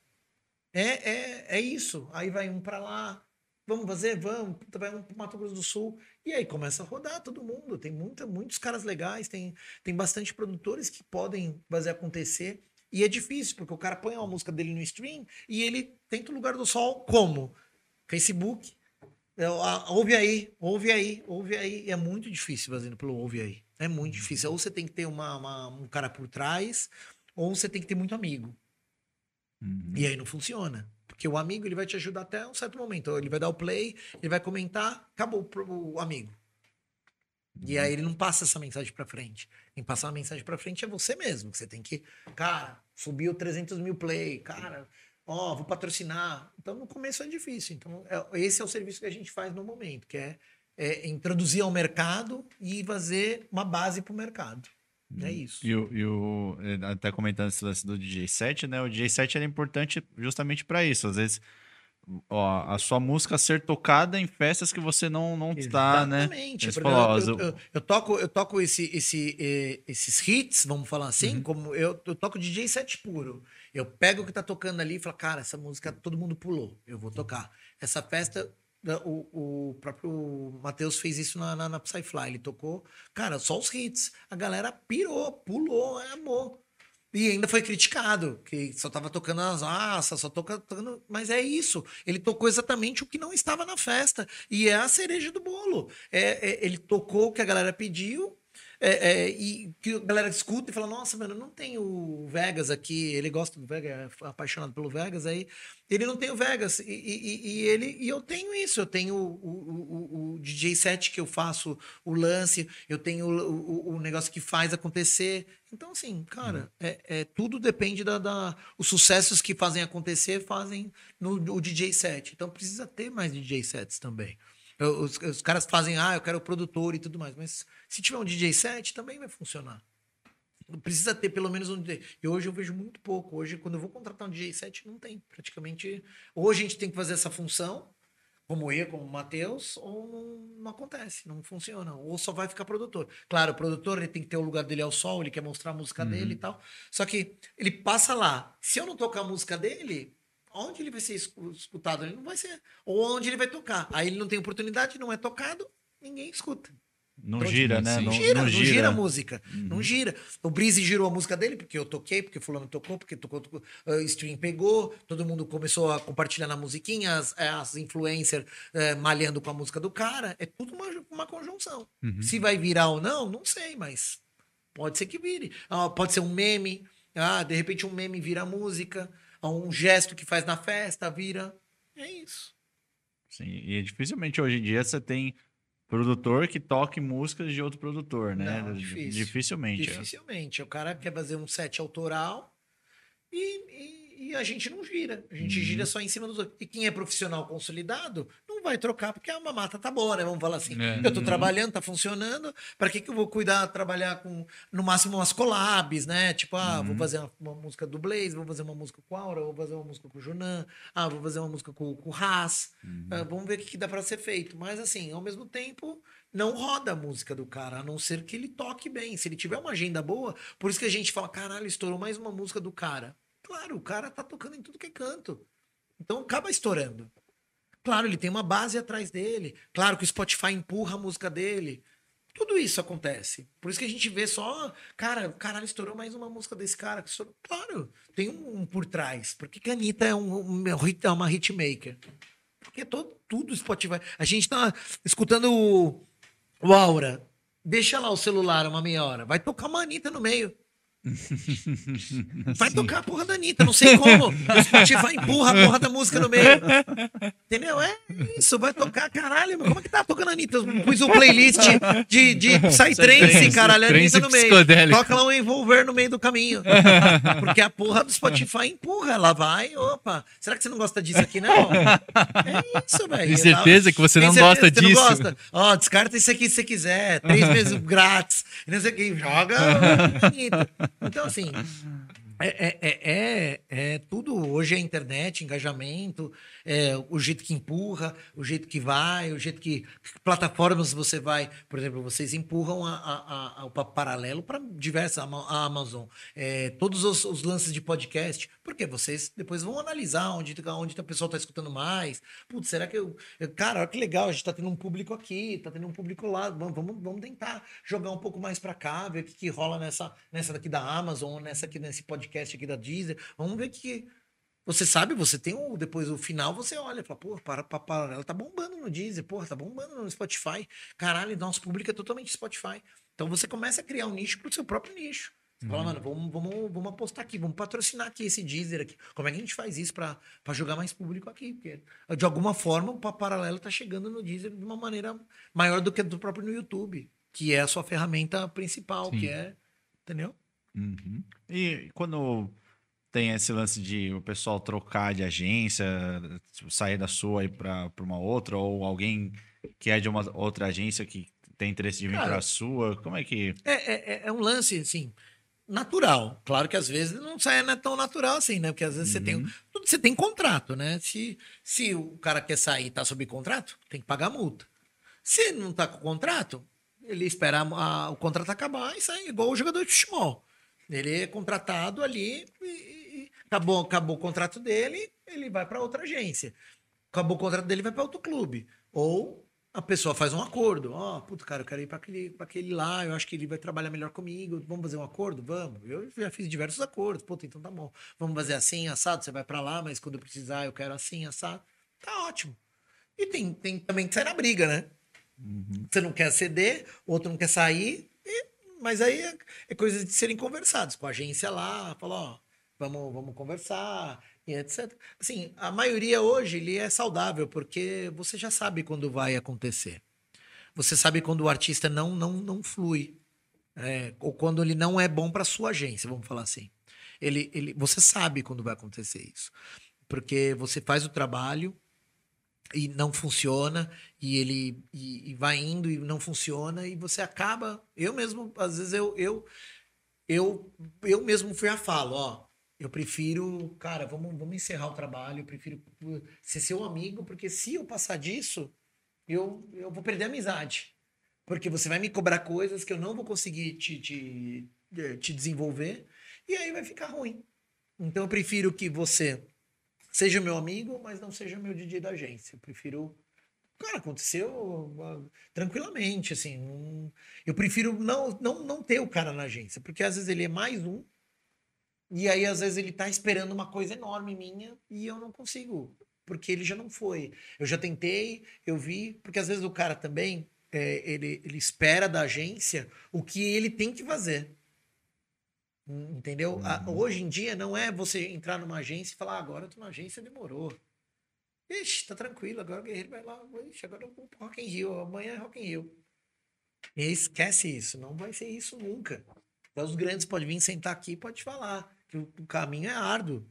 é, é, é isso. Aí vai um pra lá. Vamos fazer? Vamos. Vai um pro Mato Grosso do Sul. E aí começa a rodar todo mundo. Tem muita, muitos caras legais, tem, tem bastante produtores que podem fazer acontecer. E é difícil, porque o cara põe uma música dele no stream e ele tenta o lugar do sol como? Facebook. É, a- Ouve aí, ouve aí, ouve aí. É muito difícil fazendo pelo ouve aí. É muito difícil. Ou você tem que ter uma, uma- um cara por trás, ou você tem que ter muito amigo. E aí não funciona. Porque o amigo ele vai te ajudar até um certo momento. Ele vai dar o play, ele vai comentar, acabou o amigo. E aí ele não passa essa mensagem pra frente. Quem passar a mensagem pra frente é você mesmo. que Você tem que, cara, subiu 300 mil play, cara, ó, vou patrocinar. Então no começo é difícil. Então é- esse é o serviço que a gente faz no momento, que é, é introduzir ao mercado e fazer uma base pro mercado. É isso. E o, e o- eh, até comentando esse lance do DJ set, né? O DJ set era importante justamente para isso. Às vezes, ó, a sua música ser tocada em festas que você não, não está, né? Exatamente. Eu, eu- eu toco, eu toco esse, esse, esses hits, vamos falar Uhum. assim, como eu, eu toco DJ set puro. Eu pego o que tá tocando ali e falo, cara, essa música todo mundo pulou, eu vou tocar. Essa festa, o, o próprio Matheus fez isso na, na, na Psyfly, ele tocou, cara, só os hits. A galera pirou, pulou, amor. E ainda foi criticado, que só tava tocando as assas, só toca, tocando. Mas é isso. Ele tocou exatamente o que não estava na festa. E é a cereja do bolo. É, é- ele tocou o que a galera pediu. É, é, e que a galera escuta e fala: Nossa, mano, não tem o Vegas aqui. Ele gosta do Vegas, é apaixonado pelo Vegas. Aí ele não tem o Vegas. E, e- e ele, e eu tenho isso. Eu tenho o, o- o- o DJ set que eu faço, o lance, eu tenho o, negócio que faz acontecer. Então, assim, cara, é, é- tudo depende da, da- Os sucessos que fazem acontecer fazem no, no DJ set. Então precisa ter mais DJ sets também. Eu- Os, os caras fazem, ah, eu quero o produtor e tudo mais. Mas se tiver um DJ set, também vai funcionar. Precisa ter pelo menos um DJ. E hoje eu vejo muito pouco. Hoje, quando eu vou contratar um DJ set, não tem. Praticamente. Ou a gente tem que fazer essa função, como eu, como o Matheus, ou não, não acontece, não funciona. Ou só vai ficar produtor. Claro, o produtor ele tem que ter o lugar dele ao sol, ele quer mostrar a música dele e tal. Só que ele passa lá. Se eu não tocar a música dele, onde ele vai ser escu- escutado? Ele não vai ser. Ou onde ele vai tocar. Aí ele não tem oportunidade, não é tocado, ninguém escuta. Não Então, gira, né? Não, Não gira, não não gira, gira. a música. Não gira. O Breezy girou a música dele, porque eu toquei, porque fulano tocou, porque tocou, tocou uh, stream pegou, todo mundo começou a compartilhar na musiquinha, as, as influencers eh, malhando com a música do cara. É tudo uma, uma conjunção. Se vai virar ou não, não sei, mas Pode ser que vire. Ah, pode ser um meme. Ah, de repente um meme vira música. Ah, Um gesto que faz na festa vira. É isso. Sim, e dificilmente hoje em dia você tem produtor que toque músicas de outro produtor, né? Não, difícil. Dificilmente. é. Dificilmente. O cara quer fazer um set autoral e, e- e a gente não gira. A gente Uhum. gira só em cima dos outros. E quem é profissional consolidado vai trocar porque a mamata tá boa, né? Vamos falar assim. É. Eu tô trabalhando, tá funcionando. Para que, que eu vou cuidar, trabalhar com, no máximo, umas collabs, né? Tipo, ah, Uhum. vou fazer uma, uma música do Blaze, vou fazer uma música com o Aura, vou fazer uma música com o Junan, ah, vou fazer uma música com, com o Haas. Uhum. Ah, vamos ver o que, que dá para ser feito. Mas, assim, ao mesmo tempo, não roda a música do cara, a não ser que ele toque bem. Se ele tiver uma agenda boa, por isso que a gente fala, caralho, estourou mais uma música do cara. Claro, o cara tá tocando em tudo que é canto. Então acaba estourando. Claro, ele tem uma base atrás dele. Claro que o Spotify empurra a música dele. Tudo isso acontece. Por isso que a gente vê só, cara, caralho, estourou mais uma música desse cara. estourou. Claro, tem um, um por trás. Por que, que a Anitta é, um, um- hit- é uma hitmaker? Porque todo, tudo Spotify. A gente tá escutando o, o Aura. Deixa lá o celular uma meia hora. Vai tocar uma Anitta no meio. Vai tocar a porra da Anitta, não sei como. O Spotify empurra a porra da música no meio. Entendeu? É isso, vai tocar, caralho. Como é que tá tocando a Anitta? Pus um playlist de, de Psytrance, caralho, a Anitta no meio. Toca lá um envolver no meio do caminho. Porque a porra do Spotify empurra, ela vai, opa. Será que você não gosta disso aqui, não? É isso, velho. Tem certeza que você não gosta que você disso? Não gosta? Ó, descarta isso aqui se você quiser. Três meses grátis. Não sei o que. Joga. Anitta. Então, assim. É, é, é, é, é tudo. Hoje é internet, engajamento, é, o jeito que empurra, o jeito que vai, o jeito que. plataformas você vai. Por exemplo, vocês empurram o paralelo para diversas. A Ama- a Amazon. todos os, os lances de podcast. Porque vocês depois vão analisar onde, onde a pessoa está escutando mais. Putz, será que eu. eu- Cara, olha que legal, a gente está tendo um público aqui, está tendo um público lá. Vamos, vamos, vamos tentar jogar um pouco mais para cá, ver o que, que rola nessa, nessa daqui da Amazon, nessa aqui, nesse podcast aqui da Deezer. Vamos ver o que. Você sabe, você tem o. Depois o final, você olha e fala, pô, para, para, para, ela tá bombando no Deezer, porra, tá bombando no Spotify. Caralho, nosso público é totalmente Spotify. Então você começa a criar um nicho pro seu próprio nicho. Você fala, mano, vamos, vamos, vamos apostar aqui, vamos patrocinar aqui esse Deezer aqui. Como é que a gente faz isso pra pra jogar mais público aqui? Porque, de alguma forma, o Paralelo tá chegando no Deezer de uma maneira maior do que do próprio no YouTube, que é a sua ferramenta principal, Sim. que é. Entendeu? Uhum. E quando tem esse lance de o pessoal trocar de agência, tipo, sair da sua e para uma outra, ou alguém que é de uma outra agência que tem interesse de vir Cara, para a sua, como é que. É, é, é- é um lance, assim, natural. Claro que às vezes não sai não é tão natural assim, né? Porque às vezes você tem. Tudo você tem contrato, né? Se, se o cara quer sair e tá sob contrato, tem que pagar multa. Se não tá com contrato, ele espera a- o contrato acabar e sai igual o jogador de futebol. Ele é contratado ali e, e- e acabou, acabou o contrato dele, ele vai para outra agência. Acabou o contrato dele, vai para outro clube. Ou a pessoa faz um acordo. Ó, puto, cara, eu quero ir para aquele, pra aquele lá, eu acho que ele vai trabalhar melhor comigo. Vamos fazer um acordo? Vamos. Eu já fiz diversos acordos. Puta, então tá bom. Vamos fazer assim, assado, você vai para lá, mas quando eu precisar eu quero assim, assado. Tá ótimo. E tem, tem também que sair na briga, né? Você não quer ceder, o outro não quer sair, e- mas aí é, é coisa de serem conversados com a agência lá, falar, ó, vamos, vamos conversar, e etc. Assim, a maioria hoje ele é saudável, porque você já sabe quando vai acontecer. Você sabe quando o artista não, não, não flui. é, ou quando ele não é bom para sua agência, vamos falar assim. Ele, ele, você sabe quando vai acontecer isso. Porque você faz o trabalho, e não funciona e ele e, e vai indo e não funciona e você acaba eu mesmo às vezes eu eu eu, eu mesmo fui a falo ó eu prefiro cara vamos vamos encerrar o trabalho eu prefiro uh, ser seu amigo porque se eu passar disso eu eu vou perder a amizade porque você vai me cobrar coisas que eu não vou conseguir te, te, eh, te desenvolver e aí vai ficar ruim então eu prefiro que você seja meu amigo, mas não seja meu DJ da agência. Eu prefiro. Cara, aconteceu ah, tranquilamente, assim. Eu prefiro não, não, não ter o cara na agência, porque às vezes ele é mais um, e aí às vezes ele tá esperando uma coisa enorme minha e eu não consigo, porque ele já não foi. Eu já tentei, eu vi, porque às vezes o cara também, é, ele, ele espera da agência o que ele tem que fazer. Entendeu? A- hoje em dia não é você entrar numa agência e falar, ah, agora eu tô na agência, demorou. Ixi, tá tranquilo, agora o Guerreiro vai lá, ixi, agora eu vou pro Rock in Rio, amanhã é Rock in Rio. E esquece isso, não vai ser isso nunca. Então, os grandes podem vir sentar aqui e pode falar o, o caminho é árduo.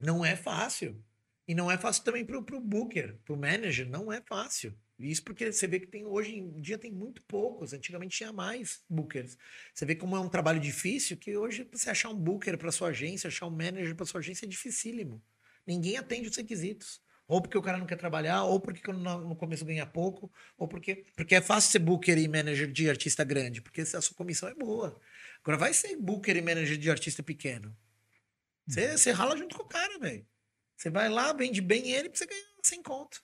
Não é fácil. E não é fácil também pro, pro booker, pro manager, não é fácil. Isso porque você vê que tem hoje em dia tem muito poucos, antigamente tinha mais bookers. Você vê como é um trabalho difícil, que hoje você achar um booker para sua agência, achar um manager para sua agência é dificílimo. Ninguém atende os requisitos. Ou porque o cara não quer trabalhar, ou porque no começo ganha pouco, ou porque porque é fácil ser booker e manager de artista grande, porque a sua comissão é boa. Agora vai ser booker e manager de artista pequeno. Você, você rala junto com o cara, velho. Você vai lá, vende bem ele pra você ganhar sem conto.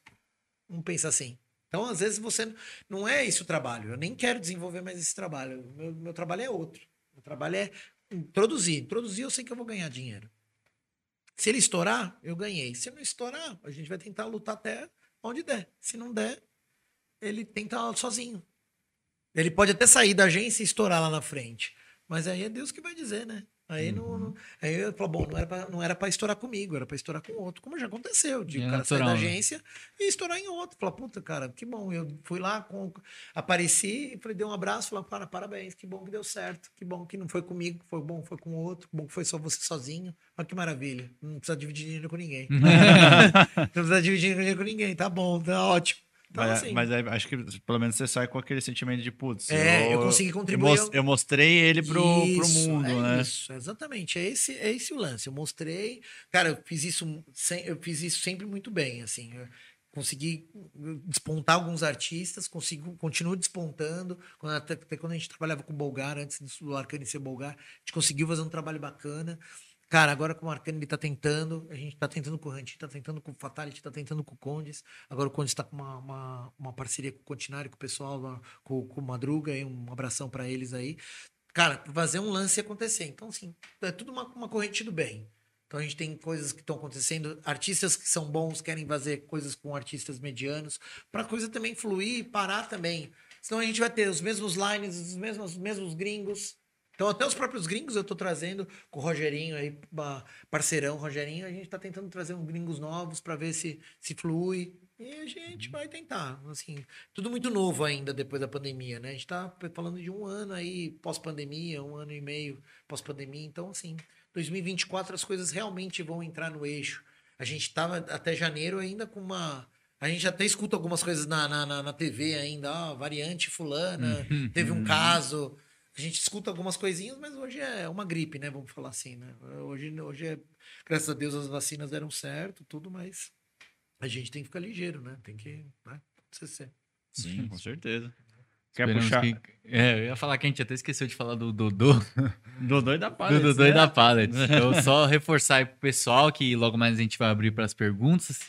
Não pensa assim. Então, às vezes, você. Não é esse o trabalho. Eu nem quero desenvolver mais esse trabalho. Meu, meu trabalho é outro. Meu trabalho é introduzir. Introduzir, eu sei que eu vou ganhar dinheiro. Se ele estourar, eu ganhei. Se não estourar, a gente vai tentar lutar até onde der. Se não der, ele tenta sozinho. Ele pode até sair da agência e estourar lá na frente. Mas aí é Deus que vai dizer, né? Aí, não, não- aí eu falo, bom, não era, pra, não era pra estourar comigo, era pra estourar com outro. Como já aconteceu, de É o cara sair da natural, né? agência e estourar em outro. Falar, puta, cara, que bom. Eu fui lá, com, apareci, falei, dei um abraço, falei, para, parabéns, que bom que deu certo, que bom que não foi comigo, que foi bom, foi com outro, que bom que foi só você sozinho. Olha que maravilha. Não precisa dividir dinheiro com ninguém. não precisa dividir dinheiro com ninguém, tá bom, tá ótimo. Então, mas, assim, mas acho que pelo menos você sai com aquele sentimento de putz. É, eu consegui contribuir, Eu, eu- eu mostrei ele pro, pro Isso, mundo, é né? Isso, exatamente. É esse, é esse o lance. Eu mostrei. Cara, eu fiz isso, sem- eu fiz isso sempre muito bem. Assim, eu consegui despontar alguns artistas, consigo, continuo despontando. Quando, até, até quando a gente trabalhava com o Bolgar, antes do Arcane ser Bolgar, a gente conseguiu fazer um trabalho bacana. Cara, agora com o Arcane ele tá tentando, a gente tá tentando com o Ranti, tá tentando com o Fatality, tá tentando com o Condes. Agora o Condes tá com uma, uma, uma parceria com o Continário, com o pessoal, com, com o Madruga, aí, um abração para eles aí. Cara, fazer um lance acontecer. Então, assim, é tudo uma, uma corrente do bem. Então a gente tem coisas que estão acontecendo, artistas que são bons querem fazer coisas com artistas medianos, para a coisa também fluir e parar também. Senão a gente vai ter os mesmos lines, os mesmos, os mesmos gringos. Então até os próprios gringos eu tô trazendo com o Rogerinho aí, parceirão Rogerinho, a gente tá tentando trazer uns gringos novos para ver se se flui. E a gente vai tentar, assim, tudo muito novo ainda depois da pandemia, né? A gente tá falando de um ano aí pós-pandemia, um ano e meio pós-pandemia, então assim, 2024 as coisas realmente vão entrar no eixo. A gente tava até janeiro ainda com uma. A gente até escuta algumas coisas na, na, na, na TV ainda, ó, variante fulana, teve um caso. A gente escuta algumas coisinhas, mas hoje é uma gripe, né? Vamos falar assim, né? Hoje, hoje é. Graças a Deus as vacinas deram certo, tudo, mas a gente tem que ficar ligeiro, né? Tem que. Né? Sim, com certeza. Quer Esperamos puxar? que- É, eu ia falar que a gente até esqueceu de falar do Dodô. Dodô e da do Pallets, Dodô e né? da Pallet. Então, só reforçar aí pro pessoal que logo mais a gente vai abrir para as perguntas.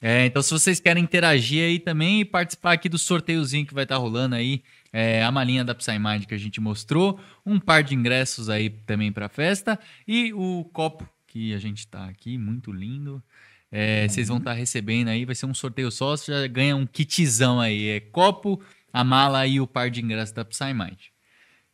É, então, se vocês querem interagir aí também e participar aqui do sorteiozinho que vai estar rolando aí, é, a malinha da Psymind que a gente mostrou, um par de ingressos aí também para a festa e o copo que a gente tá aqui, muito lindo. É, Vocês vão estar recebendo aí, vai ser um sorteio só, você já ganha um kitzão aí. É copo, a mala e o par de ingressos da Psymind.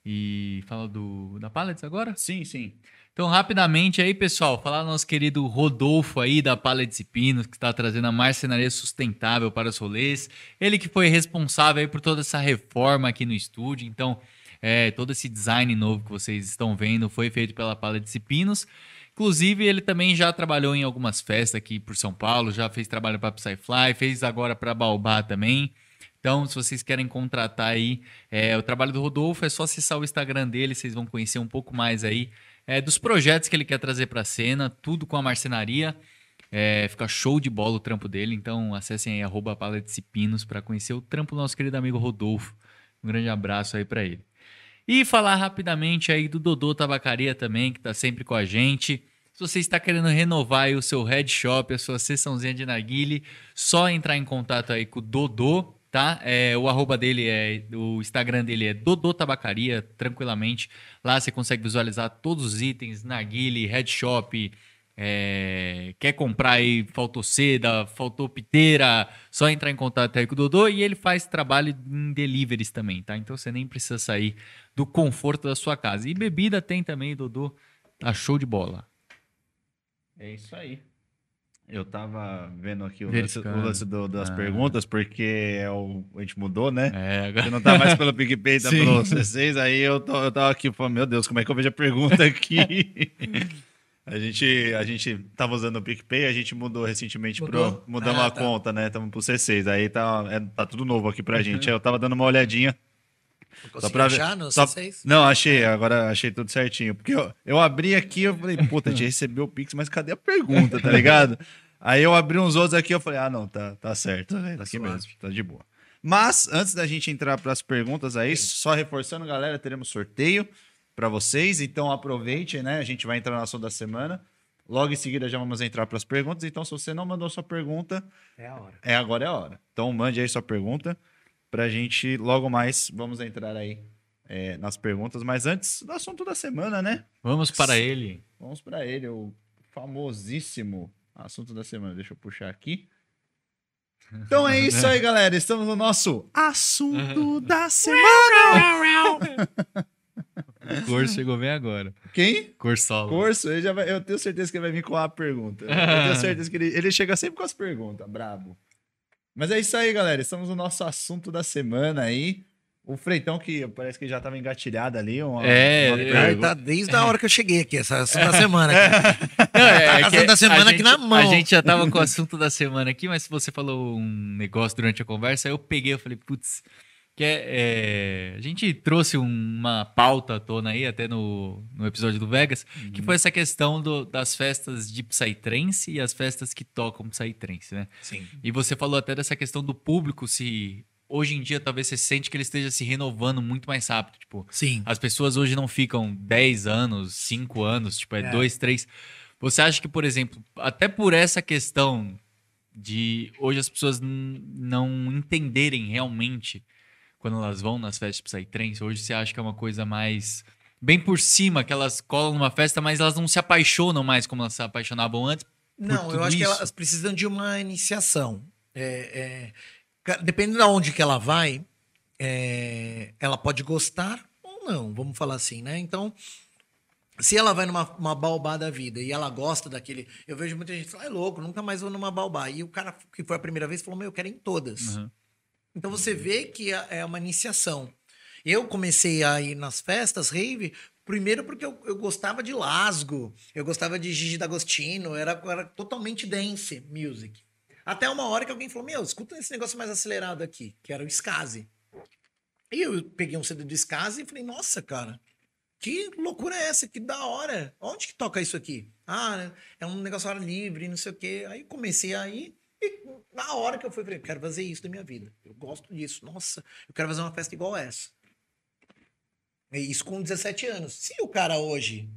E fala do da Pallets agora? Sim, sim. Então, rapidamente aí, pessoal, falar do nosso querido Rodolfo aí da Pallets e Pinos, que está trazendo a marcenaria sustentável para os rolês. Ele que foi responsável aí por toda essa reforma aqui no estúdio. Então, é, todo esse design novo que vocês estão vendo foi feito pela Pallets e Pinos. Inclusive, ele também já trabalhou em algumas festas aqui por São Paulo, já fez trabalho para Psyfly, fez agora para Baobá também. Então, se vocês querem contratar aí é, o trabalho do Rodolfo, é só acessar o Instagram dele, vocês vão conhecer um pouco mais aí é, dos projetos que ele quer trazer para a cena, tudo com a marcenaria. É, fica show de bola o trampo dele, então acessem aí arroba para conhecer o trampo do nosso querido amigo Rodolfo. Um grande abraço aí para ele. E falar rapidamente aí do Dodô Tabacaria também, que está sempre com a gente. Se você está querendo renovar o seu head shop, a sua sessãozinha de narguile, só entrar em contato aí com o Dodô, tá? É, o arroba dele é, o Instagram dele é Dodô Tabacaria, tranquilamente. Lá você consegue visualizar todos os itens, narguile, head shop, é, quer comprar aí, faltou seda, faltou piteira, só entrar em contato aí com o Dodô e ele faz trabalho em deliveries também, tá? Então você nem precisa sair do conforto da sua casa. E bebida tem também, Dodô, tá show de bola. É isso aí. Eu tava vendo aqui o lance, o lance do- das Ah. perguntas, porque é o- a gente mudou, né? É, agora... Você não tá mais pelo PicPay, tá Sim. pelo C6, aí eu, tô, eu tava aqui falando, meu Deus, como é que eu vejo a pergunta aqui? a, gente, a gente tava usando o PicPay, a gente mudou recentemente Mudou? pro. Mudamos Ah, a tá. conta, né? Estamos pro C6. Aí tá, é- tá tudo novo aqui pra gente. Aí eu tava dando uma olhadinha. Consegui pra achar no só- C6? Não, achei, agora achei tudo certinho. Porque eu, eu abri aqui, eu falei, puta, a gente recebeu o Pix, mas cadê a pergunta, tá ligado? Aí eu abri uns outros aqui, eu falei, ah, não, tá, tá certo, tá aqui suave. mesmo, tá de boa. Mas, antes da gente entrar para as perguntas aí, só reforçando, galera, teremos sorteio para vocês, então aproveite, né? A gente vai entrar na ação da semana. Logo em seguida já vamos entrar para as perguntas. Então, se você não mandou sua pergunta, É a hora. é agora é a hora. Então mande aí sua pergunta pra gente logo mais vamos entrar aí é, nas perguntas. Mas antes do assunto da semana, né? Vamos para ele. Vamos pra ele, o famosíssimo assunto da semana. Deixa eu puxar aqui. Então é isso aí, galera. Estamos no nosso assunto da semana. O Cor chegou bem agora. Quem? Corsolo. Corso, ele já vai- eu tenho certeza que ele vai vir com a pergunta. Eu tenho certeza que ele, ele chega sempre com as perguntas, brabo. Mas é isso aí, galera. Estamos no nosso assunto da semana aí. O Freitão, que parece que já estava engatilhado ali. Uma, É, uma é, tá desde a hora que eu cheguei aqui, essa, essa da semana. aqui. Não, é, Tá é que da semana a aqui gente- na mão. A gente já tava com o assunto da semana aqui, mas você falou um negócio durante a conversa, aí eu peguei, eu falei, putz, que é, é, a gente trouxe uma pauta à tona aí, até no, no episódio do Vegas, que foi essa questão do- das festas de Psytrance e as festas que tocam Psytrance, né? Sim. E você falou até dessa questão do público, se hoje em dia talvez você sente que ele esteja se renovando muito mais rápido, tipo, Sim. as pessoas hoje não ficam 10 anos, 5 anos, tipo, é É. 2, 3. Você acha que, por exemplo, até por essa questão de hoje as pessoas não entenderem realmente quando elas vão nas festas Psytrance, hoje você acha que é uma coisa mais bem por cima, que elas colam numa festa, mas elas não se apaixonam mais como elas se apaixonavam antes? Não, eu acho que isso? elas precisam de uma iniciação. É, é, dependendo de onde que ela vai, é, ela pode gostar ou não, vamos falar assim, né? Então, se ela vai numa uma baobá da vida e ela gosta daquele. Eu vejo muita gente falar, é louco, nunca mais vou numa baobá. E o cara que foi a primeira vez falou, meu, eu quero em todas. Uhum. Então você vê que é é uma iniciação. Eu comecei a ir nas festas, rave, primeiro porque eu, eu gostava de Lasgo, eu gostava de Gigi D'Agostino, era, era totalmente dance music. Até uma hora que alguém falou, meu, escuta esse negócio mais acelerado aqui, que era o Skazi. E eu peguei um CD do Skazi e falei, nossa, cara, que loucura é essa? Que da hora. Onde que toca isso aqui? Ah, é um negócio ar livre, não sei o quê. Aí comecei a ir e na hora que eu fui, falei, quero fazer isso da minha vida. Eu gosto disso. Nossa, eu quero fazer uma festa igual essa. E isso com 17 anos. Se o cara hoje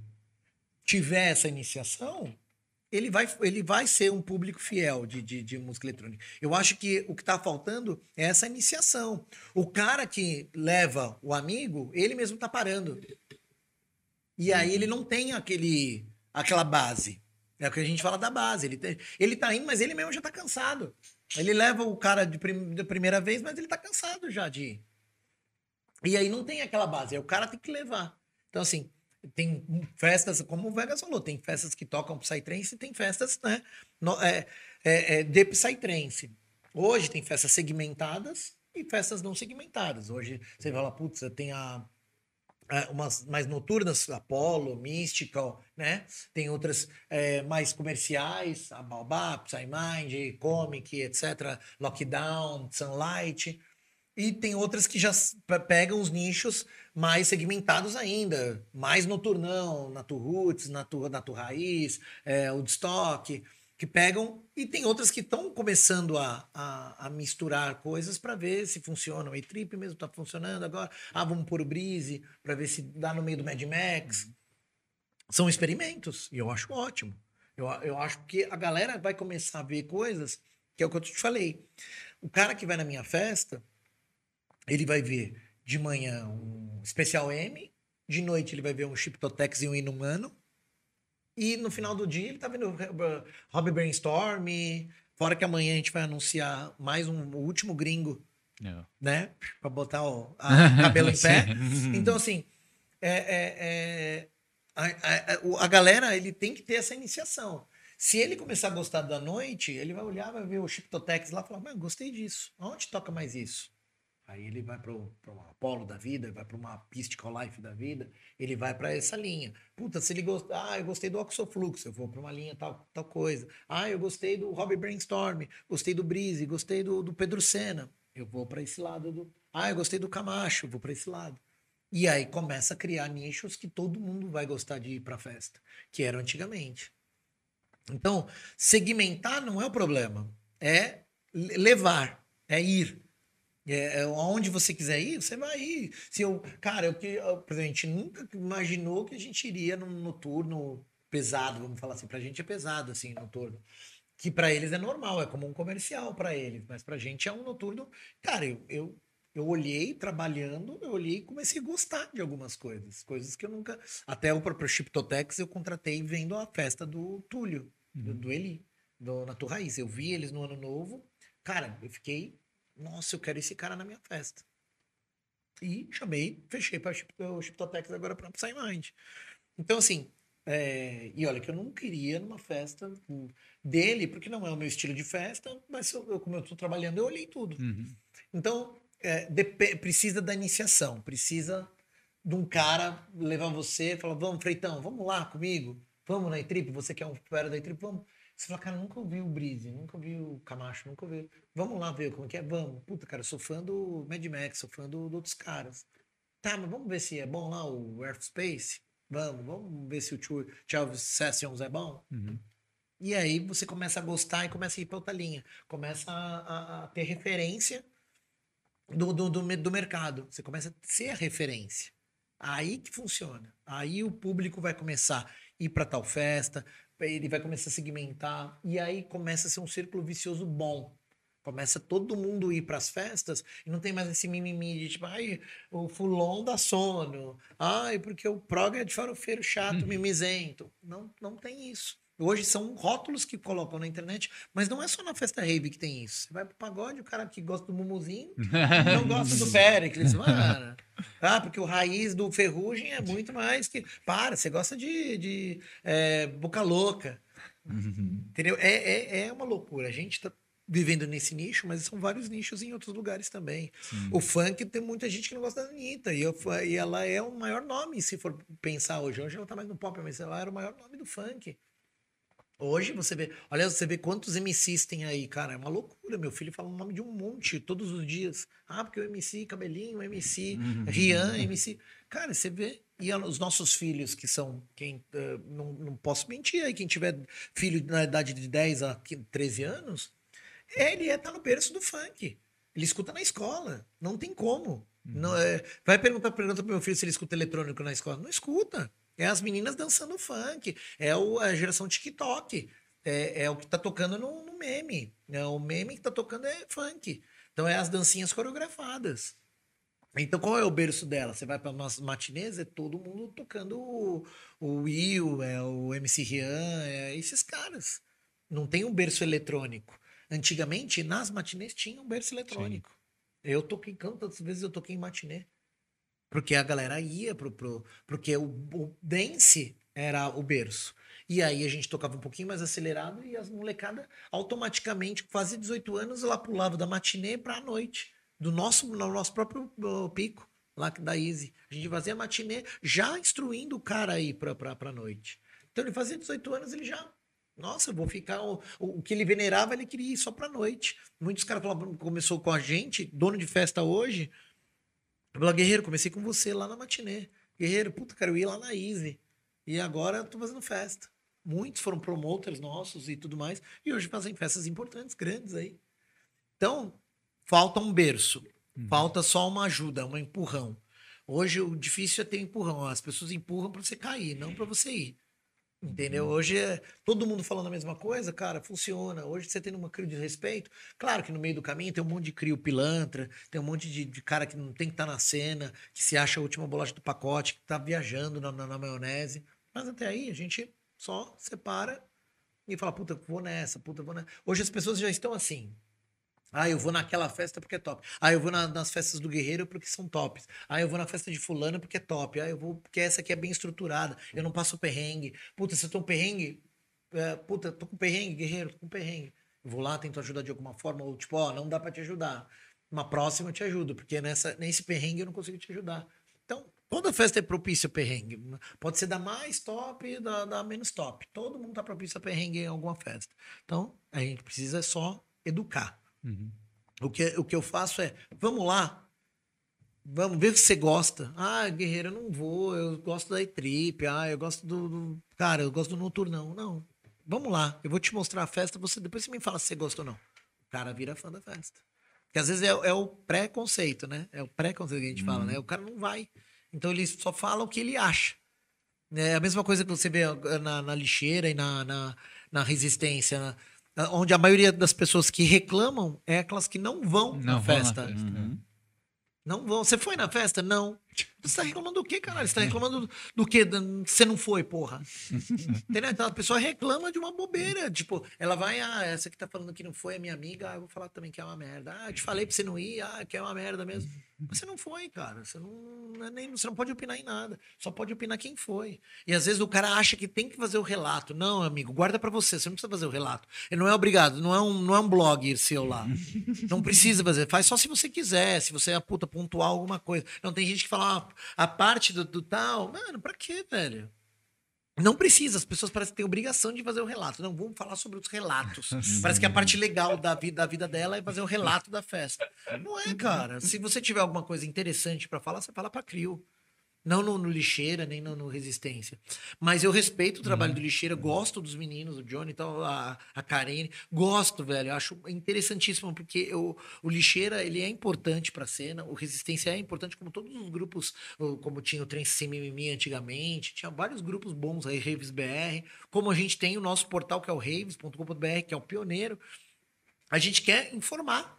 tiver essa iniciação, ele vai, ele vai ser um público fiel de, de, de música eletrônica. Eu acho que o que está faltando é essa iniciação. O cara que leva o amigo, ele mesmo está parando. E aí ele não tem aquele, aquela base. É o que a gente fala da base. Ele, ele tá indo, mas ele mesmo já tá cansado. Ele leva o cara de, prim, da primeira vez, mas ele tá cansado já de ir. E aí não tem aquela base. Aí o cara tem que levar. Então, assim, tem festas, como o Vegas falou, tem festas que tocam Psytrance e tem festas, né? No, é, é, é, de Psytrance. Hoje tem festas segmentadas e festas não segmentadas. Hoje você fala, putz, tem a é, umas mais noturnas, Apollo, Mystical, né? Tem outras é, mais comerciais, a Baobab, Psymind, Comic, etc. Lockdown, Sunlight. E tem outras que já pegam os nichos mais segmentados ainda. Mais noturnão, Natu Roots, Natu, Natu Raiz, é, Woodstock, que pegam. E tem outras que estão começando a, a, a misturar coisas para ver se funciona. O A-Trip mesmo está funcionando agora. Ah, vamos pôr o Breeze para ver se dá no meio do Mad Max. São experimentos. E eu acho ótimo. Eu, eu acho que a galera vai começar a ver coisas que é o que eu te falei. O cara que vai na minha festa, ele vai ver de manhã um especial M, de noite ele vai ver um Chiptotex e um Inumano, E no final do dia ele tá vendo uh, Hobby Brainstorm, fora que amanhã a gente vai anunciar mais um o último gringo, É. né? Pra botar o cabelo em pé. Então, assim, é, é- é- a, a- a galera ele tem que ter essa iniciação. Se ele começar a gostar da noite, ele vai olhar, vai ver o Chiptotex lá e falar, mas gostei disso. Onde toca mais isso? Aí ele vai para um Apollo da vida, vai para uma Pistical Life da vida, ele vai para essa linha. Puta, se ele gostar, ah, eu gostei do Oxoflux, eu vou para uma linha tal, tal coisa. Ah, eu gostei do Hobby Brainstorm, gostei do Breeze, gostei do, do Pedro Sena, eu vou para esse lado do. Ah, eu gostei do Camacho, vou para esse lado. E aí começa a criar nichos que todo mundo vai gostar de ir para festa, que eram antigamente. Então, segmentar não é o problema, é le- levar, é ir. É, é, aonde você quiser ir, você vai ir. Se eu, cara, eu eu, a gente nunca imaginou que a gente iria num noturno pesado, vamos falar assim, pra gente é pesado assim, noturno. Que pra eles é normal, é como um comercial pra eles, mas pra gente é um noturno. Cara, eu, eu, eu olhei trabalhando, eu olhei e comecei a gostar de algumas coisas, coisas que eu nunca. Até o próprio Chiptotex eu contratei vendo a festa do Túlio, do, do Eli, do Natu Raiz. Eu vi eles no ano novo, cara, eu fiquei nossa, eu quero esse cara na minha festa. E chamei, fechei para o Chiptotex agora para Psy Mind. Então, assim, é, e olha que eu não queria numa festa dele, porque não é o meu estilo de festa, mas eu, eu- como eu estou trabalhando, eu olhei tudo. Uhum. Então, é, precisa da iniciação, precisa de um cara levar você e falar: vamos, Freitão, vamos lá comigo, vamos na E-Trip, você que é um fera da E-Trip, vamos. Você fala, cara, nunca ouvi o Breeze, nunca ouvi o Camacho, nunca ouvi. Vamos lá ver como que é? Vamos. Puta, cara, sou fã do Mad Max, sou fã do, do outros caras. Tá, mas vamos ver se é bom lá o Earth Space? Vamos, vamos ver se o 12 Sessions é bom? Uhum. E aí você começa a gostar e começa a ir para outra linha. Começa a, a- a ter referência do, do, do, do mercado. Você começa a ser a referência. Aí que funciona. Aí o público vai começar a ir para tal festa, ele vai começar a segmentar, e aí começa a ser um círculo vicioso bom. Começa todo mundo ir para as festas e não tem mais esse mimimi de tipo, ai, o fulon dá sono, ai, porque o prog é de farofeiro chato, mimizento. Não, não tem isso. Hoje são rótulos que colocam na internet, mas não é só na festa rave que tem isso. Você vai pro pagode, o cara que gosta do mumuzinho não gosta do Pericles, mano. Ah, porque o raiz do Ferrugem é muito mais que. Para, você gosta de, de é, boca louca. Entendeu? É, é, é uma loucura. A gente tá vivendo nesse nicho, mas são vários nichos em outros lugares também. O funk tem muita gente que não gosta da Anitta. E, eu, e ela é o maior nome, se for pensar hoje. Hoje ela tá mais no pop, mas ela era o maior nome do funk. Hoje você vê, olha, você vê quantos MCs tem aí, cara, é uma loucura. Meu filho fala o nome de um monte todos os dias. Ah, porque o MC Cabelinho, o MC Rian, MC. Cara, você vê. E os nossos filhos, que são quem. eh, não, não posso mentir aí, quem tiver filho na idade de 10 a 15, 13 anos, ele é, tá no berço do funk. Ele escuta na escola. Não tem como. Não, é, vai perguntar, pergunta pro meu filho se ele escuta eletrônico na escola. Não escuta. É as meninas dançando funk. É o- a geração TikTok. É, é o que tá tocando no, no meme. É, o meme que tá tocando é funk. Então é as dancinhas coreografadas. Então, qual é o berço dela? Você vai para umas matinês, é todo mundo tocando o, o Will, é o MC Rian, é esses caras. Não tem um berço eletrônico. Antigamente, nas matinês tinha um berço eletrônico. Eu toquei, quantas vezes eu toquei em matinê? Porque a galera ia pro. pro porque o, o dance era o berço. E aí a gente tocava um pouquinho mais acelerado e as molecadas automaticamente, quase 18 anos, ela pulava da matinê pra noite. Do nosso, no nosso próprio pico, lá da Easy. A gente fazia matinê já instruindo o cara aí pra, pra, pra noite. Então ele fazia 18 anos, ele já. Nossa, vou ficar. O, o que ele venerava, ele queria ir só pra noite. Muitos caras falavam, começou com a gente, dono de festa hoje. Eu falava, Guerreiro, comecei com você lá na matinê. Guerreiro, puta, cara, eu ia lá na Easy. E agora eu tô fazendo festa. Muitos foram promoters nossos e tudo mais. E hoje fazem festas importantes, grandes aí. Então, falta um berço. Falta só uma ajuda, um empurrão. Hoje o difícil é ter empurrão. As pessoas empurram para você cair, não para você ir. Entendeu? Hoje é todo mundo falando a mesma coisa, cara, funciona. Hoje você tem uma crio de respeito. Claro que no meio do caminho tem um monte de crio pilantra, tem um monte de, de cara que não tem que estar na cena, que se acha a última bolacha do pacote, que tá viajando na, na- na maionese. Mas até aí a gente Só separa e fala, puta, vou nessa, puta, vou nessa. Hoje as pessoas já estão assim. Ah, eu vou naquela festa porque é top. Ah, eu vou na- nas festas do Guerreiro porque são tops. Ah, eu vou na festa de fulano porque é top. Ah, eu vou porque essa aqui é bem estruturada. Eu não passo perrengue. Puta, se eu tô um perrengue, é, puta, tô com perrengue, Guerreiro, tô com perrengue. Eu vou lá, tento ajudar de alguma forma, ou tipo, ó, não dá pra te ajudar. Uma próxima eu te ajudo, porque nessa, nesse perrengue eu não consigo te ajudar. Então, toda festa é propícia a perrengue. Pode ser da mais top e da, da menos top. Todo mundo tá propício a perrengue em alguma festa. Então, a gente precisa só educar. O, que, o que eu faço é, vamos lá, vamos ver se você gosta. Ah, guerreiro, eu não vou, eu gosto da E-Trip, ah, eu gosto do, do- Cara, eu gosto do Noturnão. Não, vamos lá, eu vou te mostrar a festa, você depois você me fala se você gosta ou não. O cara vira fã da festa. Porque às vezes é, é o pré-conceito, né? É o pré-conceito que a gente fala, né? O cara não vai. Então ele só fala o que ele acha. É a mesma coisa que você vê eh, na, na lixeira e na, na, na resistência, na- onde a maioria das pessoas que reclamam é aquelas que não vão na Não vão na festa. festa. Uhum. Não vão. Você foi na festa? Não. Você tá reclamando do quê, caralho? Você tá reclamando do, quê? Você não foi, porra. Entendeu? Então a pessoa reclama de uma bobeira. Tipo, ela vai, ah, essa que tá falando que não foi é minha amiga, ah, eu vou falar também que é uma merda. Ah, eu te falei pra você não ir, ah, que é uma merda mesmo. Mas você não foi, cara. Você não, é nem, você não pode opinar em nada. Só pode opinar quem foi. E às vezes o cara acha que tem que fazer o relato. Não, amigo, guarda pra você. Você não precisa fazer o relato. Ele não é obrigado. Não é um, não é um blog seu lá. Não precisa fazer. Faz só se você quiser. Se você, puta, pontuar alguma coisa. Não, tem gente que fala, a parte do, do tal. Mano, pra quê, velho? Não precisa, as pessoas parecem ter obrigação de fazer o relato. Não, vamos falar sobre os relatos. Parece que a parte legal da vida, da vida dela é fazer o relato da festa. Não é, cara. Se você tiver alguma coisa interessante pra falar, você fala pra Crio. Não no, no Lixeira, nem no, no Resistência. Mas eu respeito o trabalho do Lixeira, gosto dos meninos, o Johnny, então, a, a Karine. Gosto, velho. eu Acho interessantíssimo, porque o, o Lixeira ele é importante pra cena, o Resistência é importante, como todos os grupos, como tinha o Trem Sem Mimimi antigamente, tinha vários grupos bons aí, Raves BR, como a gente tem o nosso portal que é o raves.com.br, que é o pioneiro. A gente quer informar.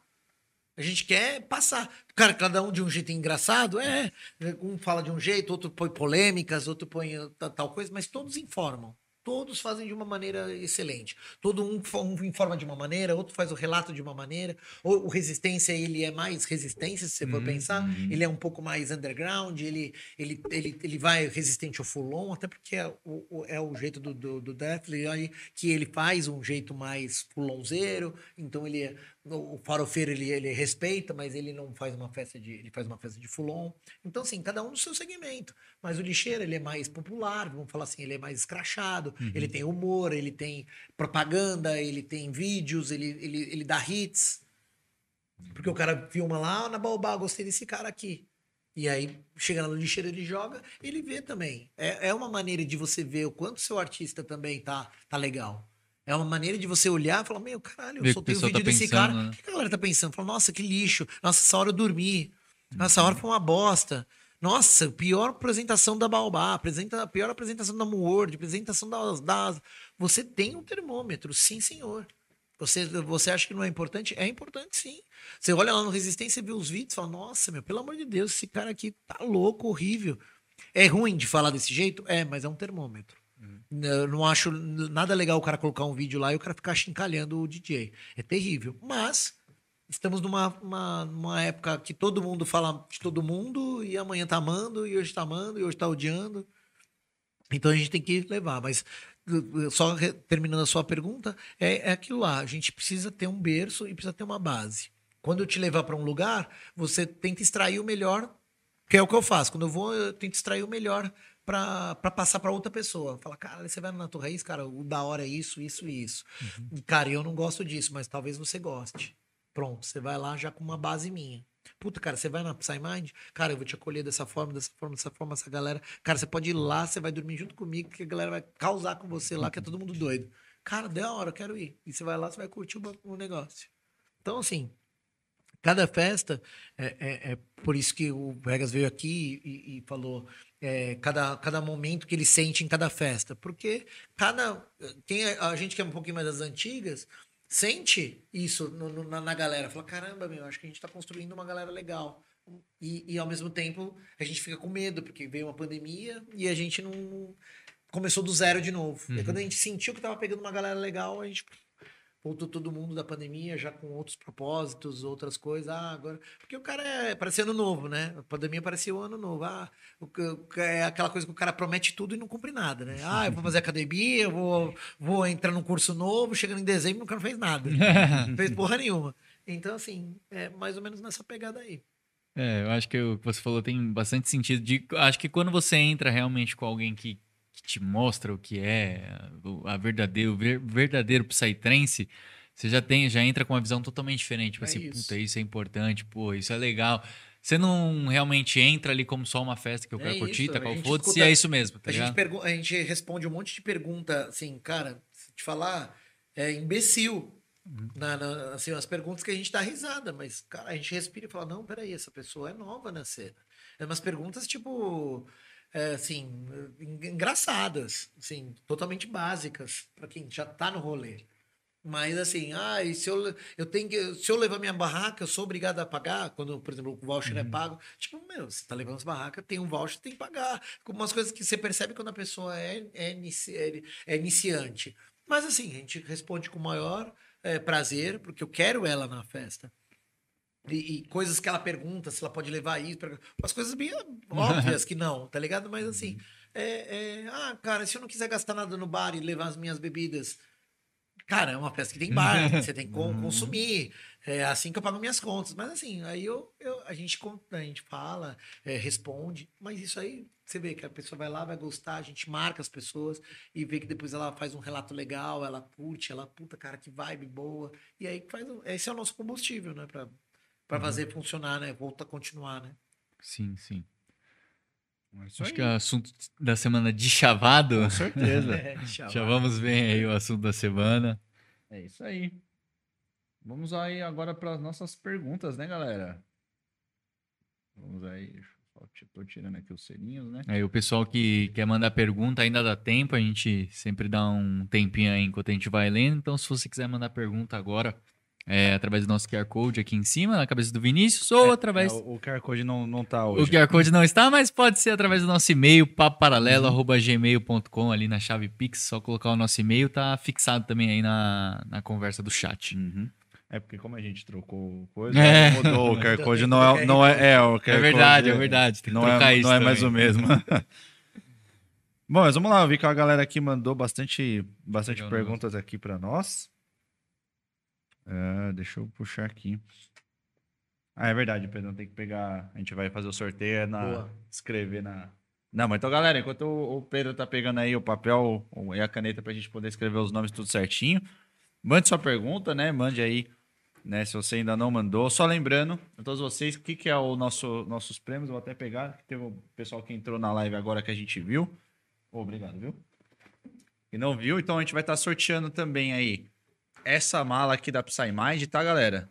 A gente quer passar. Cara, cada um de um jeito engraçado, é. Um fala de um jeito, outro põe polêmicas, outro põe ta- tal coisa, mas todos informam. Todos fazem de uma maneira excelente. Todo um, um informa de uma maneira, outro faz o relato de uma maneira. Ou o Resistência, ele é mais resistência, se você for pensar. Ele é um pouco mais underground, ele, ele, ele, ele vai resistente ao full-on, até porque é o, é o jeito do, do, do Deathly que ele faz um jeito mais full-onzeiro. Então ele é, o farofeiro ele, ele respeita, mas ele não faz uma festa de ele faz uma festa de full-on. Então assim, cada um no seu segmento. Mas o lixeiro ele é mais popular, vamos falar assim, ele é mais escrachado, ele tem humor, ele tem propaganda, ele tem vídeos, ele, ele, ele dá hits. Porque o cara filma lá na Baobá, gostei desse cara aqui. E aí, chega no lixeiro, ele joga, ele vê também. É, é uma maneira de você ver o quanto seu artista também tá, tá legal. É uma maneira de você olhar e falar, meu, caralho, eu soltei o vídeo tá desse pensando, cara. né? O que a galera tá pensando? Fala, nossa, que lixo. Nossa, essa hora eu dormi. Nossa, essa hora foi uma bosta. Nossa, pior apresentação da Baobá, apresenta, pior apresentação da Moord, apresentação das, das. Você tem um termômetro, sim, senhor. Você, você acha que não é importante? É importante, sim. Você olha lá no Resistência e vê os vídeos e fala, nossa, meu, pelo amor de Deus, esse cara aqui tá louco, horrível. É ruim de falar desse jeito? É, mas é um termômetro. Eu não acho nada legal o cara colocar um vídeo lá e o cara ficar chincalhando o DJ. É terrível. Mas estamos numa uma, época que todo mundo fala de todo mundo e amanhã tá amando, e hoje tá amando, e hoje tá odiando. Então a gente tem que levar. Mas só terminando a sua pergunta, é, é aquilo lá. A gente precisa ter um berço e precisa ter uma base. Quando eu te levar para um lugar, você tenta extrair o melhor, que é o que eu faço. Quando eu vou, eu tento extrair o melhor para passar para outra pessoa. Fala, cara, você vai na tua raiz, cara, o da hora é isso, isso e isso. E, Cara, eu não gosto disso, mas talvez você goste. Pronto, você vai lá já com uma base minha. Puta, cara, você vai na Psymind? Cara, eu vou te acolher dessa forma, dessa forma, dessa forma, essa galera. Cara, você pode ir lá, você vai dormir junto comigo, que a galera vai causar com você lá, que é todo mundo doido. Cara, da hora, eu quero ir. E você vai lá, você vai curtir o, o negócio. Então, assim, cada festa, é, é- é por isso que o Vegas veio aqui e, e falou é, cada, cada momento que ele sente em cada festa. Porque cada. Quem é- a gente que é um pouquinho mais das antigas sente isso no- no- na, na galera. Fala, caramba, meu, acho que a gente tá construindo uma galera legal. E, e ao mesmo tempo a gente fica com medo, porque veio uma pandemia e a gente não. começou do zero de novo. E Uhum. aí, quando a gente sentiu que tava pegando uma galera legal, a gente voltou todo mundo da pandemia já com outros propósitos, outras coisas. Ah, agora. Porque o cara é. Parecia ano novo, né? A pandemia parecia o ano novo. Ah, o é aquela coisa que o cara promete tudo e não cumpre nada, né? Ah, eu vou fazer academia, eu vou, vou entrar num curso novo, chegando em dezembro, o cara não fez nada. Não fez porra nenhuma. Então, assim, é mais ou menos nessa pegada aí. É, eu acho que o que você falou tem bastante sentido. De, acho que quando você entra realmente com alguém que te mostra o que é o- a verdadeiro, o ver- verdadeiro Psytrance, você já tem, já entra com uma visão totalmente diferente. Tipo É assim, isso. puta, isso é importante, pô, isso é legal. Você não realmente entra ali como só uma festa que eu É quero curtir, isso, tá qual gente foda-se, escuta- é isso mesmo, tá A gente, ligado? pergu- a gente responde um monte de pergunta, assim, cara, se te falar, é imbecil. Uhum. Na, na- assim, as perguntas que a gente dá risada, mas, cara, a gente respira e fala, não, peraí, essa pessoa é nova na cena. É umas perguntas, tipo, é, assim, en- engraçadas, assim, totalmente básicas, para quem já tá no rolê. Mas assim, ah, se eu, eu tenho que, se eu levar minha barraca, eu sou obrigado a pagar, quando, por exemplo, o voucher é pago. Tipo, meu, você tá levando as barracas, tem um voucher, tem que pagar. Umas coisas que você percebe quando a pessoa é, é, inici- é- é iniciante. Mas assim, a gente responde com o maior eh, prazer, porque eu quero ela na festa. E, e coisas que ela pergunta, se ela pode levar isso, umas coisas bem óbvias que não, tá ligado? Mas assim, é, é, ah, cara, se eu não quiser gastar nada no bar e levar as minhas bebidas, cara, é uma festa que tem bar, você tem que con- consumir, é assim que eu pago minhas contas. Mas assim, aí eu, eu- a, gente, a gente fala, é, responde, mas isso aí, você vê que a pessoa vai lá, vai gostar, a gente marca as pessoas e vê que depois ela faz um relato legal, ela curte, ela, puta, cara, que vibe boa. E aí faz, esse é o nosso combustível, né, pra, pra fazer funcionar, né, volta a continuar, né. Sim, sim. É Acho aí. que é o assunto da semana de chavado. Com certeza. É, vamos ver aí o assunto da semana. É isso aí. Vamos aí agora para as nossas perguntas, né, galera? Vamos aí. só- Tô tirando aqui os selinhos, né? Aí o pessoal que quer mandar pergunta ainda dá tempo, a gente sempre dá um tempinho aí enquanto a gente vai lendo. Então, se você quiser mandar pergunta agora, é através do nosso QR Code aqui em cima, na cabeça do Vinícius, ou através. É, o, o QR Code não, não tá O hoje. QR Code não está, mas pode ser através do nosso e-mail, papoparalelo.gmail.com, ali na chave Pix, só colocar o nosso e-mail, tá fixado também aí na, na conversa do chat. Uhum. É porque como a gente trocou coisa, É. mudou o QR Code, não é, não é, é, o QR É verdade, é verdade. Tem que não trocar é, isso não é mais o também. mesmo. Bom, mas vamos lá, eu vi que a galera aqui mandou bastante, bastante Legal, perguntas aqui para nós. É, deixa eu puxar aqui. Ah, é verdade, Pedro, tem que pegar. A gente vai fazer o sorteio é na Boa. escrever na. Não, mas então, galera, enquanto o Pedro tá pegando aí o papel e a caneta pra gente poder escrever os nomes tudo certinho, mande sua pergunta, né? Mande aí, né? Se você ainda não mandou. Só lembrando a todos vocês o que, que é o nosso nossos prêmios. Vou até pegar. que Teve o pessoal que entrou na live agora que a gente viu. Obrigado, viu? E não viu, então a gente vai estar sorteando também aí essa mala aqui da PsyMind, tá, galera?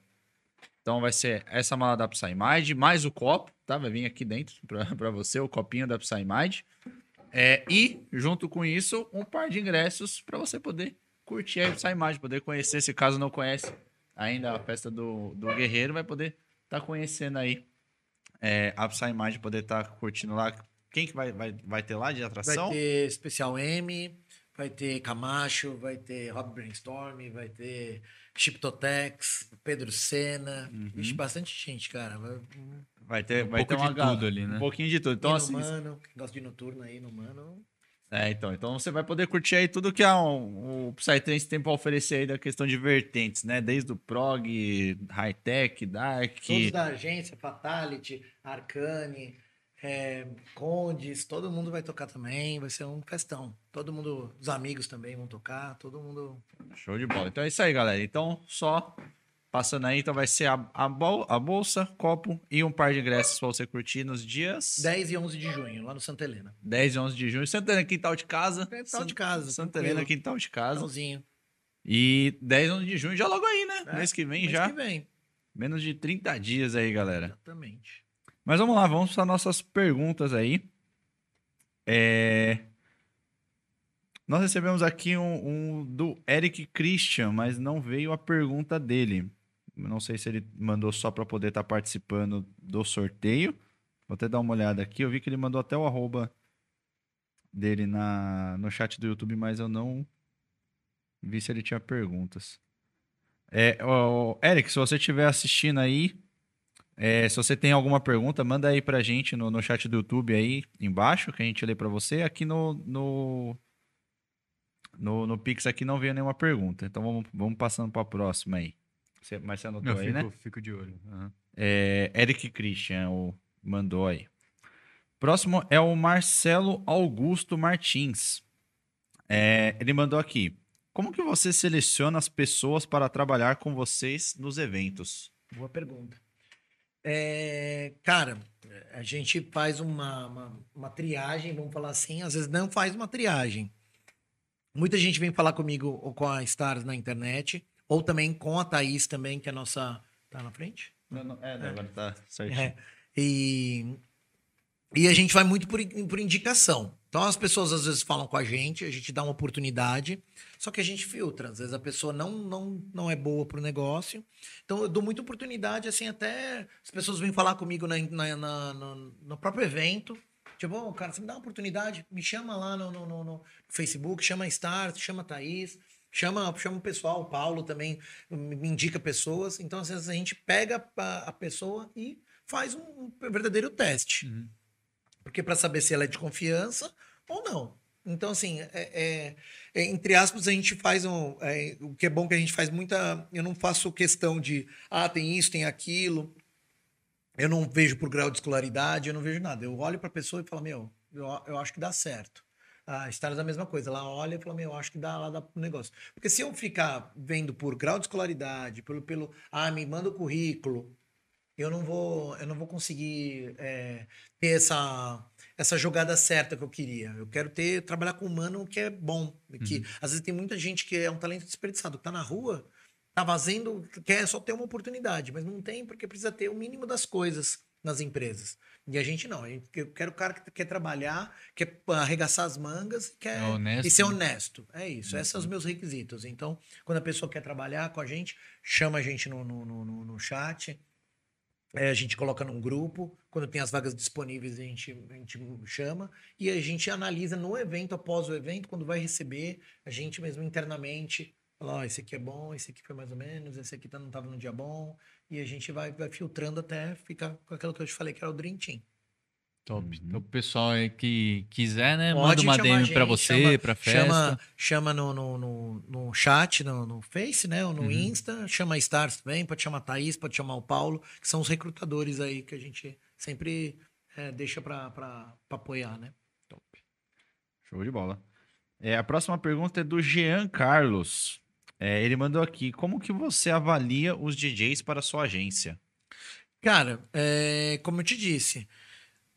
Então vai ser essa mala da PsyMind, mais o copo, tá? Vai vir aqui dentro pra pra você, o copinho da PsyMind. É, e, junto com isso, um par de ingressos para você poder curtir a PsyMind, poder conhecer, se caso não conhece ainda a festa do, do Guerreiro, vai poder estar conhecendo aí é, a PsyMind, poder estar curtindo lá. Quem que vai, vai, vai ter lá de atração? Vai ter Especial M, vai ter Camacho, vai ter Rob Brainstorm, vai ter Chiptotex, Pedro Senna. Uhum. Vixe, bastante gente, cara. Vai, Vai ter, Um vai pouco ter uma tudo ali, né? Um pouquinho de tudo. Então, assim, no Mano, quem gosta de noturno aí no Mano. É, então, então você vai poder curtir aí tudo que a, o Psytrance tem para oferecer aí da questão de vertentes, né? Desde o prog, high-tech, dark. Todos da agência, Fatality, Arcane, é, Condes, todo mundo vai tocar também. Vai ser um festão. Todo mundo, os amigos também vão tocar, todo mundo. Show de bola. Então é isso aí, galera. Então, só passando aí, então vai ser a, a, bol- a bolsa, copo e um par de ingressos para você curtir nos dias 10 e 11 de junho, lá no Santa Helena. 10 e 11 de junho. Santa Helena, quintal de casa. Quintal de casa, Santa. Helena, quintal de casa. Finalzinho. E 10 e 11 de junho já logo aí, né? É, mês que vem Mês já. que vem. Menos de 30 dias aí, galera. Exatamente. Mas vamos lá, vamos para nossas perguntas aí. É, Nós recebemos aqui um, um do Eric Christian, mas não veio a pergunta dele. Não sei se ele mandou só para poder estar participando do sorteio. Vou até dar uma olhada aqui. Eu vi que ele mandou até o arroba dele na, no chat do YouTube, mas eu não vi se ele tinha perguntas. É, ó, Eric, se você estiver assistindo aí, é, se você tem alguma pergunta, manda aí pra gente no, no chat do YouTube aí embaixo, que a gente lê pra você. Aqui no, no, no, no Pix aqui não veio nenhuma pergunta. Então vamos, vamos passando pra próxima aí. Você, mas você anotou Eu aí, fico, né? fico de olho. Aham. É, Eric Christian o, mandou aí. Próximo é o Marcelo Augusto Martins. É, ele mandou aqui. Como que você seleciona as pessoas para trabalhar com vocês nos eventos? Boa pergunta. É, cara, a gente faz uma, uma, uma triagem, vamos falar assim, às vezes não faz uma triagem. Muita gente vem falar comigo ou com a Stars na internet, ou também com a Thaís também, que é a nossa. Tá na frente? Não, não, é, agora tá certinho. É. E, e a gente vai muito por, por indicação. Então as pessoas às vezes falam com a gente, a gente dá uma oportunidade, só que a gente filtra. Às vezes a pessoa não, não, não é boa pro negócio. Então eu dou muita oportunidade, assim, até as pessoas vêm falar comigo na, na, na- no, no próprio evento. Tipo, "Ô, cara, você me dá uma oportunidade, me chama lá no, no, no- no Facebook, chama a chama a Thaís, chama, chama o pessoal, o Paulo também me indica pessoas. Então, às vezes, a gente pega a, a pessoa e faz um, um verdadeiro teste. Uhum. Porque para saber se ela é de confiança ou não. Então, assim, é, é- é, entre aspas, a gente faz um. é, o que é bom que a gente faz muita. Eu não faço questão de, ah, tem isso, tem aquilo. Eu não vejo por grau de escolaridade, eu não vejo nada. Eu olho para a pessoa e falo, meu, eu, eu acho que dá certo. A Stars é a mesma coisa. Ela olha e fala, meu, eu acho que dá lá dá pro negócio. Porque se eu ficar vendo por grau de escolaridade, pelo, pelo ah, me manda o currículo, eu não vou, eu não vou conseguir é, ter essa, essa jogada certa que eu queria. Eu quero ter trabalhar com humano que é bom, que às vezes tem muita gente que é um talento desperdiçado, que tá na rua, tá fazendo, quer só ter uma oportunidade, mas não tem porque precisa ter o mínimo das coisas nas empresas. E a gente não, a gente, eu quero o cara que quer trabalhar, quer arregaçar as mangas, quer É honesto, e ser né? honesto. É isso, esses são os meus requisitos. Então, quando a pessoa quer trabalhar com a gente, chama a gente no, no, no- no chat, é, a gente coloca num grupo, quando tem as vagas disponíveis a gente, a gente chama e a gente analisa no evento, após o evento, quando vai receber, a gente mesmo internamente fala, ó, esse aqui é bom, esse aqui foi mais ou menos, esse aqui tá, não estava no dia bom, e a gente vai, vai filtrando até ficar com aquilo que eu te falei, que era o Dream Team. Top. Então, o pessoal aí que quiser, né? Pode manda uma DM pra gente, você, chama- pra festa. Chama, chama no, no, no, no chat, no, no Face, né? Ou no Uhum. Insta. Chama a Stars também, pode chamar a Thaís, pode chamar o Paulo, que são os recrutadores aí que a gente sempre é, deixa pra apoiar, né? Show de bola. É, a próxima pergunta é do Jean Carlos. É, ele mandou aqui: como que você avalia os DJs para a sua agência? Cara, é, como eu te disse,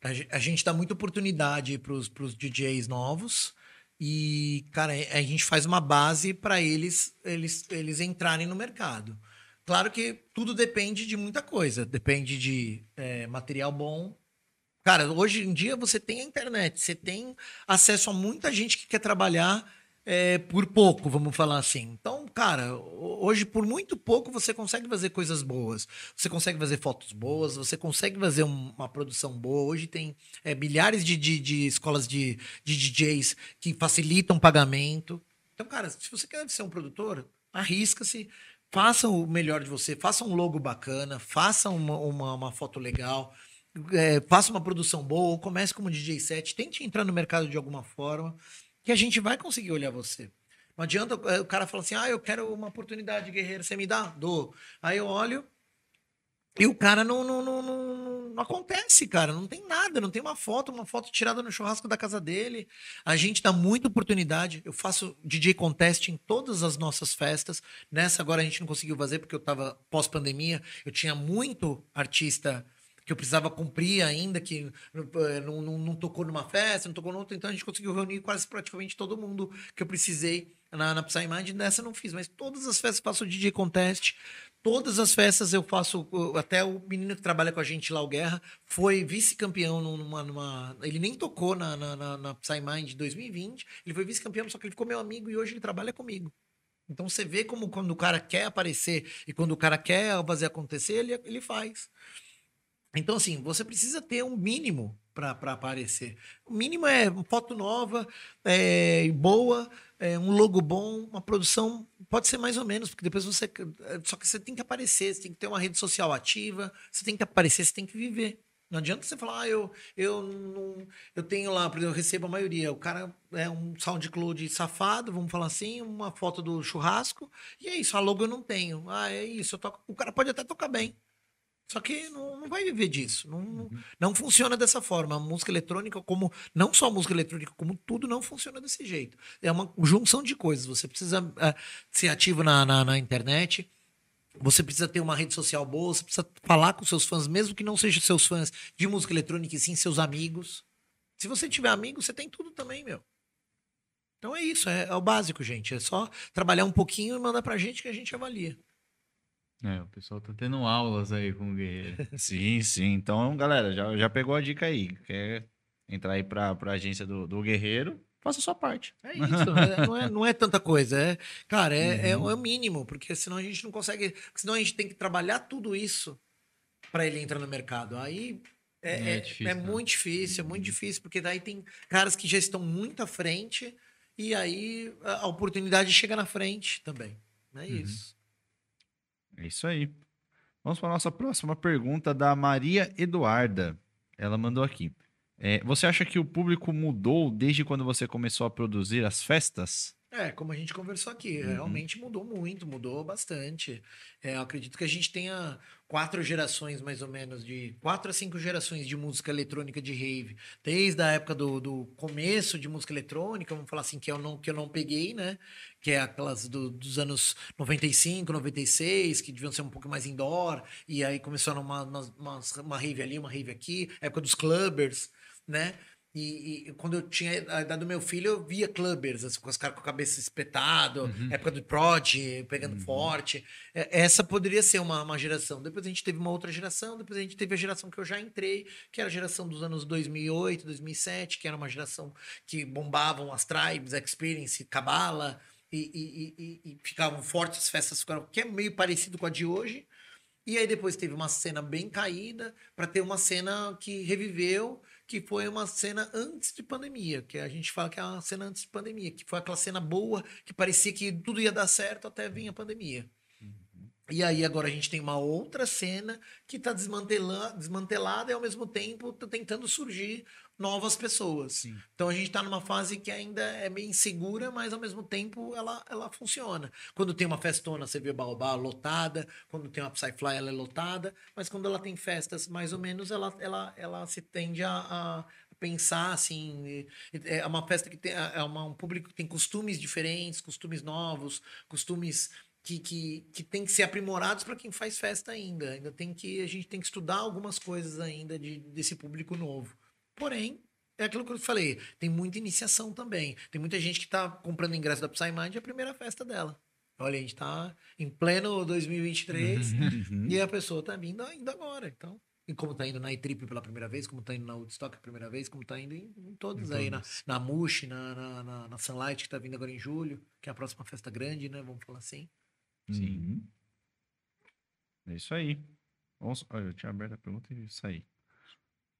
a, ge- a gente dá muita oportunidade pros, pros DJs novos. E, cara, a gente faz uma base para eles, eles, eles entrarem no mercado. Claro que tudo depende de muita coisa. Depende de é, material bom. Cara, hoje em dia você tem a internet, você tem acesso a muita gente que quer trabalhar é, por pouco, vamos falar assim. Então, cara, ho- hoje por muito pouco você consegue fazer coisas boas. Você consegue fazer fotos boas, você consegue fazer um- uma produção boa. Hoje tem é, milhares de, de, de escolas de, de DJs que facilitam pagamento. Então, cara, se você quer ser um produtor, arrisca-se, faça o melhor de você, faça um logo bacana, faça uma, uma, uma foto legal, é, faça uma produção boa, comece como DJ set, tente entrar no mercado de alguma forma, que a gente vai conseguir olhar você. Não adianta é, o cara falar assim, ah, eu quero uma oportunidade, guerreiro, você me dá? Dou. Aí eu olho e o cara não, não, não, não, não acontece, cara. Não tem nada, não tem uma foto, uma foto tirada no churrasco da casa dele. A gente dá muita oportunidade. Eu faço DJ contest em todas as nossas festas. Nessa agora a gente não conseguiu fazer porque eu tava pós-pandemia. Eu tinha muito artista que eu precisava cumprir ainda, que eh, não, não, não tocou numa festa, não tocou noutra. Então a gente conseguiu reunir quase praticamente todo mundo que eu precisei na, na Psymind. Nessa não fiz, mas todas as festas faço DJ contest. Todas as festas eu faço. Até o menino que trabalha com a gente lá, o Guerra, foi vice-campeão numa, numa- Ele nem tocou na, na, na, na Psymind de 2020. Ele foi vice-campeão, só que ele ficou meu amigo e hoje ele trabalha comigo. Então você vê como quando o cara quer aparecer e quando o cara quer fazer acontecer, ele, ele faz. Então, assim, você precisa ter um mínimo pra aparecer. O mínimo é foto nova, é, boa, é, um logo bom, uma produção. Pode ser mais ou menos, porque depois você. Só que você tem que aparecer, você tem que ter uma rede social ativa, você tem que aparecer, você tem que viver. Não adianta você falar, ah, eu, eu não. Eu tenho lá, por exemplo, eu recebo a maioria. O cara é um SoundCloud safado, vamos falar assim, uma foto do churrasco, e é isso, a logo eu não tenho. Ah, é isso, eu toco, o cara pode até tocar bem. Só que não, não vai viver disso. Não, não, não funciona dessa forma. A música eletrônica, como não só a música eletrônica, como tudo, não funciona desse jeito. É uma junção de coisas. Você precisa é, ser ativo na, na, na internet. Você precisa ter uma rede social boa, você precisa falar com seus fãs, mesmo que não sejam seus fãs de música eletrônica, e sim seus amigos. Se você tiver amigos, você tem tudo também, meu. Então é isso, é, é o básico, gente. É só trabalhar um pouquinho e mandar pra gente que a gente avalia. É, o pessoal tá tendo aulas aí com o Guerreiro. Sim, sim. Então, galera, já, já pegou a dica aí. Quer entrar aí pra, pra agência do, do Guerreiro? Faça a sua parte. É isso, é- não, é, não é tanta coisa. É, cara, é, é, é o mínimo, porque senão a gente não consegue. Senão a gente tem que trabalhar tudo isso para ele entrar no mercado. Aí é, É é- difícil, é né? muito difícil, é muito difícil, porque daí tem caras que já estão muito à frente e aí a a oportunidade chega na frente também. É isso. É isso aí. Vamos para a nossa próxima pergunta da Maria Eduarda. Ela mandou aqui. É, você acha que o público mudou desde quando você começou a produzir as festas? É, como a gente conversou aqui, Uhum. realmente mudou muito, mudou bastante. É, eu acredito que a gente tenha quatro gerações, mais ou menos, de quatro a cinco gerações de música eletrônica de rave. Desde a época do, do começo de música eletrônica, vamos falar assim, que eu não, que eu não peguei, né? Que é aquelas do- dos anos 95, 96, que deviam ser um pouco mais indoor. E aí começou uma, uma, uma, uma rave ali, uma rave aqui. Época dos clubbers, né? E, e quando eu tinha a idade do meu filho, eu via clubbers, assim, com os caras com a cabeça espetada, época do prod, pegando forte. É, Essa poderia ser uma, uma geração. Depois a gente teve uma outra geração, depois a gente teve a geração que eu já entrei, que era a geração dos anos 2008, 2007, que era uma geração que bombavam as tribes, Experience, Cabala, e, e, e- e ficavam fortes, as festas ficaram, que é meio parecido com a de hoje. E aí depois teve uma cena bem caída para ter uma cena que reviveu, que foi uma cena antes de pandemia, que a gente fala que é uma cena antes de pandemia, que foi aquela cena boa, que parecia que tudo ia dar certo até vir a pandemia. E aí agora a gente tem uma outra cena que está desmantelando, desmantelada e ao mesmo tempo tá tentando surgir novas pessoas. Então a gente está numa fase que ainda é meio insegura, mas ao mesmo tempo ela, ela funciona. Quando tem uma festona, você vê Baobá lotada, quando tem uma Psyfly ela é lotada, mas quando ela tem festas mais ou menos, ela, ela, ela se tende a, a pensar assim, é uma festa que tem é uma, um público que tem costumes diferentes, costumes novos, costumes que, que, que tem que ser aprimorados para quem faz festa ainda. Ainda tem que a gente tem que estudar algumas coisas ainda de, desse público novo. Porém, é aquilo que eu falei, tem muita iniciação também. Tem muita gente que está comprando ingresso da Psymind é a primeira festa dela. Olha, a gente está em pleno 2023 e a pessoa está vindo ainda agora. Então, e como está indo na E-Trip pela primeira vez, como está indo na Woodstock pela primeira vez, como está indo em, em todas aí, na, na Mush, na, na, na, na Sunlight, que está vindo agora em julho, que é a próxima festa grande, né? Vamos falar assim. Sim. É isso aí. Vamos... Olha, eu tinha aberto a pergunta e saí.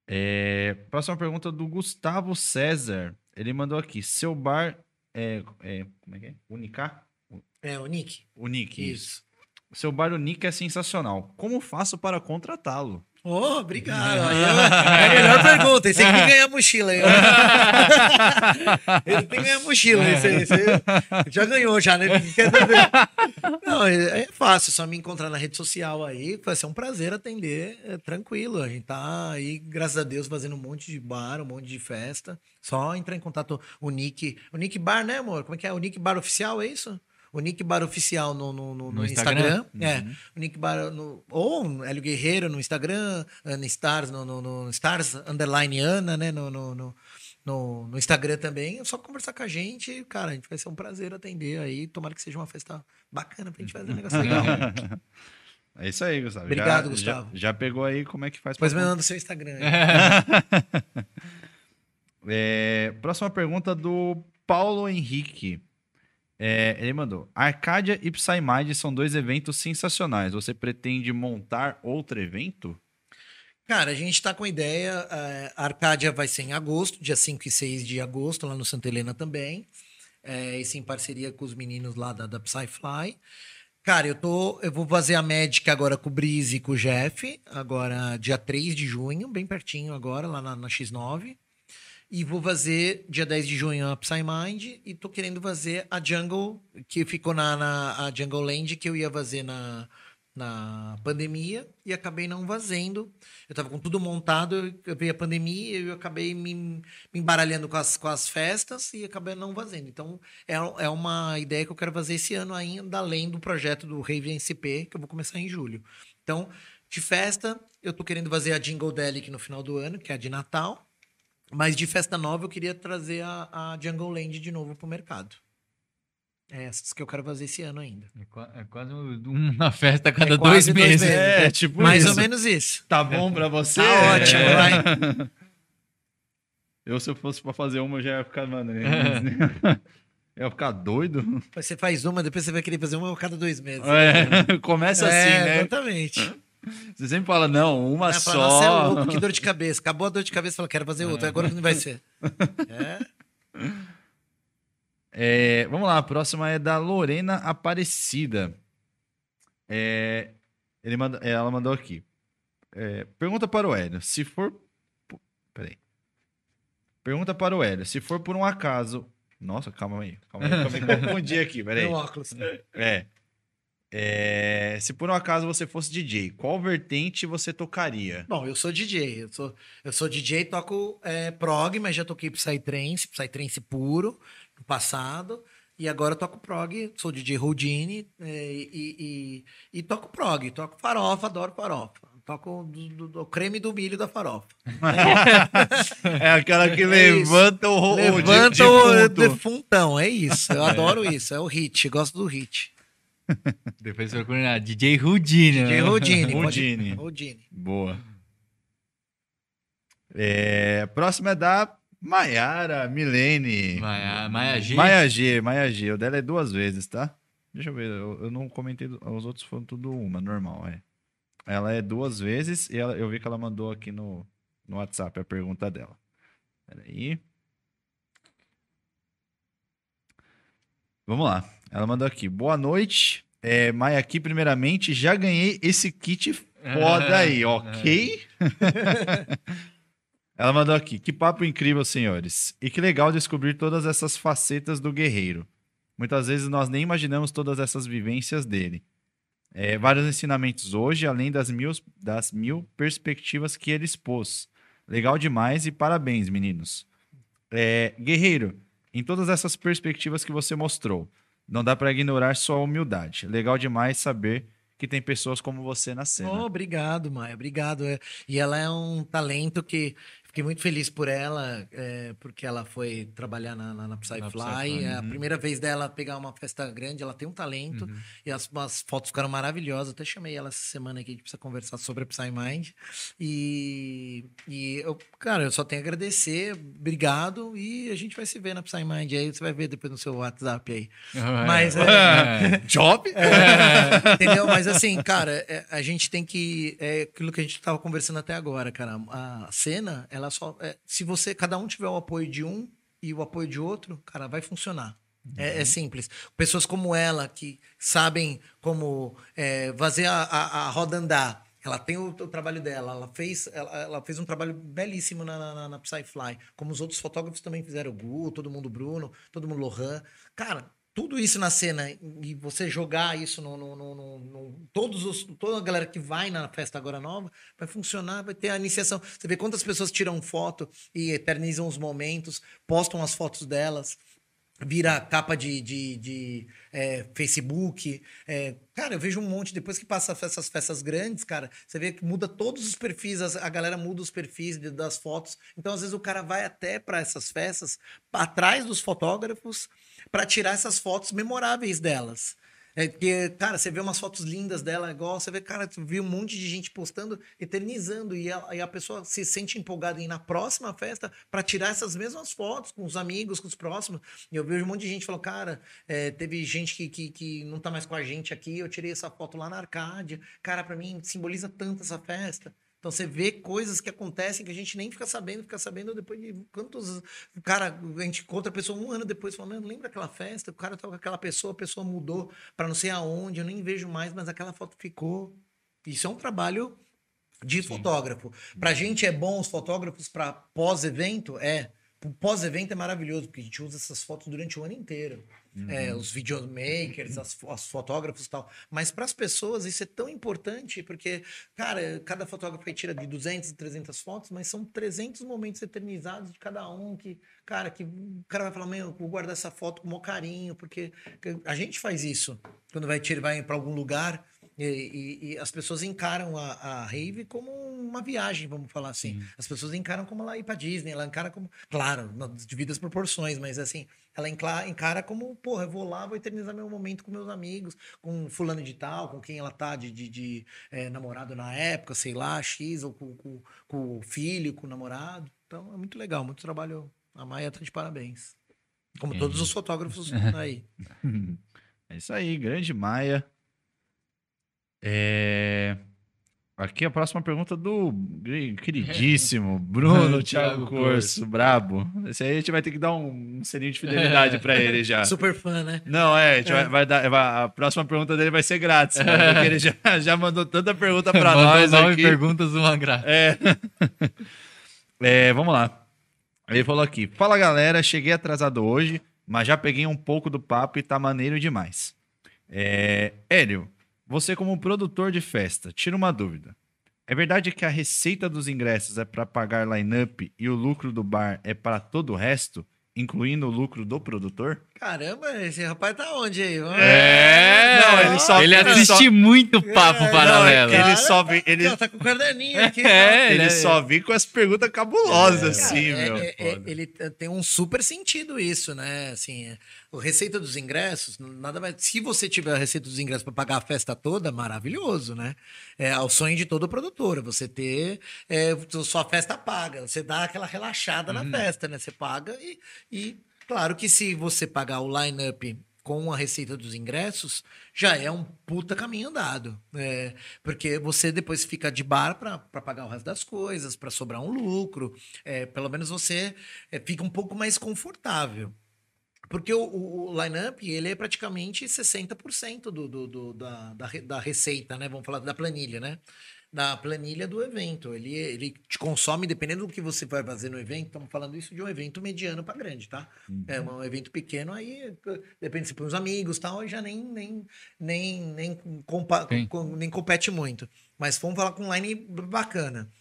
É, Próxima pergunta do Gustavo César. Ele mandou aqui. Seu bar é. é como é que é? Unicá? É, o Nick. Unique. Isso. Seu bar Unique é sensacional. Como faço para contratá-lo? Oh, obrigado. É a melhor pergunta. Esse aqui ganha mochila. ó. Ele tem que ganhar mochila. Esse, esse já ganhou, já, né? Não, é é fácil. Só me encontrar na rede social aí. Vai ser um prazer atender. É tranquilo. A gente tá aí, graças a Deus, fazendo um monte de bar, um monte de festa. Só entrar em contato. O Nick. O Nick Bar, né, amor? Como é que é? O Nick Bar Oficial, é isso? O Nick Bar Oficial no, no, no- No Instagram? Instagram. É. O Nick Bar no, ou Hélio Guerreiro no Instagram, Ana Stars no, no, no Stars Underline Ana, né? No, no, no, no, Instagram também. É só conversar com a gente. Cara, a gente vai ser um prazer atender aí. Tomara que seja uma festa bacana pra gente fazer um negócio legal. É isso aí, Gustavo. Obrigado, Já- Gustavo. Já, já pegou aí como é que faz pra me manda o seu Instagram. aí. É, próxima pergunta do Paulo Henrique. É, ele mandou: Arcádia e Psymind são dois eventos sensacionais. Você pretende montar outro evento? Cara, a gente tá com ideia. é, a Arcádia vai ser em agosto, dia 5 e 6 de agosto, lá no Santa Helena também. É, em parceria com os meninos lá da, da Psyfly. Cara, eu tô. Eu vou fazer a médica agora com o Brise e com o Jeff, agora dia 3 de junho, bem pertinho agora, lá na, na X9. E vou fazer dia 10 de junho a Psymind e tô querendo fazer a Jungle, que ficou na, na a Jungle Land, que eu ia fazer na, na pandemia e acabei não fazendo. Eu tava com tudo montado, eu- veio a pandemia eu acabei me, me embaralhando com as, com as festas e acabei não fazendo. Então, é, é uma ideia que eu quero fazer esse ano ainda, além do projeto do Rave NCP, que eu vou começar em julho. Então, de festa, eu tô querendo fazer a Jingle Delic no final do ano, que é a de Natal. Mas de festa nova, eu queria trazer a, a Jungle Land de novo pro mercado. É essas que eu quero fazer esse ano ainda. É, é quase uma festa a cada É dois quase dois meses. meses. É, tipo Mais isso. ou menos isso. Tá bom pra você? Tá ótimo, É. vai. Eu, se eu fosse pra fazer uma, já ia ficar, mano. ia ficar doido. Você faz uma, depois você vai querer fazer uma a cada dois meses. É, começa assim, É, né? Exatamente. Você sempre fala, não, uma Aí só. fala, Nossa, é louco, que dor de cabeça. Acabou a dor de cabeça, fala, quero fazer outra. Agora não vai ser. É. É, vamos lá, a próxima é da Lorena Aparecida. É, ele manda, é, ela mandou aqui. Pergunta para o Hélio, se for... Peraí. Pergunta para o Hélio, se for por um acaso... Nossa, calma aí, calma aí, calma aí, confundi aqui, peraí. Meu óculos. É. É, Se por um acaso você fosse DJ, qual vertente você tocaria? Bom, eu sou DJ. Eu sou, eu sou DJ, toco é, prog, mas já toquei Psytrance, Psytrance puro no passado. E agora eu toco prog, sou DJ Houdini é, e, e, e toco prog, toco farofa, adoro farofa. Toco do, do- do creme do milho da farofa. É aquela que É levanta o, Levanta o defuntão, é isso. Eu adoro isso, é o hit, gosto do hit. Depois procura na DJ Rudine. DJ Houdini. pode- Houdini. Houdini. Boa. É, próxima é da Maiara Milene. Maia, Maia G. Maia G, Maia G. O dela é duas vezes, tá? Deixa eu ver, eu, eu não comentei, os outros foram tudo uma, normal, é. Ela é duas vezes e ela- eu vi que ela mandou aqui no, no WhatsApp a pergunta dela. Peraí. Vamos lá. Ela mandou aqui. Boa noite. É, Maia aqui, primeiramente, já ganhei esse kit foda aí, ok? Ela mandou aqui. Que papo incrível, senhores. E que legal descobrir todas essas facetas do guerreiro. Muitas vezes nós nem imaginamos todas essas vivências dele. É, vários ensinamentos hoje, além das mil, das mil perspectivas que ele expôs. Legal demais e parabéns, meninos. É, guerreiro, em todas essas perspectivas que você mostrou, não dá para ignorar sua humildade. Legal demais saber que tem pessoas como você na cena. Oh, obrigado, Maia, obrigado. É, E ela é um talento que fiquei muito feliz por ela, é, porque ela foi trabalhar na, na, na Psyfly. Psyfly, É a uhum. primeira vez dela pegar uma festa grande, ela tem um talento. E as, as fotos ficaram maravilhosas. Até chamei ela essa semana aqui, a gente precisa conversar sobre a Psymind. E, e eu, cara, eu só tenho a agradecer, obrigado. E a gente vai se ver na Psymind aí, você vai ver depois no seu WhatsApp aí. Mas é, Job? é, entendeu? Mas assim, cara, é, a gente tem que. É aquilo que a gente tava conversando até agora, cara. A cena, ela só. é, se você, cada um tiver o apoio de um e o apoio de outro, cara, vai funcionar. É, é simples. Pessoas como ela, que sabem como é, fazer a, a, a roda andar. Ela tem o, o trabalho dela. Ela fez, ela, ela fez um trabalho belíssimo na, na, na Psyfly. Como os outros fotógrafos também fizeram. O Gu, todo mundo Bruno, todo mundo Lohan. Cara, tudo isso na cena e você jogar isso no, no, no- no- todos os toda a galera que vai na festa agora nova vai funcionar vai ter a iniciação você vê quantas pessoas tiram foto e eternizam os momentos postam as fotos delas vira capa de, de, de, é, Facebook. é, cara, eu vejo um monte, depois que passa essas festas grandes, cara, você vê que muda todos os perfis, a galera muda os perfis das fotos. Então, às vezes, o cara vai até para essas festas, atrás dos fotógrafos, para tirar essas fotos memoráveis delas. É porque, cara, você vê umas fotos lindas dela, igual você vê, cara, tu viu um monte de gente postando, eternizando, e a, e a pessoa se sente empolgada em ir na próxima festa para tirar essas mesmas fotos com os amigos, com os próximos. E eu vejo um monte de gente falando, cara, é, teve gente que, que, que não tá mais com a gente aqui, eu tirei essa foto lá na Arcádia. Cara, para mim simboliza tanto essa festa. Então você vê coisas que acontecem que a gente nem fica sabendo, fica sabendo depois de quantos. Cara, a gente encontra a pessoa um ano depois falando, lembra aquela festa? O cara tava com aquela pessoa, a pessoa mudou para não sei aonde, eu nem vejo mais, mas aquela foto ficou. Isso é um trabalho de fotógrafo. Pra gente é bom os fotógrafos para pós-evento? É. Pro Pós-evento é maravilhoso, porque a gente usa essas fotos durante o ano inteiro. É, os videomakers, as, os fotógrafos e tal. Mas para as pessoas isso é tão importante, porque, cara, cada fotógrafo tira de 200 e 300 fotos, mas são 300 momentos eternizados de cada um que, cara, que o cara vai falar, meu, eu vou guardar essa foto com o maior carinho, porque a gente faz isso. Quando vai, tirar- vai para algum lugar, e, e- e as pessoas encaram a, a rave como uma viagem, vamos falar assim. As pessoas encaram como ela ir para Disney, ela encara como, claro, nas devidas proporções, mas assim, ela encara como, porra, eu vou lá, vou eternizar meu momento com meus amigos, com fulano de tal, com quem ela tá de, de, de, eh, namorado na época, sei lá, X, ou com, com, com o filho, com o namorado. Então é muito legal, muito trabalho. A Maia tá de parabéns. Como todos os fotógrafos aí. É isso aí, grande Maia. É... Aqui a próxima pergunta do queridíssimo Bruno Thiago Corso, brabo. Esse aí a gente vai ter que dar um, um selinho de fidelidade pra ele já. Super fã, né? Não, é, a, gente Vai, vai dar, vai- a próxima pergunta dele vai ser grátis, cara, porque ele já, já mandou tanta pergunta pra Mandou nós nove aqui. perguntas, uma graça. É. É, vamos lá. Ele falou aqui: Fala galera, cheguei atrasado hoje, mas já peguei um pouco do papo e tá maneiro demais. É, Hélio, você como produtor de festa, tira uma dúvida. É verdade que a receita dos ingressos é para pagar line-up e o lucro do bar é para todo o resto, incluindo o lucro do produtor? Caramba, esse rapaz tá onde aí? É, não, ele só- ele ele assiste só- muito papo É, não, paralelo. ele só vem- ele- Ele tá com o caderninho aqui. É, Ele ele é- só vem com as perguntas cabulosas, Cara, assim, é- meu. é- é- ele t- tem um super sentido isso, né? Assim, é, o receita dos ingressos, nada mais. Se você tiver a receita dos ingressos para pagar a festa toda, maravilhoso, né? É o sonho de todo produtor, é você ter é, sua festa paga, você dá aquela relaxada na festa, né? Você paga e, e claro que se você pagar o line-up com a receita dos ingressos, já é um puta caminho andado. É, porque você depois fica de bar para pagar o resto das coisas, para sobrar um lucro. É, pelo menos você é, fica um pouco mais confortável. Porque o, o, line-up, ele é praticamente 60% do, do, do, da, da, da receita, né? Vamos falar da planilha, né? Da planilha do evento. Ele, ele te consome, dependendo do que você vai fazer no evento, estamos falando isso de um evento mediano para grande, tá? É um evento pequeno, aí depende se põe os amigos e tal, já nem, nem, nem, nem, compa- com- nem compete muito. Mas vamos falar com line bacana.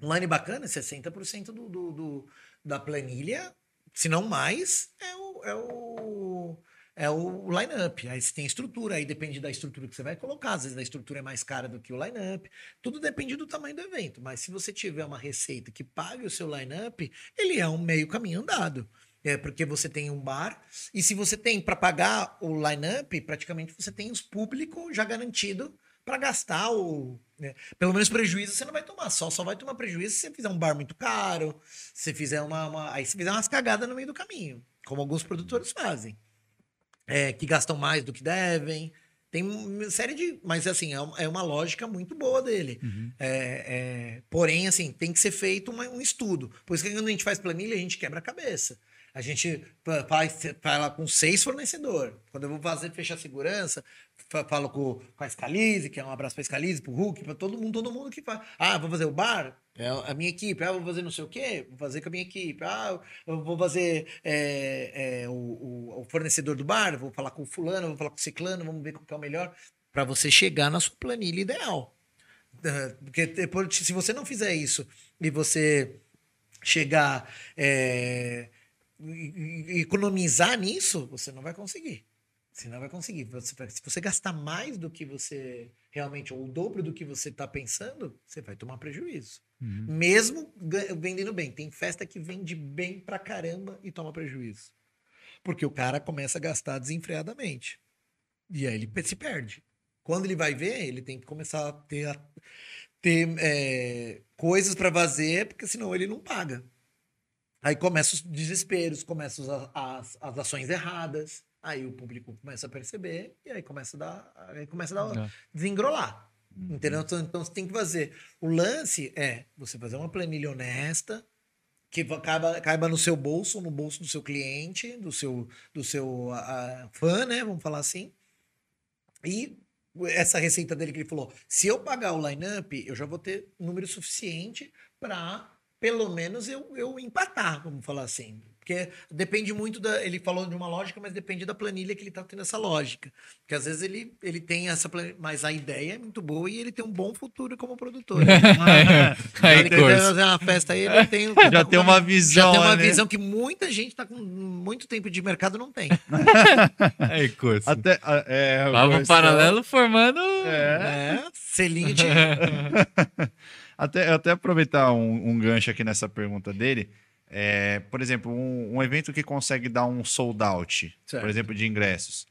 Line bacana, 60% do, do, do, da planilha, se não mais, é o, é o, é o line-up. Aí você tem estrutura, aí depende da estrutura que você vai colocar. Às vezes a estrutura é mais cara do que o line-up. Tudo depende do tamanho do evento. Mas se você tiver uma receita que pague o seu line-up, ele é um meio caminho andado. É porque você tem um bar, e se você tem para pagar o line-up, praticamente você tem os públicos já garantido para gastar o. né? Pelo menos prejuízo você não vai tomar. Só, só vai tomar prejuízo se você fizer um bar muito caro, se fizer uma. uma- aí se fizer umas cagadas no meio do caminho, como alguns produtores fazem. É, que gastam mais do que devem. Tem uma série de. Mas assim, é uma, é uma lógica muito boa dele. É, é, porém, assim, tem que ser feito uma- um estudo. Por isso que quando a gente faz planilha, a gente quebra a cabeça. A gente fala com seis fornecedores. Quando eu vou fazer fechar segurança, fa- falo com, com a Scalise, que é um abraço para a Scalise, para o Hulk, para todo mundo, todo mundo que faz. Ah, vou fazer o bar? É a minha equipe. Ah, vou fazer não sei o quê? Vou fazer com a minha equipe. Ah, eu vou fazer é, é, o, o- o fornecedor do bar, vou falar com o fulano, vou falar com o ciclano, vamos ver qual que é o melhor, para você chegar na sua planilha ideal. Porque depois, se você não fizer isso e você chegar é, economizar nisso, você não vai conseguir. Você não vai conseguir. Você se você gastar mais do que você realmente, ou o dobro do que você está pensando, você vai tomar prejuízo. Mesmo ga- vendendo bem. Tem festa que vende bem pra caramba e toma prejuízo. Porque o cara começa a gastar desenfreadamente. E aí ele se perde. Quando ele vai ver, ele tem que começar a ter, a- ter é, coisas para fazer, porque senão ele não paga. Aí começam os desesperos, começam as, as, as ações erradas. Aí o público começa a perceber e aí começa a dar, aí começa a dar, É. desengrolar. Entendeu? Então, então você tem que fazer. O lance é você fazer uma planilha honesta, que caiba, caiba no seu bolso, no bolso do seu cliente, do seu, do seu fã, né? Vamos falar assim. E essa receita dele que ele falou: se eu pagar o line-up, eu já vou ter número suficiente para, pelo menos, eu, eu empatar, vamos falar assim. Porque depende muito da. Ele falou de uma lógica, mas depende da planilha que ele tá tendo essa lógica. Porque às vezes ele, ele tem essa planilha, mas a ideia é muito boa e ele tem um bom futuro como produtor. Aí, ele quer Corso. fazer uma festa aí, ele tem, Já tem uma visão, já tem uma né? visão que muita gente tá com muito tempo de mercado não tem. Aí, Corso. Até, é, Papo Corso- paralelo formando. É, selinho de Até, até aproveitar um, um gancho aqui nessa pergunta dele. É, por exemplo, um, um evento que consegue dar um sold out, Certo. por exemplo, de ingressos.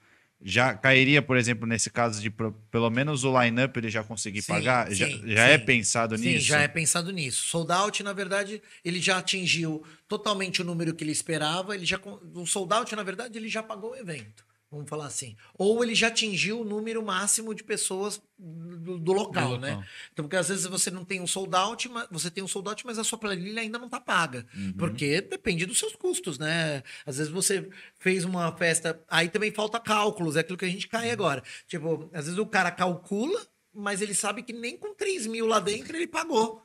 Já cairia, por exemplo, nesse caso de pro- pelo menos o line-up ele já conseguir Sim, pagar? sim, já já é sim. pensado Sim, nisso? já é pensado nisso. Sold out, na verdade, ele já atingiu totalmente o número que ele esperava. Ele já, o sold out, na verdade, ele já pagou o evento. Vamos falar assim. Ou ele já atingiu o número máximo de pessoas do, do local, Do né? local. Então, porque às vezes você não tem um sold out, mas você tem um sold out, mas a sua planilha ainda não tá paga. Porque depende dos seus custos, né? Às vezes você fez uma festa, aí também falta cálculos, é aquilo que a gente cai agora. Tipo, às vezes o cara calcula, mas ele sabe que nem com 3 mil lá dentro ele pagou.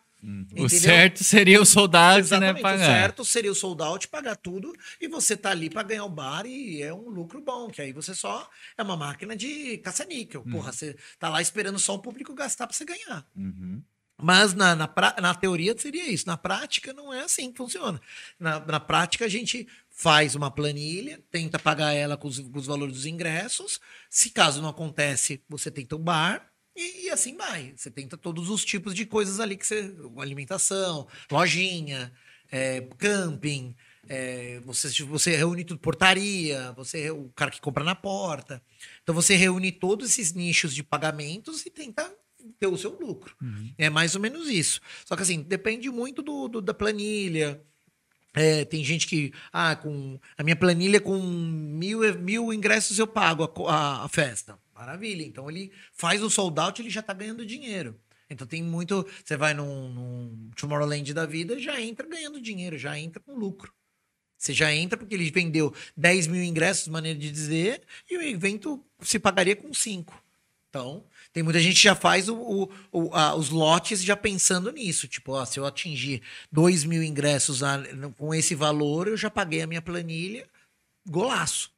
O certo seria o soldado, né? Exatamente. Pagar. O certo seria o sold out, pagar tudo e você tá ali para ganhar o bar e é um lucro bom, que aí você só é uma máquina de caça-níquel. Porra, você tá lá esperando só o público gastar para você ganhar. Uhum. Mas na, na, pra- na teoria seria isso. Na prática não é assim que funciona. Na, na prática a gente faz uma planilha, tenta pagar ela com os, com os valores dos ingressos. Se caso não acontece, você tenta o bar e, e assim vai. Você tenta todos os tipos de coisas ali que você. Alimentação, lojinha, é, camping. é, você, você reúne tudo, portaria, você o cara que compra na porta. Então você reúne todos esses nichos de pagamentos e tenta ter o seu lucro. É mais ou menos isso. Só que assim, depende muito do, do- da planilha. É, tem gente que, ah, com a minha planilha com mil, mil ingressos eu pago a, a- a festa. Maravilha. Então ele faz o sold out, ele já tá ganhando dinheiro. Então tem muito. Você vai num, num Tomorrowland da vida, já entra ganhando dinheiro, já entra com lucro. Você já entra porque ele vendeu 10 mil ingressos, maneira de dizer, e o evento se pagaria com 5. Então, tem muita gente que já faz o, o- o- a- os lotes já pensando nisso. Tipo, ó, se eu atingir 2 mil ingressos a- com esse valor, eu já paguei a minha planilha, golaço.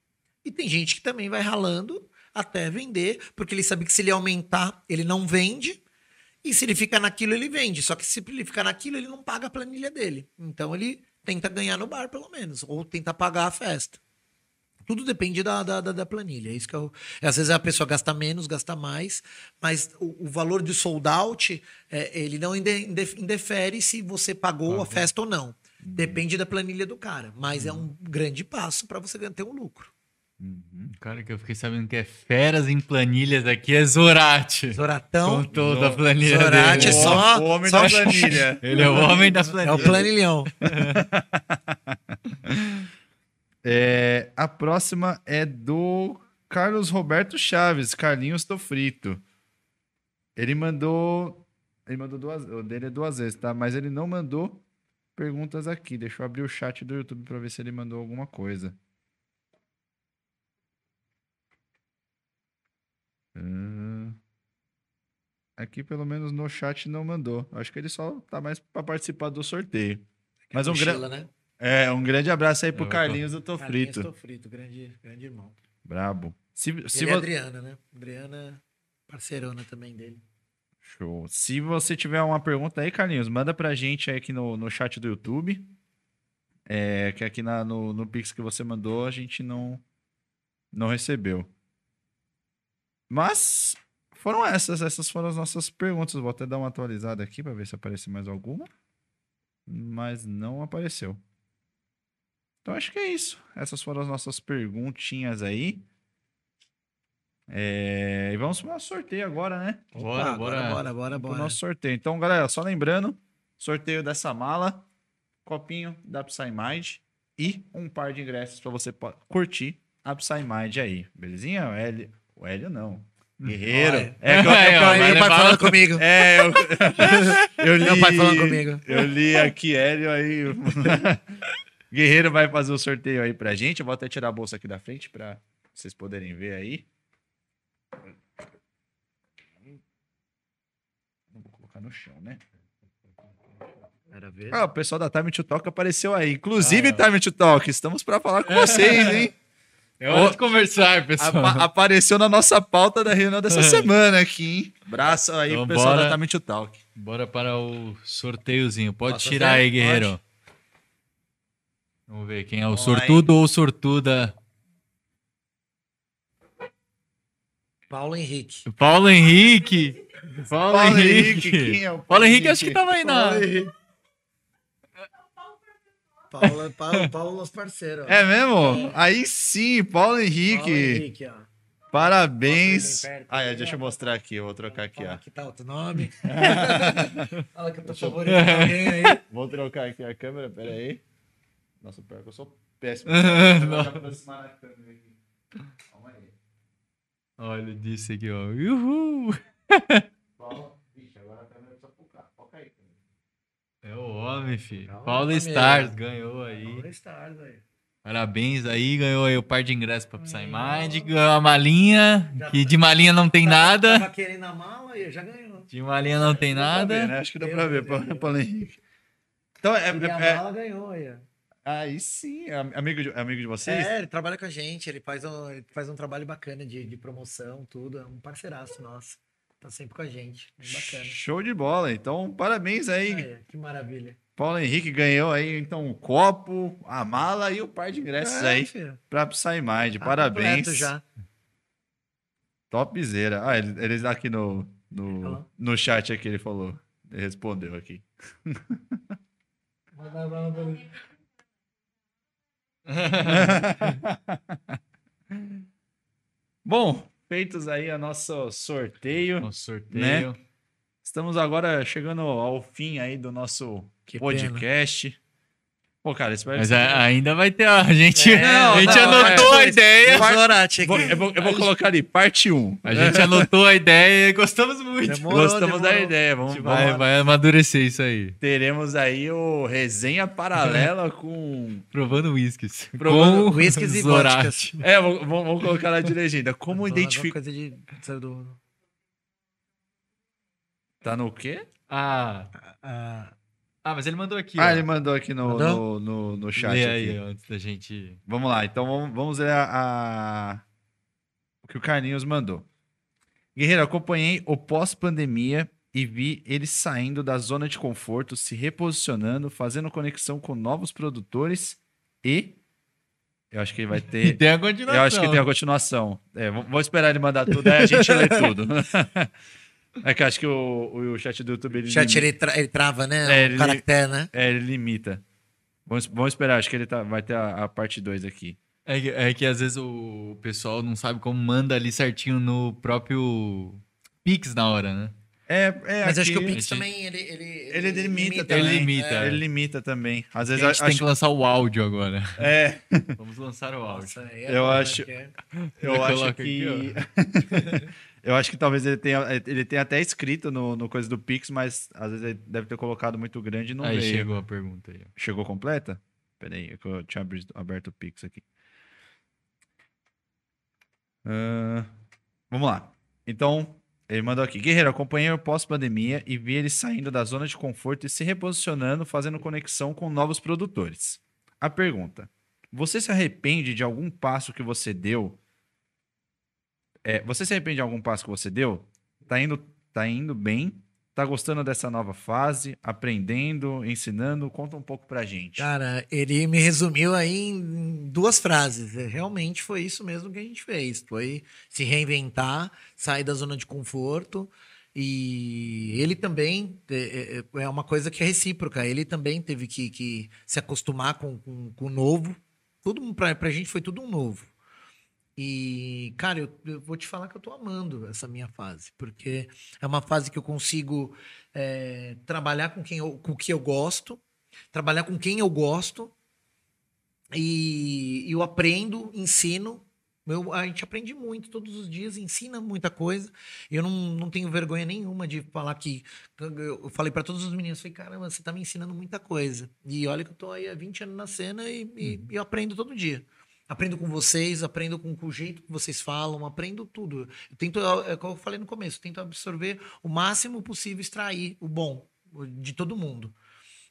E tem gente que também vai ralando até vender, porque ele sabe que se ele aumentar, ele não vende. E se ele ficar naquilo, ele vende. Só que se ele ficar naquilo, ele não paga a planilha dele. Então ele tenta ganhar no bar, pelo menos. Ou tenta pagar a festa. Tudo depende da, da, da- planilha. É isso que eu, às vezes a pessoa gasta menos, gasta mais, mas o, o valor de sold out, é, ele não inde- inde- indefere se você pagou a festa ou não. Depende da planilha do cara. Mas é um grande passo para você ter um lucro. Cara, que eu fiquei sabendo que é feras em planilhas aqui é Zorate. Zoratão. Com toda a planilha Zorate dele. é só- o homem só- da planilha. Ele é o homem da É planilha. o planilhão. É, a próxima é do Carlos Roberto Chaves, Carlinhos Tô Frito. Ele mandou. Ele mandou duas. O dele é duas vezes, tá? Mas ele não mandou perguntas aqui. Deixa eu abrir o chat do YouTube pra ver se ele mandou alguma coisa. Hum. Aqui, pelo menos no chat, não mandou. Acho que ele só tá mais pra participar do sorteio. Mas um, gran... Mochila, né? é, um grande abraço aí pro Eu- Carlinhos do Tô Carlinhos Frito. Tô frito, grande, grande irmão. Brabo. Se, se é vo- Adriana, né? Adriana, parceirona também dele. Show. Se você tiver uma pergunta aí, Carlinhos, manda pra gente aí aqui no, no chat do YouTube. É, que aqui na- no, no Pix que você mandou a gente não, não recebeu. Mas foram essas. Essas foram as nossas perguntas. Vou até dar uma atualizada aqui pra ver se aparece mais alguma. Mas não apareceu. Então acho que é isso. Essas foram as nossas perguntinhas aí. É, e vamos para o nosso sorteio agora, né? Bora, Opa, bora. bora, bora, bora. nosso sorteio. Então, galera, só lembrando, sorteio dessa mala, copinho da Psymind e um par de ingressos para você curtir a Psymind aí, belezinha? O Hélio, o Hélio não. Guerreiro. Olha. É, que eu, Aí, é, meu pai levar- falando comigo. é, eu, eu li, Meu pai falando comigo. Eu li aqui, Hélio, aí. Guerreiro vai fazer o sorteio aí pra gente. Eu vou até tirar a bolsa aqui da frente pra vocês poderem ver aí. Não vou colocar no chão, né? Era ver. Ah, o pessoal da Time to Talk apareceu aí. Inclusive, Ah, Time to Talk, estamos pra falar com vocês, hein? É hora de conversar, pessoal. Apa- apareceu na nossa pauta da reunião dessa semana aqui, hein? Braço aí Então, pro pessoal bora. da Time to Talk. Bora para o sorteiozinho. Pode Posso tirar aí, guerreiro. Vamos ver quem é o sortudo ou sortuda. Paulo Henrique. Paulo Henrique. Paulo, Paulo Henrique. Henrique, quem é o Paulo Paulo Henrique, Henrique? acho que tava aí na. Paulo, Paulo, Paulo nosso parceiro. ó. É mesmo? Aí sim, Paulo Henrique. Paulo Henrique, ó. Parabéns. Perto. Ah, é, deixa eu mostrar aqui, eu vou trocar aqui, Fala ó. que tá outro nome. Fala que eu tô favoritando alguém aí. Vou trocar aqui a câmera, pera aí. Nossa, pior que eu sou péssimo. Olha, disse aqui, ó. Uhul. Paulo, Vixe, agora a câmera precisa focar. Foca aí. câmera. É o homem, filho. Calma, Paulo família. Stars ganhou aí. Paulo Stars aí. Parabéns aí, ganhou aí o par de ingressos pra Psymind, ganhou a malinha, Já que tá- de malinha não tem nada. Tava querendo a mala e já ganhou. De malinha não tem pra ver, nada. né? Acho que dá pra ver, Paulo. Paulo Henrique. Então, é, E a é- é- mala ganhou aí. ó. aí sim, é amigo de, é amigo de vocês? É, ele trabalha com a gente, ele faz um, ele faz um trabalho bacana de, de promoção, tudo. É um parceiraço nosso. Tá sempre com a gente. Bem bacana. Show de bola. Então, parabéns aí. Que maravilha. Paulo Henrique ganhou aí, então, o copo, a mala e o par de ingressos É, aí filho, pra Psymind. tá Parabéns. já. Topzera. Ah, ele- eles aqui no, no, no chat aqui, ele falou. Ele respondeu aqui. Pra ele. Bom, feitos aí a nosso sorteio. O sorteio. Estamos agora chegando ao fim aí do nosso Que podcast. Pô, cara, espero Mas que a- ainda vai ter. A gente, É, a gente não, anotou é, a ideia. Zorate Vou- aqui. eu, vou, eu vou colocar ali, parte 1. A gente anotou a ideia e gostamos muito. Demorou, Gostamos da demorou. ideia. Vamos, Vai, vamos- vai amadurecer isso aí. Teremos aí o resenha paralela com. Provando whiskies. Provando Com whiskies e vodkas. É, vamos, vamos colocar lá de legenda. Como identificar. de... Tá no quê? Ah, ah, ah, mas ele mandou aqui. Ah, ó. ele mandou aqui no, Mandou? no, no, no chat. Aqui. aí, ó, antes da gente. Vamos lá, então vamos, vamos ler a, a- o que o Carlinhos mandou. Guerreiro, acompanhei o pós-pandemia e vi ele saindo da zona de conforto, se reposicionando, fazendo conexão com novos produtores e. Eu acho que ele vai E ter. tem a continuação. Eu acho que tem a continuação. É, vou, vou esperar ele mandar tudo, aí a gente lê tudo. É que eu acho que o, o chat do YouTube. Ele o chat limita- ele, tra- ele trava, né? É, o ele- caractere, né? É, ele limita. Vamos, vamos esperar, acho que ele tá, vai ter a, a parte 2 aqui. É que, é que às vezes o pessoal não sabe como manda ali certinho no próprio Pix na hora, né? É, é Mas acho que o aqui- Pix gente- também, ele... Ele, Ele limita Ele também. limita, É. Ele limita também. Às A vezes gente a- tem acho, que lançar o áudio agora. é, Vamos lançar o áudio. Nossa, é Eu né? acho- Porque é- eu Ele acho que aqui, eu acho que talvez ele tenha ele tenha até escrito no, no coisa do Pix, mas às vezes ele deve ter colocado muito grande e não Aí veio. chegou a pergunta aí. Chegou completa? Peraí, é eu tinha aberto o Pix aqui. Ah, vamos lá. Então, ele mandou aqui. Guerreiro, acompanhei o pós-pandemia e vi ele saindo da zona de conforto e se reposicionando, fazendo conexão com novos produtores. A pergunta: Você se arrepende de algum passo que você deu? É, você se arrepende de algum passo que você deu? Tá indo, tá indo bem? Tá gostando dessa nova fase? Aprendendo, ensinando? Conta um pouco pra gente. Cara, ele me resumiu aí em duas frases. É, Realmente foi isso mesmo que a gente fez. Foi se reinventar, sair da zona de conforto. E ele também é, é- é uma coisa que é recíproca. Ele também teve que, que se acostumar com, com, o novo. Tudo pra, pra gente foi tudo um novo. E, cara, eu, eu vou te falar que eu tô amando essa minha fase, porque é uma fase que eu consigo é, trabalhar com quem eu, com o que eu gosto, trabalhar com quem eu gosto e eu aprendo, ensino Eu, a gente aprende muito todos os dias, ensina muita coisa. Eu não, não tenho vergonha nenhuma de falar que. Eu falei para todos os meninos, falei, caramba, você tá me ensinando muita coisa. E olha que eu tô aí há 20 anos na cena e, e, Uhum. e eu aprendo todo dia. Aprendo com vocês, aprendo com, o jeito que vocês falam, aprendo tudo. Eu tento, é como eu falei no começo, tento absorver o máximo possível, extrair o bom de todo mundo.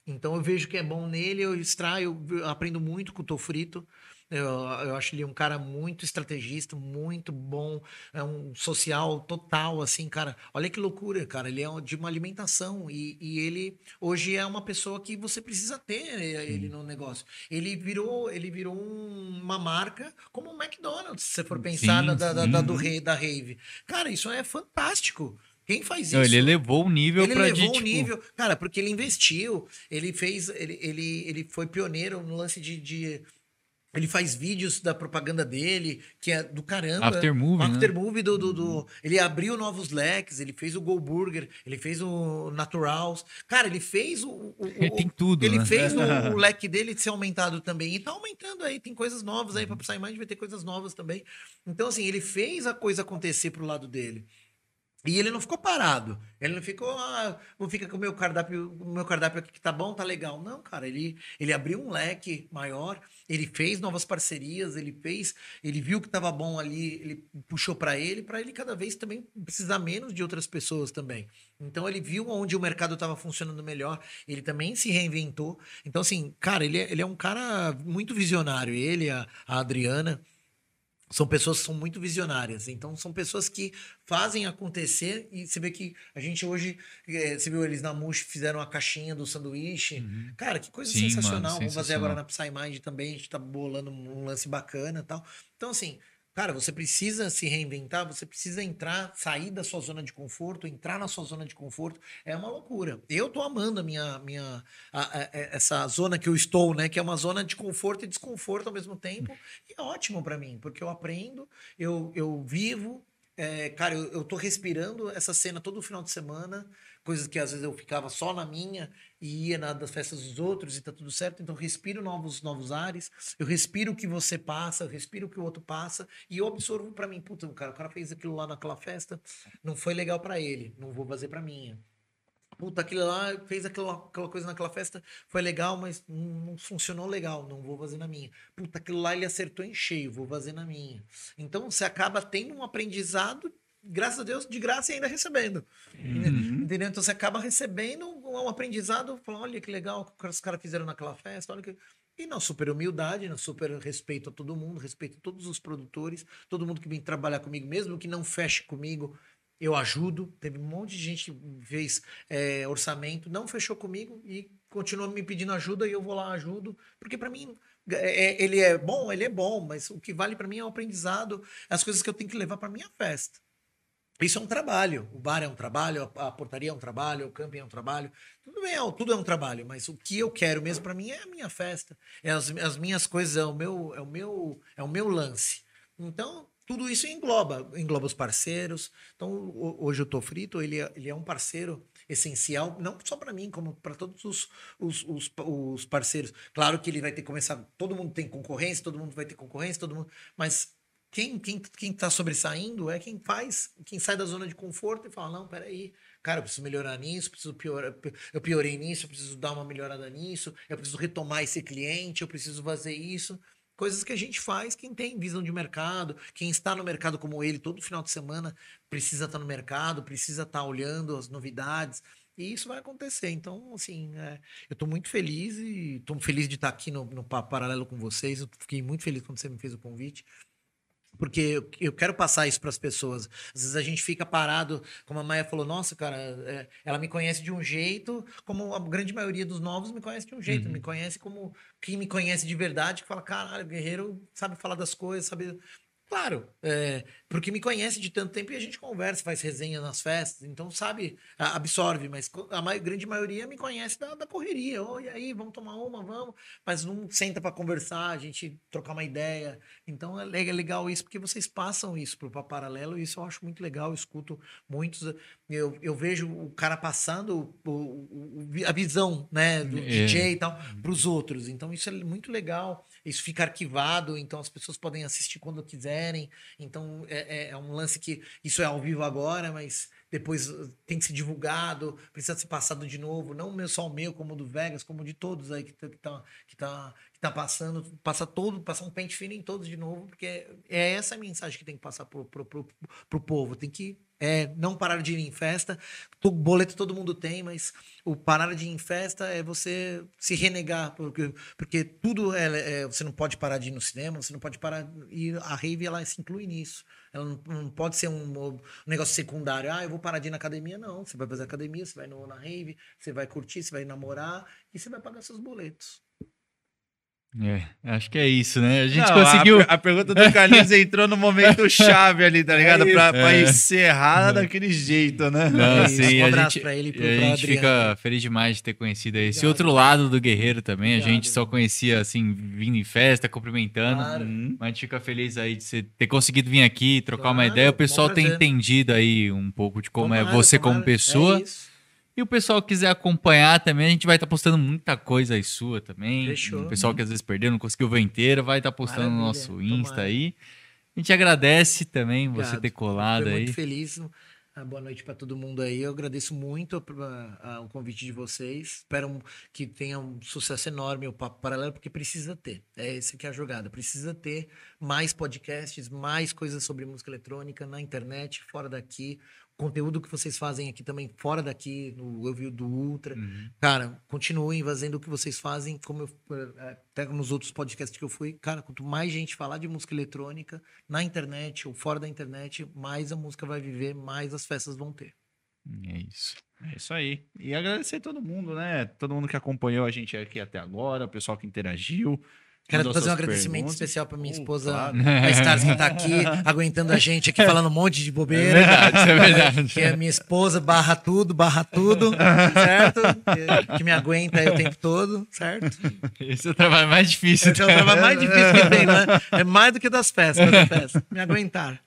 Então eu vejo que é bom nele, eu extraio, eu aprendo muito com o Tô Frito. Eu, eu acho ele um cara muito estrategista, muito bom, é um social total, assim, cara. Olha que loucura, cara. Ele é um- de uma alimentação e, e ele hoje é uma pessoa que você precisa ter eh, ele no negócio. Ele virou, ele virou um- uma marca como o McDonald's, se você for pensar Sim, da, da, da, do rei da rave. Cara, isso é fantástico. Quem faz Não, isso? ele elevou o nível Ele pra levou de, o tipo, nível, cara, porque ele investiu, ele fez, ele, ele, ele foi pioneiro no lance de, de- ele faz vídeos da propaganda dele, que é do caramba. After movie, né? after movie do, do, do- Ele abriu novos leques, ele fez o Go Burger, ele fez o Naturals. Cara, ele fez o. o- o- Ele tem tudo, Ele né? fez o, o leque dele de ser aumentado também. E tá aumentando aí, tem coisas novas aí. Uhum. Pra sair mais vai ter coisas novas também. Então, assim, ele fez a coisa acontecer pro lado dele. E ele não ficou parado. Ele não ficou, ah, vou ficar com o meu cardápio, o meu cardápio aqui que tá bom, tá legal. Não, cara, ele, ele abriu um leque maior, ele fez novas parcerias, ele fez, ele viu que tava bom ali, ele puxou para ele, para ele cada vez também precisar menos de outras pessoas também. Então ele viu onde o mercado estava funcionando melhor, ele também se reinventou. Então assim, cara, ele é, ele é um cara muito visionário, ele, a, a Adriana, são pessoas que são muito visionárias. Então, são pessoas que fazem acontecer. E você vê que a gente hoje. eh, você viu eles na Mush fizeram a caixinha do sanduíche. Cara, que coisa Uhum. Sim, sensacional. mano, Vamos fazer agora na PsyMind também. A gente tá bolando um lance bacana e tal. Então, assim. Cara, você precisa se reinventar, você precisa entrar, sair da sua zona de conforto, entrar na sua zona de conforto. É uma loucura. Eu tô amando a minha, minha a- a- a- essa zona que eu estou, né? Que é uma zona de conforto e desconforto ao mesmo tempo. E é ótimo para mim, porque eu aprendo, eu, eu vivo. é, cara, eu, eu tô respirando essa cena todo final de semana, coisas que às vezes eu ficava só na minha e ia na das festas dos outros e tá tudo certo. Então respiro novos, novos ares, eu respiro o que você passa, eu respiro o que o outro passa e eu absorvo para mim. Puta, cara, o cara fez aquilo lá naquela festa, não foi legal para ele, não vou fazer para minha. Puta, aquilo lá, fez aquela, aquela coisa naquela festa, foi legal, mas não, não funcionou legal, não vou fazer na minha. Puta, aquilo lá ele acertou em cheio, vou fazer na minha. Então você acaba tendo um aprendizado, graças a Deus, de graça e ainda recebendo. Entendeu? Então você acaba recebendo um, aprendizado, falando, olha que legal que os caras fizeram naquela festa, olha que. E na super humildade, na super respeito a todo mundo, respeito a todos os produtores, todo mundo que vem trabalhar comigo, mesmo que não feche comigo, eu ajudo. Teve um monte de gente que fez é, orçamento, não fechou comigo e continua me pedindo ajuda e eu vou lá ajudo, porque para mim é- é- ele é bom, ele é bom, mas o que vale para mim é o aprendizado, as coisas que eu tenho que levar para minha festa. Isso é um trabalho. O bar é um trabalho, a, portaria é um trabalho, o camping é um trabalho. Tudo bem, é- tudo é um trabalho, mas o que eu quero mesmo para mim é a minha festa. É as, as minhas coisas, é o meu, é o meu, é o meu lance. Então, tudo isso engloba, engloba os parceiros. Então, hoje o Tô Frito, ele é, ele é um parceiro essencial, não só para mim, como para todos os, os, os, os parceiros. Claro que ele vai ter que começar, todo mundo tem concorrência, todo mundo vai ter concorrência, todo mundo, mas quem, quem, quem tá sobressaindo é quem faz, quem sai da zona de conforto e fala, não, peraí, cara, eu preciso melhorar nisso, preciso piorar, eu piorei nisso, eu preciso dar uma melhorada nisso, eu preciso retomar esse cliente, eu preciso fazer isso. Coisas que a gente faz, quem tem visão de mercado, quem está no mercado como ele, todo final de semana precisa estar no mercado, precisa estar olhando as novidades. E isso vai acontecer. Então, assim, é, eu estou muito feliz e estou feliz de estar aqui no, no Paralelo com vocês. Eu fiquei muito feliz quando você me fez o convite porque eu, quero passar isso para as pessoas. Às vezes a gente fica parado, como a Maia falou, nossa, cara, é, ela me conhece de um jeito, como a grande maioria dos novos me conhece de um jeito, me conhece como quem me conhece de verdade, que fala, caralho, o guerreiro sabe falar das coisas, sabe. Claro, é, porque me conhece de tanto tempo e a gente conversa, faz resenha nas festas, então sabe, absorve, mas a mai- grande maioria me conhece da, da correria. Oi, aí, vamos tomar uma, vamos, mas não senta para conversar, a gente trocar uma ideia. Então é é legal isso, porque vocês passam isso pro Papo Paralelo, e isso eu acho muito legal. Eu escuto muitos. Eu, eu vejo o cara passando o- o- o- a visão né, do É. DJ e tal para os outros. Então isso é muito legal. Isso fica arquivado, então as pessoas podem assistir quando quiserem. Então é, é- é um lance que isso é ao vivo agora, mas depois uh, tem que ser divulgado, precisa ser passado de novo, não só o meu, como o do Vegas, como de todos aí que tá, que tá, que tá, que tá passando, passa todo, passar um pente fino em todos de novo, porque é essa a mensagem que tem que passar pro, pro, pro, pro povo. Tem que é, não parar de ir em festa. O boleto todo mundo tem, mas o parar de ir em festa é você se renegar, porque, porque tudo é, é- Você não pode parar de ir no cinema, você não pode parar ir. A rave ela se inclui nisso. Ela não, não pode ser um, um negócio secundário. Ah, eu vou parar de ir na academia. Não. Você vai fazer academia, você vai no, na rave, você vai curtir, você vai namorar e você vai pagar seus boletos. É, acho que é isso, né? A gente Não, conseguiu. A, a pergunta do Carlinhos entrou no momento chave ali, tá ligado? pra, pra É. encerrar daquele jeito, né? Não, É sim, Um a abraço gente, pra ele e pro- a pra gente fica feliz demais de ter conhecido esse outro lado do Guerreiro também. a Obrigado, gente só conhecia, assim, vindo em festa, cumprimentando. Claro. Hum. Mas a gente fica feliz aí de você ter conseguido vir aqui, trocar uma Claro, ideia. O pessoal tem entendido aí um pouco de como é Tomara, você como tomara. pessoa. É isso. E o pessoal que quiser acompanhar também, a gente vai estar postando muita coisa aí sua também. Fechou. O pessoal que às vezes perdeu, não conseguiu ver inteira, vai estar postando no Maravilha, nosso Insta tomara. aí. A gente agradece também você Obrigado. ter colado Fico aí. muito feliz. Ah, Boa noite para todo mundo aí. Eu agradeço muito ah, ah, o convite de vocês. Espero que tenha um sucesso enorme o Papo Paralelo, porque precisa ter. É esse que é a jogada. Precisa ter mais podcasts, mais coisas sobre música eletrônica na internet, fora daqui. Conteúdo que vocês fazem aqui também fora daqui, no Eu Vi do Ultra. Uhum. Cara, continuem fazendo o que vocês fazem, como eu, eh, até nos outros podcasts que eu fui. Cara, quanto mais gente falar de música eletrônica na internet ou fora da internet, mais a música vai viver, mais as festas vão ter. É isso. É isso aí. E agradecer todo mundo, né? Todo mundo que acompanhou a gente aqui até agora, o pessoal que interagiu. Quero fazer um agradecimento perguntas. especial para minha esposa, claro. a Stars, que tá aqui, aguentando a gente aqui, falando um monte de É bobeira. verdade, isso é verdade. Que é minha esposa, barra tudo, barra tudo, certo? Que, que me aguenta aí o tempo todo, certo? Esse é o trabalho mais difícil. Esse é o trabalho mais difícil que tem, né? É mais do que das festas, das festas. Me aguentar.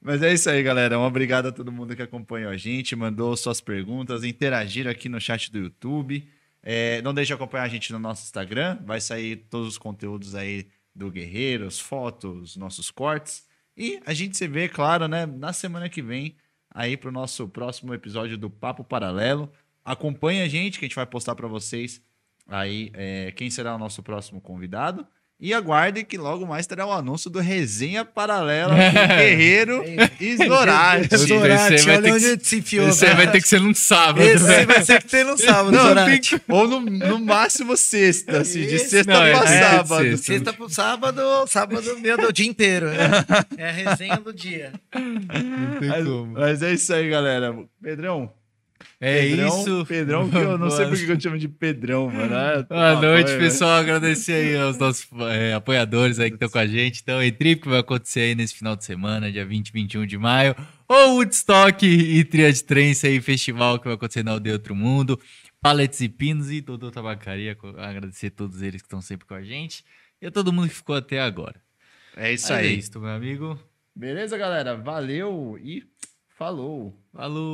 Mas é isso aí, galera. Um obrigado a todo mundo que acompanhou a gente, mandou suas perguntas, interagiram aqui no chat do YouTube. É, não deixe de acompanhar a gente no nosso Instagram, vai sair todos os conteúdos aí do Guerreiro, as fotos, nossos cortes. E a gente se vê, claro, né, na semana que vem, aí pro nosso próximo episódio do Papo Paralelo. Acompanhe a gente, que a gente vai postar para vocês aí é, quem será o nosso próximo convidado. E aguarde que logo mais terá o anúncio do Resenha Paralela do Guerreiro e Zorati. Zorati, aí vai olha ter onde que- a gente se enfiou. Esse cara. vai ter que ser num sábado. Esse né? vai ser que tem no sábado, Não, Zorati. Ou no, no máximo sexta, assim, de sexta não, é- pra é sábado. sexta. Sexta pro sábado, sábado, meu Deus, o dia inteiro. né? É a resenha do dia. Não tem Mas, como. mas é isso aí, galera. Pedrão. É Pedrão, isso. Pedrão, que eu não sei por que eu chamo de Pedrão, mano. Ah, Boa noite, bom, pessoal. Agradecer aí aos nossos é, apoiadores aí que estão com a gente. Então, a Trip que vai acontecer aí nesse final de semana, dia 20 e 21 de maio. Ou Woodstock e Tria de Trance aí, festival que vai acontecer na Aldeia Outro Mundo. Paletes e Pinos e Dodô Tabacaria. Agradecer a todos eles que estão sempre com a gente. E a todo mundo que ficou até agora. É isso É aí. isso, meu amigo. Beleza, galera? Valeu e falou. Falou.